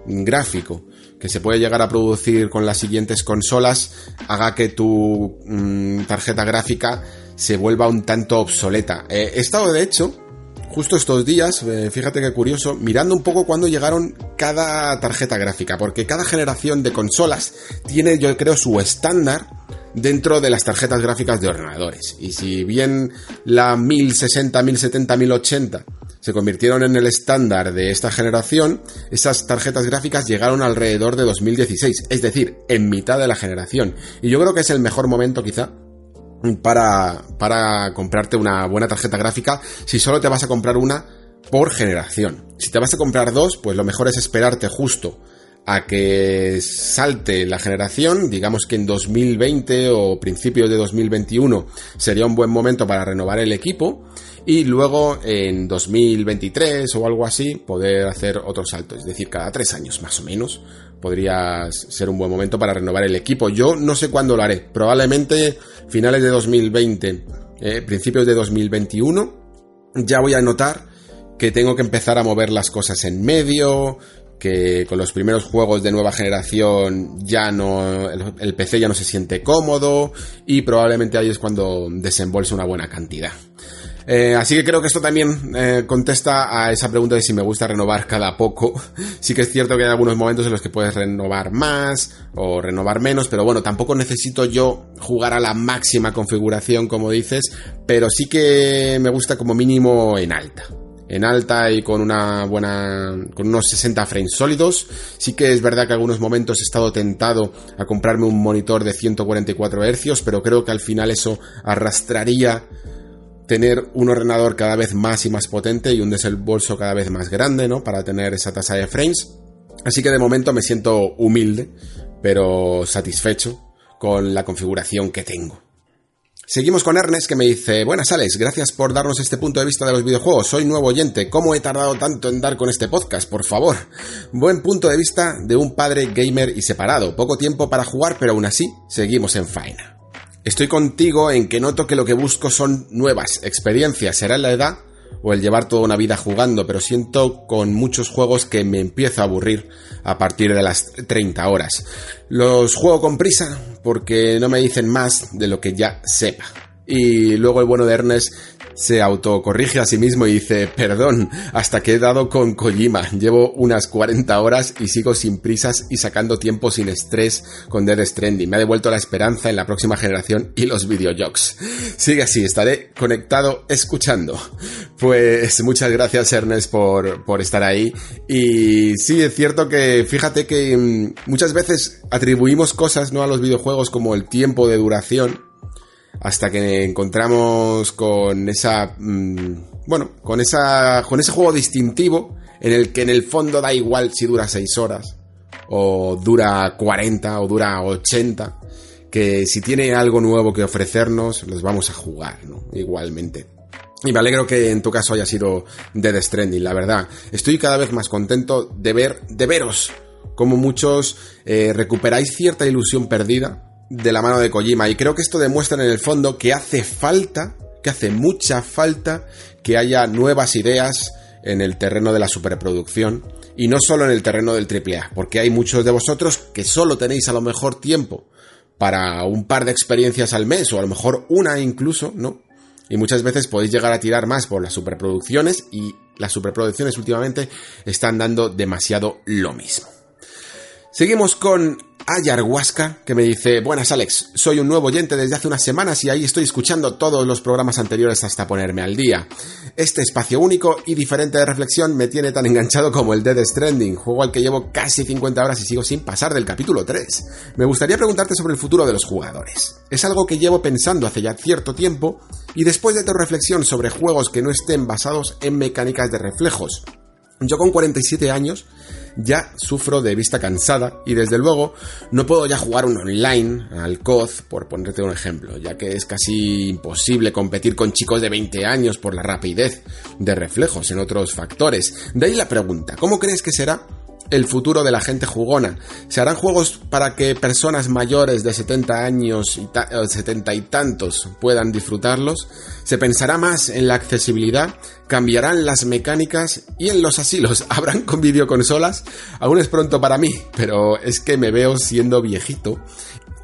gráfico que se puede llegar a producir con las siguientes consolas haga que tu mm, tarjeta gráfica se vuelva un tanto obsoleta. Eh, he estado, de hecho, justo estos días, eh, fíjate qué curioso, mirando un poco cuando llegaron cada tarjeta gráfica, porque cada generación de consolas tiene, yo creo, su estándar dentro de las tarjetas gráficas de ordenadores. Y si bien la 1060, 1070, 1080 se convirtieron en el estándar de esta generación, esas tarjetas gráficas llegaron alrededor de 2016, es decir, en mitad de la generación. Y yo creo que es el mejor momento quizá para, para comprarte una buena tarjeta gráfica si solo te vas a comprar una por generación. Si te vas a comprar dos, pues lo mejor es esperarte justo a que salte la generación, digamos que en 2020 o principios de 2021 sería un buen momento para renovar el equipo y luego en 2023 o algo así poder hacer otro salto, es decir, cada tres años más o menos podría ser un buen momento para renovar el equipo. Yo no sé cuándo lo haré, probablemente finales de 2020, eh, principios de 2021, ya voy a notar que tengo que empezar a mover las cosas en medio, que con los primeros juegos de nueva generación ya no el, PC ya no se siente cómodo y probablemente ahí es cuando desembolse una buena cantidad. Eh, así que creo que esto también eh, contesta a esa pregunta de si me gusta renovar cada poco. sí que es cierto que hay algunos momentos en los que puedes renovar más o renovar menos, pero bueno, tampoco necesito yo jugar a la máxima configuración como dices, pero sí que me gusta como mínimo en alta en alta y con una buena con unos 60 frames sólidos. Sí que es verdad que algunos momentos he estado tentado a comprarme un monitor de 144 Hz, pero creo que al final eso arrastraría tener un ordenador cada vez más y más potente y un desembolso cada vez más grande, ¿no? Para tener esa tasa de frames. Así que de momento me siento humilde, pero satisfecho con la configuración que tengo. Seguimos con Ernest que me dice, buenas Alex, gracias por darnos este punto de vista de los videojuegos, soy nuevo oyente, ¿cómo he tardado tanto en dar con este podcast? Por favor. Buen punto de vista de un padre gamer y separado, poco tiempo para jugar, pero aún así seguimos en faena. Estoy contigo en que noto que lo que busco son nuevas experiencias, será la edad o el llevar toda una vida jugando, pero siento con muchos juegos que me empiezo a aburrir a partir de las 30 horas. Los juego con prisa porque no me dicen más de lo que ya sepa. Y luego el bueno de Ernest se autocorrige a sí mismo y dice, perdón, hasta que he dado con Kojima, llevo unas 40 horas y sigo sin prisas y sacando tiempo sin estrés con Dead Stranding. Me ha devuelto la esperanza en la próxima generación y los videojuegos. Sigue así, estaré conectado escuchando. Pues muchas gracias Ernest por, por estar ahí. Y sí, es cierto que fíjate que mm, muchas veces atribuimos cosas no a los videojuegos como el tiempo de duración hasta que encontramos con esa mmm, bueno con esa con ese juego distintivo en el que en el fondo da igual si dura 6 horas o dura 40 o dura 80 que si tiene algo nuevo que ofrecernos los vamos a jugar ¿no? igualmente y me alegro que en tu caso haya sido Dead Stranding, la verdad. Estoy cada vez más contento de ver, de veros como muchos eh, recuperáis cierta ilusión perdida de la mano de Kojima. Y creo que esto demuestra en el fondo que hace falta, que hace mucha falta que haya nuevas ideas en el terreno de la superproducción y no solo en el terreno del AAA, porque hay muchos de vosotros que solo tenéis a lo mejor tiempo para un par de experiencias al mes o a lo mejor una incluso, ¿no? Y muchas veces podéis llegar a tirar más por las superproducciones y las superproducciones últimamente están dando demasiado lo mismo. Seguimos con Ayarhuasca, que me dice, buenas Alex, soy un nuevo oyente desde hace unas semanas y ahí estoy escuchando todos los programas anteriores hasta ponerme al día. Este espacio único y diferente de reflexión me tiene tan enganchado como el Dead Stranding, juego al que llevo casi 50 horas y sigo sin pasar del capítulo 3. Me gustaría preguntarte sobre el futuro de los jugadores. Es algo que llevo pensando hace ya cierto tiempo y después de tu reflexión sobre juegos que no estén basados en mecánicas de reflejos, yo con 47 años ya sufro de vista cansada y desde luego no puedo ya jugar un online al COD, por ponerte un ejemplo, ya que es casi imposible competir con chicos de 20 años por la rapidez de reflejos en otros factores. De ahí la pregunta, ¿cómo crees que será el futuro de la gente jugona. ¿Se harán juegos para que personas mayores de 70 años y ta- eh, 70 y tantos puedan disfrutarlos? ¿Se pensará más en la accesibilidad? ¿Cambiarán las mecánicas? ¿Y en los asilos habrán con videoconsolas? Aún es pronto para mí, pero es que me veo siendo viejito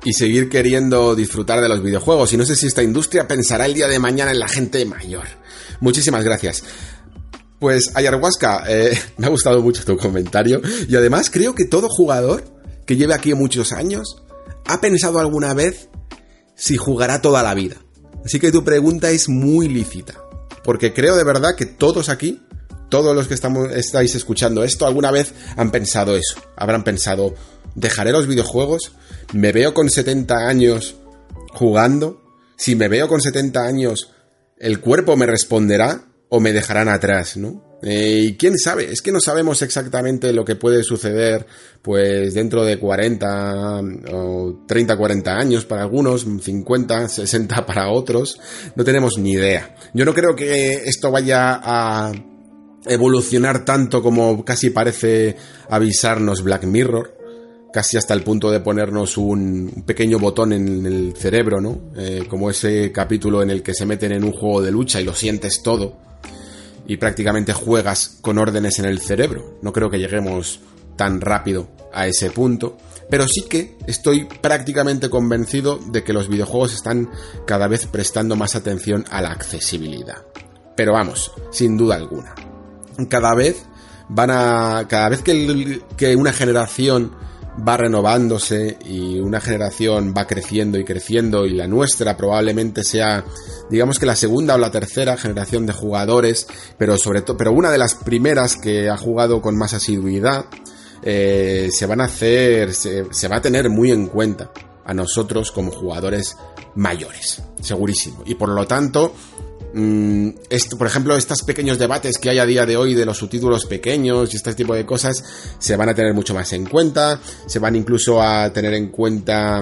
y seguir queriendo disfrutar de los videojuegos. Y no sé si esta industria pensará el día de mañana en la gente mayor. Muchísimas gracias. Pues Ayahuasca, eh, me ha gustado mucho tu comentario y además creo que todo jugador que lleve aquí muchos años ha pensado alguna vez si jugará toda la vida. Así que tu pregunta es muy lícita, porque creo de verdad que todos aquí, todos los que estamos, estáis escuchando esto, alguna vez han pensado eso. Habrán pensado, ¿dejaré los videojuegos? ¿Me veo con 70 años jugando? Si me veo con 70 años, ¿el cuerpo me responderá o me dejarán atrás, no? Eh, y quién sabe, es que no sabemos exactamente lo que puede suceder, pues dentro de 40 o 30, 40 años para algunos, 50, 60 para otros, no tenemos ni idea. Yo no creo que esto vaya a evolucionar tanto como casi parece avisarnos Black Mirror, casi hasta el punto de ponernos un, pequeño botón en el cerebro, ¿no? Eh, como ese capítulo en el que se meten en un juego de lucha y lo sientes todo y prácticamente juegas con órdenes en el cerebro. No creo que lleguemos tan rápido a ese punto, pero sí que estoy prácticamente convencido de que los videojuegos están cada vez prestando más atención a la accesibilidad. Pero vamos, sin duda alguna. Cada vez van a cada vez que una generación va renovándose y una generación va creciendo y creciendo y la nuestra probablemente sea digamos que la segunda o la tercera generación de jugadores pero sobre todo pero una de las primeras que ha jugado con más asiduidad eh, se van a hacer se, se va a tener muy en cuenta a nosotros como jugadores mayores segurísimo. Y por lo tanto Mm, por ejemplo, estos pequeños debates que hay a día de hoy de los subtítulos pequeños y este tipo de cosas se van a tener mucho más en cuenta, se van incluso a tener en cuenta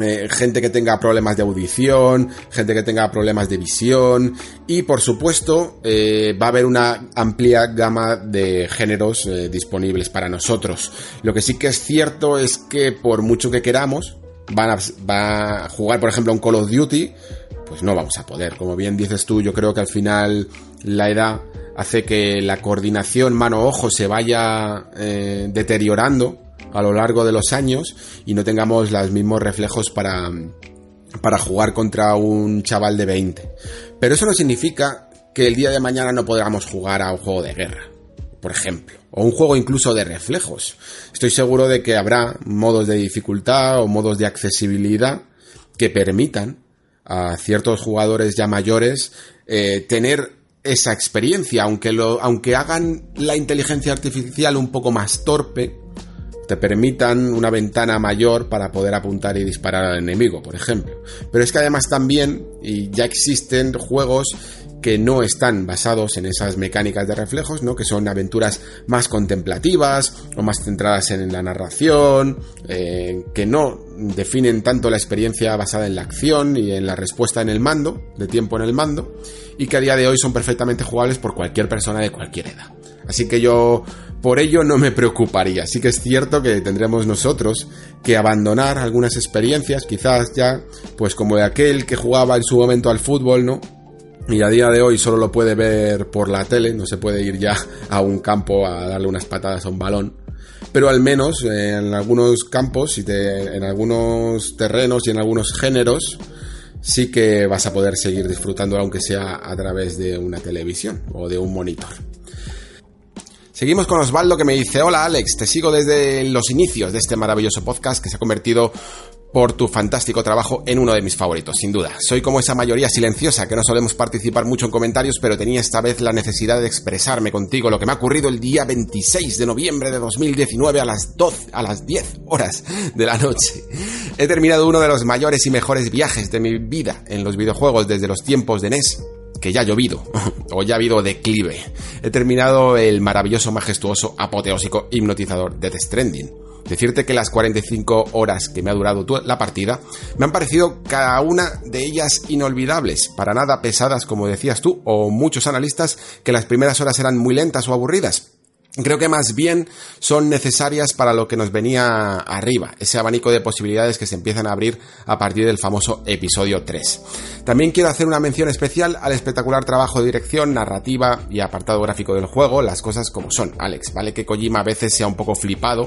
eh, gente que tenga problemas de audición, gente que tenga problemas de visión y por supuesto eh, va a haber una amplia gama de géneros eh, disponibles para nosotros. Lo que sí que es cierto es que por mucho que queramos, van a, va a jugar por ejemplo un Call of Duty, pues no vamos a poder. Como bien dices tú, yo creo que al final la edad hace que la coordinación mano-ojo se vaya eh, deteriorando a lo largo de los años y no tengamos los mismos reflejos para, para jugar contra un chaval de 20. Pero eso no significa que el día de mañana no podamos jugar a un juego de guerra, por ejemplo, o un juego incluso de reflejos. Estoy seguro de que habrá modos de dificultad o modos de accesibilidad que permitan a ciertos jugadores ya mayores eh, tener esa experiencia, aunque, lo, aunque hagan la inteligencia artificial un poco más torpe, permitan una ventana mayor para poder apuntar y disparar al enemigo, por ejemplo. Pero es que además también, y ya existen juegos que no están basados en esas mecánicas de reflejos, ¿no? Que son aventuras más contemplativas o más centradas en la narración, eh, que no definen tanto la experiencia basada en la acción y en la respuesta en el mando, de tiempo en el mando, y que a día de hoy son perfectamente jugables por cualquier persona de cualquier edad. Así que yo por ello no me preocuparía. Sí que es cierto que tendremos nosotros que abandonar algunas experiencias, quizás ya, pues como de aquel que jugaba en su momento al fútbol, ¿no? Y a día de hoy solo lo puede ver por la tele, no se puede ir ya a un campo a darle unas patadas a un balón. Pero al menos eh, en algunos campos, y en algunos terrenos y en algunos géneros, sí que vas a poder seguir disfrutando, aunque sea a través de una televisión o de un monitor. Seguimos con Osvaldo que me dice, hola Alex, te sigo desde los inicios de este maravilloso podcast que se ha convertido por tu fantástico trabajo en uno de mis favoritos, sin duda. Soy como esa mayoría silenciosa que no solemos participar mucho en comentarios, pero tenía esta vez la necesidad de expresarme contigo lo que me ha ocurrido el día 26 de noviembre de 2019 a las 12, a las 10 horas de la noche. He terminado uno de los mayores y mejores viajes de mi vida en los videojuegos desde los tiempos de NES que ya ha llovido, o ya ha habido declive. He terminado el maravilloso, majestuoso, apoteósico, hipnotizador de The Stranding. Decirte que las 45 horas que me ha durado la partida me han parecido cada una de ellas inolvidables, para nada pesadas como decías tú, o muchos analistas que las primeras horas eran muy lentas o aburridas. Creo que más bien son necesarias para lo que nos venía arriba, ese abanico de posibilidades que se empiezan a abrir a partir del famoso episodio 3. También quiero hacer una mención especial al espectacular trabajo de dirección, narrativa y apartado gráfico del juego, las cosas como son, Alex. Vale que Kojima a veces sea un poco flipado,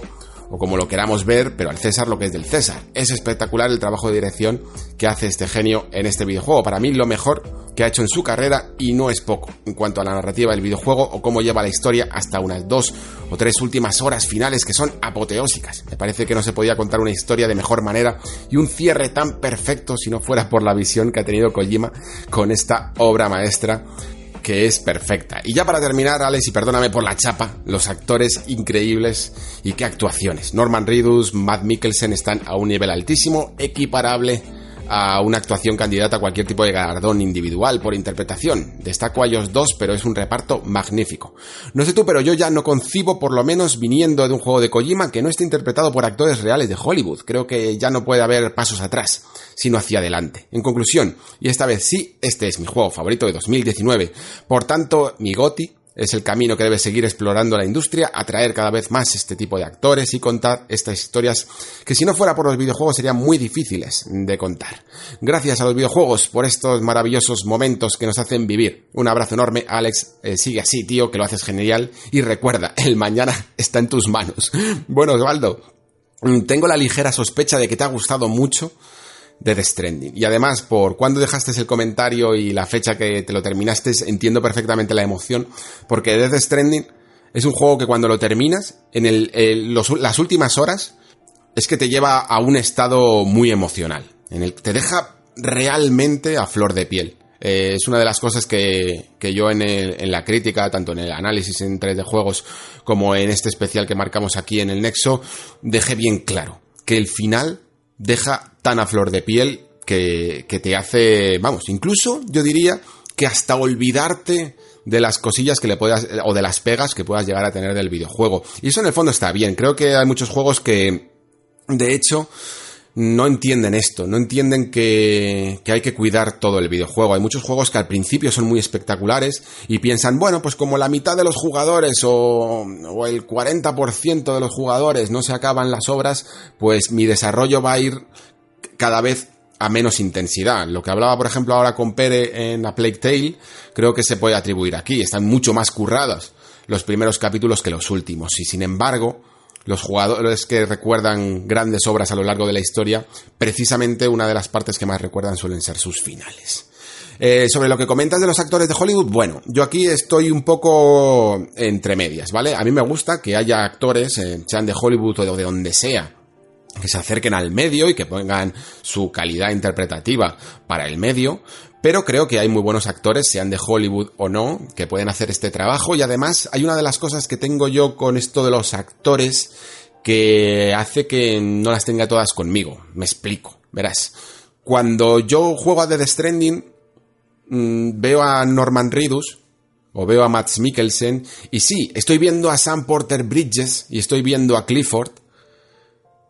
o como lo queramos ver, pero al César lo que es del César. Es espectacular el trabajo de dirección que hace este genio en este videojuego. Para mí lo mejor que ha hecho en su carrera y no es poco en cuanto a la narrativa del videojuego o cómo lleva la historia hasta unas dos o tres últimas horas finales que son apoteósicas. Me parece que no se podía contar una historia de mejor manera y un cierre tan perfecto si no fuera por la visión que ha tenido Kojima con esta obra maestra que es perfecta. Y ya para terminar, Alex, y perdóname por la chapa, los actores increíbles y qué actuaciones. Norman Reedus, Matt Mikkelsen están a un nivel altísimo, equiparable a una actuación candidata a cualquier tipo de galardón individual por interpretación. Destaco a ellos dos, pero es un reparto magnífico. No sé tú, pero yo ya no concibo, por lo menos viniendo de un juego de Kojima, que no esté interpretado por actores reales de Hollywood. Creo que ya no puede haber pasos atrás, sino hacia adelante. En conclusión, y esta vez sí, este es mi juego favorito de 2019. Por tanto, mi GOTI es el camino que debe seguir explorando la industria, atraer cada vez más este tipo de actores y contar estas historias que si no fuera por los videojuegos serían muy difíciles de contar. Gracias a los videojuegos por estos maravillosos momentos que nos hacen vivir. Un abrazo enorme, Alex. Eh, sigue así, tío, que lo haces genial. Y recuerda, el mañana está en tus manos. Bueno, Osvaldo, mm, tengo la ligera sospecha de que te ha gustado mucho de The Stranding. Y además, por cuando dejaste el comentario y la fecha que te lo terminaste, entiendo perfectamente la emoción, porque Death Stranding es un juego que cuando lo terminas, en el, los- las últimas horas, es que te lleva a un estado muy emocional, en el que te deja realmente a flor de piel. Eh, es una de las cosas que, que yo en, en la crítica, tanto en el análisis en 3 de juegos como en este especial que marcamos aquí en el Nexo, dejé bien claro que el final deja tan a flor de piel que, que te hace, vamos, incluso yo diría que hasta olvidarte de las cosillas que le puedas, o de las pegas que puedas llegar a tener del videojuego. Y eso en el fondo está bien. Creo que hay muchos juegos que, de hecho, no entienden esto, no entienden que, que hay que cuidar todo el videojuego. Hay muchos juegos que al principio son muy espectaculares y piensan, bueno, pues como la mitad de los jugadores o, o el 40% de los jugadores no se acaban las obras, pues mi desarrollo va a ir cada vez a menos intensidad. Lo que hablaba, por ejemplo, ahora con Pere en A Plague Tale, creo que se puede atribuir aquí. Están mucho más currados los primeros capítulos que los últimos. Y sin embargo, los jugadores que recuerdan grandes obras a lo largo de la historia, precisamente una de las partes que más recuerdan suelen ser sus finales. Eh, sobre lo que comentas de los actores de Hollywood, bueno, yo aquí estoy un poco entre medias, ¿vale? A mí me gusta que haya actores, eh, sean de Hollywood o de donde sea, que se acerquen al medio y que pongan su calidad interpretativa para el medio, pero creo que hay muy buenos actores, sean de Hollywood o no, que pueden hacer este trabajo y además hay una de las cosas que tengo yo con esto de los actores que hace que no las tenga todas conmigo. Me explico, verás. Cuando yo juego a The Stranding, mm, veo a Norman Reedus, o veo a Matt Mikkelsen, y sí, estoy viendo a Sam Porter Bridges y estoy viendo a Clifford,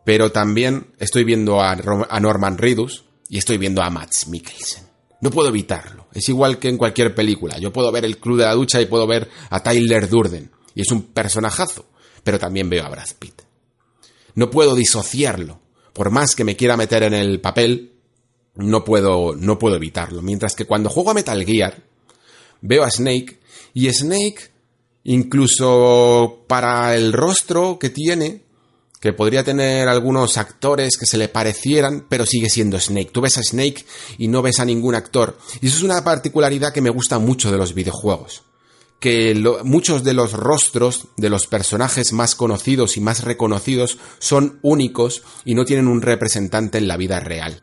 pero también estoy viendo a, Norman Reedus y estoy viendo a Matt Mikkelsen. No puedo evitarlo. Es igual que en cualquier película. Yo puedo ver el Club de la Ducha y puedo ver a Tyler Durden. y es un personajazo, pero también veo a Brad Pitt. No puedo disociarlo. Por más que me quiera meter en el papel, no puedo, no puedo evitarlo. Mientras que cuando juego a Metal Gear, veo a Snake y Snake, incluso para el rostro que tiene, que podría tener algunos actores que se le parecieran, pero sigue siendo Snake. Tú ves a Snake y no ves a ningún actor. Y eso es una particularidad que me gusta mucho de los videojuegos. Que muchos de los rostros de los personajes más conocidos y más reconocidos son únicos y no tienen un representante en la vida real.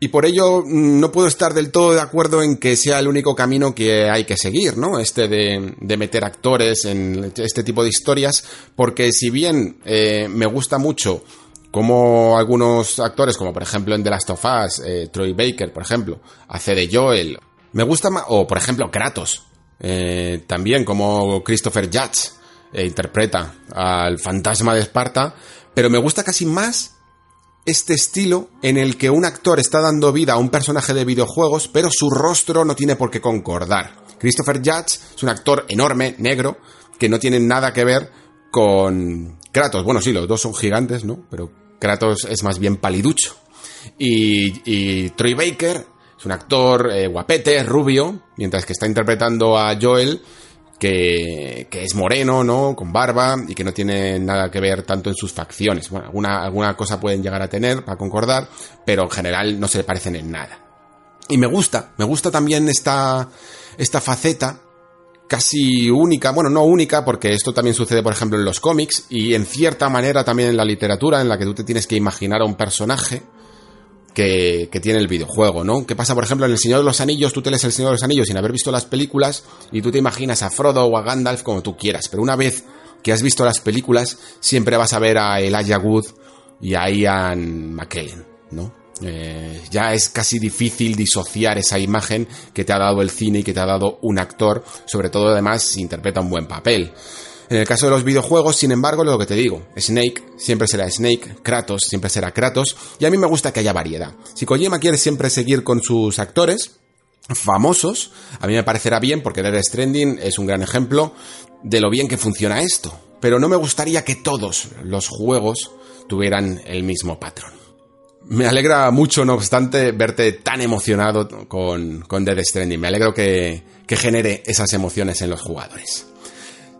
Y por ello mm, no puedo estar del todo de acuerdo en que sea el único camino que hay que seguir, ¿no? Este de, de meter actores en este tipo de historias, porque si bien eh, me gusta mucho como algunos actores, como por ejemplo en The Last of Us, eh, Troy Baker, por ejemplo, hace de Joel, me gusta más, o por ejemplo Kratos, eh, también como Christopher Judge eh, interpreta al fantasma de Esparta, pero me gusta casi más este estilo en el que un actor está dando vida a un personaje de videojuegos, pero su rostro no tiene por qué concordar. Christopher Judge es un actor enorme, negro, que no tiene nada que ver con Kratos. Bueno, sí, los dos son gigantes, ¿no? Pero Kratos es más bien paliducho. Y, y Troy Baker es un actor eh, guapete, rubio, mientras que está interpretando a Joel, que, es moreno, ¿no? Con barba y que no tiene nada que ver tanto en sus facciones. Bueno, alguna, alguna cosa pueden llegar a tener para concordar, pero en general no se le parecen en nada. Y me gusta, me gusta también esta, esta faceta casi única, bueno, no única, porque esto también sucede, por ejemplo, en los cómics y en cierta manera también en la literatura, en la que tú te tienes que imaginar a un personaje que, que tiene el videojuego, ¿no? ¿Qué pasa, por ejemplo, en El Señor de los Anillos? Tú te lees El Señor de los Anillos sin haber visto las películas y tú te imaginas a Frodo o a Gandalf como tú quieras, pero una vez que has visto las películas, siempre vas a ver a Elijah Wood y a Ian McKellen, ¿no? Eh, ya es casi difícil disociar esa imagen que te ha dado el cine y que te ha dado un actor, sobre todo además si interpreta un buen papel. En el caso de los videojuegos, sin embargo, lo que te digo, Snake siempre será Snake, Kratos siempre será Kratos, y a mí me gusta que haya variedad. Si Kojima quiere siempre seguir con sus actores famosos, a mí me parecerá bien porque Dead Stranding es un gran ejemplo de lo bien que funciona esto, pero no me gustaría que todos los juegos tuvieran el mismo patrón. Me alegra mucho, no obstante, verte tan emocionado con, con Dead Stranding. Me alegro que, que genere esas emociones en los jugadores.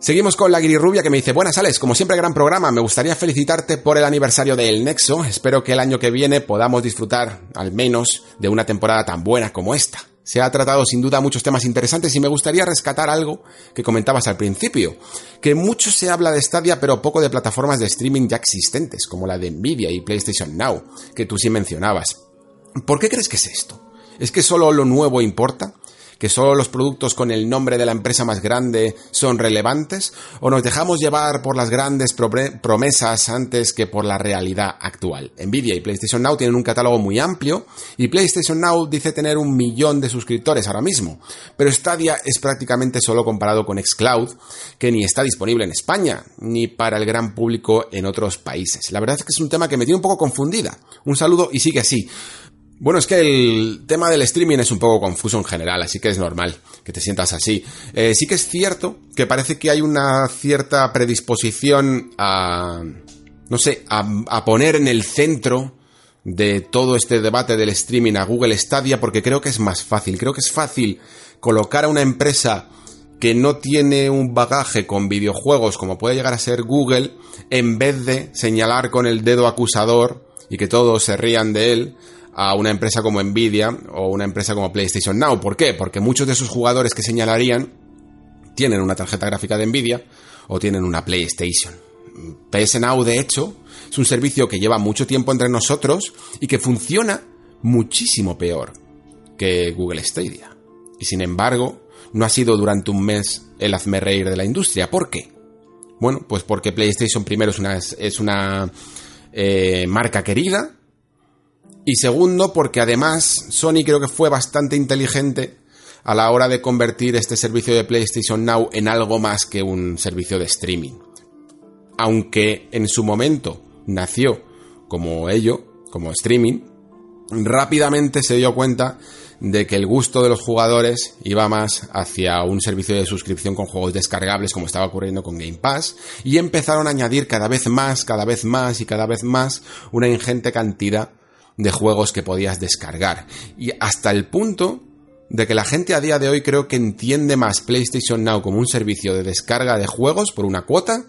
Seguimos con la guirirrubia que me dice, buenas Alex, como siempre gran programa, me gustaría felicitarte por el aniversario del Nexo, espero que el año que viene podamos disfrutar al menos de una temporada tan buena como esta. Se ha tratado sin duda muchos temas interesantes y me gustaría rescatar algo que comentabas al principio, que mucho se habla de Stadia pero poco de plataformas de streaming ya existentes, como la de Nvidia y PlayStation Now, que tú sí mencionabas. ¿Por qué crees que es esto? ¿Es que solo lo nuevo importa? ¿Que solo los productos con el nombre de la empresa más grande son relevantes? ¿O nos dejamos llevar por las grandes promesas antes que por la realidad actual? Nvidia y PlayStation Now tienen un catálogo muy amplio y PlayStation Now dice tener un millón de suscriptores ahora mismo. Pero Stadia es prácticamente solo comparado con Xcloud, que ni está disponible en España, ni para el gran público en otros países. La verdad es que es un tema que me tiene un poco confundida. Un saludo y sigue así. Bueno, es que el tema del streaming es un poco confuso en general, así que es normal que te sientas así. Eh, sí que es cierto que parece que hay una cierta predisposición a, no sé, a, a poner en el centro de todo este debate del streaming a Google Stadia porque creo que es más fácil. Creo que es fácil colocar a una empresa que no tiene un bagaje con videojuegos como puede llegar a ser Google en vez de señalar con el dedo acusador y que todos se rían de él a una empresa como Nvidia o una empresa como PlayStation Now. ¿Por qué? Porque muchos de esos jugadores que señalarían tienen una tarjeta gráfica de Nvidia o tienen una PlayStation. PS Now, de hecho, es un servicio que lleva mucho tiempo entre nosotros y que funciona muchísimo peor que Google Stadia. Y sin embargo, no ha sido durante un mes el hazme reír de la industria. ¿Por qué? Bueno, pues porque PlayStation primero es una, eh, marca querida, y segundo, porque además Sony creo que fue bastante inteligente a la hora de convertir este servicio de PlayStation Now en algo más que un servicio de streaming. Aunque en su momento nació como ello, como streaming, rápidamente se dio cuenta de que el gusto de los jugadores iba más hacia un servicio de suscripción con juegos descargables como estaba ocurriendo con Game Pass y empezaron a añadir cada vez más, cada vez más y cada vez más una ingente cantidad de juegos que podías descargar. Y hasta el punto de que la gente a día de hoy creo que entiende más PlayStation Now como un servicio de descarga de juegos por una cuota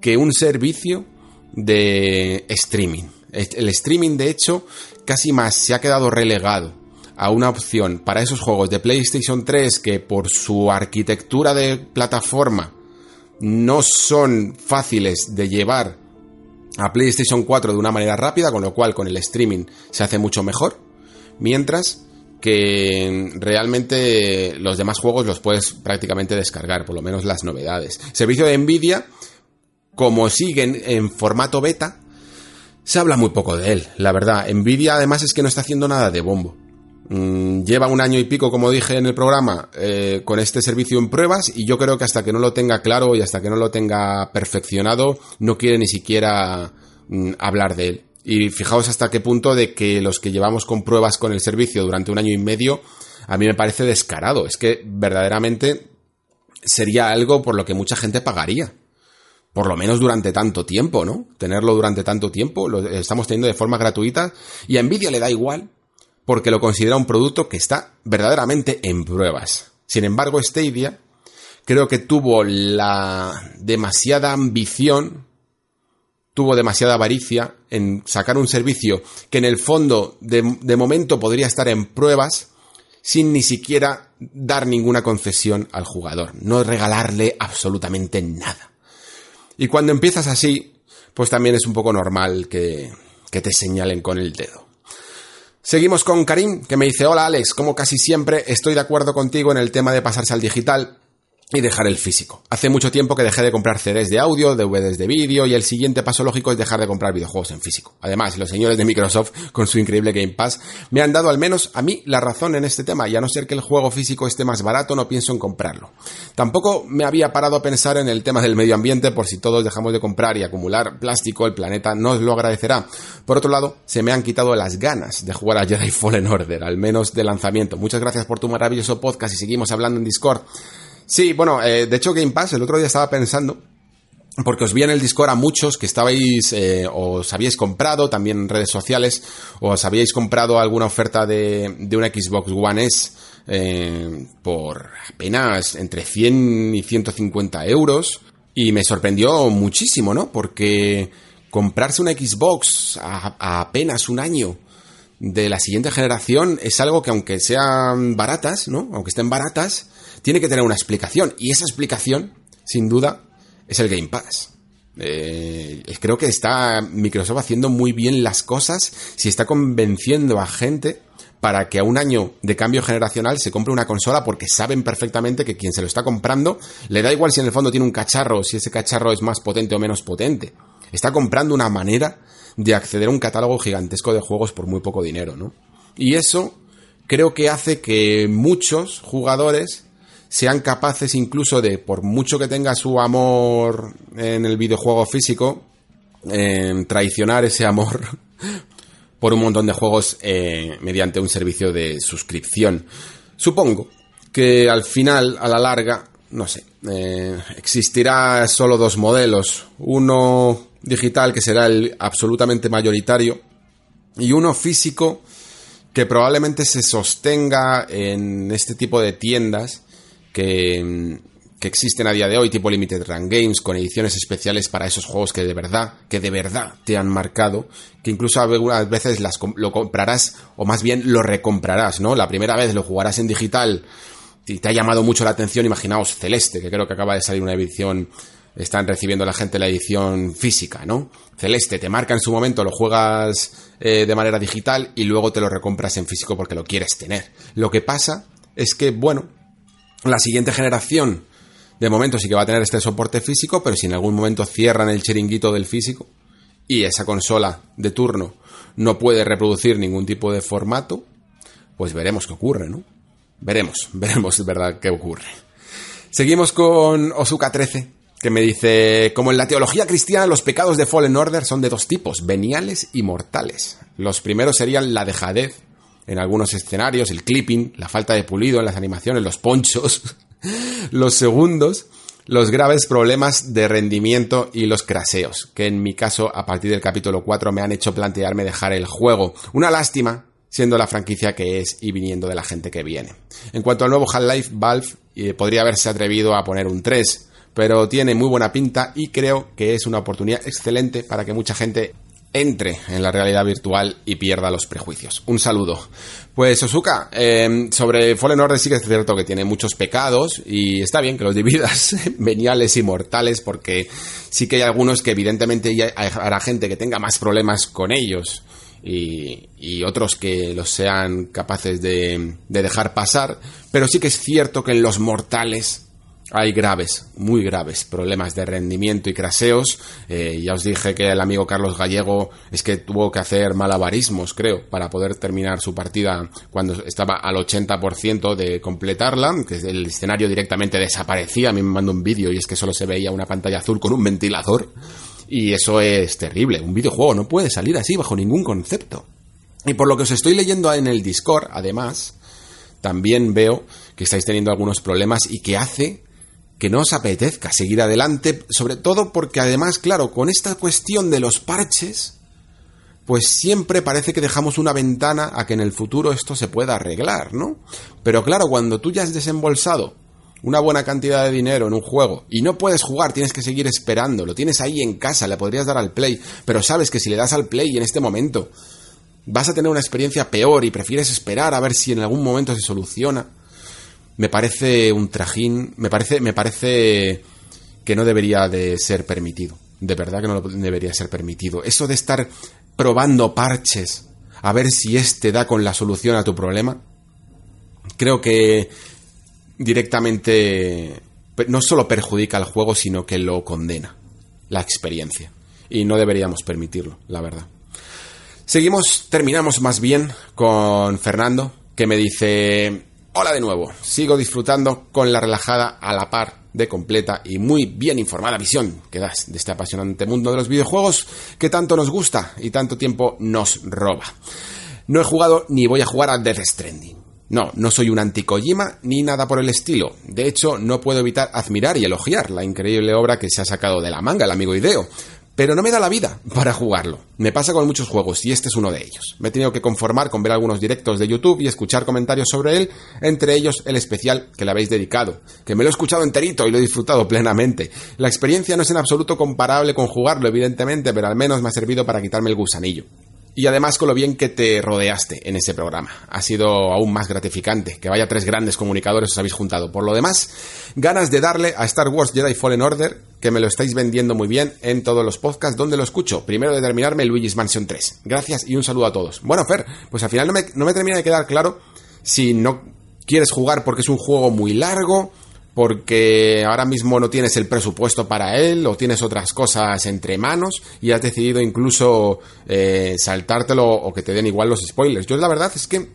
que un servicio de streaming. El streaming, de hecho, casi más se ha quedado relegado a una opción para esos juegos de PlayStation 3 que por su arquitectura de plataforma no son fáciles de llevar a PlayStation 4 de una manera rápida, con lo cual con el streaming se hace mucho mejor, mientras que realmente los demás juegos los puedes prácticamente descargar, por lo menos las novedades. Servicio de Nvidia, como siguen en formato beta, se habla muy poco de él, la verdad. Nvidia además es que no está haciendo nada de bombo. Mm, lleva un año y pico, como dije en el programa, eh, con este servicio en pruebas y yo creo que hasta que no lo tenga claro y hasta que no lo tenga perfeccionado, no quiere ni siquiera mm, hablar de él. Y fijaos hasta qué punto de que los que llevamos con pruebas con el servicio durante un año y medio, a mí me parece descarado. Es que verdaderamente sería algo por lo que mucha gente pagaría. Por lo menos durante tanto tiempo, ¿no? Tenerlo durante tanto tiempo, lo estamos teniendo de forma gratuita y a Nvidia le da igual porque lo considera un producto que está verdaderamente en pruebas. Sin embargo, Stadia creo que tuvo la demasiada ambición, tuvo demasiada avaricia en sacar un servicio que en el fondo de, de momento podría estar en pruebas sin ni siquiera dar ninguna concesión al jugador, no regalarle absolutamente nada. Y cuando empiezas así, pues también es un poco normal que, que te señalen con el dedo. Seguimos con Karim, que me dice, hola Alex, como casi siempre estoy de acuerdo contigo en el tema de pasarse al digital y dejar el físico. Hace mucho tiempo que dejé de comprar CDs de audio, DVDs de vídeo y el siguiente paso lógico es dejar de comprar videojuegos en físico. Además, los señores de Microsoft, con su increíble Game Pass, me han dado al menos a mí la razón en este tema y a no ser que el juego físico esté más barato, no pienso en comprarlo. Tampoco me había parado a pensar en el tema del medio ambiente por si todos dejamos de comprar y acumular plástico, el planeta nos lo agradecerá. Por otro lado, se me han quitado las ganas de jugar a Jedi Fallen Order, al menos de lanzamiento. Muchas gracias por tu maravilloso podcast y seguimos hablando en Discord. Sí, bueno, eh, de hecho Game Pass el otro día estaba pensando, porque os vi en el Discord a muchos que estabais, eh, os habíais comprado, también en redes sociales, o os habíais comprado alguna oferta de, de una Xbox One S eh, por apenas entre 100 y 150 euros, y me sorprendió muchísimo, ¿no? Porque comprarse una Xbox a, a apenas un año de la siguiente generación es algo que aunque sean baratas, ¿no? Aunque estén baratas, tiene que tener una explicación. Y esa explicación, sin duda, es el Game Pass. Eh, creo que está Microsoft haciendo muy bien las cosas si está convenciendo a gente para que a un año de cambio generacional se compre una consola porque saben perfectamente que quien se lo está comprando le da igual si en el fondo tiene un cacharro, si ese cacharro es más potente o menos potente. Está comprando una manera de acceder a un catálogo gigantesco de juegos por muy poco dinero, ¿no? Y eso creo que hace que muchos jugadores sean capaces incluso de, por mucho que tenga su amor en el videojuego físico, eh, traicionar ese amor por un montón de juegos eh, mediante un servicio de suscripción. Supongo que al final, a la larga, no sé, eh, existirá solo dos modelos. Uno digital, que será el absolutamente mayoritario, y uno físico, que probablemente se sostenga en este tipo de tiendas que, existen a día de hoy, tipo Limited Run Games, con ediciones especiales para esos juegos que de verdad, que de verdad te han marcado, que incluso algunas veces las, lo comprarás, o más bien lo recomprarás, ¿no? La primera vez lo jugarás en digital y te ha llamado mucho la atención, imaginaos Celeste, que creo que acaba de salir una edición, están recibiendo la gente la edición física, ¿no? Celeste, te marca en su momento, lo juegas eh, de manera digital y luego te lo recompras en físico porque lo quieres tener. Lo que pasa es que, bueno, la siguiente generación, de momento sí que va a tener este soporte físico, pero si en algún momento cierran el chiringuito del físico y esa consola de turno no puede reproducir ningún tipo de formato, pues veremos qué ocurre, ¿no? Veremos, veremos verdad qué ocurre. Seguimos con Osuka 13, que me dice, como en la teología cristiana, los pecados de Fallen Order son de dos tipos, veniales y mortales. Los primeros serían la dejadez en algunos escenarios, el clipping, la falta de pulido en las animaciones, los ponchos, los segundos, los graves problemas de rendimiento y los craseos, que en mi caso a partir del capítulo 4 me han hecho plantearme dejar el juego. Una lástima, siendo la franquicia que es y viniendo de la gente que viene. En cuanto al nuevo Half-Life, Valve eh, podría haberse atrevido a poner un 3, pero tiene muy buena pinta y creo que es una oportunidad excelente para que mucha gente entre en la realidad virtual y pierda los prejuicios. Un saludo. Pues Osuka, eh, sobre Fallen Order sí que es cierto que tiene muchos pecados y está bien que los dividas veniales y mortales porque sí que hay algunos que evidentemente habrá gente que tenga más problemas con ellos y, y otros que los sean capaces de dejar pasar, pero sí que es cierto que en los mortales hay graves, muy graves problemas de rendimiento y craseos. Eh, ya os dije que el amigo Carlos Gallego es que tuvo que hacer malabarismos, creo, para poder terminar su partida cuando estaba al 80% de completarla, que el escenario directamente desaparecía. A mí me mandó un vídeo y es que solo se veía una pantalla azul con un ventilador. Y eso es terrible. Un videojuego no puede salir así bajo ningún concepto. Y por lo que os estoy leyendo en el Discord, además, también veo que estáis teniendo algunos problemas y que hace que no os apetezca seguir adelante, sobre todo porque además, claro, con esta cuestión de los parches, pues siempre parece que dejamos una ventana a que en el futuro esto se pueda arreglar, ¿no? Pero claro, cuando tú ya has desembolsado una buena cantidad de dinero en un juego y no puedes jugar, tienes que seguir esperando, lo tienes ahí en casa, le podrías dar al play, pero sabes que si le das al play en este momento vas a tener una experiencia peor y prefieres esperar a ver si en algún momento se soluciona, me parece un trajín, me parece, me parece que no debería de ser permitido. De verdad que no debería ser permitido. Eso de estar probando parches a ver si este da con la solución a tu problema, creo que directamente no solo perjudica al juego, sino que lo condena, la experiencia. Y no deberíamos permitirlo, la verdad. Seguimos, terminamos más bien con Fernando, que me dice, Hola de nuevo, sigo disfrutando con la relajada a la par de completa y muy bien informada visión que das de este apasionante mundo de los videojuegos que tanto nos gusta y tanto tiempo nos roba. No he jugado ni voy a jugar a Death Stranding. No, no soy un anti-Kojima ni nada por el estilo. De hecho, no puedo evitar admirar y elogiar la increíble obra que se ha sacado de la manga el amigo Ideo, pero no me da la vida para jugarlo. Me pasa con muchos juegos y este es uno de ellos. Me he tenido que conformar con ver algunos directos de YouTube y escuchar comentarios sobre él, entre ellos el especial que le habéis dedicado, que me lo he escuchado enterito y lo he disfrutado plenamente. La experiencia no es en absoluto comparable con jugarlo, evidentemente, pero al menos me ha servido para quitarme el gusanillo. Y además con lo bien que te rodeaste en ese programa. Ha sido aún más gratificante. Que vaya tres grandes comunicadores os habéis juntado. Por lo demás, ganas de darle a Star Wars Jedi Fallen Order, que me lo estáis vendiendo muy bien en todos los podcasts donde lo escucho. Primero de terminarme Luigi's Mansion 3. Gracias y un saludo a todos. Bueno, Fer, pues al final no me, no me termina de quedar claro si no quieres jugar porque es un juego muy largo, porque ahora mismo no tienes el presupuesto para él o tienes otras cosas entre manos y has decidido incluso eh, saltártelo o que te den igual los spoilers. Yo la verdad es que,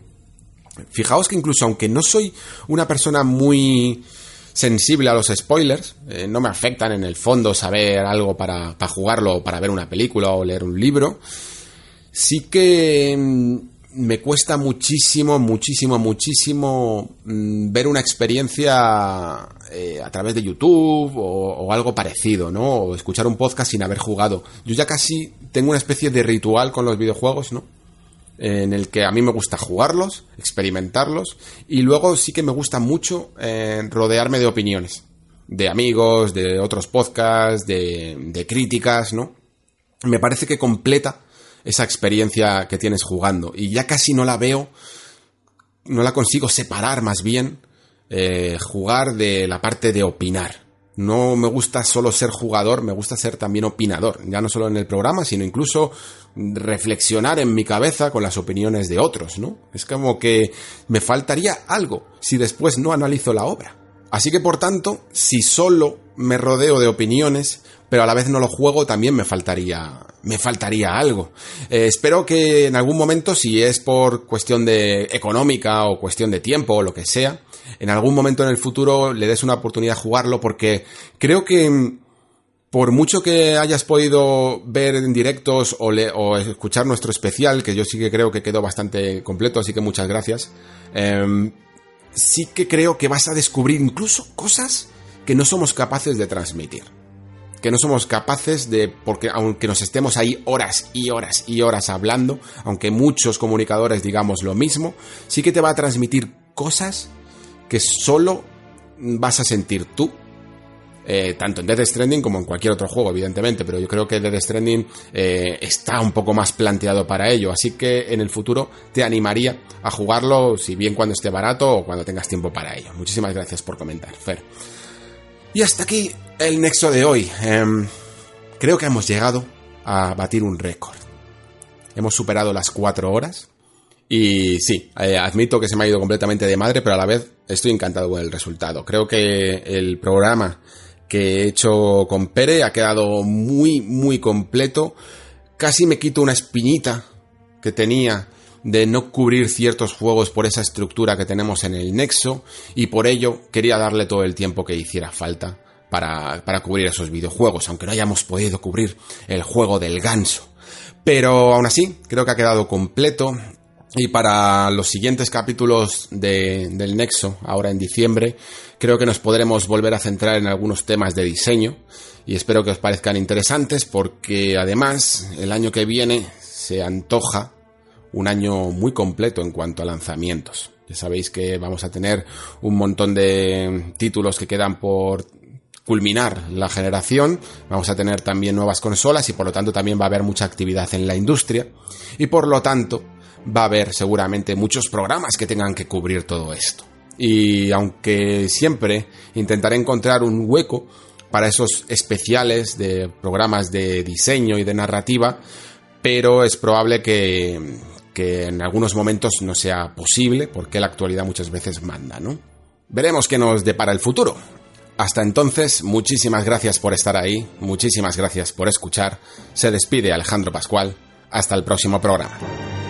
fijaos que incluso aunque no soy una persona muy sensible a los spoilers, eh, no me afectan en el fondo saber algo para, para jugarlo o para ver una película o leer un libro, sí que mm, me cuesta muchísimo, muchísimo, muchísimo mm, ver una experiencia eh, a través de YouTube o, o algo parecido, ¿no? O escuchar un podcast sin haber jugado. Yo ya casi tengo una especie de ritual con los videojuegos, ¿no? En el que a mí me gusta jugarlos, experimentarlos, y luego sí que me gusta mucho eh, rodearme de opiniones, de amigos, de otros podcasts, de, de críticas, ¿no? Me parece que completa esa experiencia que tienes jugando. Y ya casi no la veo, no la consigo separar más bien eh, jugar de la parte de opinar. No me gusta solo ser jugador, me gusta ser también opinador, ya no solo en el programa, sino incluso reflexionar en mi cabeza con las opiniones de otros, ¿no? Es como que me faltaría algo si después no analizo la obra. Así que por tanto, si solo me rodeo de opiniones, pero a la vez no lo juego, también me faltaría, me faltaría algo. Eh, espero que en algún momento, si es por cuestión de económica o cuestión de tiempo o lo que sea, en algún momento en el futuro le des una oportunidad a jugarlo porque creo que por mucho que hayas podido ver en directos o, escuchar nuestro especial, que yo sí que creo que quedó bastante completo, así que muchas gracias, em, sí que creo que vas a descubrir incluso cosas que no somos capaces de transmitir. Que no somos capaces de, porque aunque nos estemos ahí horas y horas y horas hablando, aunque muchos comunicadores digamos lo mismo, sí que te va a transmitir cosas que solo vas a sentir tú eh, tanto en Death Stranding como en cualquier otro juego, evidentemente, pero yo creo que Death Stranding eh, está un poco más planteado para ello, así que en el futuro te animaría a jugarlo, si bien cuando esté barato o cuando tengas tiempo para ello. Muchísimas gracias por comentar, Fer. Y hasta aquí el nexo de hoy. Em, creo que hemos llegado a batir un récord. Hemos superado las cuatro horas. Y sí, eh, admito que se me ha ido completamente de madre, pero a la vez estoy encantado con el resultado. Creo que el programa que he hecho con Pere ha quedado muy, muy completo. Casi me quito una espinita que tenía de no cubrir ciertos juegos por esa estructura que tenemos en el Nexo y por ello quería darle todo el tiempo que hiciera falta para, para cubrir esos videojuegos, aunque no hayamos podido cubrir el juego del ganso. Pero aún así, creo que ha quedado completo. Y para los siguientes capítulos de- del Nexo, ahora en diciembre, creo que nos podremos volver a centrar en algunos temas de diseño. Y espero que os parezcan interesantes porque además el año que viene se antoja un año muy completo en cuanto a lanzamientos. Ya sabéis que vamos a tener un montón de títulos que quedan por culminar la generación, vamos a tener también nuevas consolas y por lo tanto también va a haber mucha actividad en la industria y por lo tanto va a haber seguramente muchos programas que tengan que cubrir todo esto. Y aunque siempre intentaré encontrar un hueco para esos especiales de programas de diseño y de narrativa, pero es probable que, en algunos momentos no sea posible porque la actualidad muchas veces manda, ¿no? Veremos qué nos depara el futuro. Hasta entonces, muchísimas gracias por estar ahí, muchísimas gracias por escuchar. Se despide Alejandro Pascual. Hasta el próximo programa.